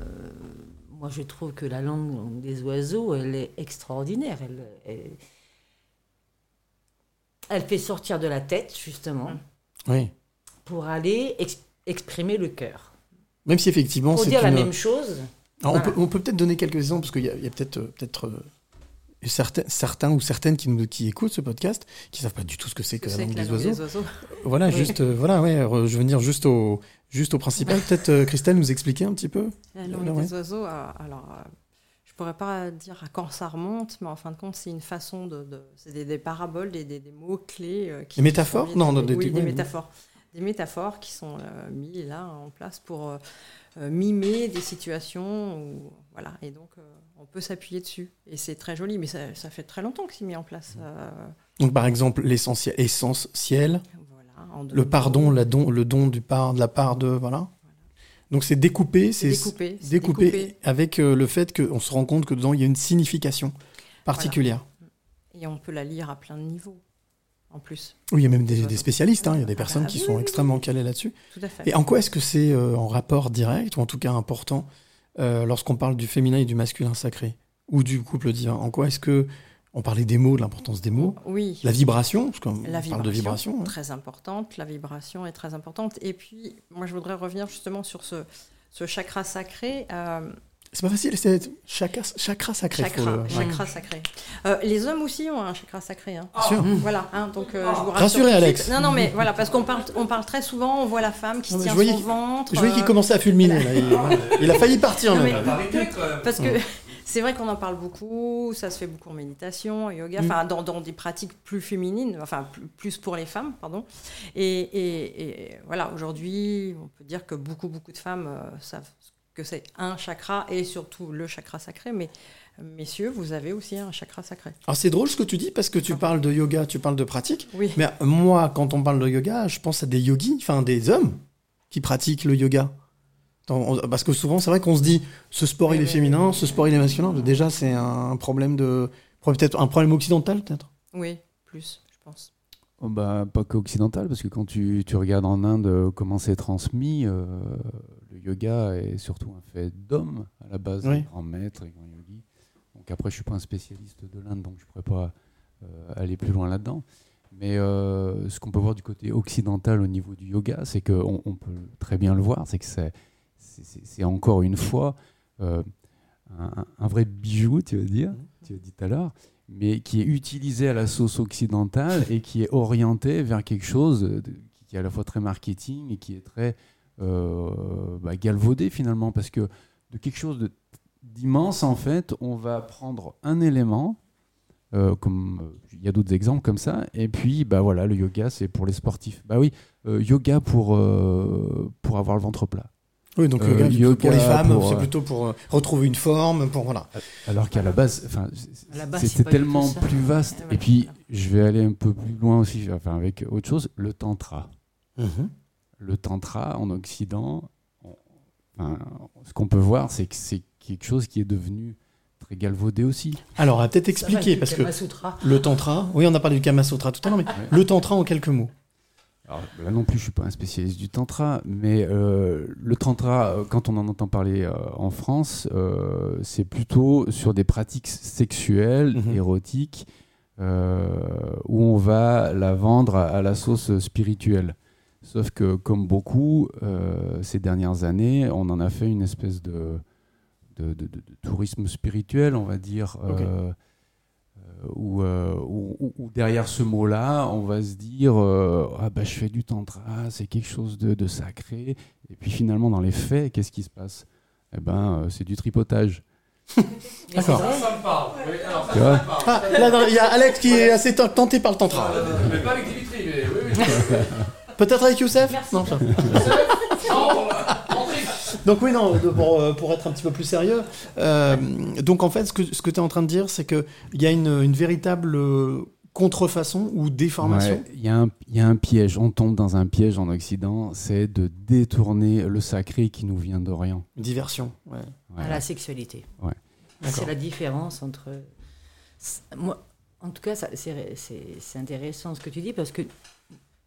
[SPEAKER 19] moi je trouve que la langue des oiseaux, elle est extraordinaire. Elle, elle, elle fait sortir de la tête, justement,
[SPEAKER 2] Oui.
[SPEAKER 19] Pour aller ex- exprimer le cœur.
[SPEAKER 2] Même si effectivement
[SPEAKER 19] Pour
[SPEAKER 2] c'est
[SPEAKER 19] dire la même chose.
[SPEAKER 2] Alors,
[SPEAKER 19] Voilà.
[SPEAKER 2] on peut, peut-être donner quelques exemples parce qu'il y a, peut-être euh, peut-être euh, certains, certains ou certaines qui, nous, qui écoutent ce podcast, qui savent pas du tout ce que c'est que la langue
[SPEAKER 20] que la
[SPEAKER 2] des
[SPEAKER 20] langue
[SPEAKER 2] oiseaux.
[SPEAKER 20] des oiseaux.
[SPEAKER 2] Voilà,
[SPEAKER 20] Oui.
[SPEAKER 2] juste, euh, voilà, ouais, je veux venir juste au, juste au principal. Peut-être euh, Christelle nous expliquer un petit peu.
[SPEAKER 20] La langue
[SPEAKER 2] Là, ouais.
[SPEAKER 20] des oiseaux, euh, alors, euh, je pourrais pas dire à quand ça remonte, mais en fin de compte, c'est une façon de. de- c'est des, des paraboles, des, des- euh, qui
[SPEAKER 2] Des métaphores
[SPEAKER 20] mis-
[SPEAKER 2] Non, non,
[SPEAKER 20] des,
[SPEAKER 2] des-
[SPEAKER 20] oui,
[SPEAKER 2] des-
[SPEAKER 20] des
[SPEAKER 2] oui,
[SPEAKER 20] métaphores. Des métaphores qui sont euh, mis là en place pour euh, euh, mimer des situations. Où, voilà, et donc, on peut s'appuyer dessus. Et c'est très joli, mais ça, ça fait très longtemps que c'est mis en place.
[SPEAKER 2] Donc, par exemple, l'essentiel, le pardon, la don, le don du part, de la part de, voilà. Donc, c'est découpé, c'est
[SPEAKER 20] découpé, c'est
[SPEAKER 2] découpé
[SPEAKER 20] découpé.
[SPEAKER 2] avec le fait qu'on se rend compte que dedans, il y a une signification particulière.
[SPEAKER 20] Et on peut la lire à plein de niveaux, en plus.
[SPEAKER 2] Oui, il y a même des, des spécialistes, hein, il y a des personnes
[SPEAKER 20] ah
[SPEAKER 2] qui
[SPEAKER 20] oui,
[SPEAKER 2] sont
[SPEAKER 20] oui,
[SPEAKER 2] extrêmement calées là-dessus.
[SPEAKER 20] Tout à fait.
[SPEAKER 2] Et en quoi est-ce que c'est euh, en rapport direct, ou en tout cas important, euh, lorsqu'on parle du féminin et du masculin sacré, ou du couple divin? En quoi est-ce que on parlait des mots, de l'importance des mots?
[SPEAKER 20] Oui.
[SPEAKER 2] La vibration, parce qu'on
[SPEAKER 20] La
[SPEAKER 2] parle de vibration. hein.
[SPEAKER 20] très importante. La vibration est très importante. Et puis, moi, je voudrais revenir justement sur ce, ce chakra sacré. euh,
[SPEAKER 2] C'est pas facile, c'est chakra, chakra sacré. faut
[SPEAKER 20] chakra,
[SPEAKER 2] le-
[SPEAKER 20] chakra sacré. Euh, les hommes aussi ont un chakra sacré. Hein.
[SPEAKER 2] Sûr.
[SPEAKER 20] Voilà, hein, donc euh, je vous rassure
[SPEAKER 2] Rassurez, Alex.
[SPEAKER 20] suite. Non, non, mais voilà, parce qu'on parle, on parle très souvent, on voit la femme qui
[SPEAKER 2] Non,
[SPEAKER 20] se tient son ventre.
[SPEAKER 2] je voyais qu'il
[SPEAKER 20] euh,
[SPEAKER 2] commençait à fulminer, là. Il- a failli partir,
[SPEAKER 20] Non,
[SPEAKER 2] même.
[SPEAKER 20] mais- Parce que
[SPEAKER 2] Ouais.
[SPEAKER 20] c'est vrai qu'on en parle beaucoup, ça se fait beaucoup en méditation, en yoga,
[SPEAKER 2] Mm.
[SPEAKER 20] enfin dans, dans des pratiques plus féminines, enfin plus, plus pour les femmes, pardon. Et, et- et voilà, aujourd'hui, on peut dire que beaucoup, beaucoup de femmes euh, savent que c'est un chakra et surtout le chakra sacré, mais messieurs, vous avez aussi un chakra sacré.
[SPEAKER 2] Alors c'est drôle ce que tu dis parce que tu parles de yoga, tu parles de pratique.
[SPEAKER 20] Oui.
[SPEAKER 2] Mais moi, quand on parle de yoga, je pense à des yogis, enfin des hommes qui pratiquent le yoga. Parce que souvent, c'est vrai qu'on se dit, ce sport il est féminin, ce sport il est masculin. Déjà, c'est un problème de, peut-être un problème occidental, peut-être.
[SPEAKER 20] Oui, plus, je pense.
[SPEAKER 21] Oh, bah, pas qu'occidental, parce que quand tu, tu regardes en Inde euh, comment c'est transmis, euh, le yoga est surtout un fait d'hommes à la base,
[SPEAKER 2] Oui.
[SPEAKER 21] grands maîtres et grands yogis. Donc après, je suis pas un spécialiste de l'Inde, donc je pourrais pas euh, aller plus loin là-dedans. Mais euh, ce qu'on peut voir du côté occidental au niveau du yoga, c'est qu'on on peut très bien le voir, c'est que c'est, encore une fois euh, un, un vrai bijou, tu veux dire, tu as dit tout à l'heure, mais qui est utilisé à la sauce occidentale et qui est orienté vers quelque chose de- qui est à la fois très marketing et qui est très bah, galvaudé finalement, parce que de quelque chose d'immense, en fait, on va prendre un élément, euh, comme euh, il y a d'autres exemples comme ça, et puis bah voilà, le yoga c'est pour les sportifs. Bah oui, euh, yoga pour, euh, pour avoir le ventre plat.
[SPEAKER 2] Oui, donc
[SPEAKER 21] Euh,
[SPEAKER 2] yoga, pour les femmes, c'est
[SPEAKER 21] euh,
[SPEAKER 2] plutôt pour euh, retrouver une forme, pour voilà.
[SPEAKER 21] alors qu'à la base, enfin, c'était tellement plus vaste. Et puis, je vais aller un peu plus loin aussi, enfin, avec autre chose, le tantra.
[SPEAKER 2] Mhm.
[SPEAKER 21] Le tantra en Occident, on- enfin, ce qu'on peut voir, c'est que c'est quelque chose qui est devenu très galvaudé aussi.
[SPEAKER 2] Alors, on va peut-être expliquer parce que
[SPEAKER 21] Kama Sutra.
[SPEAKER 2] le tantra. Oui, on a parlé du Kama Sutra tout à l'heure, mais le tantra en quelques mots.
[SPEAKER 21] Alors, là non plus, je suis pas un spécialiste du tantra, mais euh, le tantra, euh, quand on en entend parler euh, en France, euh, c'est plutôt sur des pratiques sexuelles,
[SPEAKER 2] Mhm.
[SPEAKER 21] érotiques, euh, où on va la vendre à, à la sauce spirituelle. Sauf que, comme beaucoup, euh, ces dernières années, on en a fait une espèce de, de, de- de- de tourisme spirituel, on va dire. Euh, euh, où, euh, où- où- où derrière ce mot-là, on va se dire euh, ah bah je fais du tantra, c'est quelque chose de, de sacré. Et puis finalement, dans les faits, qu'est-ce qui se passe? Eh ben, euh, c'est du tripotage.
[SPEAKER 2] D'accord.
[SPEAKER 6] Ça me parle. Oui, alors ça,
[SPEAKER 21] Tu
[SPEAKER 6] ça
[SPEAKER 21] vois?
[SPEAKER 6] me parle.
[SPEAKER 2] Ah, là, non, il y a Alex qui est assez tenté par le tantra.
[SPEAKER 6] Mais pas avec Dimitri, mais oui, oui.
[SPEAKER 2] Peut-être avec Youssef Non, ça. Donc oui, non, pour, euh, pour être un petit peu plus sérieux. euh, donc en fait, ce que, ce que tu es en train de dire, c'est qu'il y a une, une véritable euh, contrefaçon ou déformation.
[SPEAKER 21] Ouais, Il y, a un- il y a un piège, on tombe dans un piège en Occident, c'est de détourner le sacré qui nous vient d'Orient.
[SPEAKER 2] Diversion, ouais.
[SPEAKER 21] Ouais.
[SPEAKER 19] à la sexualité.
[SPEAKER 21] Ouais.
[SPEAKER 19] C'est la différence entre. Moi, en tout cas, ça- c'est c'est- c'est intéressant ce que tu dis parce que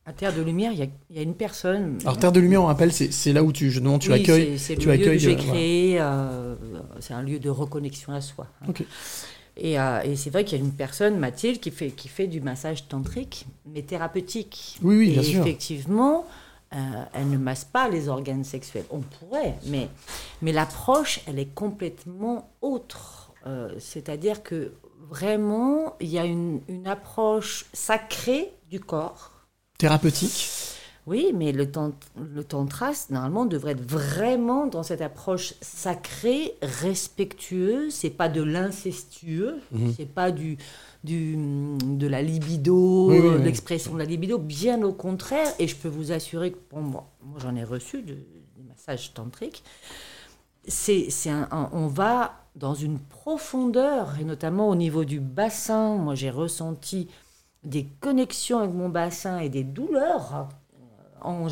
[SPEAKER 19] à Terre de Lumière, il y a, il y a une personne.
[SPEAKER 2] Alors Terre de Lumière, on rappelle, c'est c'est là où tu, tu
[SPEAKER 19] Oui,
[SPEAKER 2] accueilles.
[SPEAKER 19] c'est- le lieu que j'ai
[SPEAKER 2] euh, voilà.
[SPEAKER 19] créé. euh, c'est un lieu de reconnexion à soi. hein. Et, euh, et c'est vrai qu'il y a une personne, Mathilde, qui fait, qui fait du massage tantrique, mais thérapeutique.
[SPEAKER 2] Oui, oui,
[SPEAKER 19] et
[SPEAKER 2] bien sûr.
[SPEAKER 19] effectivement, euh, elle ne masse pas les organes sexuels. On pourrait, mais, mais l'approche, elle est complètement autre. C'est-à-dire que vraiment, il y a une, une approche sacrée du corps.
[SPEAKER 2] Thérapeutique
[SPEAKER 19] Oui, mais le, le tantra, normalement, devrait être vraiment dans cette approche sacrée, respectueuse. C'est pas de l'incestueux,
[SPEAKER 2] Mhm.
[SPEAKER 19] c'est pas du, du, de la libido,
[SPEAKER 2] Oui, oui, oui.
[SPEAKER 19] l'expression de la libido. Bien au contraire, et je peux vous assurer que bon, moi, moi j'en ai reçu de- des massages tantriques. C'est, c'est un- un- on va dans une profondeur, et notamment au niveau du bassin. Moi, j'ai ressenti des connexions avec mon bassin et des douleurs en-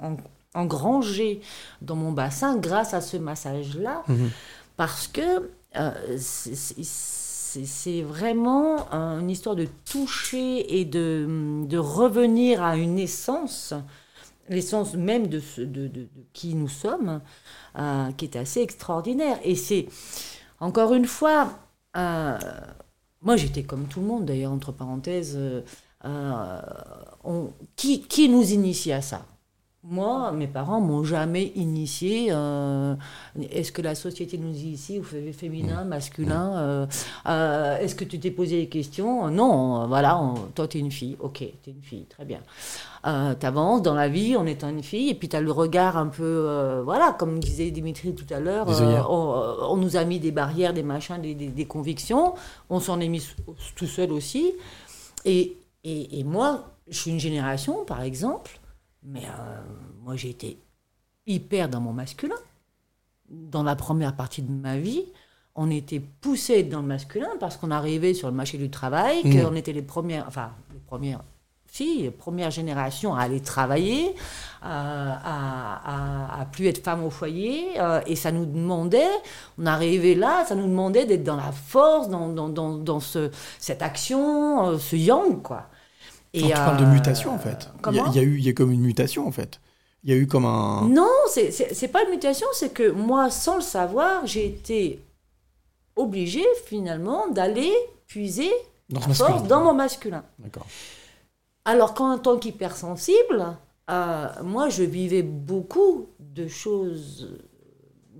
[SPEAKER 19] en- engrangées dans mon bassin grâce à ce massage-là,
[SPEAKER 2] Mhm.
[SPEAKER 19] parce que euh, c'est- vraiment une histoire de toucher et de, de revenir à une essence, l'essence même de, ce- de, de- de qui nous sommes, euh, qui est assez extraordinaire. Et c'est, encore une fois, euh, moi j'étais comme tout le monde d'ailleurs, entre parenthèses, euh, euh, qui, qui nous initie à ça? Moi, mes parents m'ont jamais initié. euh, Est-ce que la société nous initie au fé- féminin, masculin euh, euh, Est-ce que tu t'es posé des questions? Non, voilà, on- toi, tu es une fille. Ok, tu es une fille, très bien. Tu avances dans la vie en étant une fille, et puis tu as le regard un peu. voilà, comme disait Dimitri tout à l'heure, on nous a mis des barrières, des machins, des, des- des convictions. On s'en est mis tout seul aussi. Et, et, et moi, je suis une génération, par exemple, mais euh, moi j'ai été hyper dans mon masculin. Dans la première partie de ma vie, on était poussé dans le masculin parce qu'on arrivait sur le marché du travail,
[SPEAKER 2] Mmh.
[SPEAKER 19] qu'on était les premières, enfin les premières filles, les premières générations à aller travailler, à, à, à- à plus être femme au foyer, euh, et ça nous demandait, on arrivait là, ça nous demandait d'être dans la force, dans, dans, dans, dans ce, cette action, euh, ce yang, quoi.
[SPEAKER 2] Donc, tu parles de
[SPEAKER 19] euh,
[SPEAKER 2] mutation en fait. Il y, a-
[SPEAKER 19] comment
[SPEAKER 2] il y a eu, y a comme une mutation en fait. Il y a eu comme un.
[SPEAKER 19] Non, c'est- pas une mutation, c'est que moi, sans le savoir, j'ai été obligée finalement d'aller puiser
[SPEAKER 2] Dans masculin.
[SPEAKER 19] force dans mon masculin.
[SPEAKER 2] D'accord.
[SPEAKER 19] Alors qu'en tant qu'hypersensible, euh, moi, je vivais beaucoup de choses,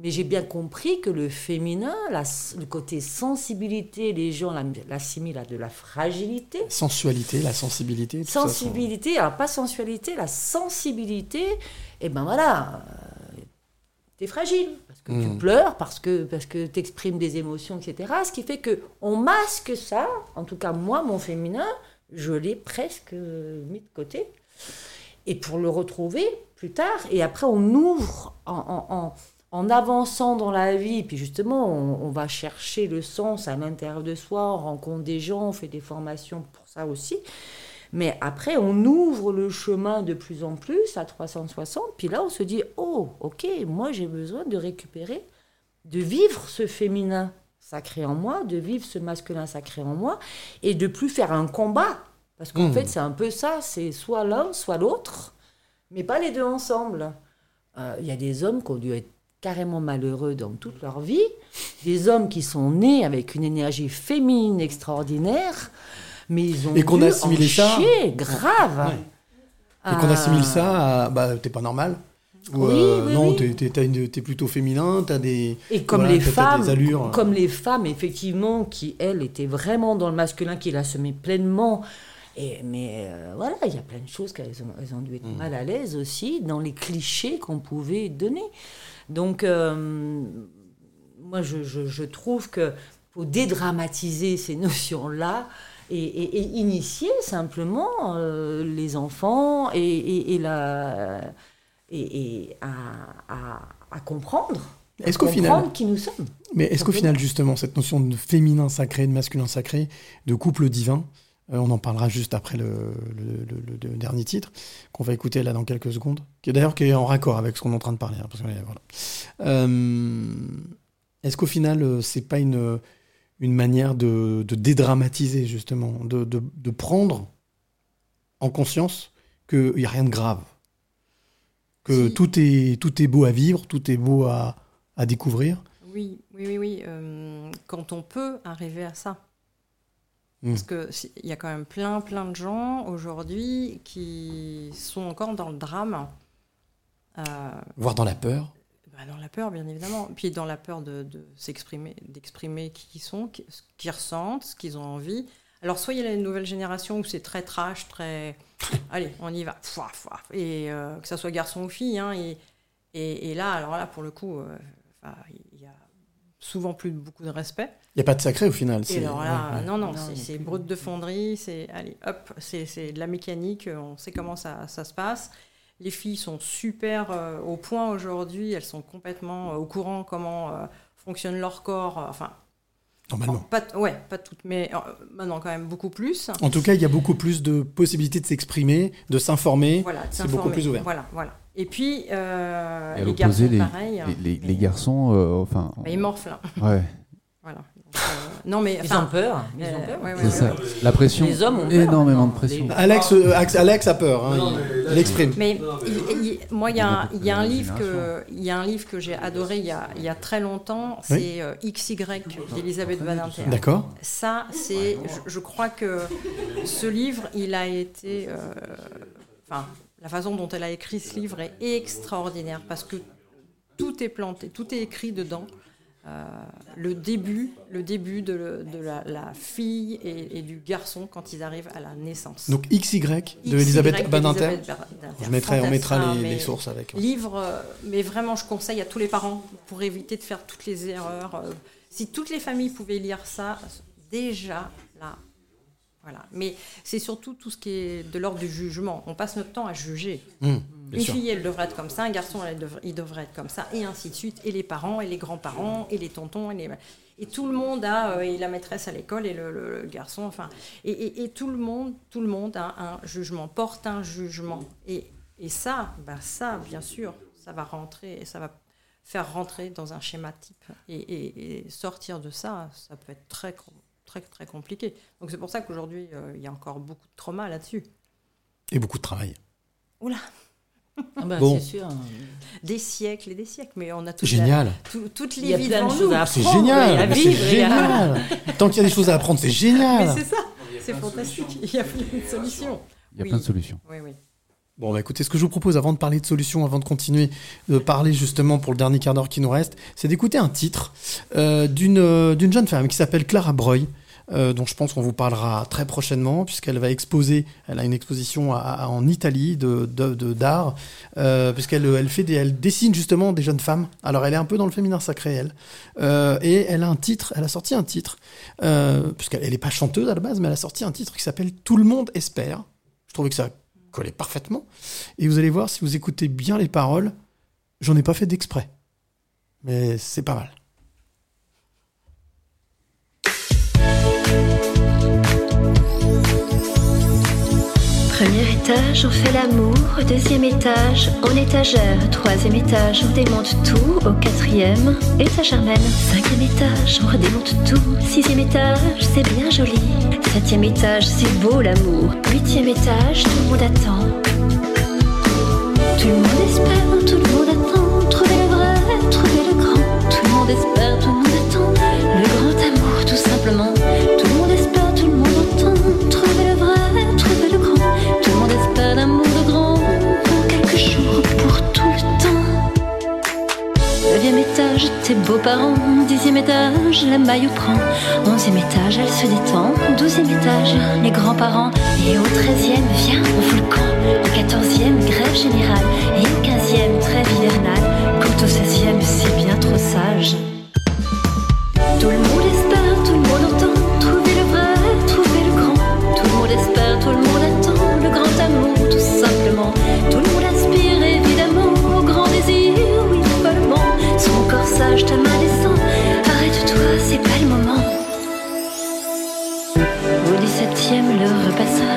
[SPEAKER 19] mais j'ai bien compris que le féminin, la- le côté sensibilité, les gens l'assimilent à de la fragilité.
[SPEAKER 2] Sensualité, la sensibilité. tout ça,
[SPEAKER 19] Sensibilité, alors pas sensualité, la sensibilité, et ben voilà, euh, t'es fragile, parce que tu
[SPEAKER 2] Mm.
[SPEAKER 19] pleures, parce que, parce que t'exprimes des émotions, etc. Ce qui fait que on masque ça, en tout cas moi, mon féminin, je l'ai presque euh, mis de côté, et pour le retrouver plus tard, et après on ouvre en, en- en- en avançant dans la vie, puis justement on, on va chercher le sens à l'intérieur de soi, on rencontre des gens, on fait des formations pour ça aussi, mais après, on ouvre le chemin de plus en plus à 360. Puis là, on se dit, oh, ok, moi j'ai besoin de récupérer, de vivre ce féminin sacré en moi, de vivre ce masculin sacré en moi, et de plus faire un combat. Parce qu'en
[SPEAKER 2] Mmh.
[SPEAKER 19] fait, c'est un peu ça, c'est soit l'un, soit l'autre, mais pas les deux ensemble. Euh, Il y a des hommes qui ont dû être carrément malheureux dans toute leur vie, des hommes qui sont nés avec une énergie féminine extraordinaire, mais ils ont
[SPEAKER 2] Et qu'on
[SPEAKER 19] dû
[SPEAKER 2] a assimilé
[SPEAKER 19] en
[SPEAKER 2] ça.
[SPEAKER 19] grave.
[SPEAKER 2] Et qu'on
[SPEAKER 19] Euh,
[SPEAKER 2] assimile ça à. Bah, t'es pas normal. Ou,
[SPEAKER 19] Oui,
[SPEAKER 2] euh,
[SPEAKER 19] oui,
[SPEAKER 2] non,
[SPEAKER 19] oui.
[SPEAKER 2] t'es- plutôt féminin, t'as des.
[SPEAKER 19] Et comme
[SPEAKER 2] voilà,
[SPEAKER 19] les femmes,
[SPEAKER 2] euh.
[SPEAKER 19] comme les femmes effectivement, qui elles étaient vraiment dans le masculin, qui l'assumaient pleinement. Et, mais euh, voilà, il y a plein de choses qu'elles ont, elles ont dû être
[SPEAKER 2] Mm.
[SPEAKER 19] mal à l'aise aussi dans les clichés qu'on pouvait donner. Donc, euh, moi, je, je- je trouve que faut dédramatiser ces notions-là et, et- et initier simplement euh, les enfants et, la, à, à- à comprendre. à
[SPEAKER 2] Est-ce qu'au final-
[SPEAKER 19] comprendre qui nous sommes.
[SPEAKER 2] Mais est-ce qu'au final, justement, cette notion de féminin sacré, de masculin sacré, de couple divin, on en parlera juste après le, le- le- le dernier titre, qu'on va écouter là dans quelques secondes, qui est d'ailleurs qui est en raccord avec ce qu'on est en train de parler. hein, parce que, voilà. Euh, est-ce qu'au final, euh, c'est pas une, une manière de, de dédramatiser, justement, de, de- de prendre en conscience qu'il n'y a rien de grave que tout, est, tout est beau à vivre, tout est beau à, à découvrir?
[SPEAKER 20] Oui, oui, oui, oui. euh, quand on peut arriver à ça.
[SPEAKER 2] Mm.
[SPEAKER 20] Parce que si- il y a quand même plein, plein de gens aujourd'hui qui sont encore dans le drame. Euh,
[SPEAKER 2] Voire dans la peur
[SPEAKER 20] bah, Dans la peur, bien évidemment. Puis dans la peur de, de s'exprimer, d'exprimer qui ils sont, qui- ce qu'ils ressentent, ce qu'ils ont envie. Alors, soit il y a une nouvelle génération où c'est très trash, très. Allez, on y va. Et euh, que ça soit garçon ou fille. hein, et, et, et là, alors là, pour le coup, euh, enfin, il y a souvent plus beaucoup de respect.
[SPEAKER 2] Il n'y a pas de sacré au final.
[SPEAKER 20] Et
[SPEAKER 2] c'est-
[SPEAKER 20] alors là,
[SPEAKER 2] ouais, ouais.
[SPEAKER 20] non, non,
[SPEAKER 19] Non,
[SPEAKER 20] c'est- brut de fonderie, c'est allez, hop, c'est c'est de la mécanique, euh, on sait comment ça, ça se passe. Les filles sont super euh, au point aujourd'hui, elles sont complètement euh, au courant comment euh, fonctionne leur corps, euh, enfin.
[SPEAKER 2] Normalement.
[SPEAKER 20] Pas, ouais, pas toutes, mais euh, maintenant quand même beaucoup plus.
[SPEAKER 2] En tout cas, il y a beaucoup plus de possibilités de s'exprimer, de s'informer.
[SPEAKER 20] Voilà, de
[SPEAKER 2] c'est beaucoup
[SPEAKER 20] s'informer.
[SPEAKER 2] plus ouvert.
[SPEAKER 20] Voilà, voilà. Et puis, euh,
[SPEAKER 21] Et
[SPEAKER 20] les garçons,
[SPEAKER 21] les,
[SPEAKER 20] pareil.
[SPEAKER 21] les, les- les garçons, euh, enfin.
[SPEAKER 20] Bah, ils morflent. hein.
[SPEAKER 21] Ouais.
[SPEAKER 20] Voilà. Donc, euh, non, mais.
[SPEAKER 19] Ils
[SPEAKER 20] enfin,
[SPEAKER 19] ont peur, ils ont peur.
[SPEAKER 20] ouais, ouais,
[SPEAKER 21] C'est
[SPEAKER 20] ouais,
[SPEAKER 21] ça. La pression.
[SPEAKER 19] Les hommes ont peur.
[SPEAKER 21] Énormément de pression.
[SPEAKER 19] les-
[SPEAKER 2] Alex, euh, Alex, a peur, hein,
[SPEAKER 3] Non,
[SPEAKER 2] il-
[SPEAKER 3] mais
[SPEAKER 2] il exprime.
[SPEAKER 20] Mais il- il- moi, il y a, un- il y a un
[SPEAKER 21] la
[SPEAKER 20] livre que,
[SPEAKER 21] génération.
[SPEAKER 20] il y a un livre que j'ai adoré il y a, il y a très longtemps. C'est XY d'Elisabeth Badinter.
[SPEAKER 2] D'accord.
[SPEAKER 20] Ça, c'est, je, je crois que ce livre, il a été, euh, enfin, la façon dont elle a écrit ce livre est extraordinaire parce que tout est planté, tout est écrit dedans. Euh, le début, le début de, le- de la, la fille et, et du garçon quand ils arrivent à la naissance.
[SPEAKER 2] Donc XY de
[SPEAKER 20] XY
[SPEAKER 2] Elisabeth Badinter. Je mettrai, on mettra les, les sources avec. ouais.
[SPEAKER 20] Livre, euh, mais vraiment, je conseille à tous les parents pour éviter de faire toutes les erreurs. euh, si toutes les familles pouvaient lire ça, déjà là. Voilà. Mais c'est surtout tout ce qui est de l'ordre du jugement. On passe notre temps à juger.
[SPEAKER 2] Mmh,
[SPEAKER 20] Une
[SPEAKER 2] sûr.
[SPEAKER 20] fille, elle devrait être comme ça, un garçon, elle devrait- il devrait être comme ça, et ainsi de suite. Et les parents, et les grands-parents, et les tontons, et, les... et tout le monde a, euh, et la maîtresse à l'école, et le, le- le garçon, enfin, et, et- et tout le monde, tout le monde a un jugement, porte un jugement. Et, et ça, ben ça, bien sûr, ça va rentrer, et ça va faire rentrer dans un schéma type. Et, sortir de ça, ça peut être très, com- très, très compliqué. Donc c'est pour ça qu'aujourd'hui, euh, il y a encore beaucoup de trauma là-dessus.
[SPEAKER 2] Et beaucoup de travail.
[SPEAKER 20] Oula
[SPEAKER 19] Ah bah,
[SPEAKER 2] Bon.
[SPEAKER 19] c'est sûr.
[SPEAKER 20] Des siècles et des siècles, mais on a tout
[SPEAKER 2] Génial.
[SPEAKER 20] tout- toutes les vies devant nous.
[SPEAKER 19] à
[SPEAKER 2] C'est
[SPEAKER 19] à
[SPEAKER 2] génial.
[SPEAKER 19] vivre à-
[SPEAKER 2] génial. Tant qu'il y a des choses à apprendre, c'est génial.
[SPEAKER 20] c'est ça, c'est fantastique. Il y a plein de solutions.
[SPEAKER 21] Il y a
[SPEAKER 20] Oui.
[SPEAKER 21] plein de solutions.
[SPEAKER 20] Oui, oui.
[SPEAKER 2] Bon, bah écoutez, ce que je vous propose avant de parler de solutions, avant de continuer de parler justement pour le dernier quart d'heure qui nous reste, c'est d'écouter un titre euh, d'une euh, d'une jeune femme qui s'appelle Clara Breuil. Euh, dont je pense qu'on vous parlera très prochainement, puisqu'elle va exposer, elle a une exposition en Italie de de- d'art, euh, puisqu'elle elle fait elle dessine justement des jeunes femmes. Alors elle est un peu dans le féminin sacré elle, Euh, et elle a un titre, elle a sorti un titre, euh, puisqu'elle elle est pas chanteuse à la base, mais elle a sorti un titre qui s'appelle Tout le monde espère. Je trouvais que ça collait parfaitement. Et vous allez voir, si vous écoutez bien les paroles, j'en ai pas fait d'exprès. Mais c'est pas mal.
[SPEAKER 23] Premier étage, on fait l'amour. Deuxième étage, on étagère. Troisième étage, on démonte tout. Au quatrième, étagère même. Cinquième étage, on redémonte tout. Sixième étage, c'est bien joli. Septième étage, c'est beau l'amour. Huitième étage, tout le monde attend. Tout le monde espère, tout le monde attend. Trouver le vrai, trouver le grand. Tout le monde espère, tout le monde attend. Le grand amour, tout simplement. Beaux-parents. Dixième étage, la maille au prend. Onzième étage, elle se détend. Douzième étage, les grands-parents. Et au treizième, viens, on fout le camp. Au quatorzième, grève générale. Et au quinzième, trêve hivernale. Quant au seizième, c'est bien trop sage. Tout le monde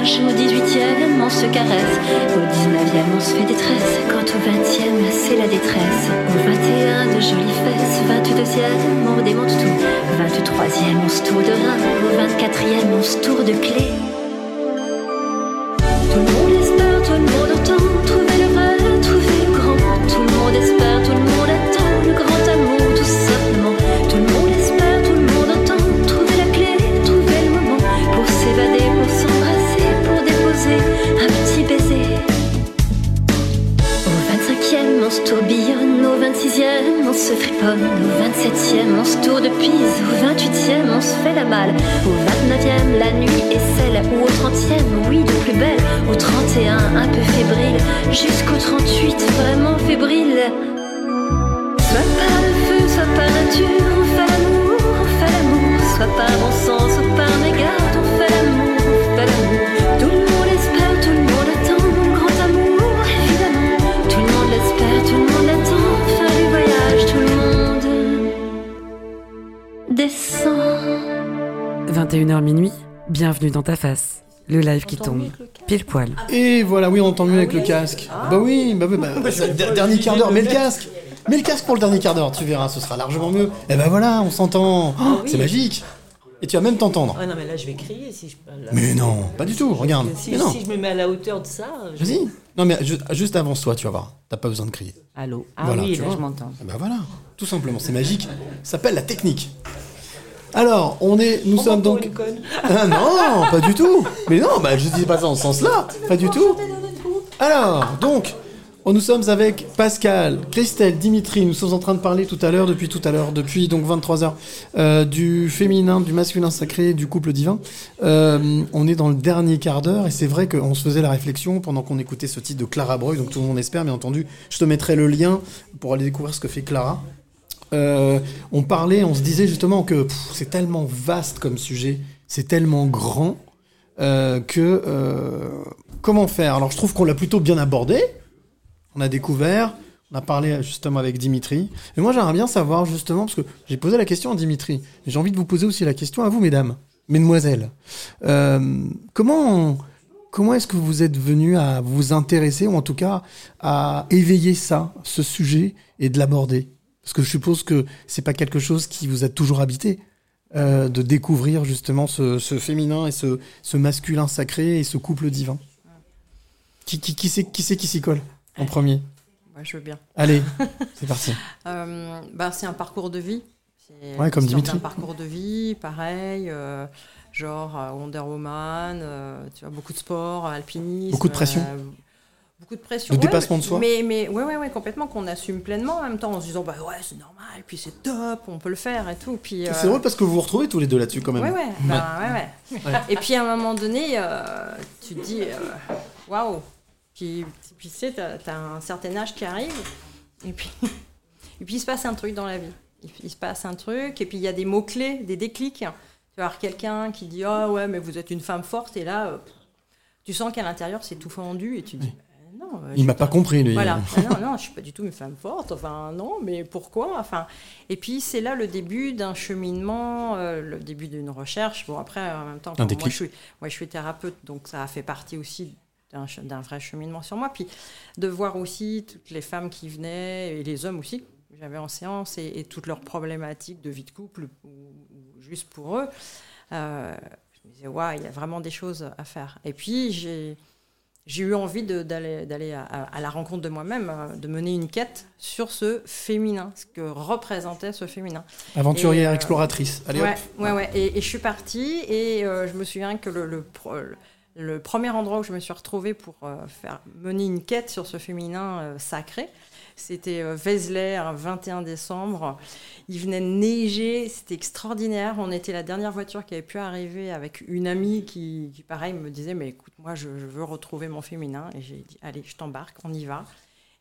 [SPEAKER 23] Au 18ème, on se caresse. Au 19ème, on se fait détresse. Quant au 20ème, c'est la détresse. Au 21, de jolies fesses. 22ème, on démonte tout. 23ème, on se tourne de rein. Au 24ème, on se tourne de clé.
[SPEAKER 4] Bienvenue dans ta face. Le live qui tombe, pile poil.
[SPEAKER 2] Et voilà, oui, on entend mieux avec le casque. Bah oui, bah oui, bah,
[SPEAKER 19] Bah,
[SPEAKER 2] der- dernier quart d'heure, mets le casque Mets le casque pour le dernier quart d'heure, tu verras, ce sera largement mieux. Et ben voilà, on s'entend. Oh,
[SPEAKER 19] Ah oui.
[SPEAKER 2] C'est magique Et tu vas même t'entendre.
[SPEAKER 19] Ah non, mais là, je vais crier si je. là.
[SPEAKER 2] Mais non, pas du tout, regarde.
[SPEAKER 19] Si,
[SPEAKER 2] Mais non.
[SPEAKER 19] si je me mets à la hauteur de ça. je-
[SPEAKER 2] Vas-y. Non, mais ju- juste avance-toi, tu vas voir. T'as pas besoin de crier.
[SPEAKER 19] Allô? Ah
[SPEAKER 2] Voilà,
[SPEAKER 19] oui, là,
[SPEAKER 2] vois.
[SPEAKER 19] je m'entends.
[SPEAKER 2] Eh ben voilà, tout simplement, c'est magique. Ça s'appelle la technique. Alors, on est, nous sommes donc. Ah non, pas du tout. Mais non, bah je dis pas ça en ce sens-là, pas du tout. Alors, donc, nous sommes avec Pascal, Christelle, Dimitri. Nous sommes en train de parler tout à l'heure, depuis tout à l'heure, depuis donc 23 heures, euh, du féminin, du masculin sacré, du couple divin. Euh, on est dans le dernier quart d'heure et c'est vrai qu'on se faisait la réflexion pendant qu'on écoutait ce titre de Clara Breuil. Donc tout le monde espère, bien entendu. Je te mettrai le lien pour aller découvrir ce que fait Clara. Euh, on parlait, on se disait justement que c'est tellement vaste comme sujet, c'est tellement grand euh, que euh, comment faire? Alors je trouve qu'on l'a plutôt bien abordé. On a découvert, on a parlé justement avec Dimitri. Et moi j'aimerais bien savoir justement parce que j'ai posé la question à Dimitri. J'ai envie de vous poser aussi la question à vous, mesdames, mesdemoiselles. Comment comment est-ce que vous êtes venu à vous intéresser ou en tout cas à éveiller ça, ce sujet et de l'aborder? Parce que je suppose que c'est pas quelque chose qui vous a toujours habité. euh, de découvrir justement ce, ce féminin et ce, ce masculin sacré et ce couple divin. Qui, qui, qui c'est qui, s'y colle en premier?
[SPEAKER 20] Ouais, je veux bien.
[SPEAKER 2] Allez, c'est parti.
[SPEAKER 20] Euh, bah, c'est un parcours de vie. C'est
[SPEAKER 2] Ouais, comme Dimitri.
[SPEAKER 20] d'un parcours de vie, pareil, euh, genre Wonder Woman, euh, tu vois, beaucoup de sport, alpinisme.
[SPEAKER 2] Beaucoup de pression.
[SPEAKER 20] Beaucoup de pression.
[SPEAKER 2] De
[SPEAKER 20] ouais,
[SPEAKER 2] dépassement de soi.
[SPEAKER 20] Mais, mais ouais, ouais, ouais, complètement, qu'on assume pleinement en même temps en se disant, bah ouais, c'est normal, puis c'est top, on peut le faire et tout. Puis,
[SPEAKER 2] C'est
[SPEAKER 20] euh,
[SPEAKER 2] drôle parce que vous vous retrouvez tous les deux là-dessus quand même.
[SPEAKER 20] Ouais, ouais, bah, ouais, ouais.
[SPEAKER 2] Ouais.
[SPEAKER 20] Et puis à un moment donné, euh, tu te dis, euh, waouh. Puis, puis tu sais, t'as as un certain âge qui arrive, et puis, et puis il se passe un truc dans la vie. Il, il se passe un truc, et puis il y a des mots-clés, des déclics. Tu vas avoir quelqu'un qui dit, ah ouais, mais vous êtes une femme forte, et là, euh, tu sens qu'à l'intérieur, c'est tout fendu, et tu te dis, Euh, non. euh,
[SPEAKER 2] Il m'a pas compris lui.
[SPEAKER 20] voilà. Ah non, non, je suis pas du tout une femme forte. Enfin, non, mais pourquoi Enfin, et puis c'est là le début d'un cheminement, euh, le début d'une recherche. Bon, après, en même temps, moi, je suis, moi, je suis thérapeute, donc ça a fait partie aussi d'un vrai cheminement sur moi. Puis de voir aussi toutes les femmes qui venaient et les hommes aussi que j'avais en séance et, et toutes leurs problématiques de vie de couple ou, ou juste pour eux. euh, je me disais, waouh, il y a vraiment des choses à faire. Et puis j'ai j'ai eu envie d'aller à, à- à la rencontre de moi-même, euh, de mener une quête sur ce féminin, ce que représentait ce féminin.
[SPEAKER 2] Aventurière,
[SPEAKER 20] Et, euh,
[SPEAKER 2] exploratrice. Allez,
[SPEAKER 20] ouais,
[SPEAKER 2] hop.
[SPEAKER 20] ouais, ouais. Et, et je suis partie et euh, je me souviens que le, le, pro- le premier endroit où je me suis retrouvée pour euh, faire mener une quête sur ce féminin euh, sacré, c'était euh, Vézelay, un 21 décembre. Il venait de neiger, c'était extraordinaire. On était la dernière voiture qui avait pu arriver avec une amie qui, pareil, me disait Mais écoute, moi, je, veux retrouver mon féminin. Et j'ai dit Allez, je t'embarque, on y va.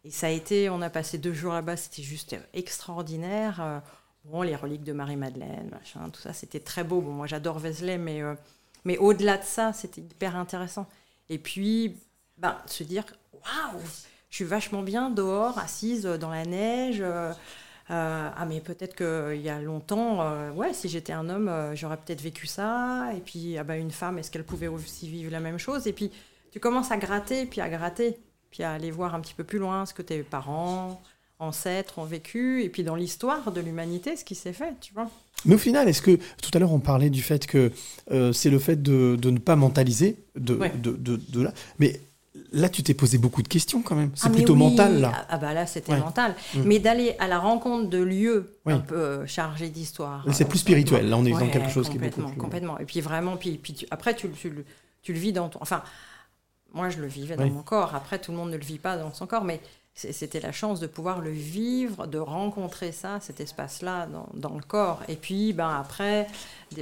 [SPEAKER 20] Et ça a été, on a passé deux jours là-bas, c'était juste extraordinaire. Euh, Bon, les reliques de Marie-Madeleine, machin, tout ça, c'était très beau. Bon, moi, j'adore Vézelay, mais, euh, mais au-delà de ça, c'était hyper intéressant. Et puis, ben, se dire, waouh, je suis vachement bien dehors, assise dans la neige. euh, euh, ah, mais peut-être qu'il y a longtemps, euh, ouais, si j'étais un homme, euh, j'aurais peut-être vécu ça. Et puis, ah ben, une femme, est-ce qu'elle pouvait aussi vivre la même chose? Et puis, tu commences à gratter, puis à gratter, puis à aller voir un petit peu plus loin ce que tes parents, ancêtres ont vécu, et puis dans l'histoire de l'humanité, ce qui s'est fait, tu vois.
[SPEAKER 2] Mais au final, est-ce que tout à l'heure on parlait du fait que euh, c'est le fait de, de ne pas mentaliser de,
[SPEAKER 20] Ouais.
[SPEAKER 2] de, de, de là, mais là tu t'es posé beaucoup de questions quand même. C'est
[SPEAKER 20] Ah,
[SPEAKER 2] plutôt
[SPEAKER 20] oui.
[SPEAKER 2] mental là.
[SPEAKER 20] Ah, ah bah là, c'était
[SPEAKER 2] Ouais.
[SPEAKER 20] mental.
[SPEAKER 2] Mm.
[SPEAKER 20] Mais d'aller à la rencontre de lieux
[SPEAKER 2] Oui.
[SPEAKER 20] un peu euh, chargés d'histoire.
[SPEAKER 2] C'est
[SPEAKER 20] euh,
[SPEAKER 2] plus spirituel. Là, on est dans quelque chose qui est beaucoup
[SPEAKER 20] complètement,
[SPEAKER 2] plus-
[SPEAKER 20] Complètement. Et puis vraiment, puis, puis tu- après, tu, le- tu, le- tu le vis dans ton. Enfin, moi, je le vivais dans
[SPEAKER 2] Oui.
[SPEAKER 20] mon corps. Après, tout le monde ne le vit pas dans son corps. Mais c'était la chance de pouvoir le vivre, de rencontrer ça, cet espace-là dans, dans le corps. Et puis, ben, après, il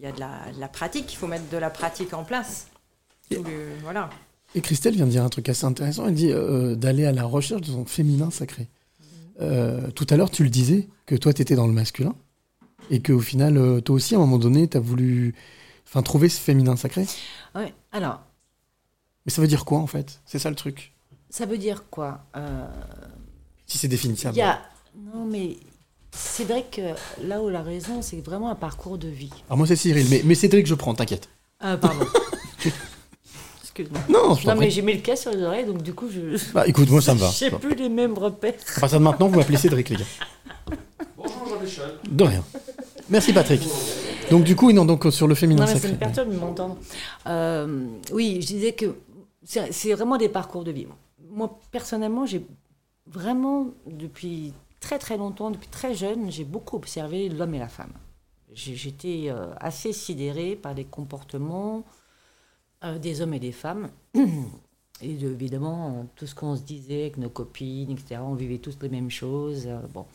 [SPEAKER 20] y a de la, de la pratique, il faut mettre de la pratique en place. Le- voilà.
[SPEAKER 2] Et Christelle vient de dire un truc assez intéressant. Elle dit euh, d'aller à la recherche de son féminin sacré. Euh, tout à l'heure, tu le disais, que toi, tu étais dans le masculin. Et qu'au final, euh, toi aussi, à un moment donné, tu as voulu enfin, trouver ce féminin sacré.
[SPEAKER 19] Ouais, alors,
[SPEAKER 2] Mais ça veut dire quoi, en fait? C'est ça le truc?
[SPEAKER 19] ça veut dire quoi Euh,
[SPEAKER 2] Si c'est définissable.
[SPEAKER 19] Y a... Non, mais c'est vrai que là où la raison, c'est vraiment un parcours de vie.
[SPEAKER 2] Alors moi, c'est Cyril. Mais, mais Cédric, je prends, t'inquiète.
[SPEAKER 19] Ah, pardon. Excuse-moi.
[SPEAKER 2] Non, je t'en
[SPEAKER 19] mais
[SPEAKER 2] prie.
[SPEAKER 19] j'ai mis le cas sur les oreilles, donc du coup, je.
[SPEAKER 2] Bah, écoute, moi, ça me va.
[SPEAKER 19] J'ai plus les mêmes repères.
[SPEAKER 2] À partir de maintenant, vous m'appelez Cédric, les gars.
[SPEAKER 6] Bonjour Jean-Michel.
[SPEAKER 2] De rien. Merci, Patrick. Donc, du coup, non, donc sur le féminin
[SPEAKER 19] Non, mais ça
[SPEAKER 2] sacré.
[SPEAKER 19] me perturbe de m'entendre. Euh, oui, je disais que c'est c'est vraiment des parcours de vie. Moi, personnellement, j'ai vraiment, depuis très très longtemps, depuis très jeune, j'ai beaucoup observé l'homme et la femme. J'ai- J'étais euh, assez sidérée par les comportements euh, des hommes et des femmes. Et de- évidemment, tout ce qu'on se disait avec nos copines, etc., on vivait tous les mêmes choses. euh, bon.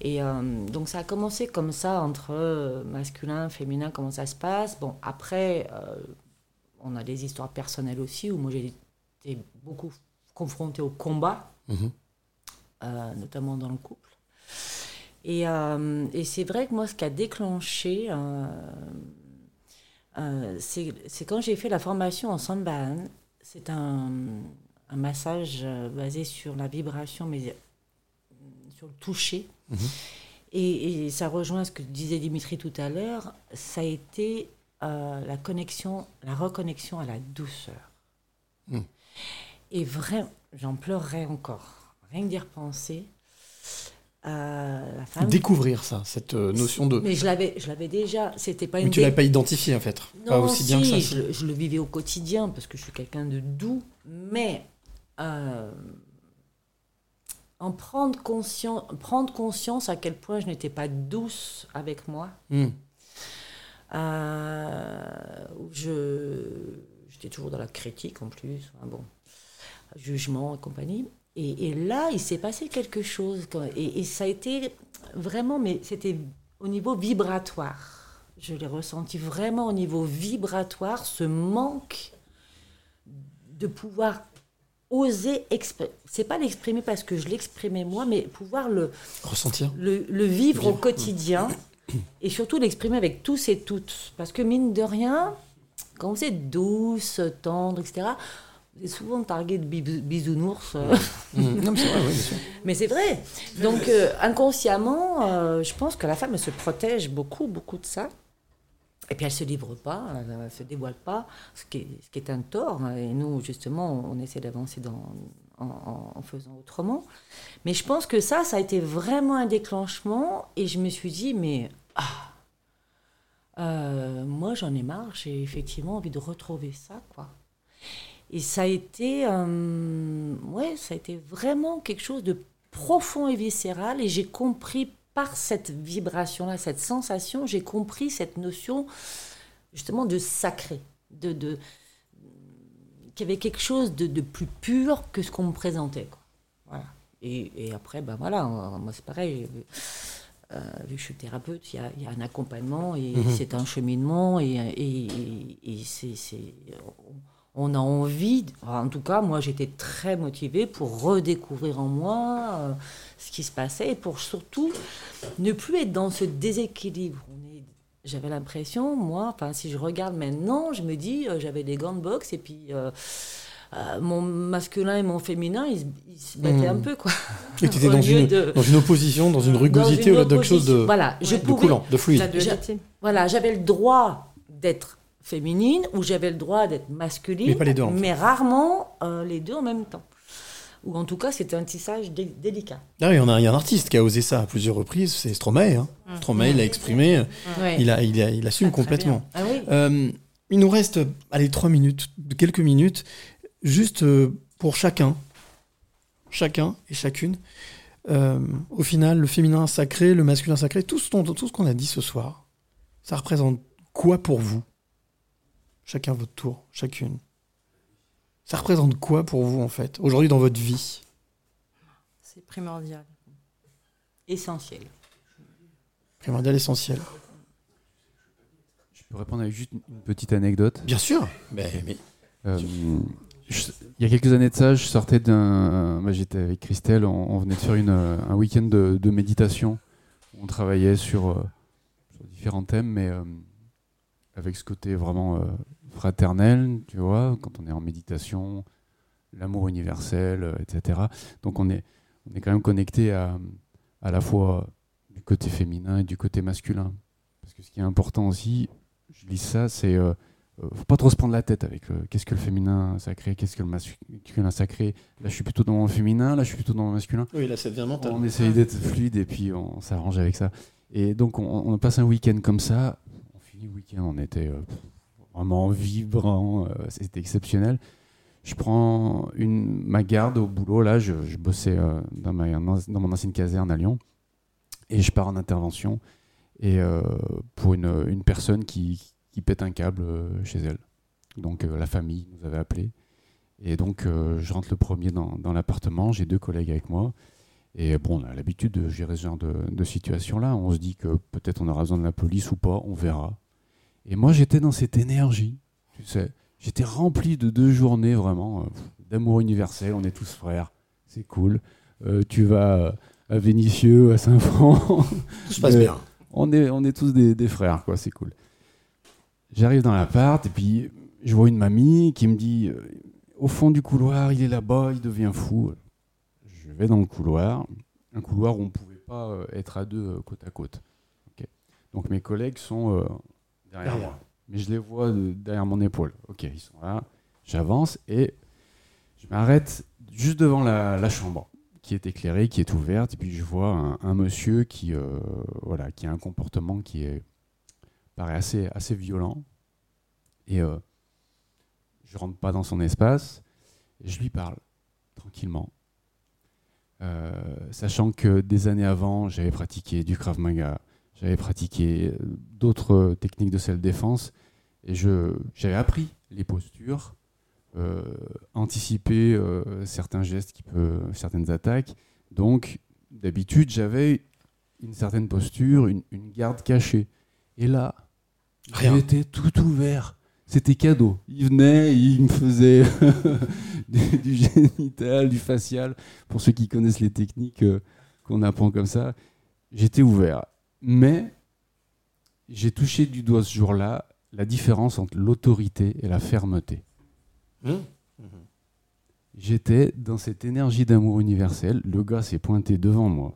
[SPEAKER 19] Et euh, donc ça a commencé comme ça, entre masculin, féminin, comment ça se passe. Bon, après, on a des histoires personnelles aussi, où moi j'ai été beaucoup confrontée au combat,
[SPEAKER 2] Mhm.
[SPEAKER 19] notamment dans le couple. Et, euh, et c'est vrai que moi, ce qui a déclenché, euh, euh, c'est c'est quand j'ai fait la formation en Sandbahn. C'est un, un massage euh, basé sur la vibration, mais euh, sur le toucher.
[SPEAKER 2] Mhm.
[SPEAKER 19] Et, et ça rejoint ce que disait Dimitri tout à l'heure. Ça a été euh, la connexion, la reconnexion à la douceur.
[SPEAKER 2] Mm.
[SPEAKER 19] Et vraiment, j'en pleurerais encore. Rien que d'y repenser. Euh, la femme-
[SPEAKER 2] Découvrir ça, cette euh, notion de.
[SPEAKER 19] Mais je l'avais, je l'avais déjà. C'était pas
[SPEAKER 2] Mais
[SPEAKER 19] une.
[SPEAKER 2] tu
[SPEAKER 19] dé-
[SPEAKER 2] l'avais pas identifié, en fait.
[SPEAKER 19] Non,
[SPEAKER 2] Pas aussi bien que ça.
[SPEAKER 19] Je, je le vivais au quotidien parce que je suis quelqu'un de doux, mais euh, en prendre conscience, prendre conscience à quel point je n'étais pas douce avec moi.
[SPEAKER 2] Mm.
[SPEAKER 19] Euh, où je, j'étais toujours dans la critique en plus, enfin bon, jugement et compagnie. Et, et là, il s'est passé quelque chose. Et, et ça a été vraiment, mais c'était au niveau vibratoire. Je l'ai ressenti vraiment au niveau vibratoire, ce manque de pouvoir oser exprimer. C'est pas l'exprimer parce que je l'exprimais moi, mais pouvoir le,
[SPEAKER 2] Ressentir.
[SPEAKER 19] le, le vivre au quotidien et surtout l'exprimer avec tous et toutes. Parce que mine de rien, quand vous êtes douce, tendre, etc., êtes souvent targué de bis- bisounours. euh.
[SPEAKER 2] Mm. Non, mais c'est vrai, oui, bien sûr.
[SPEAKER 19] Mais c'est vrai. Donc euh, inconsciemment, euh, je pense que la femme elle se protège beaucoup, beaucoup de ça. Et puis elle se livre pas, elle ne se dévoile pas, ce qui est, ce qui est un tort. Et nous, justement, on essaie d'avancer dans, en, en- en faisant autrement. Mais je pense que ça, ça a été vraiment un déclenchement. Et je me suis dit, mais ah, euh, moi j'en ai marre, j'ai effectivement envie de retrouver ça, quoi. Et ça a été, euh, ouais, ça a été vraiment quelque chose de profond et viscéral. Et j'ai compris par cette vibration-là, cette sensation, j'ai compris cette notion justement de sacré, de, de qu'il y avait quelque chose de, de plus pur que ce qu'on me présentait. Quoi. Voilà. Et, et après, ben voilà, euh, moi c'est pareil. euh, vu que je suis thérapeute, il y a, il y a un accompagnement et
[SPEAKER 2] Mhm.
[SPEAKER 19] c'est un cheminement et, et, c'est- on a envie, en tout cas moi j'étais très motivée pour redécouvrir en moi euh, ce qui se passait et pour surtout ne plus être dans ce déséquilibre. J'avais l'impression, moi, enfin si je regarde maintenant, je me dis, euh, j'avais des gants de boxe et puis euh, mon masculin et mon féminin, ils, se- ils se battaient un peu quoi.
[SPEAKER 2] Et tu étais dans une,
[SPEAKER 19] de-
[SPEAKER 2] dans une opposition, dans une rugosité
[SPEAKER 19] dans une
[SPEAKER 2] de quelque chose de,
[SPEAKER 19] opposition. Voilà, je
[SPEAKER 2] de
[SPEAKER 19] pouvais-
[SPEAKER 2] coulant, de fluide.
[SPEAKER 19] Voilà, j'avais le droit d'être féminine ou j'avais le droit d'être masculine,
[SPEAKER 2] Mais pas les deux en
[SPEAKER 19] mais rarement euh, les deux en même temps. Ou en tout cas, c'était un tissage dé- délicat.
[SPEAKER 2] Ah oui, on a, il y a un artiste qui a osé ça à plusieurs reprises, c'est Stromae. Hein.
[SPEAKER 19] Mm.
[SPEAKER 2] Stromae l'a exprimé, euh,
[SPEAKER 19] Ouais.
[SPEAKER 2] il, a, il, a- il assume
[SPEAKER 19] Ah,
[SPEAKER 2] complètement.
[SPEAKER 19] Ah oui.
[SPEAKER 2] Euh, il nous reste, allez, trois minutes, quelques minutes, juste pour chacun, chacun et chacune. Euh, au final, le féminin sacré, le masculin sacré, tout ce, dont- tout ce qu'on a dit ce soir, ça représente quoi pour vous? Chacun votre tour, chacune. Ça représente quoi pour vous, en fait, aujourd'hui dans votre vie?
[SPEAKER 20] C'est primordial.
[SPEAKER 19] Essentiel.
[SPEAKER 2] Primordial, essentiel.
[SPEAKER 21] Je peux répondre avec juste une petite anecdote?
[SPEAKER 2] Bien sûr. Ben, mais-
[SPEAKER 21] Euh, je- il y a quelques années de ça, je sortais d'un. moi, J'étais avec Christelle, on, on venait de faire une, un week-end de, de méditation. On travaillait sur, euh, sur différents thèmes, mais euh, avec ce côté vraiment euh, fraternel, tu vois, quand on est en méditation, l'amour universel, euh, etc. Donc on est, on est quand même connecté à, à la fois du côté féminin et du côté masculin. Parce que ce qui est important aussi, je lis ça, c'est euh, euh, faut pas trop se prendre la tête avec euh, qu'est-ce que le féminin sacré, qu'est-ce que le masculin sacré. Là, je suis plutôt dans le féminin, là, je suis plutôt dans le masculin.
[SPEAKER 2] Oui, là, ça devient mental.
[SPEAKER 21] On essaye d'être fluide et puis on s'arrange avec ça. Et donc, on, on passe un week-end comme ça. On finit le week-end, on était euh, vraiment vibrant, euh, c'était exceptionnel. Je prends ma garde au boulot, là, je, bossais euh, dans, mon ancienne caserne à Lyon, et je pars en intervention euh, pour une, personne qui, pète un câble chez elle. Donc la famille nous avait appelé. Et donc je rentre le premier dans, dans l'appartement, j'ai deux collègues avec moi. Et bon, on a l'habitude de gérer ce genre de, de situation-là. On se dit que peut-être on aura besoin de la police ou pas, on verra. Et moi j'étais dans cette énergie, tu sais. J'étais rempli de deux journées vraiment euh, d'amour universel, on est tous frères, c'est cool. Euh, tu vas à Vénissieux, à Saint-Franc.
[SPEAKER 2] Tout se passe
[SPEAKER 21] Euh,
[SPEAKER 2] bien.
[SPEAKER 21] On est, on est tous des, des frères, quoi, c'est cool. J'arrive dans l'appart et puis je vois une mamie qui me dit euh, au fond du couloir, il est là-bas, il devient fou. Je vais dans le couloir, un couloir où on ne pouvait pas euh, être à deux euh, côte à côte. Donc mes collègues sont euh, derrière, moi, mais je les vois de- derrière mon épaule. Ok, ils sont là. J'avance et je m'arrête juste devant la, la chambre qui est éclairée, qui est ouverte, et puis je vois un, un monsieur qui, euh, voilà, qui a un comportement qui est paraît assez, assez violent. Et euh, je rentre pas dans son espace, et je lui parle tranquillement. Euh, sachant que des années avant, j'avais pratiqué du Krav Maga, j'avais pratiqué euh, d'autres techniques de self-défense, et j'avais appris les postures, euh, anticiper euh, certains gestes, qui peut, certaines attaques. Donc, d'habitude, j'avais une certaine posture, une, une garde cachée. Et là, j'étais tout ouvert. C'était cadeau. Il venait, il me faisait du, du génital, du facial. Pour ceux qui connaissent les techniques euh, qu'on apprend comme ça, j'étais ouvert. Mais j'ai touché du doigt ce jour-là la différence entre l'autorité et la fermeté.
[SPEAKER 2] Mmh.
[SPEAKER 21] J'étais dans cette énergie d'amour universel. Le gars s'est pointé devant moi.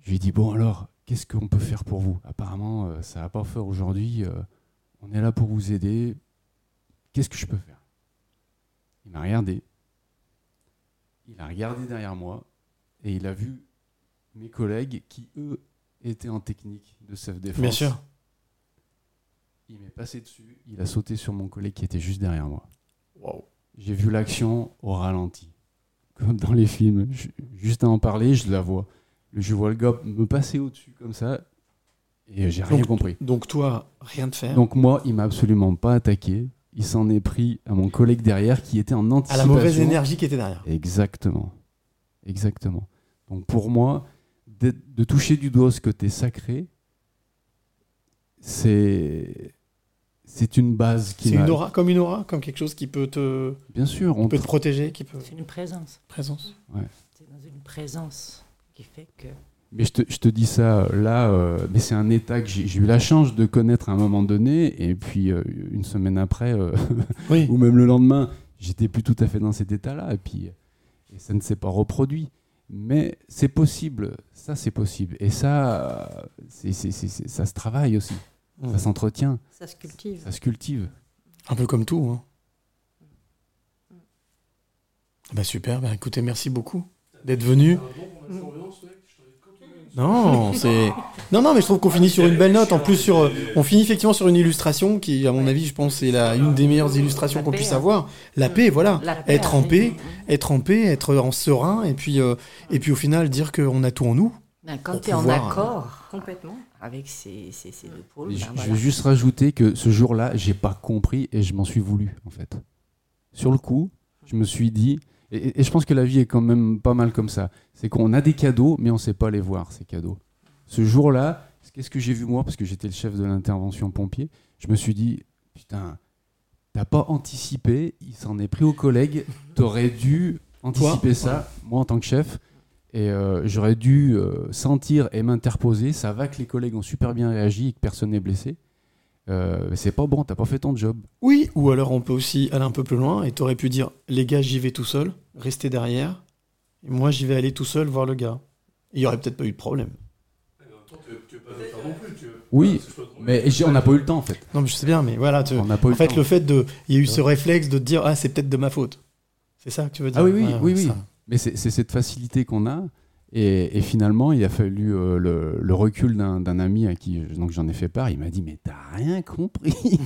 [SPEAKER 21] Je lui ai dit Bon, alors, qu'est-ce qu'on peut faire pour vous? Apparemment, euh, ça va pas faire aujourd'hui. euh, on est là pour vous aider. Qu'est-ce que je peux faire? Il m'a regardé. Il a regardé derrière moi et il a vu mes collègues qui, eux, étaient en technique de self-défense.
[SPEAKER 2] Bien sûr.
[SPEAKER 21] Il m'est passé dessus, il a sauté sur mon collègue qui était juste derrière moi. J'ai vu l'action au ralenti, comme dans les films. Je- juste à en parler, je la vois. Je vois le gars me passer au-dessus comme ça, et j'ai rien compris.
[SPEAKER 2] Donc toi, rien de faire.
[SPEAKER 21] Donc moi, il m'a absolument pas attaqué. Il s'en est pris à mon collègue derrière qui était en
[SPEAKER 2] à
[SPEAKER 21] anticipation.
[SPEAKER 2] la mauvaise énergie qui était derrière.
[SPEAKER 21] Exactement. Exactement. Donc pour moi, de, de toucher du doigt ce côté sacré, c'est c'est une base qui
[SPEAKER 2] C'est une aura, comme une aura, comme quelque chose qui peut te.
[SPEAKER 21] Bien sûr, on
[SPEAKER 2] peut te protéger, qui peut.
[SPEAKER 19] C'est une présence.
[SPEAKER 2] Présence.
[SPEAKER 21] Ouais.
[SPEAKER 19] C'est dans une présence qui fait que.
[SPEAKER 21] Mais je te, je te dis ça là, euh, mais c'est un état que j'ai j'ai eu la chance de connaître à un moment donné, et puis euh, une semaine après, euh,
[SPEAKER 2] Oui.
[SPEAKER 21] ou même le lendemain, j'étais plus tout à fait dans cet état-là, et puis et ça ne s'est pas reproduit. Mais c'est possible, ça c'est possible, et ça, c'est- c'est- c'est- c'est- ça se travaille aussi, ça s'entretient,
[SPEAKER 20] Ça se cultive.
[SPEAKER 21] ça se cultive.
[SPEAKER 2] Un peu comme tout. Hein. Bah super, bah écoutez, merci beaucoup d'être venu. Non, c'est non non, mais je trouve qu'on finit sur une belle note. En plus sur, euh, on finit effectivement sur une illustration qui, à mon avis, je pense, c'est la une des meilleures illustrations qu'on puisse
[SPEAKER 19] hein.
[SPEAKER 2] avoir. La paix, voilà.
[SPEAKER 19] La paix,
[SPEAKER 2] être en
[SPEAKER 19] oui.
[SPEAKER 2] paix, être en paix, être en serein, et puis euh, et puis au final dire qu'on a tout en nous.
[SPEAKER 19] Ben, quand tu es en
[SPEAKER 2] pouvoir,
[SPEAKER 19] accord
[SPEAKER 20] Complètement.
[SPEAKER 19] avec ces, ces, ces deux pôles, ben
[SPEAKER 21] je, je
[SPEAKER 19] voilà.
[SPEAKER 21] vais juste rajouter que ce jour-là, j'ai pas compris et je m'en suis voulu en fait. Sur le coup, je me suis dit, Et, et je pense que la vie est quand même pas mal comme ça. C'est qu'on a des cadeaux, mais on sait pas les voir, ces cadeaux. Ce jour-là, qu'est-ce que j'ai vu moi Parce que j'étais le chef de l'intervention pompier. Je me suis dit, putain, t'as pas anticipé, il s'en est pris aux collègues. T'aurais dû anticiper
[SPEAKER 2] Toi
[SPEAKER 21] ça, moi en tant que chef. Et euh, j'aurais dû euh, sentir et m'interposer. Ça va que les collègues ont super bien réagi et que personne n'est blessé. Euh, c'est pas bon, t'as pas fait ton job.
[SPEAKER 2] Oui, ou alors on peut aussi aller un peu plus loin et t'aurais pu dire les gars, j'y vais tout seul, restez derrière. Et moi, j'y vais aller tout seul voir le gars. Il y aurait peut-être pas eu de problème.
[SPEAKER 21] Oui, mais on n'a pas eu le temps en fait.
[SPEAKER 2] Non, mais je sais bien, mais voilà. tu-
[SPEAKER 21] On pas
[SPEAKER 2] en fait, le fait de. Il y a eu ce réflexe de te dire ah, c'est peut-être de ma faute. C'est ça que tu veux dire?
[SPEAKER 21] Ah oui, oui,
[SPEAKER 2] Ouais,
[SPEAKER 21] oui, oui.
[SPEAKER 2] ça.
[SPEAKER 21] Mais c'est cette facilité qu'on a. Et, et finalement, il a fallu euh, le, le recul d'un ami à qui je- donc j'en ai fait part. Il m'a dit Mais t'as rien compris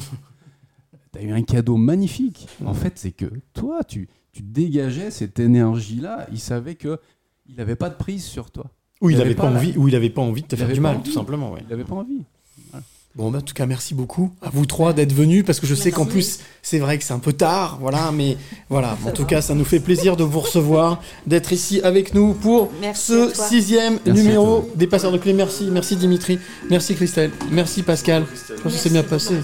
[SPEAKER 21] T'as eu un cadeau magnifique. En fait, c'est que toi, tu, tu dégageais cette énergie-là. Il savait que il n'avait pas de prise sur toi.
[SPEAKER 2] Ou il
[SPEAKER 21] avait
[SPEAKER 2] avait pas
[SPEAKER 21] la-
[SPEAKER 2] envie, ou il avait pas envie de te
[SPEAKER 21] il
[SPEAKER 2] faire du mal,
[SPEAKER 21] envie.
[SPEAKER 2] tout simplement. Ouais.
[SPEAKER 21] Il n'avait pas envie.
[SPEAKER 2] Bon, bah, en tout cas, merci beaucoup à vous trois d'être venus parce que je sais qu'en plus, c'est vrai que c'est un peu tard, voilà, mais voilà. En tout cas, ça nous fait plaisir de vous recevoir, d'être ici avec nous pour
[SPEAKER 19] Merci
[SPEAKER 2] ce sixième
[SPEAKER 21] Merci
[SPEAKER 2] numéro des Passeurs de Clés. Merci, merci Dimitri, merci Christelle, merci Pascal. Je pense que c'est bien passé.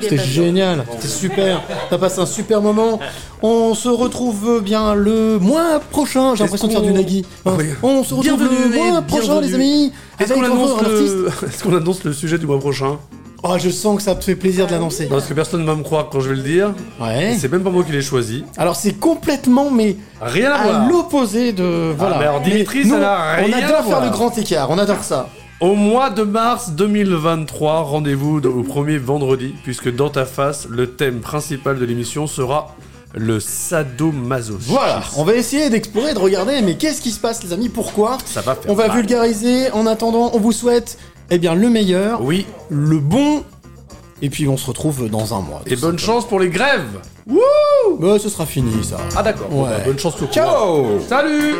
[SPEAKER 2] C'était génial, c'était super. T'as passé un super moment. On se retrouve bien le mois prochain. J'ai l'impression de faire du nagui. hein. On se retrouve
[SPEAKER 3] Bienvenue,
[SPEAKER 2] le mois prochain,
[SPEAKER 3] bienvenue.
[SPEAKER 2] les amis.
[SPEAKER 3] Est-ce qu'on annonce, le... Annonce sujet du mois prochain?
[SPEAKER 2] Oh, je sens que ça te fait plaisir de l'annoncer.
[SPEAKER 3] Parce que personne ne va me croire quand je vais le dire.
[SPEAKER 2] Ouais.
[SPEAKER 3] C'est même pas moi qui l'ai choisi.
[SPEAKER 2] Alors c'est complètement mais
[SPEAKER 3] Rien à voir.
[SPEAKER 2] l'opposé de voilà.
[SPEAKER 3] Ah, mais alors Dimitri, ça n'a rien
[SPEAKER 2] On adore
[SPEAKER 3] à
[SPEAKER 2] faire le grand écart, on adore ça.
[SPEAKER 3] Au mois de mars 2023, rendez-vous au premier vendredi, puisque dans ta face, le thème principal de l'émission sera le sadomasochisme.
[SPEAKER 2] Voilà, on va essayer d'explorer, de regarder, mais qu'est-ce qui se passe les amis? Pourquoi?
[SPEAKER 3] Ça va faire
[SPEAKER 2] On va
[SPEAKER 3] mal.
[SPEAKER 2] vulgariser. En attendant, on vous souhaite eh bien le meilleur,
[SPEAKER 3] oui,
[SPEAKER 2] le bon, et puis on se retrouve dans un mois.
[SPEAKER 3] Et bonne chance pour les grèves
[SPEAKER 2] Wouh Bah, ce sera fini ça.
[SPEAKER 3] Ah d'accord, bon,
[SPEAKER 2] Ouais.
[SPEAKER 3] bah, bonne chance tout
[SPEAKER 2] Ciao
[SPEAKER 3] Salut